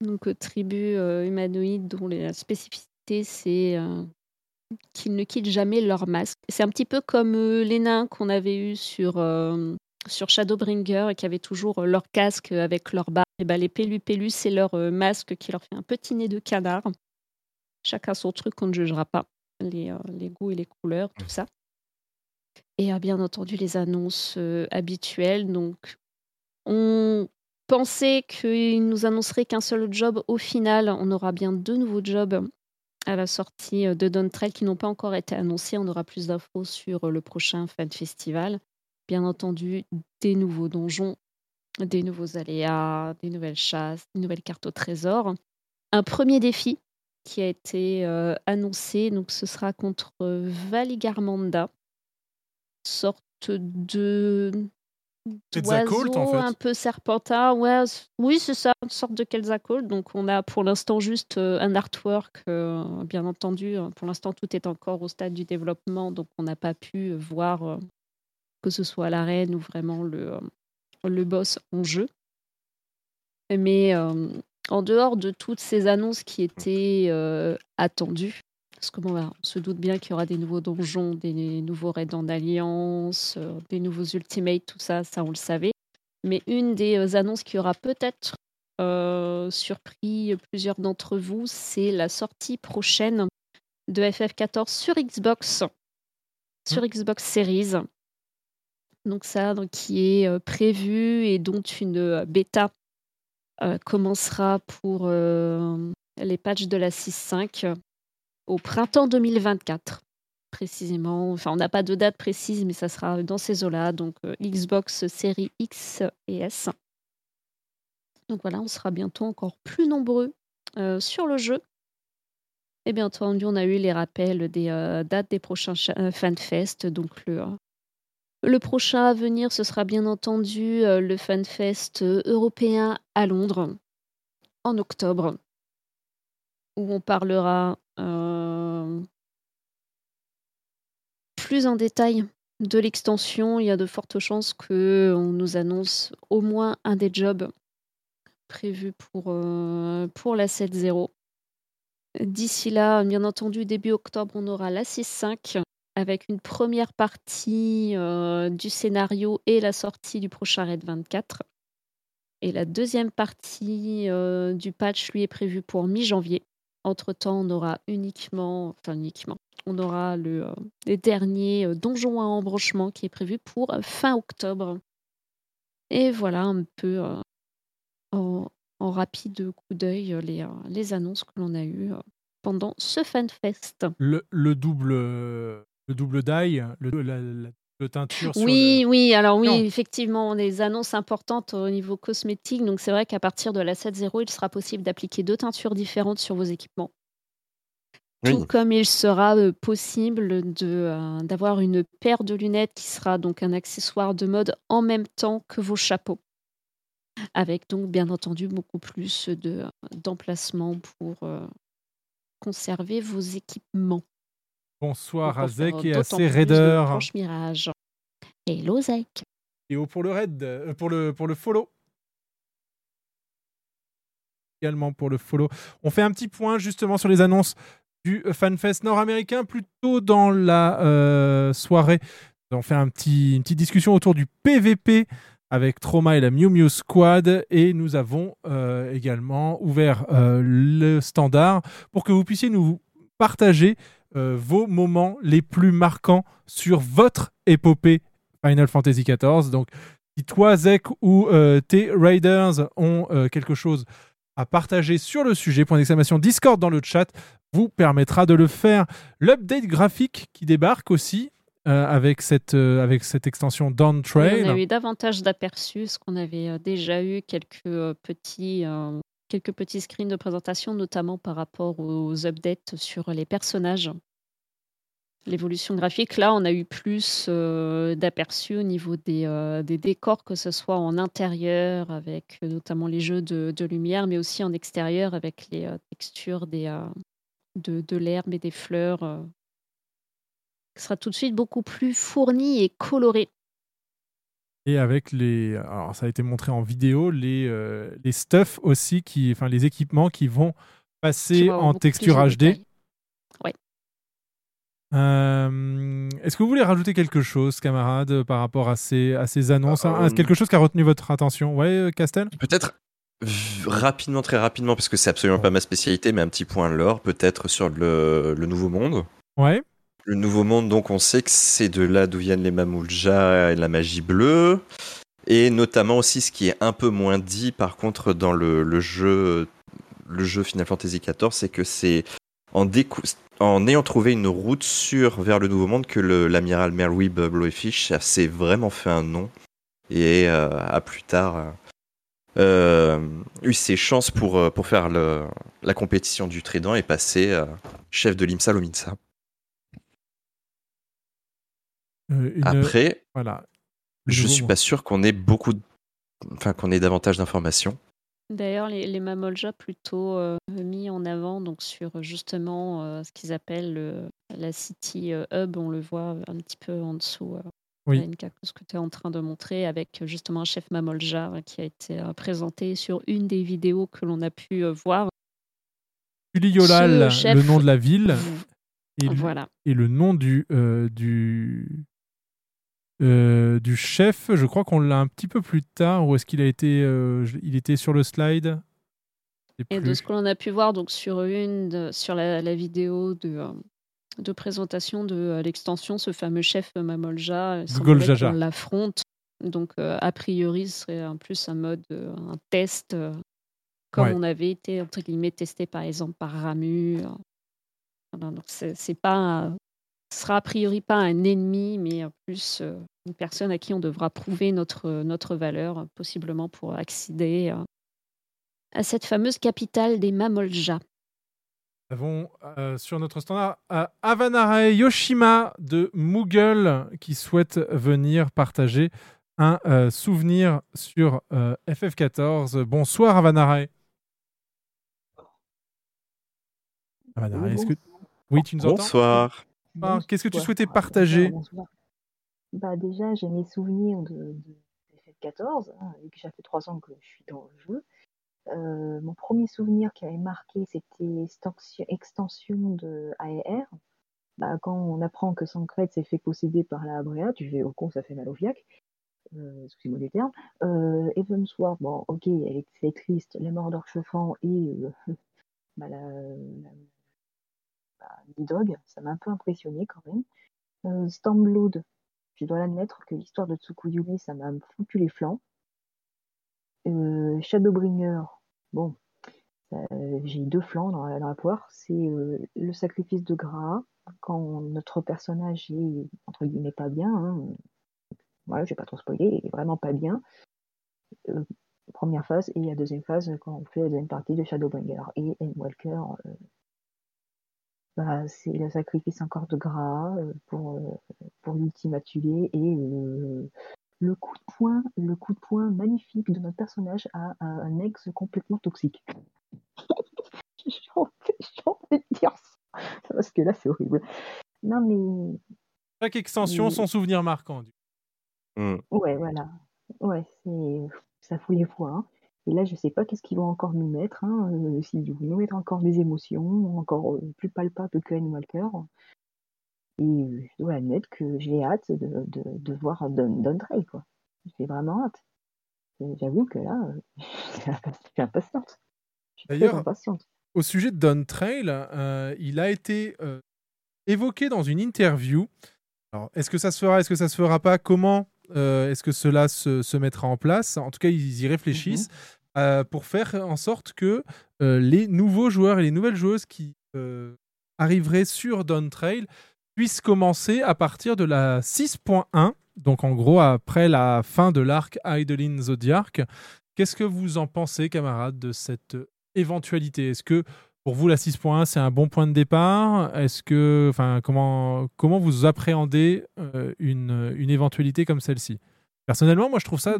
Donc, euh, tribus humanoïdes dont la spécificité, c'est qu'ils ne quittent jamais leur masque. C'est un petit peu comme les nains qu'on avait eu sur, sur Shadowbringer et qui avaient toujours euh, leur casque avec leur barbe. Et ben, les pélus-pélus, c'est leur euh, masque qui leur fait un petit nez de canard. Chacun son truc, on ne jugera pas. Les, euh, les goûts et les couleurs, tout ça. Et bien entendu, les annonces habituelles. Donc, on pensait qu'ils nous annonceraient qu'un seul job. Au final, on aura bien deux nouveaux jobs à la sortie de Dawn Trail qui n'ont pas encore été annoncés. On aura plus d'infos sur le prochain Fan Festival. Bien entendu, des nouveaux donjons, des nouveaux aléas, des nouvelles chasses, des nouvelles cartes au trésor. Un premier défi qui a été euh, annoncé, donc ce sera contre euh, Valigarmanda, sorte de Quetzalcoatl, en fait. un peu serpentin. Ouais, oui, c'est ça, une sorte de Quetzalcoatl. Donc on a pour l'instant juste euh, un artwork, euh, bien entendu. euh, Pour l'instant, tout est encore au stade du développement, donc on n'a pas pu voir que ce soit l'arène ou vraiment le, euh, le boss en jeu. Mais euh, en dehors de toutes ces annonces qui étaient euh, attendues, parce que bon, bah, on se doute bien qu'il y aura des nouveaux donjons, des nouveaux raids en alliance, euh, des nouveaux ultimates, tout ça, ça on le savait. Mais une des annonces qui aura peut-être surpris plusieurs d'entre vous, c'est la sortie prochaine de FF14 sur Xbox, sur Xbox Series. Donc ça, donc, qui est euh, prévu et dont une euh, bêta euh, commencera pour les patchs de la 6.5 au printemps 2024, précisément. Enfin, on n'a pas de date précise, mais ça sera dans ces eaux-là, donc Xbox série X et S. Donc voilà, on sera bientôt encore plus nombreux sur le jeu. Et bien entendu, on a eu les rappels des dates des prochains cha- euh, FanFest. Donc le, le prochain à venir, ce sera bien entendu euh, le FanFest euh, européen à Londres en octobre, où on parlera euh, plus en détail de l'extension. Il y a de fortes chances qu'on nous annonce au moins un des jobs prévus pour, pour la 7.0. D'ici là, bien entendu, début octobre, on aura la 6.5 avec une première partie euh, du scénario et la sortie du prochain Raid 24. Et la deuxième partie euh, du patch, lui, est prévue pour mi-janvier. Entre-temps, on aura uniquement, enfin uniquement, on aura le, euh, les derniers euh, donjons à embranchement qui est prévu pour fin octobre. Et voilà un peu en, rapide coup d'œil les, annonces que l'on a eues pendant ce FanFest. Le, le double, le double die, le, la, la double teinture sur Oui, oui, alors oui, Non. effectivement, des annonces importantes au niveau cosmétique. Donc c'est vrai qu'à partir de la 7.0, il sera possible d'appliquer deux teintures différentes sur vos équipements. Tout comme il sera euh, possible de, euh, d'avoir une paire de lunettes qui sera donc un accessoire de mode en même temps que vos chapeaux. Avec donc bien entendu beaucoup plus de, d'emplacement pour euh, conserver vos équipements. Bonsoir à Zek et à ses raiders. mirage. Hello Zek. Et au- pour le raid, euh, pour le, pour le follow. Également pour le follow. On fait un petit point justement sur les annonces du FanFest nord-américain. Plus tôt dans la euh, soirée, on fait un petit, une petite discussion autour du PVP avec Trauma et la Mew Mew Squad. Et nous avons euh, également ouvert euh, le standard pour que vous puissiez nous partager euh, vos moments les plus marquants sur votre épopée Final Fantasy XIV. Donc, si toi, Zek, ou euh, tes Raiders ont euh, quelque chose à partager sur le sujet, point d'exclamation Discord dans le chat, vous permettra de le faire. L'update graphique qui débarque aussi euh, avec, cette, avec cette extension Dawn Et Trail. on a eu davantage d'aperçus, parce qu'on avait déjà eu quelques petits, quelques petits screens de présentation, notamment par rapport aux updates sur les personnages. L'évolution graphique, là, on a eu plus euh, d'aperçus au niveau des, euh, des décors, que ce soit en intérieur, avec euh, notamment les jeux de, de lumière, mais aussi en extérieur, avec les textures des, de, de l'herbe et des fleurs. qui sera tout de suite beaucoup plus fourni et coloré. Et avec les. Alors, ça a été montré en vidéo, les, euh, les stuff aussi, qui, enfin, les équipements qui vont passer Qui en texture HD. Ouais. Euh, Est-ce que vous voulez rajouter quelque chose, camarades, par rapport à ces, à ces annonces? Euh, hein, Quelque chose qui a retenu votre attention? Ouais, euh, Castel? Peut-être rapidement, très rapidement, parce que c'est absolument pas ma spécialité, mais un petit point lore, peut-être sur le, le Nouveau Monde. Ouais. Le Nouveau Monde, donc on sait que c'est de là d'où viennent les Mamouja et la magie bleue. Et notamment aussi ce qui est un peu moins dit par contre dans le, jeu le jeu Final Fantasy XIV, c'est que c'est en, ayant trouvé une route sûre vers le Nouveau Monde que l'amiral Merweeb Blowfish s'est vraiment fait un nom et euh, a plus tard euh, eu ses chances pour, euh, pour faire la compétition du Trident et passer euh, chef de l'IMSA Lominsa. Euh, une- Après, Voilà. je suis pas sûr qu'on ait beaucoup, de- enfin qu'on ait davantage d'informations. D'ailleurs, les, les Mamolja plutôt euh, mis en avant donc sur justement euh, ce qu'ils appellent le- la City euh, Hub, on le voit un petit peu en dessous. Euh, Oui. Alenka, ce que tu es en train de montrer avec euh, justement un chef Mamolja euh, qui a été euh, présenté sur une des vidéos que l'on a pu euh, voir. Uliyolal, Ce chef- le nom de la ville. Et, le- et le nom du, euh, du, euh, du chef, je crois qu'on l'a un petit peu plus tard. Ou est-ce qu'il a été. euh, il était sur le slide? Et de ce que l'on a pu voir donc sur une de- sur la, la vidéo de, euh, de présentation de euh, l'extension, ce fameux chef Mamolja, qu'on l'affronte. Donc a priori, ce serait en plus un mode, un test, comme Ouais. on avait été entre guillemets testé par exemple par Ramu. Voilà, donc c'est pas, ce sera a priori pas un ennemi, mais euh, plus euh, une personne à qui on devra prouver notre notre valeur, possiblement pour accéder euh, à cette fameuse capitale des Mamolja. Nous avons euh, sur notre standard euh, Avanare Yoshima de Moogle qui souhaite venir partager un euh, souvenir sur euh, FF14. Bonsoir Avanare. Avanare, est-ce que... Oui, tu nous entends? Bonsoir. Ah, Qu'est-ce que tu souhaitais partager bonsoir. Bah déjà, j'ai mes souvenirs de, de FF14, hein, vu que ça fait trois ans que je suis dans le jeu. Euh, mon premier souvenir qui avait marqué, c'était extension, de AR. Bah, quand on apprend que Sancred s'est fait posséder par la Abrea, tu fais au con, ça fait mal au fiac. Euh, excusez-moi les termes. Euh, Evansward, bon, ok, elle est, c'est triste, la mort d'Orchefant et euh, [LAUGHS] bah, la, la, bah, ça m'a un peu impressionné quand même. Euh, Stormblood, je dois l'admettre que l'histoire de Tsukuyumi, ça m'a foutu les flancs. Euh, Shadowbringer, bon, euh, j'ai deux flancs dans la, poire. C'est euh, le sacrifice de Gras, quand notre personnage est, entre guillemets, pas bien. Hein. Voilà, je vais pas trop spoiler, il est vraiment pas bien. Première phase, et la deuxième phase, quand on fait la deuxième partie de Shadowbringer. Et Endwalker, bah, c'est le sacrifice encore de Gras euh, pour, euh, pour tuer et le coup de poing, le coup de poing magnifique de notre personnage à, à un ex complètement toxique. [LAUGHS] J'ai envie de dire ça, parce que là c'est horrible. Non mais Chaque extension, Mais- son souvenir marquant. du ouais voilà, ouais c'est ça fout les fois. hein. Et là je sais pas qu'est-ce qu'ils vont encore nous mettre, hein, euh, s'ils vont nous mettre encore des émotions, encore euh, plus palpables que Anne Walker. Et euh, je dois admettre que j'ai hâte de, de, de voir Don, quoi. J'ai vraiment hâte. Et J'avoue que là, euh, [LAUGHS] je suis impatiente. Je suis impatiente. Au sujet de Don Trail, euh, il a été euh, évoqué dans une interview. Alors, est-ce que ça se fera, est-ce que ça se fera pas? Comment euh, est-ce que cela se, se mettra en place? En tout cas, ils y réfléchissent euh, pour faire en sorte que euh, les nouveaux joueurs et les nouvelles joueuses qui arriveraient sur Don Trail puissent commencer à partir de la 6.1, donc en gros après la fin de l'arc Idolin Zodiac. Qu'est-ce que vous en pensez, camarades, de cette éventualité? Est-ce que pour vous la 6.1 c'est un bon point de départ Est-ce que, enfin, comment comment vous appréhendez euh, une, une éventualité comme celle-ci? Personnellement, moi je trouve ça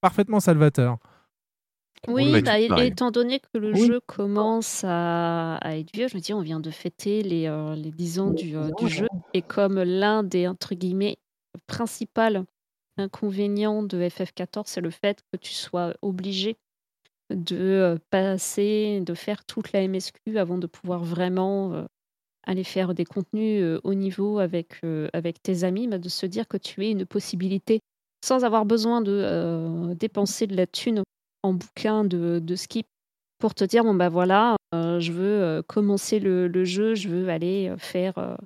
parfaitement salvateur. Oui, bah, étant donné que le Oui. jeu commence à, à être vieux, je me dis, on vient de fêter les, euh, les 10 ans du, euh, du jeu. Et comme l'un des, entre guillemets, principal inconvénients de FF14, c'est le fait que tu sois obligé de passer, de faire toute la MSQ avant de pouvoir vraiment aller faire des contenus haut niveau avec, avec tes amis, bah, de se dire que tu aies une possibilité, sans avoir besoin de dépenser de la thune en bouquin de, de skip, pour te dire, bon bah voilà, je veux commencer le, jeu, je veux aller faire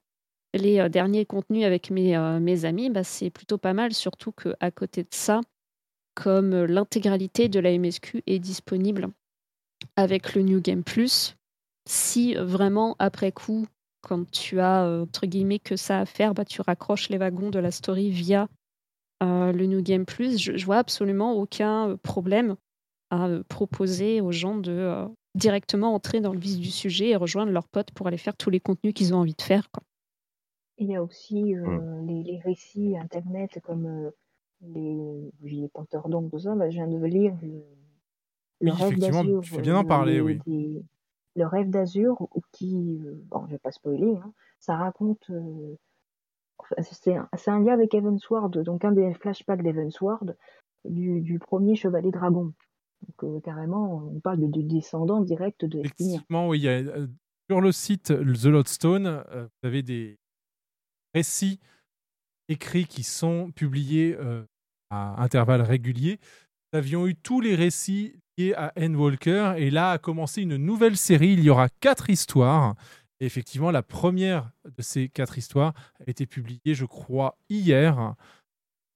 les derniers contenus avec mes, mes amis, bah, c'est plutôt pas mal, surtout qu'à côté de ça, comme l'intégralité de la MSQ est disponible avec le New Game Plus, si vraiment après coup, quand tu as euh, entre guillemets que ça à faire, bah, tu raccroches les wagons de la story via euh, le New Game Plus, je, je vois absolument aucun euh, problème à euh, proposer aux gens de euh, directement entrer dans le vif du sujet et rejoindre leurs potes pour aller faire tous les contenus qu'ils ont envie de faire. quoi. Il y a aussi euh, les, les récits internet comme euh, les, les Panthères d'ombre, tout ça. Bah, je viens de lire le, le Oui, rêve d'Azur. tu fais bien d'en euh, parler, oui. des- le rêve d'Azur, qui, euh, bon, je vais pas spoiler, hein, ça raconte. euh, c'est un, lien avec Evansward, donc un des flashbacks d'Evansward, du, du premier Chevalier Dragon. Donc euh, carrément, on parle de, de descendant direct de. Effectivement, oui, il y a, euh, sur le site The Lodestone, euh, vous avez des récits écrits qui sont publiés euh, à intervalles réguliers. Nous avions eu tous les récits liés à Anne Walker et là a commencé une nouvelle série. Il y aura quatre histoires. Et effectivement, la première de ces quatre histoires a été publiée, je crois, hier.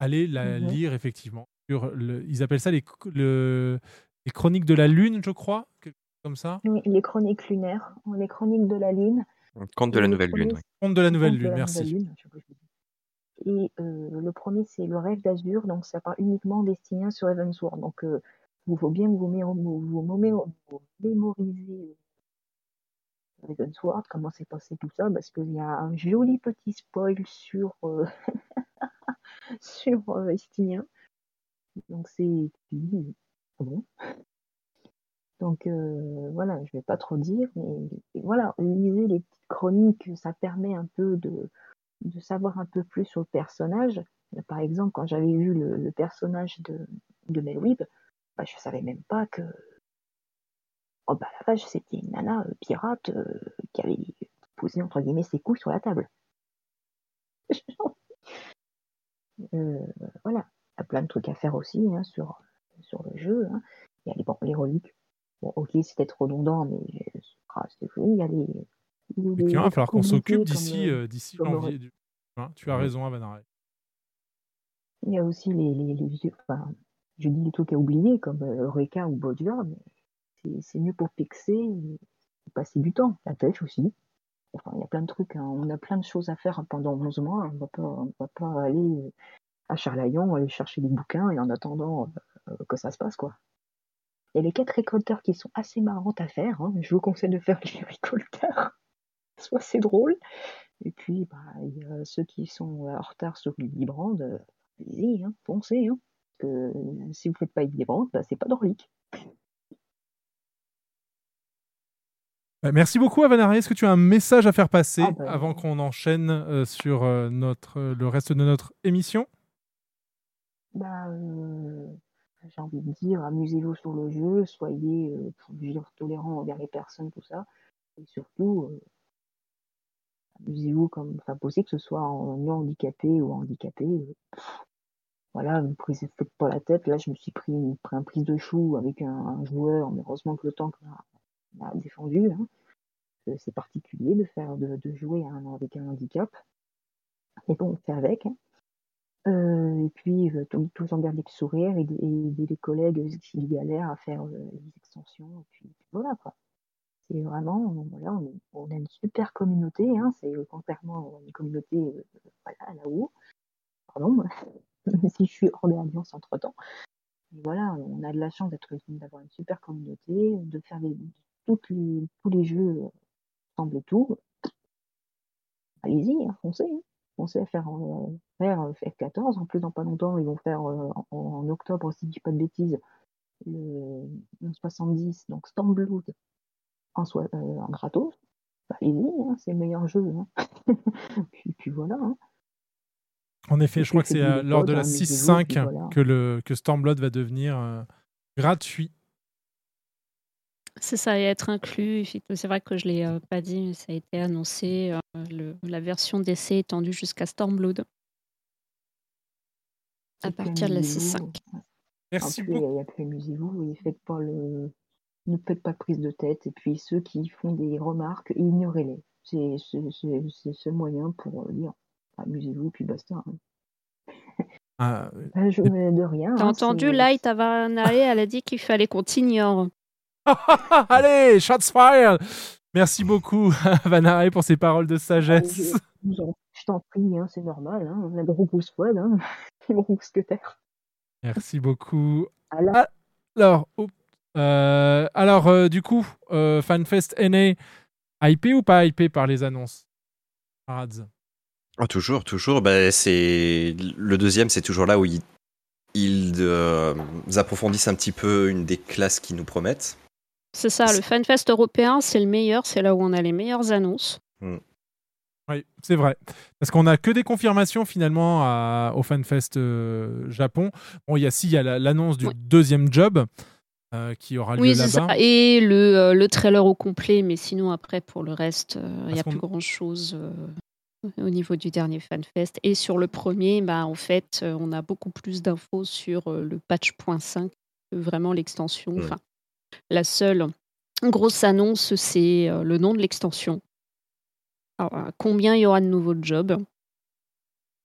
Allez la Mhm. lire, effectivement. Sur le, ils appellent ça les, le- les chroniques de la Lune, je crois, comme ça. Oui, les chroniques lunaires, les chroniques de la Lune. Conte de la nouvelle lune. Conte de la nouvelle lune, merci. Et euh, le premier, c'est le rêve d'Azur, donc ça parle uniquement d'Estinien sur Evansward. Donc, euh, il faut bien vous, mé- vous, vous mémo- vous mémoriser euh, Evansward, comment s'est passé tout ça, parce qu'il y a un joli petit spoil sur, euh, [LAUGHS] sur euh, Estinien. Donc, c'est. ah bon? Donc euh, voilà, je vais pas trop dire, mais voilà, lisez les petites chroniques, ça permet un peu de, de savoir un peu plus sur le personnage. Par exemple, quand j'avais vu le, personnage de, de bah, je savais même pas que oh bah la vache, c'était une nana euh, pirate euh, qui avait posé entre guillemets ses couilles sur la table. [LAUGHS] Euh, voilà, il y a plein de trucs à faire aussi hein, sur, le jeu. hein. Il y a les, bon, les reliques. Bon, ok, c'est peut-être redondant, mais euh, ah, c'est fou. Il y a les. Les- Effectivement, il les va falloir qu'on s'occupe d'ici euh, euh, d'ici janvier. Du- hein, tu as raison, Avanare. Il y a aussi les, les, les vieux, enfin, je dis des trucs à oublier comme euh, Eureka ou Bodger, mais c'est- mieux pour pixer et passer du temps. La pêche aussi. Enfin, il y a plein de trucs. hein. On a plein de choses à faire pendant 11 mois. On va pas, on va pas aller à Charlaillon, aller chercher des bouquins et en attendant euh, que ça se passe, quoi. Il y a les quatre récolteurs qui sont assez marrantes à faire. hein. Je vous conseille de faire les [LAUGHS] récolteurs. Soit c'est drôle. Et puis, bah, il y a ceux qui sont en retard sur Librand. euh, Allez-y, hein, foncez. Hein. Parce que euh, si vous faites pas Librand, bah, c'est pas drôlique. Euh, Merci beaucoup, Avanari. Est-ce que tu as un message à faire passer Ah, bah, avant qu'on enchaîne euh, sur euh, notre, euh, le reste de notre émission? Bah, euh, j'ai envie de dire, amusez-vous sur le jeu, soyez euh, tolérants envers les personnes, tout ça. Et surtout, euh, amusez-vous comme enfin, possible, que ce soit en non handicapé ou handicapé. euh, voilà, ne vous prenez faites pas la tête. Là, je me suis pris, une- pris prise de chou avec un, joueur, mais heureusement que le tank m'a défendu. hein. Euh, C'est particulier de faire de, jouer avec un handicap. Mais bon, on fait avec. hein. Euh, et puis, euh, tous en garder le sourire, aider, aider les collègues euh, s'ils galèrent à faire euh, les extensions. Et puis, voilà, quoi. C'est vraiment, voilà, on, a une super communauté, hein, c'est euh, contrairement à une communauté euh, là-haut. Pardon, [LAUGHS] si je suis hors de l'ambiance entre temps. Mais voilà, on a de la chance d'être d'avoir une super communauté, de faire les, tous les jeux euh, ensemble et tout. Allez-y, hein, foncez. hein. Foncez à faire, faire euh, F14. En plus, dans pas longtemps, ils vont faire en, en octobre, si je dis pas de bêtises, le, le 70, donc Stormblood en, soi, euh, en gratos. Bah, Allez-y, hein, c'est le meilleur jeu. hein. [LAUGHS] puis, puis voilà. hein. En effet, Et je crois que c'est euh, lors de la amusez-vous, puis 6.5 voilà. que, le, que Stormblood va devenir euh, gratuit. C'est ça, et être inclus. C'est vrai que je ne l'ai euh, pas dit, mais ça a été annoncé. euh, le- la version d'essai étendue jusqu'à Stormblood. À partir de la amusez-vous. 6.5. Merci amusez-vous et faites pas le... ne faites pas de prise de tête. Et puis ceux qui font des remarques, ignorez-les. C'est le seul moyen pour euh, dire amusez-vous, puis basta. hein. [LAUGHS] Ah, Bah, je, de rien. T'as hein, entendu, Light Avanare, elle a dit qu'il fallait qu'on t'ignore. [LAUGHS] Allez, shots fired Merci beaucoup, [LAUGHS] Vanare, pour ces paroles de Ah, sagesse. je, je t'en prie, hein, c'est normal. Hein, on a gros pouce squad, hein, mousquetaires. Merci beaucoup. À la- Alors, oups. Euh, alors euh, du coup, euh, FanFest NA, hypé ou pas hypé par les annonces Arads Ah, toujours, toujours. Bah, c'est le deuxième, c'est toujours là où ils, ils, euh, approfondissent un petit peu une des classes qu'ils nous promettent. C'est ça, le FanFest européen, c'est le meilleur. C'est là où on a les meilleures annonces. Oui, c'est vrai. Parce qu'on n'a que des confirmations finalement à- au FanFest euh, Japon. Bon, il y a si, il y a la- l'annonce du deuxième job euh, qui aura lieu Oui, c'est là-bas. ça. Et le, euh, le trailer au complet, mais sinon, après, pour le reste, euh, il n'y a plus grand-chose euh, au niveau du dernier FanFest. Et sur le premier, bah, en fait, euh, on a beaucoup plus d'infos sur euh, le patch.5 que vraiment l'extension. Enfin, la seule grosse annonce, c'est euh, le nom de l'extension. Alors, euh, combien il y aura de nouveaux jobs?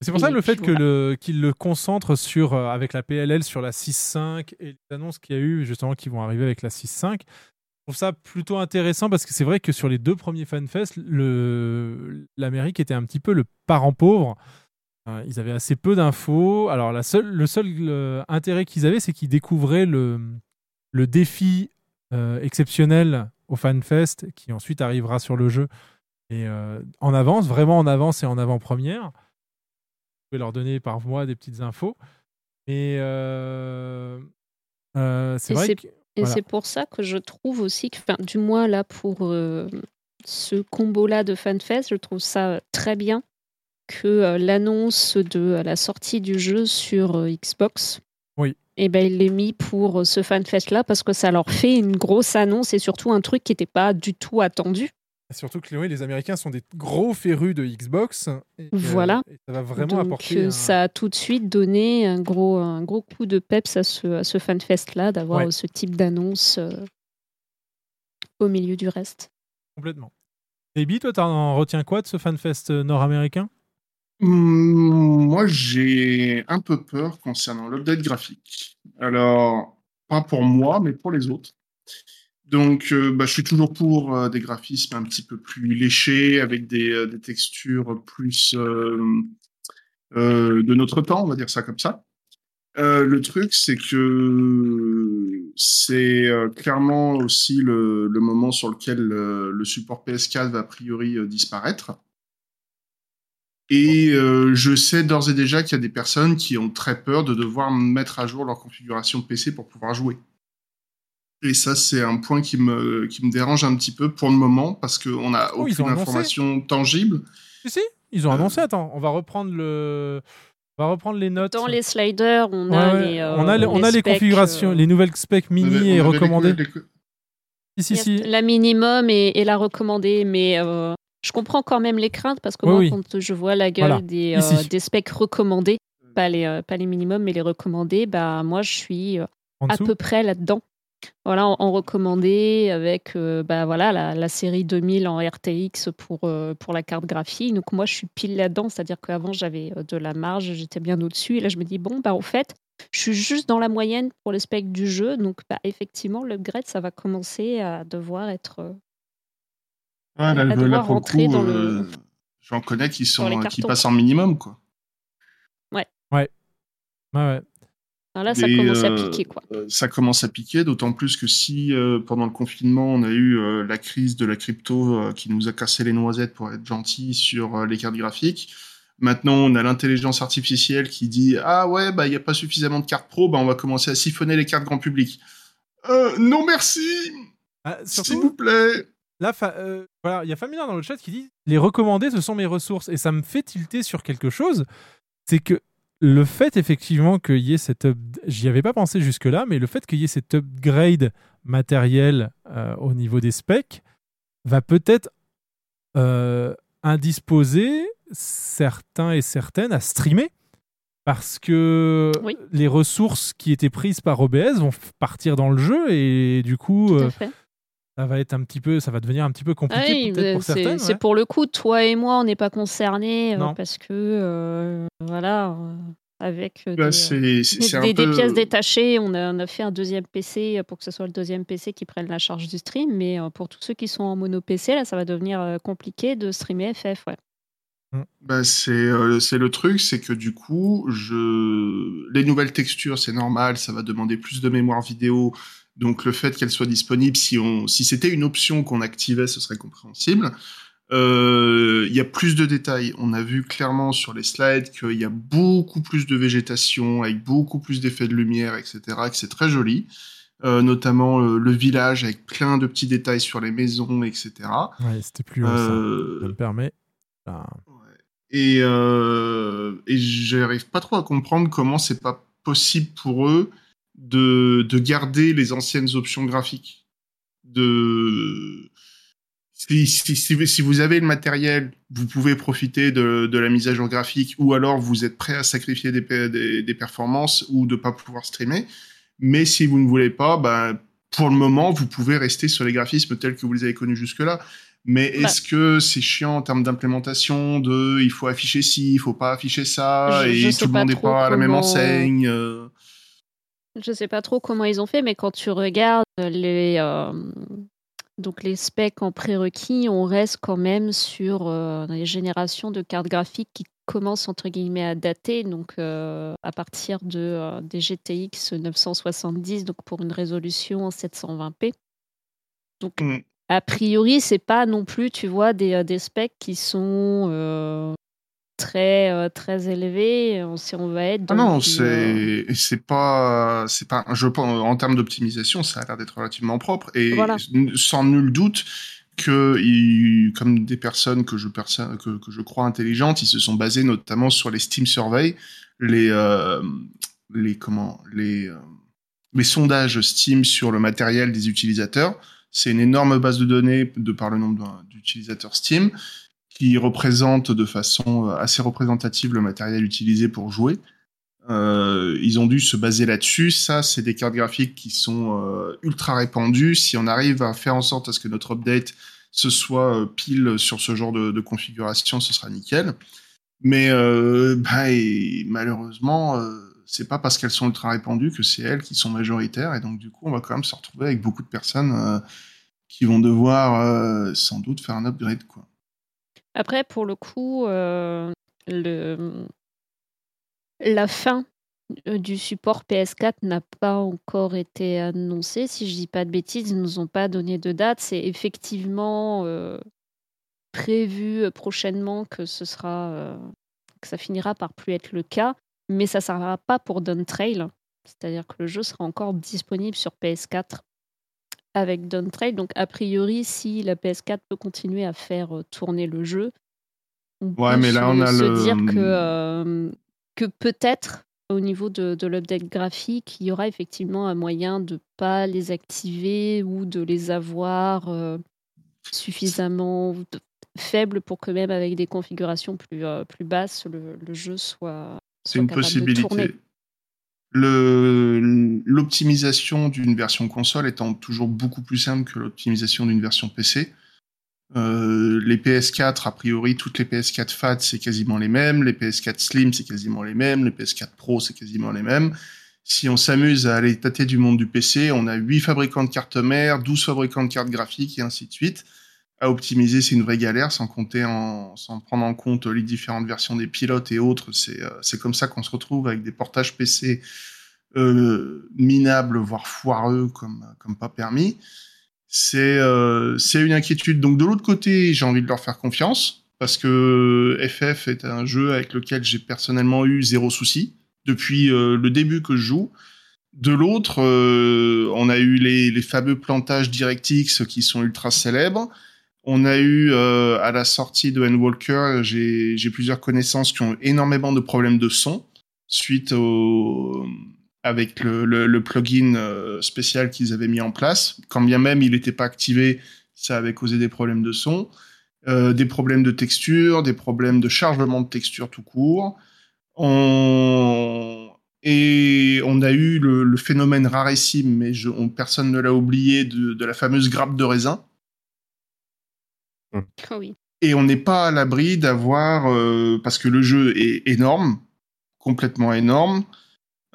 C'est pour ça le fait voilà. qu'il le concentre sur euh, avec la PLL sur la 6.5 et les annonces qu'il y a eu justement qui vont arriver avec la 6.5. Je trouve ça plutôt intéressant parce que c'est vrai que sur les deux premiers FanFest, le l'Amérique était un petit peu le parent pauvre. Euh, ils avaient assez peu d'infos. Alors la seule, le seul euh, intérêt qu'ils avaient, c'est qu'ils découvraient le, le défi euh, exceptionnel au FanFest qui ensuite arrivera sur le jeu et en avance, vraiment en avance et en avant-première. Pouvez leur donner par mois des petites infos. Mais euh, euh, c'est vrai que. Et voilà. c'est pour ça que je trouve aussi que, enfin, du moins là, pour euh, ce combo-là de FanFest, je trouve ça très bien que euh, l'annonce de euh, la sortie du jeu sur Xbox, Oui. et ben, il l'ait mis pour ce FanFest-là parce que ça leur fait une grosse annonce et surtout un truc qui n'était pas du tout attendu. Surtout que oui, les Américains sont des gros férus de Xbox. et, euh, Voilà. et ça va vraiment Donc, apporter. euh, un- ça a tout de suite donné un gros, un gros coup de peps à ce, à ce FanFest-là, d'avoir Ouais. ce type d'annonce euh, au milieu du reste. Complètement. Baby, toi, t'en retiens quoi de ce FanFest nord-américain? Hum, Moi, j'ai un peu peur concernant l'update graphique. Alors, pas pour moi, mais pour les autres. Donc, euh, bah, je suis toujours pour euh, des graphismes un petit peu plus léchés, avec des, euh, textures plus de notre temps, on va dire ça comme ça. Le truc, c'est que c'est clairement aussi le, le moment sur lequel le support PS4 va a priori disparaître. Et je sais d'ores et déjà qu'il y a des personnes qui ont très peur de devoir mettre à jour leur configuration PC pour pouvoir jouer. Et ça, c'est un point qui me, qui me dérange un petit peu pour le moment, parce qu'on n'a Oh, aucune information tangible. Si, si, ils ont annoncé. Attends, on va reprendre le. On va reprendre les notes. Dans les sliders, on Ouais, a les. euh, on a, les- on a les specs, configurations, euh, les nouvelles specs mini On avait- et recommandées. les- Si, si, si. La minimum et, et la recommandée, mais euh, je comprends quand même les craintes parce que Oui, moi, oui. quand je vois la gueule Voilà, des, euh, des specs recommandés, pas les, euh, pas les minimums, mais les recommandés, bah, moi, je suis euh, à peu près là-dedans. Voilà, en, en recommandé avec euh, bah, voilà, la, la série 2000 en RTX pour, euh, pour la carte graphique. Donc, moi, je suis pile là-dedans, c'est-à-dire qu'avant, j'avais euh, de la marge, j'étais bien au-dessus. Et là, je me dis, bon, bah, au fait, je suis juste dans la moyenne pour les specs du jeu. Donc, bah, effectivement, l'upgrade, ça va commencer à devoir être. euh, Ouais, là, à là, devoir pour le rentrer coup, dans le- j'en connais qui, sont, qui passent en minimum, quoi. Ouais. Ouais. Ouais, ouais. Alors là, ça commence à euh, piquer, quoi. euh, Ça commence à piquer, d'autant plus que si euh, pendant le confinement on a eu euh, la crise de la crypto euh, qui nous a cassé les noisettes pour être gentil sur euh, les cartes graphiques, maintenant on a l'intelligence artificielle qui dit ah ouais bah il y a pas suffisamment de cartes pro, bah on va commencer à siphonner les cartes grand public. Euh, non merci, Ah, s'il vous plaît. Là, euh, voilà, il y a Familiar dans le chat qui dit les recommandés, ce sont mes ressources. Et ça me fait tilter sur quelque chose. C'est que le fait, effectivement, qu'il y ait cette. up- J'y avais pas pensé jusque-là, mais le fait qu'il y ait cet upgrade matériel euh, au niveau des specs va peut-être euh, indisposer certains et certaines à streamer. Parce que les ressources qui étaient prises par OBS vont partir dans le jeu et du coup, euh. Ça va être un petit peu, ça va devenir un petit peu compliqué Ah oui, pour c'est certaines. c'est ouais. pour le coup, toi et moi, on n'est pas concernés euh, parce que, euh, voilà, euh, avec euh, Bah, des, c'est- euh, c'est- des- c'est un des- des peu- pièces détachées, on a, on a fait un deuxième PC pour que ce soit le deuxième PC qui prenne la charge du stream. Mais euh, pour tous ceux qui sont en mono PC, là, ça va devenir euh, compliqué de streamer FF. Ouais. Bah, c'est euh, c'est le truc, c'est que du coup, je... les nouvelles textures, c'est normal, ça va demander plus de mémoire vidéo. Donc le fait qu'elle soit disponible, si, on... si c'était une option qu'on activait, ce serait compréhensible. Euh, Il y a plus de détails. On a vu clairement sur les slides qu'il y a beaucoup plus de végétation, avec beaucoup plus d'effets de lumière, etc., que c'est très joli. Euh, notamment euh, le village avec plein de petits détails sur les maisons, etc. Ouais, c'était plus haut, ça. Ça me permet. Ah. et, et j'arrive pas trop à comprendre comment c'est pas possible pour eux de, de garder les anciennes options graphiques. De si, si, si, vous- si vous avez le matériel, vous pouvez profiter de, de la mise à jour graphique, ou alors vous êtes prêt à sacrifier des, des, des performances ou de pas pouvoir streamer. Mais si vous ne voulez pas, ben, pour le moment, vous pouvez rester sur les graphismes tels que vous les avez connus jusque-là. Mais est-ce que c'est chiant en termes d'implémentation de il faut afficher ci, il faut pas afficher ça, Je- et je tout le monde n'est pas à la même comment- enseigne euh, Je sais pas trop comment ils ont fait, mais quand tu regardes les, euh, donc les specs en prérequis, on reste quand même sur euh, les générations de cartes graphiques qui commencent entre guillemets à dater, donc euh, à partir de, euh, des GTX 970, donc pour une résolution en 720p. Donc Mm. a priori, c'est pas non plus, tu vois, des, des specs qui sont très euh, très élevés. euh, Si on va être Ah non, euh, c'est c'est pas c'est pas je pense en termes d'optimisation, ça a l'air d'être relativement propre et Voilà. sans nul doute que ils- comme des personnes que je que, que je crois intelligentes, ils se sont basés notamment sur les Steam Survey, les euh, les comment les les sondages Steam sur le matériel des utilisateurs. C'est une énorme base de données de par le nombre d'utilisateurs Steam qui représente de façon euh, assez représentative le matériel utilisé pour jouer. Euh, ils ont dû se baser là-dessus. Ça, c'est des cartes graphiques qui sont euh, ultra répandues. Si on arrive à faire en sorte à ce que notre update ce soit euh, pile sur ce genre de, configuration, ce sera nickel. Mais bah, et malheureusement, c'est pas parce qu'elles sont ultra répandues que c'est elles qui sont majoritaires. Et donc, du coup, on va quand même se retrouver avec beaucoup de personnes qui vont devoir sans doute faire un upgrade. Quoi. Après, pour le coup, euh, le... la fin euh, du support PS4 n'a pas encore été annoncée. Si je dis pas de bêtises, ils ne nous ont pas donné de date. C'est effectivement euh, prévu prochainement que ce sera que ça finira par plus être le cas, mais ça ne servira pas pour Dawn Trail. C'est-à-dire que le jeu sera encore disponible sur PS4 avec Dawn Trail. Donc a priori, si la PS4 peut continuer à faire euh, tourner le jeu, on Ouais, peut mais là, se, on a se le- dire que, euh, que peut-être au niveau de, de l'update graphique, il y aura effectivement un moyen de pas les activer ou de les avoir euh, suffisamment faibles pour que même avec des configurations plus, euh, plus basses, le, le jeu soit, C'est une capable de tourner. possibilité. L'optimisation d'une version console étant toujours beaucoup plus simple que l'optimisation d'une version PC. Euh, les PS4, a priori, toutes les PS4 FAT, c'est quasiment les mêmes. Les PS4 Slim, c'est quasiment les mêmes. Les PS4 Pro, c'est quasiment les mêmes. Si on s'amuse à aller tâter du monde du PC, on a 8 fabricants de cartes mères, 12 fabricants de cartes graphiques et ainsi de suite. À optimiser, c'est une vraie galère, sans compter en, sans prendre en compte les différentes versions des pilotes et autres. C'est, euh, c'est comme ça qu'on se retrouve avec des portages PC euh, minables, voire foireux, comme, comme pas permis. C'est, euh, c'est une inquiétude. Donc de l'autre côté, j'ai envie de leur faire confiance parce que FF est un jeu avec lequel j'ai personnellement eu zéro souci depuis euh, le début que je joue. De l'autre, euh, on a eu les, les fameux plantages DirectX qui sont ultra célèbres. On a eu euh, à la sortie de Endwalker, j'ai j'ai plusieurs connaissances qui ont énormément de problèmes de son suite au avec le, plugin euh, spécial qu'ils avaient mis en place. Quand bien même il n'était pas activé, ça avait causé des problèmes de son, euh, des problèmes de texture, des problèmes de chargement de texture tout court. Et on a eu le, phénomène rarissime, mais personne ne l'a oublié, de la fameuse grappe de raisin. Ah oui. Et on n'est pas à l'abri d'avoir, euh, parce que le jeu est énorme, complètement énorme.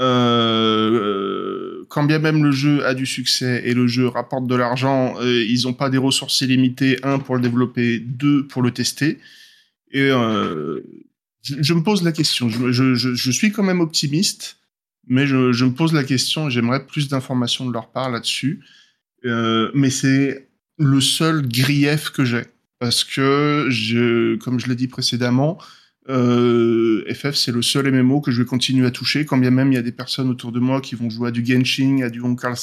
Euh, quand bien même le jeu a du succès et le jeu rapporte de l'argent, euh, ils n'ont pas des ressources illimitées, un pour le développer, deux pour le tester. Et je, je me pose la question. Je, je- suis quand même optimiste, mais je, me pose la question. J'aimerais plus d'informations de leur part là-dessus. Mais c'est le seul grief que j'ai parce que comme je l'ai dit précédemment, euh, FF c'est le seul MMO que je vais continuer à toucher, quand bien même il y a des personnes autour de moi qui vont jouer à du Genshin, à du Honkai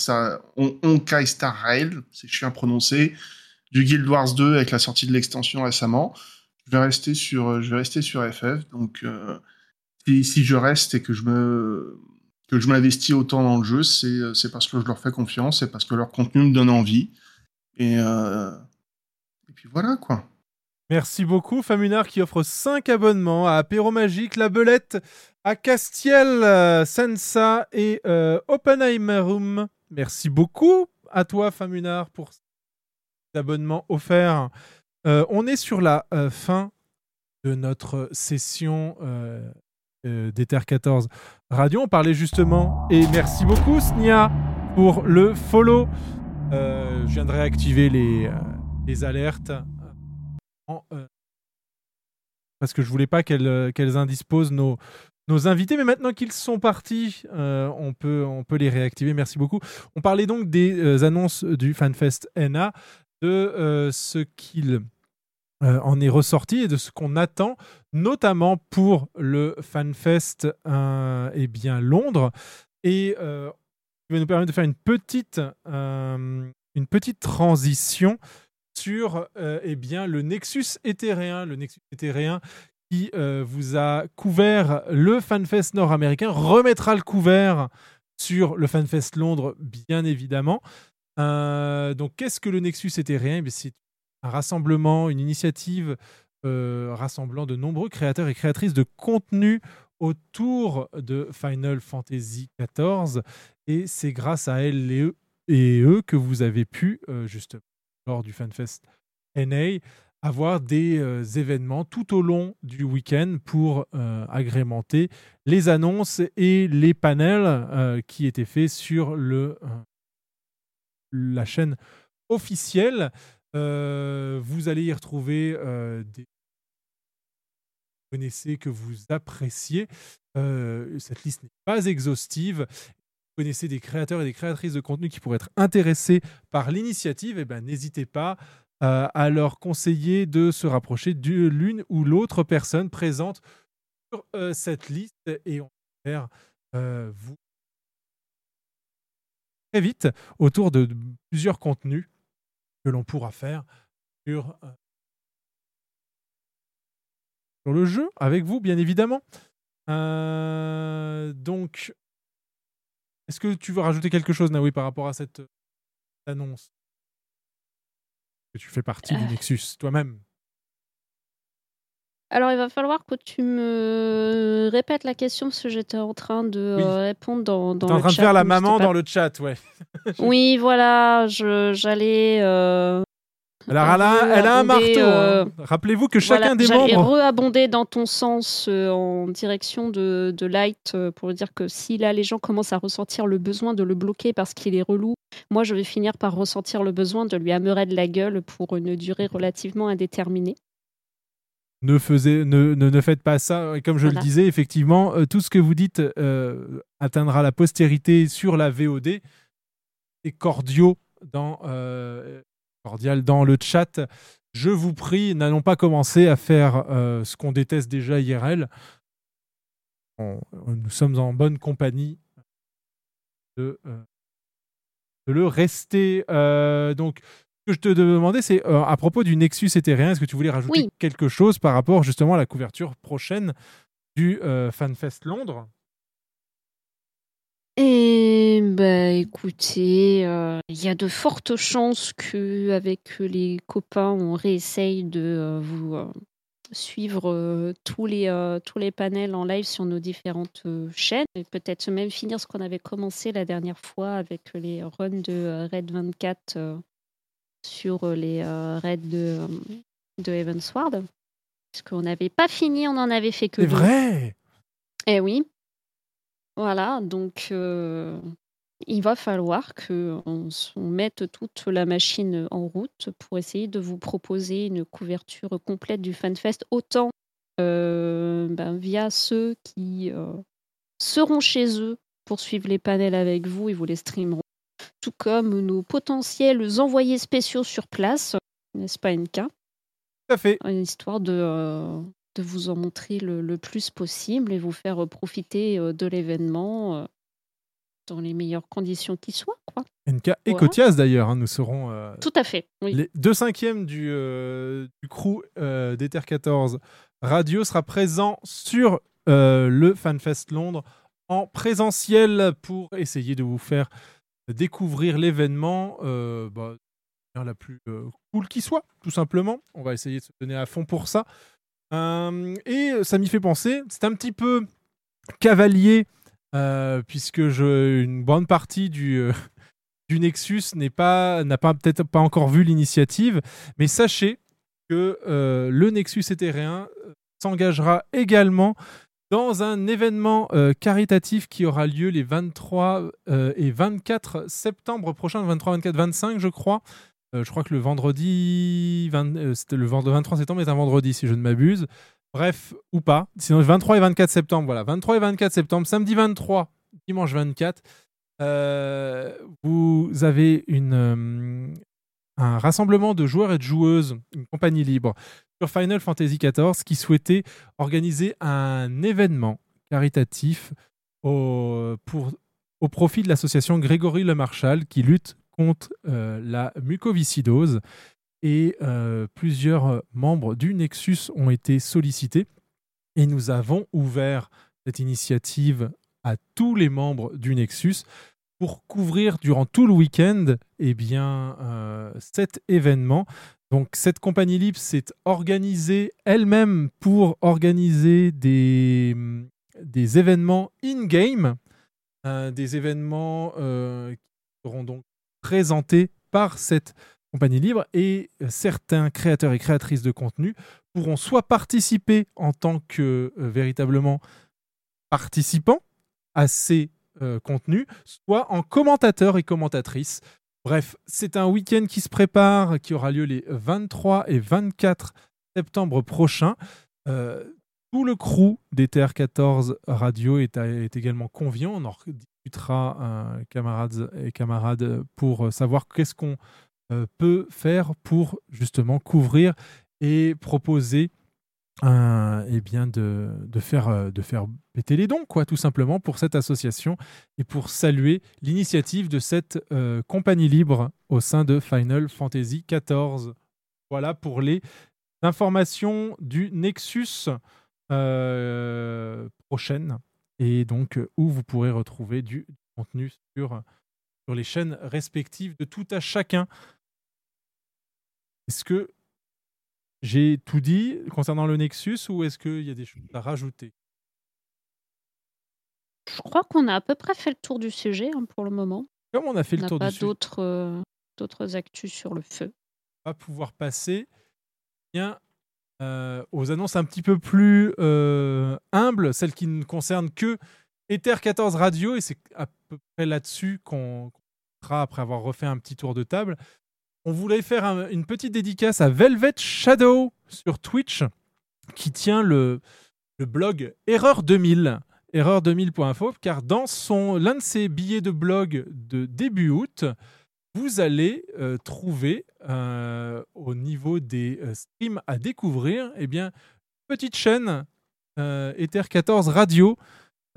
Star, Rail, c'est chiant à prononcer, du Guild Wars 2 avec la sortie de l'extension récemment. Je vais rester sur, je vais rester sur FF, donc euh, si, je reste et que je me que je m'investis autant dans le jeu, c'est parce que je leur fais confiance, c'est parce que leur contenu me donne envie. Et, euh, et puis voilà quoi. Merci beaucoup, Famunard qui offre 5 abonnements à Apéro Magique, La Belette, à Castiel, euh, Sensa et euh, Oppenheimerum. Merci beaucoup à toi, Famunard, pour cet abonnement offert. Euh, on est sur la euh, fin de notre session euh, d'Ether 14 Radio. On parlait justement, et merci beaucoup, Snia, pour le follow. Je viens de réactiver les, les alertes en, euh, parce que je voulais pas qu'elles euh, qu'elles indisposent nos, nos invités. Mais maintenant qu'ils sont partis, euh, on, peut, on peut les réactiver. Merci beaucoup. On parlait donc des euh, annonces du FanFest NA, de euh, ce qu'il euh, en est ressorti et de ce qu'on attend, notamment pour le FanFest euh, eh bien, Londres. Et euh, qui va nous permettre de faire une petite, euh, une petite transition sur euh, eh le Nexus éthéréen, le Nexus éthéréen qui euh, vous a couvert le FanFest nord-américain, remettra le couvert sur le FanFest Londres, bien évidemment. Euh, donc, qu'est-ce que le Nexus éthéréen Eh C'est un rassemblement, une initiative rassemblant de nombreux créateurs et créatrices de contenu autour de Final Fantasy XIV. Et c'est grâce à elles et eux, et eux que vous avez pu, justement, lors du FanFest NA, avoir des euh, événements tout au long du week-end pour euh, agrémenter les annonces et les panels euh, qui étaient faits sur le, la chaîne officielle. Vous allez y retrouver des connaissez, que vous appréciez. Cette liste n'est pas exhaustive. Connaissez des créateurs et des créatrices de contenu qui pourraient être intéressés par l'initiative, eh ben, n'hésitez pas euh, à leur conseiller de se rapprocher de l'une ou l'autre personne présente sur euh, cette liste et on faire euh, vous très vite autour de, plusieurs contenus que l'on pourra faire sur, euh, sur le jeu avec vous, bien évidemment. Donc, est-ce que tu veux rajouter quelque chose, Naoui, par rapport à cette euh, annonce? Que tu fais partie du Euh. Nexus toi-même. Alors, il va falloir que tu me répètes la question parce que j'étais en train de Oui. euh, répondre dans, dans T'es en le train de chat, faire la maman pas- dans le chat, ouais. [LAUGHS] Oui, voilà, j'allais. euh, Alors, elle a, elle a un re-abonder, marteau. euh, hein. Rappelez-vous que chacun voilà, des membres. re-abonder dans ton sens euh, en direction de, de Light euh, pour dire que si là les gens commencent à ressentir le besoin de le bloquer parce qu'il est relou, moi je vais finir par ressentir le besoin de lui hammerer de la gueule pour une durée relativement indéterminée. ne, faisait, ne, ne, ne faites pas ça. Et comme je Voilà. le disais, effectivement, euh, tout ce que vous dites euh, atteindra la postérité sur la VOD. Et cordiaux dans, euh, cordial dans le chat. Je vous prie, n'allons pas commencer à faire euh, ce qu'on déteste déjà IRL. On- nous sommes en bonne compagnie de, euh, de le rester. Euh, donc, ce que je te demandais, c'est euh, à propos du Nexus éthérien, est-ce que tu voulais rajouter Oui. quelque chose par rapport justement à la couverture prochaine du euh, FanFest Londres? Et bah écoutez, euh, il y a de fortes chances que avec les copains, on réessaye de euh, vous euh, suivre euh, tous les euh, tous les panels en live sur nos différentes euh, chaînes et peut-être même finir ce qu'on avait commencé la dernière fois avec les runs de euh, Red 24 euh, sur euh, les euh, raids de euh, de Heavensward. Parce qu'on n'avait pas fini, on en avait fait que C'est vrai? Eh oui. Voilà, donc euh, il va falloir qu'on on mette toute la machine en route pour essayer de vous proposer une couverture complète du FanFest, autant euh, ben, via ceux qui euh, seront chez eux pour suivre les panels avec vous et vous les streameront, tout comme nos potentiels envoyés spéciaux sur place, n'est-ce pas NK Tout à fait. Histoire de, de vous en montrer le, le plus possible et vous faire euh, profiter euh, de l'événement euh, dans les meilleures conditions qui soient. Quoi. NK et. Cotias d'ailleurs, hein, nous serons euh, Tout à fait, oui. les deux cinquièmes du, euh, du crew euh, d'Ether 14 Radio sera présent sur le FanFest Londres en présentiel pour essayer de vous faire découvrir l'événement bah, de la plus cool qui soit, tout simplement. On va essayer de se donner à fond pour ça. Euh, et ça m'y fait penser, c'est un petit peu cavalier, euh, puisque une bonne partie du, euh, [LAUGHS] Nexus n'est pas, n'a peut-être pas encore vu l'initiative, mais sachez que euh, le Nexus éthérien euh, s'engagera également dans un événement euh, caritatif qui aura lieu les 23 euh, et 24 septembre prochains, 23, 24, 25 je crois. Euh, je crois que le vendredi, 20 euh, le vend- le 23 septembre est un vendredi si je ne m'abuse. Bref, ou pas. Sinon, le 23 et 24 septembre, voilà. 23 et 24 septembre, samedi 23, dimanche 24. euh, vous avez un rassemblement de joueurs et de joueuses, une compagnie libre, sur Final Fantasy XIV qui souhaitait organiser un événement caritatif au, profit de l'association Grégory Le Marchal qui lutte contre euh, la mucoviscidose. Et euh, plusieurs euh, membres du Nexus ont été sollicités. Et nous avons ouvert cette initiative à tous les membres du Nexus pour couvrir durant tout le week-end eh bien, cet événement. Donc cette compagnie libre s'est organisée elle-même pour organiser des, des événements in-game, des événements qui seront donc présentés par cette compagnie libre et euh, certains créateurs et créatrices de contenu pourront soit participer en tant que euh, véritablement participants à ces euh, contenus, soit en commentateurs et commentatrices. Bref, c'est un week-end qui se prépare, qui aura lieu les 23 et 24 septembre prochains. Tout le crew des TR14 Radio est, également conviant. On discutera, camarades et camarades, pour euh, savoir qu'est-ce qu'on euh, peut faire pour justement couvrir et proposer eh bien de, de faire, euh, de faire péter les dons, quoi, tout simplement, pour cette association et pour saluer l'initiative de cette compagnie libre au sein de Final Fantasy XIV. Voilà pour les informations du Nexus prochaine et donc euh, où vous pourrez retrouver du contenu sur, sur les chaînes respectives de tout à chacun. Est-ce que j'ai tout dit concernant le Nexus ou est-ce qu'il y a des choses à rajouter? Je crois qu'on a à peu près fait le tour du sujet hein, pour le moment. Comme on a fait le n'a tour du pas sujet. d'autres euh, d'autres actus sur le feu. va pouvoir passer bien, euh, aux annonces un petit peu plus euh, humbles, celles qui ne concernent que Ether 14 Radio, et c'est à peu près là-dessus qu'on sera après avoir refait un petit tour de table. On voulait faire un- une petite dédicace à Velvet Shadow sur Twitch, qui tient le, le blog Erreur 2000, erreur2000.info, car dans l'un de ses billets de blog de début août, vous allez euh, trouver euh, au niveau des euh, streams à découvrir, eh bien, petite chaîne Ether 14 Radio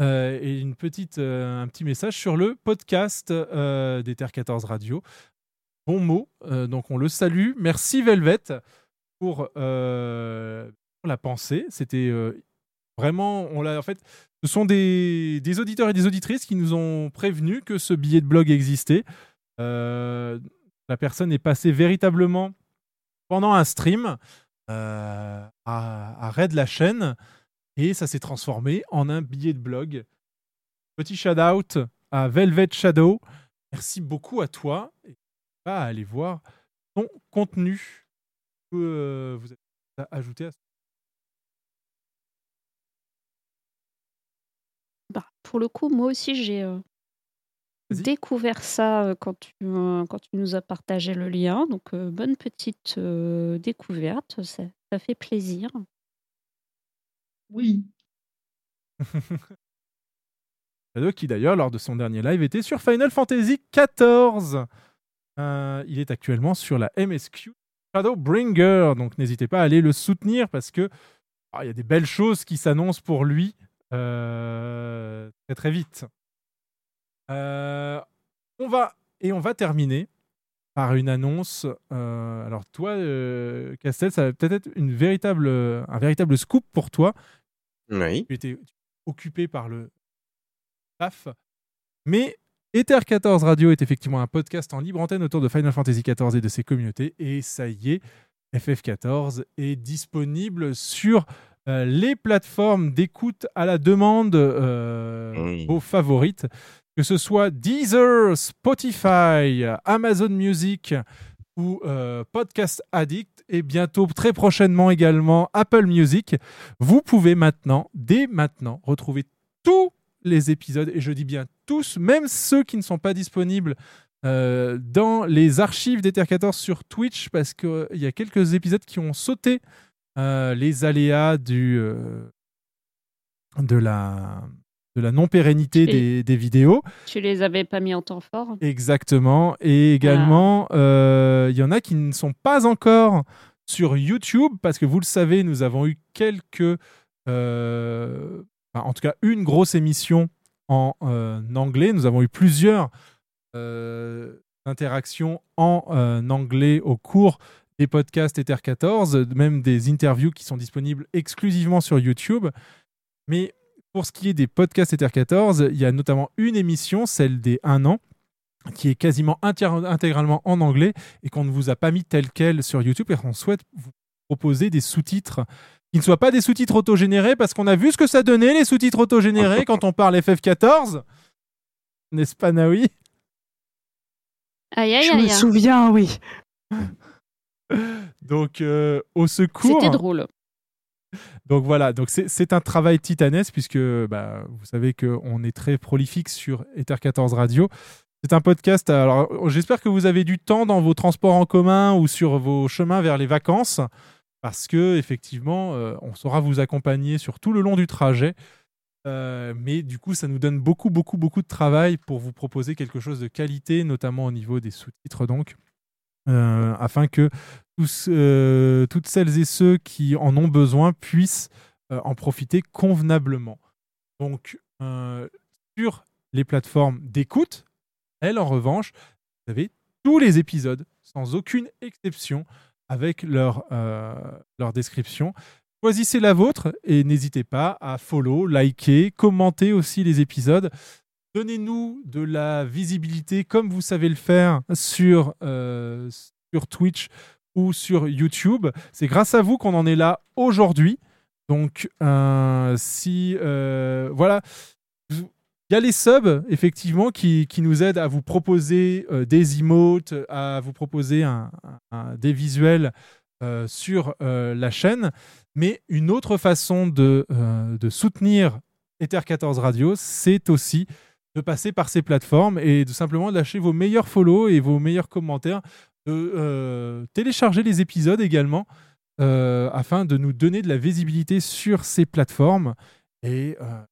et une petite, un petit message sur le podcast d'Ether 14 Radio. Bon mot, donc on le salue. Merci Velvet pour, la pensée. C'était vraiment, on l'a en fait, ce sont des, des auditeurs et des auditrices qui nous ont prévenu que ce billet de blog existait. Euh, la personne est passée véritablement pendant un stream euh, à, à raid la chaîne et ça s'est transformé en un billet de blog. Petit shout out à Velvet Shadow. Merci beaucoup à toi. Et va aller voir ton contenu que euh, vous avez ajouté à ce Bah, pour le coup, moi aussi, j'ai découvert ça euh, quand tu, euh, quand tu nous as partagé le lien. Donc, euh, bonne petite euh, découverte. Ça, ça fait plaisir. Oui. [LAUGHS] Shadow qui d'ailleurs lors de son dernier live était sur Final Fantasy XIV. Euh, il est actuellement sur la MSQ Shadowbringer, donc n'hésitez pas à aller le soutenir parce que ah, il y a des belles choses qui s'annoncent pour lui euh, très très vite. Euh, on va et on va terminer par une annonce. euh, alors toi, euh, Castel, ça va peut-être être une véritable, un véritable scoop pour toi. Oui. Tu étais occupé par le taf. Mais Ether 14 Radio est effectivement un podcast en libre antenne autour de Final Fantasy XIV et de ses communautés. Et ça y est, FF14 est disponible sur euh, les plateformes d'écoute à la demande, euh, vos favorites, que ce soit Deezer, Spotify, Amazon Music ou euh, Podcast Addict et bientôt très prochainement également Apple Music. Vous pouvez maintenant, dès maintenant, retrouver tous les épisodes, et je dis bien tous, même ceux qui ne sont pas disponibles euh, dans les archives d'Ether 14 sur Twitch, parce qu'il y a quelques épisodes qui ont sauté euh, les aléas du, euh, de la, de la non-pérennité des, des vidéos. Tu les avais pas mis en temps fort Exactement. Et également, euh, il y en a qui ne sont pas encore sur YouTube parce que vous le savez, nous avons eu quelques, euh, en tout cas une grosse émission en euh, anglais. Nous avons eu plusieurs interactions en anglais au cours des podcasts Ether 14, même des interviews qui sont disponibles exclusivement sur YouTube. Mais pour ce qui est des podcasts Ether 14, il y a notamment une émission, celle des 1 an, qui est quasiment intégralement en anglais et qu'on ne vous a pas mis tel quel sur YouTube et qu'on souhaite vous proposer des sous-titres qui ne soient pas des sous-titres autogénérés parce qu'on a vu ce que ça donnait les sous-titres autogénérés [LAUGHS] quand on parle FF14. N'est-ce pas Naoui? Aïe, aïe, Je aïe. me souviens, oui. Donc, euh, au secours. C'était drôle. Donc voilà, donc c'est- un travail titanesque puisque bah, vous savez qu'on est très prolifique sur Ether 14 Radio. C'est un podcast. Alors j'espère que vous avez du temps dans vos transports en commun ou sur vos chemins vers les vacances parce que effectivement, euh, on saura vous accompagner sur tout le long du trajet. Euh, mais du coup, ça nous donne beaucoup, beaucoup, beaucoup de travail pour vous proposer quelque chose de qualité, notamment au niveau des sous-titres, donc, euh, afin que euh, toutes celles et ceux qui en ont besoin puissent euh, en profiter convenablement. Donc, sur les plateformes d'écoute, elles, en revanche, vous avez tous les épisodes, sans aucune exception, avec leur description. Choisissez la vôtre et n'hésitez pas à follow, liker, commenter aussi les épisodes. Donnez-nous de la visibilité comme vous savez le faire sur, euh, sur Twitch ou sur YouTube. C'est grâce à vous qu'on en est là aujourd'hui. Donc, euh, si. euh, voilà. Il y a les subs, effectivement, qui, nous aident à vous proposer des emotes, à vous proposer des visuels sur la chaîne. Mais une autre façon de, de soutenir Ether 14 Radio, c'est aussi de passer par ces plateformes et de simplement lâcher vos meilleurs follow et vos meilleurs commentaires, de euh, télécharger les épisodes également, euh, afin de nous donner de la visibilité sur ces plateformes et euh,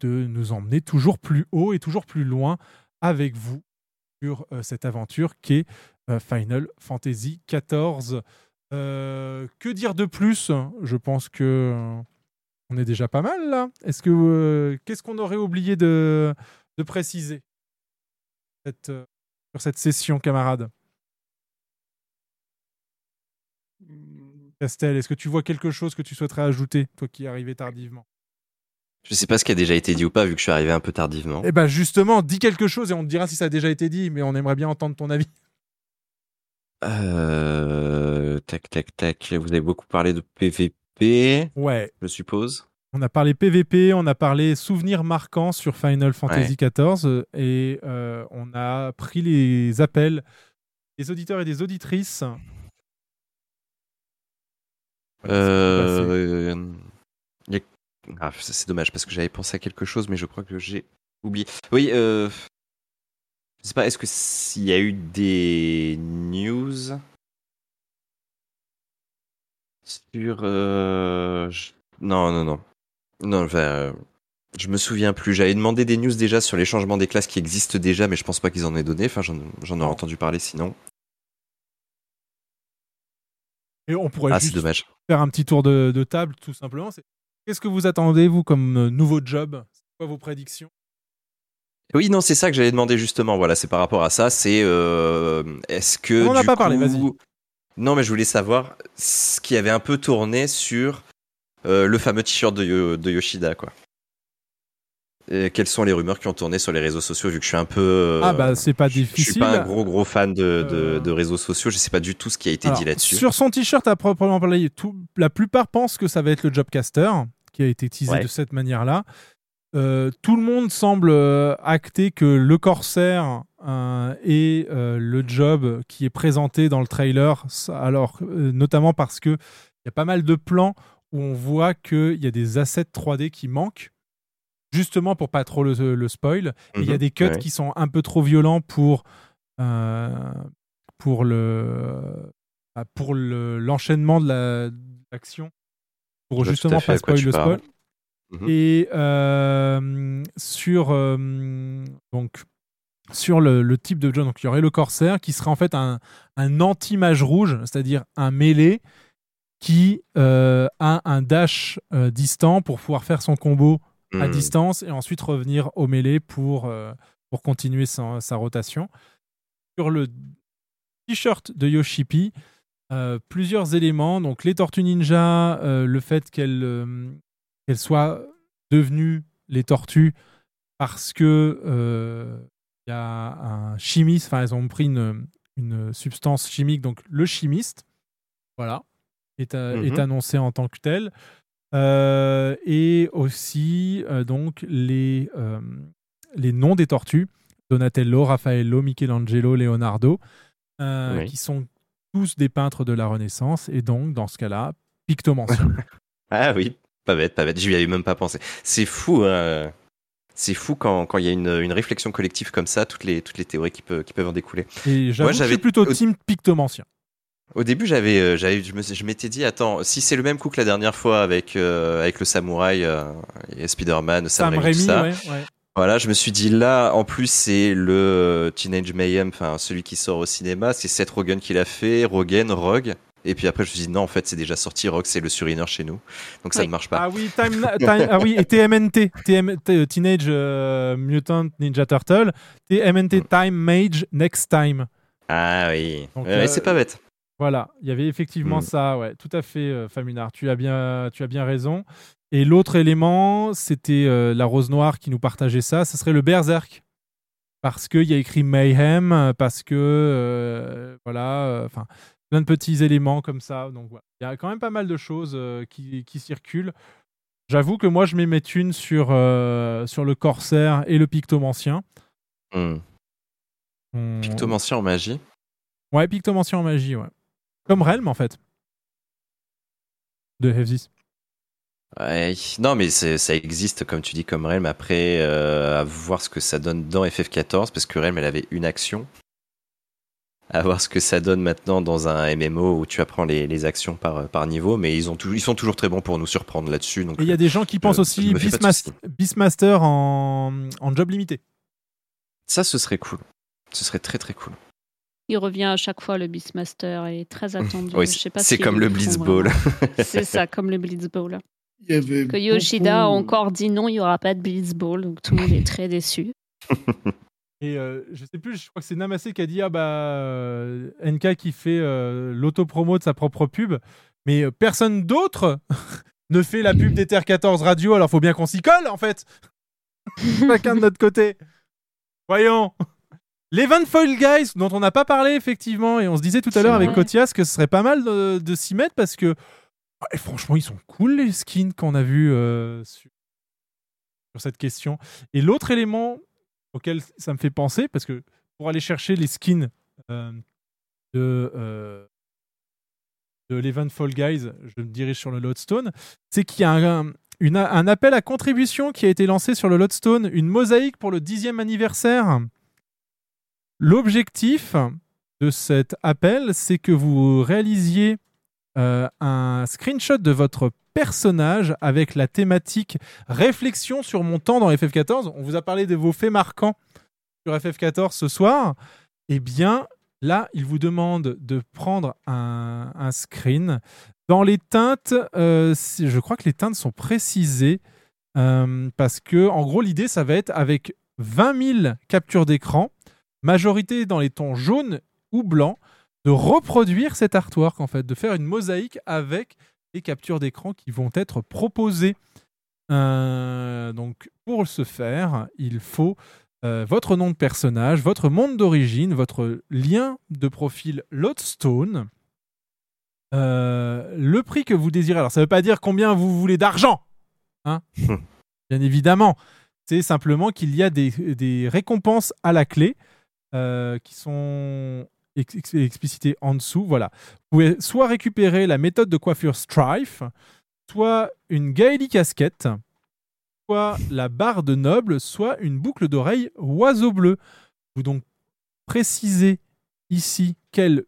de nous emmener toujours plus haut et toujours plus loin avec vous sur cette aventure qu'est Final Fantasy XIV. Que dire de plus? Je pense que on est déjà pas mal là. Est-ce que qu'est-ce qu'on aurait oublié de, de préciser cette, euh, sur cette session, camarade Castel, est-ce que tu vois quelque chose que tu souhaiterais ajouter, toi qui es arrivé tardivement? Je sais pas ce qui a déjà été dit ou pas, vu que je suis arrivé un peu tardivement. Eh ben justement, dis quelque chose et on te dira si ça a déjà été dit, mais on aimerait bien entendre ton avis. Euh, tac, tac, tac. Vous avez beaucoup parlé de PVP. Ouais. Je suppose. On a parlé PVP, on a parlé souvenirs marquants sur Final Fantasy XIV euh, et euh, on a pris les appels des auditeurs et des auditrices. Euh, a- ah, c'est dommage parce que j'avais pensé à quelque chose, mais je crois que j'ai oublié. Oui, euh... je sais pas, est-ce que s'il y a eu des news sur. euh, je- Non, non, non. Non, enfin, euh, je me souviens plus. J'avais demandé des news déjà sur les changements des classes qui existent déjà, mais je pense pas qu'ils en aient donné. Enfin, j'en aurais entendu parler sinon. Et on pourrait Ah, juste dommage. faire un petit tour de, de table, tout simplement. Qu'est-ce que vous attendez, vous, comme euh, nouveau job? C'est quoi vos prédictions? Oui, non, c'est ça que j'allais demander justement. Voilà, c'est par rapport à ça. C'est euh, est-ce que On en a du pas parlé, vas-y. Non, mais je voulais savoir ce qui avait un peu tourné sur le fameux t-shirt de, Yo- de Yoshida, quoi. Et quelles sont les rumeurs qui ont tourné sur les réseaux sociaux vu que je suis un peu. euh, Ah, bah, c'est pas Je suis difficile. pas un gros gros fan de, de, Euh. de réseaux sociaux. Je sais pas du tout ce qui a été Alors, dit là-dessus. Sur son t-shirt à proprement parler, tout- la plupart pensent que ça va être le Jobcaster qui a été teasé Ouais. de cette manière-là. Euh, tout le monde semble euh, acter que le Corsair euh, est euh, le job qui est présenté dans le trailer, alors euh, notamment parce que il y a pas mal de plans où on voit qu'il y a des assets 3D qui manquent, justement pour pas trop le, le spoil. Et il y a Mhm, des cuts ouais. qui sont un peu trop violents pour euh, pour le bah, pour le- l'enchaînement de la- de l'action pour Je justement pas spoil le spoil. Mhm. Et euh, sur euh, donc sur le, le type de jeu, donc il y aurait le Corsair qui serait en fait un, un anti-mage rouge, c'est-à-dire un mêlé qui euh, a un dash euh, distant pour pouvoir faire son combo à Hmm. distance et ensuite revenir au mêlé pour, euh, pour continuer sa, sa rotation. Sur le t-shirt de Yoshipi, plusieurs éléments. Donc les tortues ninja, le fait qu'elles qu'elles soient devenues les tortues parce que il y a un chimiste, enfin elles ont pris une, une substance chimique, donc le chimiste, voilà, est, est annoncé en tant que tel. Euh, et aussi euh, donc les, euh, les noms des tortues Donatello, Raffaello, Michelangelo, Leonardo, Oui. qui sont tous des peintres de la Renaissance, et donc, dans ce cas-là, pictomancien. [LAUGHS] Ah oui, pas bête, pas bête. J'y avais même pas pensé. C'est fou, hein. C'est fou quand quand il y a une, une réflexion collective comme ça, toutes les, toutes les théories qui, peuvent qui peuvent en découler. Et j'avoue que je suis plutôt team pictomancien. Au début, j'avais, euh, j'avais, je me- je m'étais dit, attends, si c'est le même coup que la dernière fois avec, euh, avec le samouraï euh, et Spider-Man, Sam, Sam Raimi, tout ça. ouais, ouais. Voilà, je me suis dit là, en plus, c'est le Teenage Mayhem, enfin celui qui sort au cinéma, c'est Seth Rogen qui l'a fait, Rogen, Rogue. Et puis après, je me suis dit non, en fait, c'est déjà sorti. Rogue, c'est le surineur chez nous, donc ça Oui. ne marche pas. Ah oui, time, time- ah oui, et TMNT, TM, T- Teenage euh, Mutant Ninja Turtle, TMNT Time Mage Next Time. Ah oui, Donc, Ouais, ouais, euh, c'est pas bête. Voilà, il y avait effectivement Mm. ça, ouais, tout à fait, euh, Faminard. Tu as bien, tu as bien raison. Et l'autre élément, c'était euh, la Rose Noire qui nous partageait ça. Ce serait le Berserk, parce qu'il y a écrit Mayhem, parce que euh, voilà, euh, enfin, plein de petits éléments comme ça. Donc voilà, il y a quand même pas mal de choses qui, qui circulent. J'avoue que moi, je mets mes thunes sur sur le Corsaire et le Pictomancien. On- Pictomancien en magie. Ouais, Pictomancien en magie, ouais. Comme Realm en fait. De Hefzis. Ouais, non, mais ça existe, comme tu dis, comme Realm. Après, euh, à voir ce que ça donne dans FF14, parce que Realm, elle avait une action. À voir ce que ça donne maintenant dans un MMO où tu apprends les, les actions par, par niveau, mais ils, ont tou- ils sont toujours très bons pour nous surprendre là-dessus. Il y a des gens qui pensent je- aussi. Beastmaster en, en job limité. Ça, ce serait cool. Ce serait très très cool. Il revient à chaque fois, le Beastmaster est très attendu. Oui, sais pas c'est comme le Blitzball. [LAUGHS] C'est ça, comme le Blitzball. Il y avait Que Yoshida a encore dit non, il n'y aura pas de Blitzball, donc tout le monde est très déçu. [LAUGHS] Et euh, je sais plus, je crois que c'est Namasé qui a dit ah bah euh, NK qui fait euh, l'autopromo de sa propre pub, mais euh, personne d'autre [LAUGHS] ne fait la pub d'Ether 14 Radio, alors faut bien qu'on s'y colle en fait. Chacun de notre côté. Voyons. Les Van Foil Guys, dont on n'a pas parlé effectivement, et on se disait tout à l'heure avec. Kotias que ce serait pas mal de, de s'y mettre parce que ouais, franchement ils sont cool les skins qu'on a vus euh, sur, sur cette question. Et l'autre élément auquel ça me fait penser, parce que pour aller chercher les skins euh, de, euh, de l'Event Fall Guys, je me dirige sur le Lodestone, c'est qu'il y a un, une- un appel à contribution qui a été lancé sur le Lodestone, une mosaïque pour le dixième anniversaire. L'objectif de cet appel, c'est que vous réalisiez euh, un screenshot de votre personnage avec la thématique réflexion sur mon temps dans FF14. On vous a parlé de vos faits marquants sur FF14 ce soir. Eh bien, là, il vous demande de prendre un, screen. Dans les teintes, euh, je crois que les teintes sont précisées euh, parce que, en gros, l'idée, ça va être avec 20 000 captures d'écran, majorité dans les tons jaunes ou blancs, de reproduire cet artwork, en fait, de faire une mosaïque avec les captures d'écran qui vont être proposées. Euh, donc, pour ce faire, il faut euh, votre nom de personnage, votre monde d'origine, votre lien de profil Lodestone, euh, le prix que vous désirez. Alors, ça ne veut pas dire combien vous voulez d'argent, hein bien évidemment. C'est simplement qu'il y a des, des récompenses à la clé euh, qui sont ex- ex- explicitées en dessous. Voilà. Vous pouvez soit récupérer la méthode de coiffure Strife, soit une Gaëli casquette, soit la barre de noble, soit une boucle d'oreille oiseau bleu. Vous donc précisez ici quel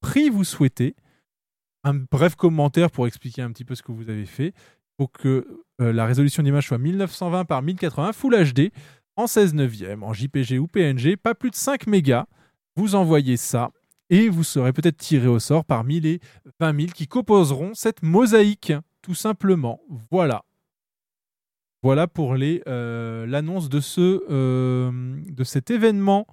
prix vous souhaitez. Un bref commentaire pour expliquer un petit peu ce que vous avez fait. Pour que euh, la résolution d'image soit 1920 par 1080 Full HD en 16 neuvième, en JPG ou PNG, pas plus de 5 mégas. Vous envoyez ça et vous serez peut-être tiré au sort parmi les 20 000 qui composeront cette mosaïque, tout simplement. Voilà. Voilà pour euh, l'annonce de, ce, euh, de cet événement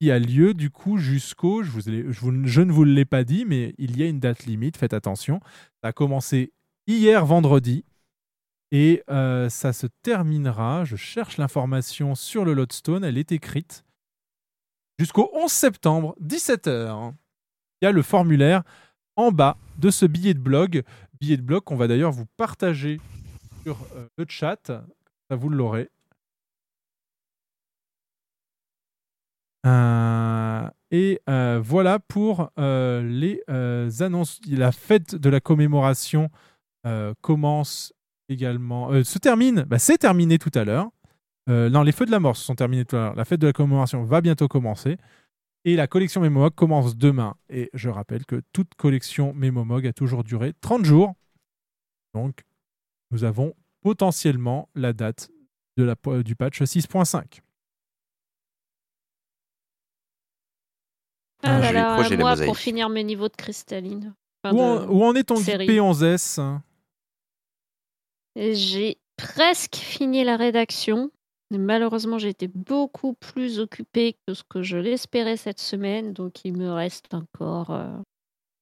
qui a lieu du coup jusqu'au, je, je ne vous l'ai pas dit, mais il y a une date limite, faites attention. Ça a commencé hier vendredi et euh, ça se terminera, je cherche l'information sur le Lodestone, elle est écrite, jusqu'au 11 septembre, 17h. Il y a le formulaire en bas de ce billet de blog, billet de blog qu'on va d'ailleurs vous partager sur euh, le chat, ça vous l'aurez. Euh, et voilà pour les annonces. La fête de la commémoration commence également. euh, se termine. Bah, c'est terminé tout à l'heure. Euh, non, les feux de la mort se sont terminés tout à l'heure. La fête de la commémoration va bientôt commencer. Et la collection Memomog commence demain. Et je rappelle que toute collection Memomog a toujours duré 30 jours. Donc, nous avons potentiellement la date de la, du patch 6.5. Ah là là, pour finir mes niveaux de cristalline. Enfin, Où, de en, où en est ton guide série. P11S J'ai presque fini la rédaction. Malheureusement, j'ai été beaucoup plus occupée que ce que je l'espérais cette semaine. Donc, il me reste encore euh,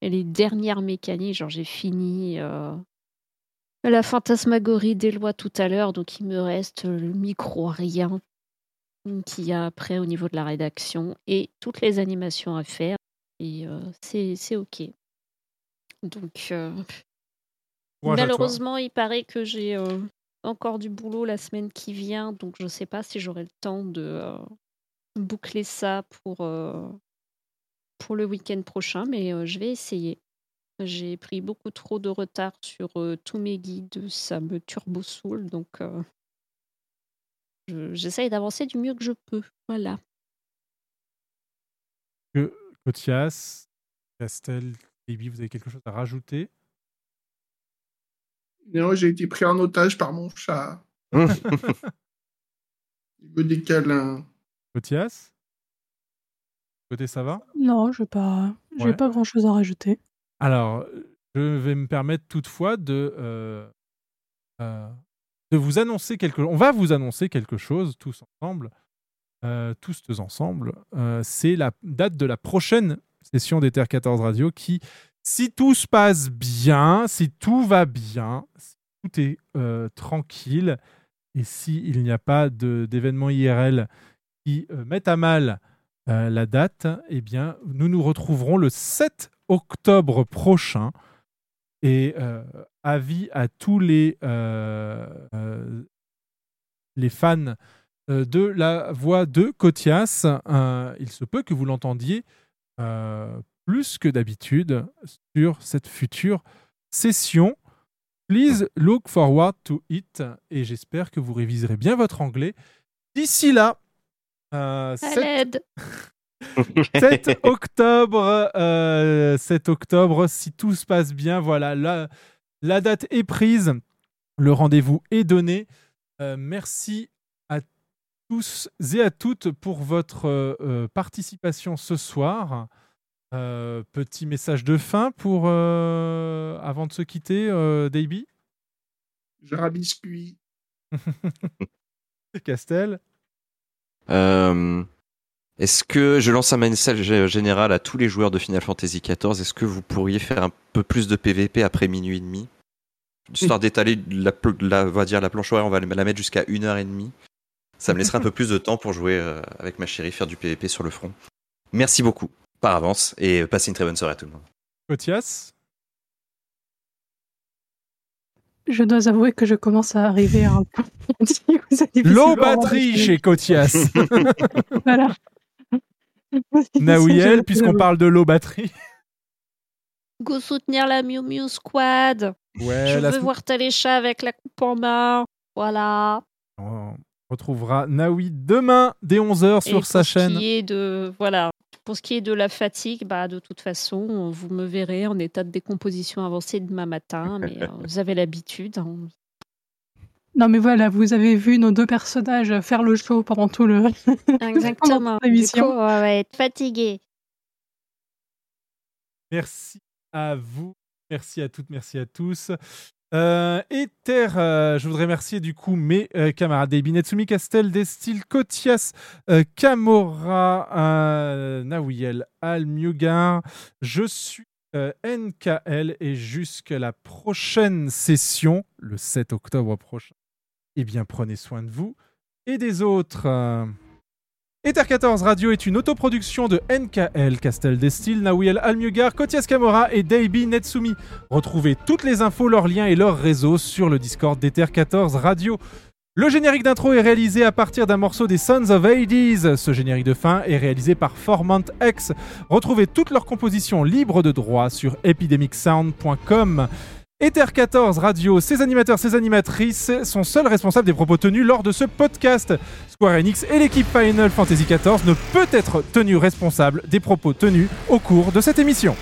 les dernières mécaniques. Genre, j'ai fini euh, la fantasmagorie des lois tout à l'heure. Donc, il me reste le micro-rien qu'il y a après au niveau de la rédaction et toutes les animations à faire. Et euh, c'est OK. Donc, Courage malheureusement, il paraît que j'ai euh, encore du boulot la semaine qui vient. Donc, je ne sais pas si j'aurai le temps de euh, boucler ça pour, euh, pour le week-end prochain, mais je vais essayer. J'ai pris beaucoup trop de retard sur tous mes guides, ça me turbo saoule, donc je- j'essaye d'avancer du mieux que je peux. Voilà. que Cotias, Castel, Baby, vous avez quelque chose à rajouter? Non, j'ai été pris en otage par mon chat. [LAUGHS] Il me des câlins. Côté ça va? Non, je n'ai pas, Ouais. pas grand chose à rajouter. Alors, je vais me permettre toutefois de, euh, euh, de vous annoncer quelque On va vous annoncer quelque chose tous ensemble. euh, tous ensemble. Euh, C'est la date de la prochaine session d'Ether 14 Radio qui, si tout se passe bien, si tout va bien, si tout est euh, tranquille et s'il n'y a pas d'événements IRL qui euh, mettent à mal euh, la date, eh bien, nous nous retrouverons le 7 octobre prochain. Et avis à tous les, les fans de la voix de Cotias, euh, il se peut que vous l'entendiez plus que d'habitude sur cette future session. Please look forward to it et j'espère que vous réviserez bien votre anglais. D'ici là, euh, À sept- l'aide [LAUGHS] 7 octobre, euh, 7 octobre, si tout se passe bien, voilà, la, la date est prise, le rendez-vous est donné. Euh, merci à tous et à toutes pour votre euh, euh, participation ce soir. Euh, petit message de fin pour euh, avant de se quitter, euh, Davey Je rabiscuis. [LAUGHS] Castel Euh, Est-ce que je lance un message général à tous les joueurs de Final Fantasy XIV Est-ce que vous pourriez faire un peu plus de PVP après minuit et demi? Histoire d'étaler la, la, on va dire la planche horaire, on va la mettre jusqu'à une heure et demie. Ça me laissera un peu plus de temps pour jouer avec ma chérie, faire du PVP sur le front. Merci beaucoup par avance et passez une très bonne soirée à tout le monde. Cotias Je dois avouer que je commence à arriver à un point Low batterie chez Cotias. [LAUGHS] voilà. Naouiel, puisqu'on parle de low batterie. Go soutenir la Miu Miu Squad. Ouais, Je la veux voir Téléchat avec la coupe en main. Voilà. On retrouvera Naoui demain dès 11h Et sur sa chaîne. qui est de voilà, pour ce qui est de la fatigue, bah de toute façon, vous me verrez en état de décomposition avancée demain matin, mais euh, [LAUGHS] vous avez l'habitude. hein. Non mais voilà, vous avez vu nos deux personnages faire le show pendant tout le [LAUGHS] Exactement. l'émission. coup, on va être fatigué. Merci à vous, merci à toutes, merci à tous. Euh, Ether, euh, je voudrais remercier du coup mes euh, camarades Debi Netsumi Castel, Destil, Kotias, Kamora, Nawiel, Almugar. Je suis NKL et jusqu'à la prochaine session, le 7 octobre prochain. Eh bien, prenez soin de vous et des autres. Ether 14 Radio est une autoproduction de NKL, Castel Destil, Nawiel Almugar, Kotias Kamora et Daibi Netsumi. Retrouvez toutes les infos, leurs liens et leurs réseaux sur le Discord d'Ether 14 Radio. Le générique d'intro est réalisé à partir d'un morceau des Sons of Hades. Ce générique de fin est réalisé par Formant X. Retrouvez toutes leurs compositions libres de droit sur epidemicsound.com. Ether 14 Radio, ses animateurs, ses animatrices sont seuls responsables des propos tenus lors de ce podcast. Square Enix et l'équipe Final Fantasy XIV ne peut être tenu responsable des propos tenus au cours de cette émission.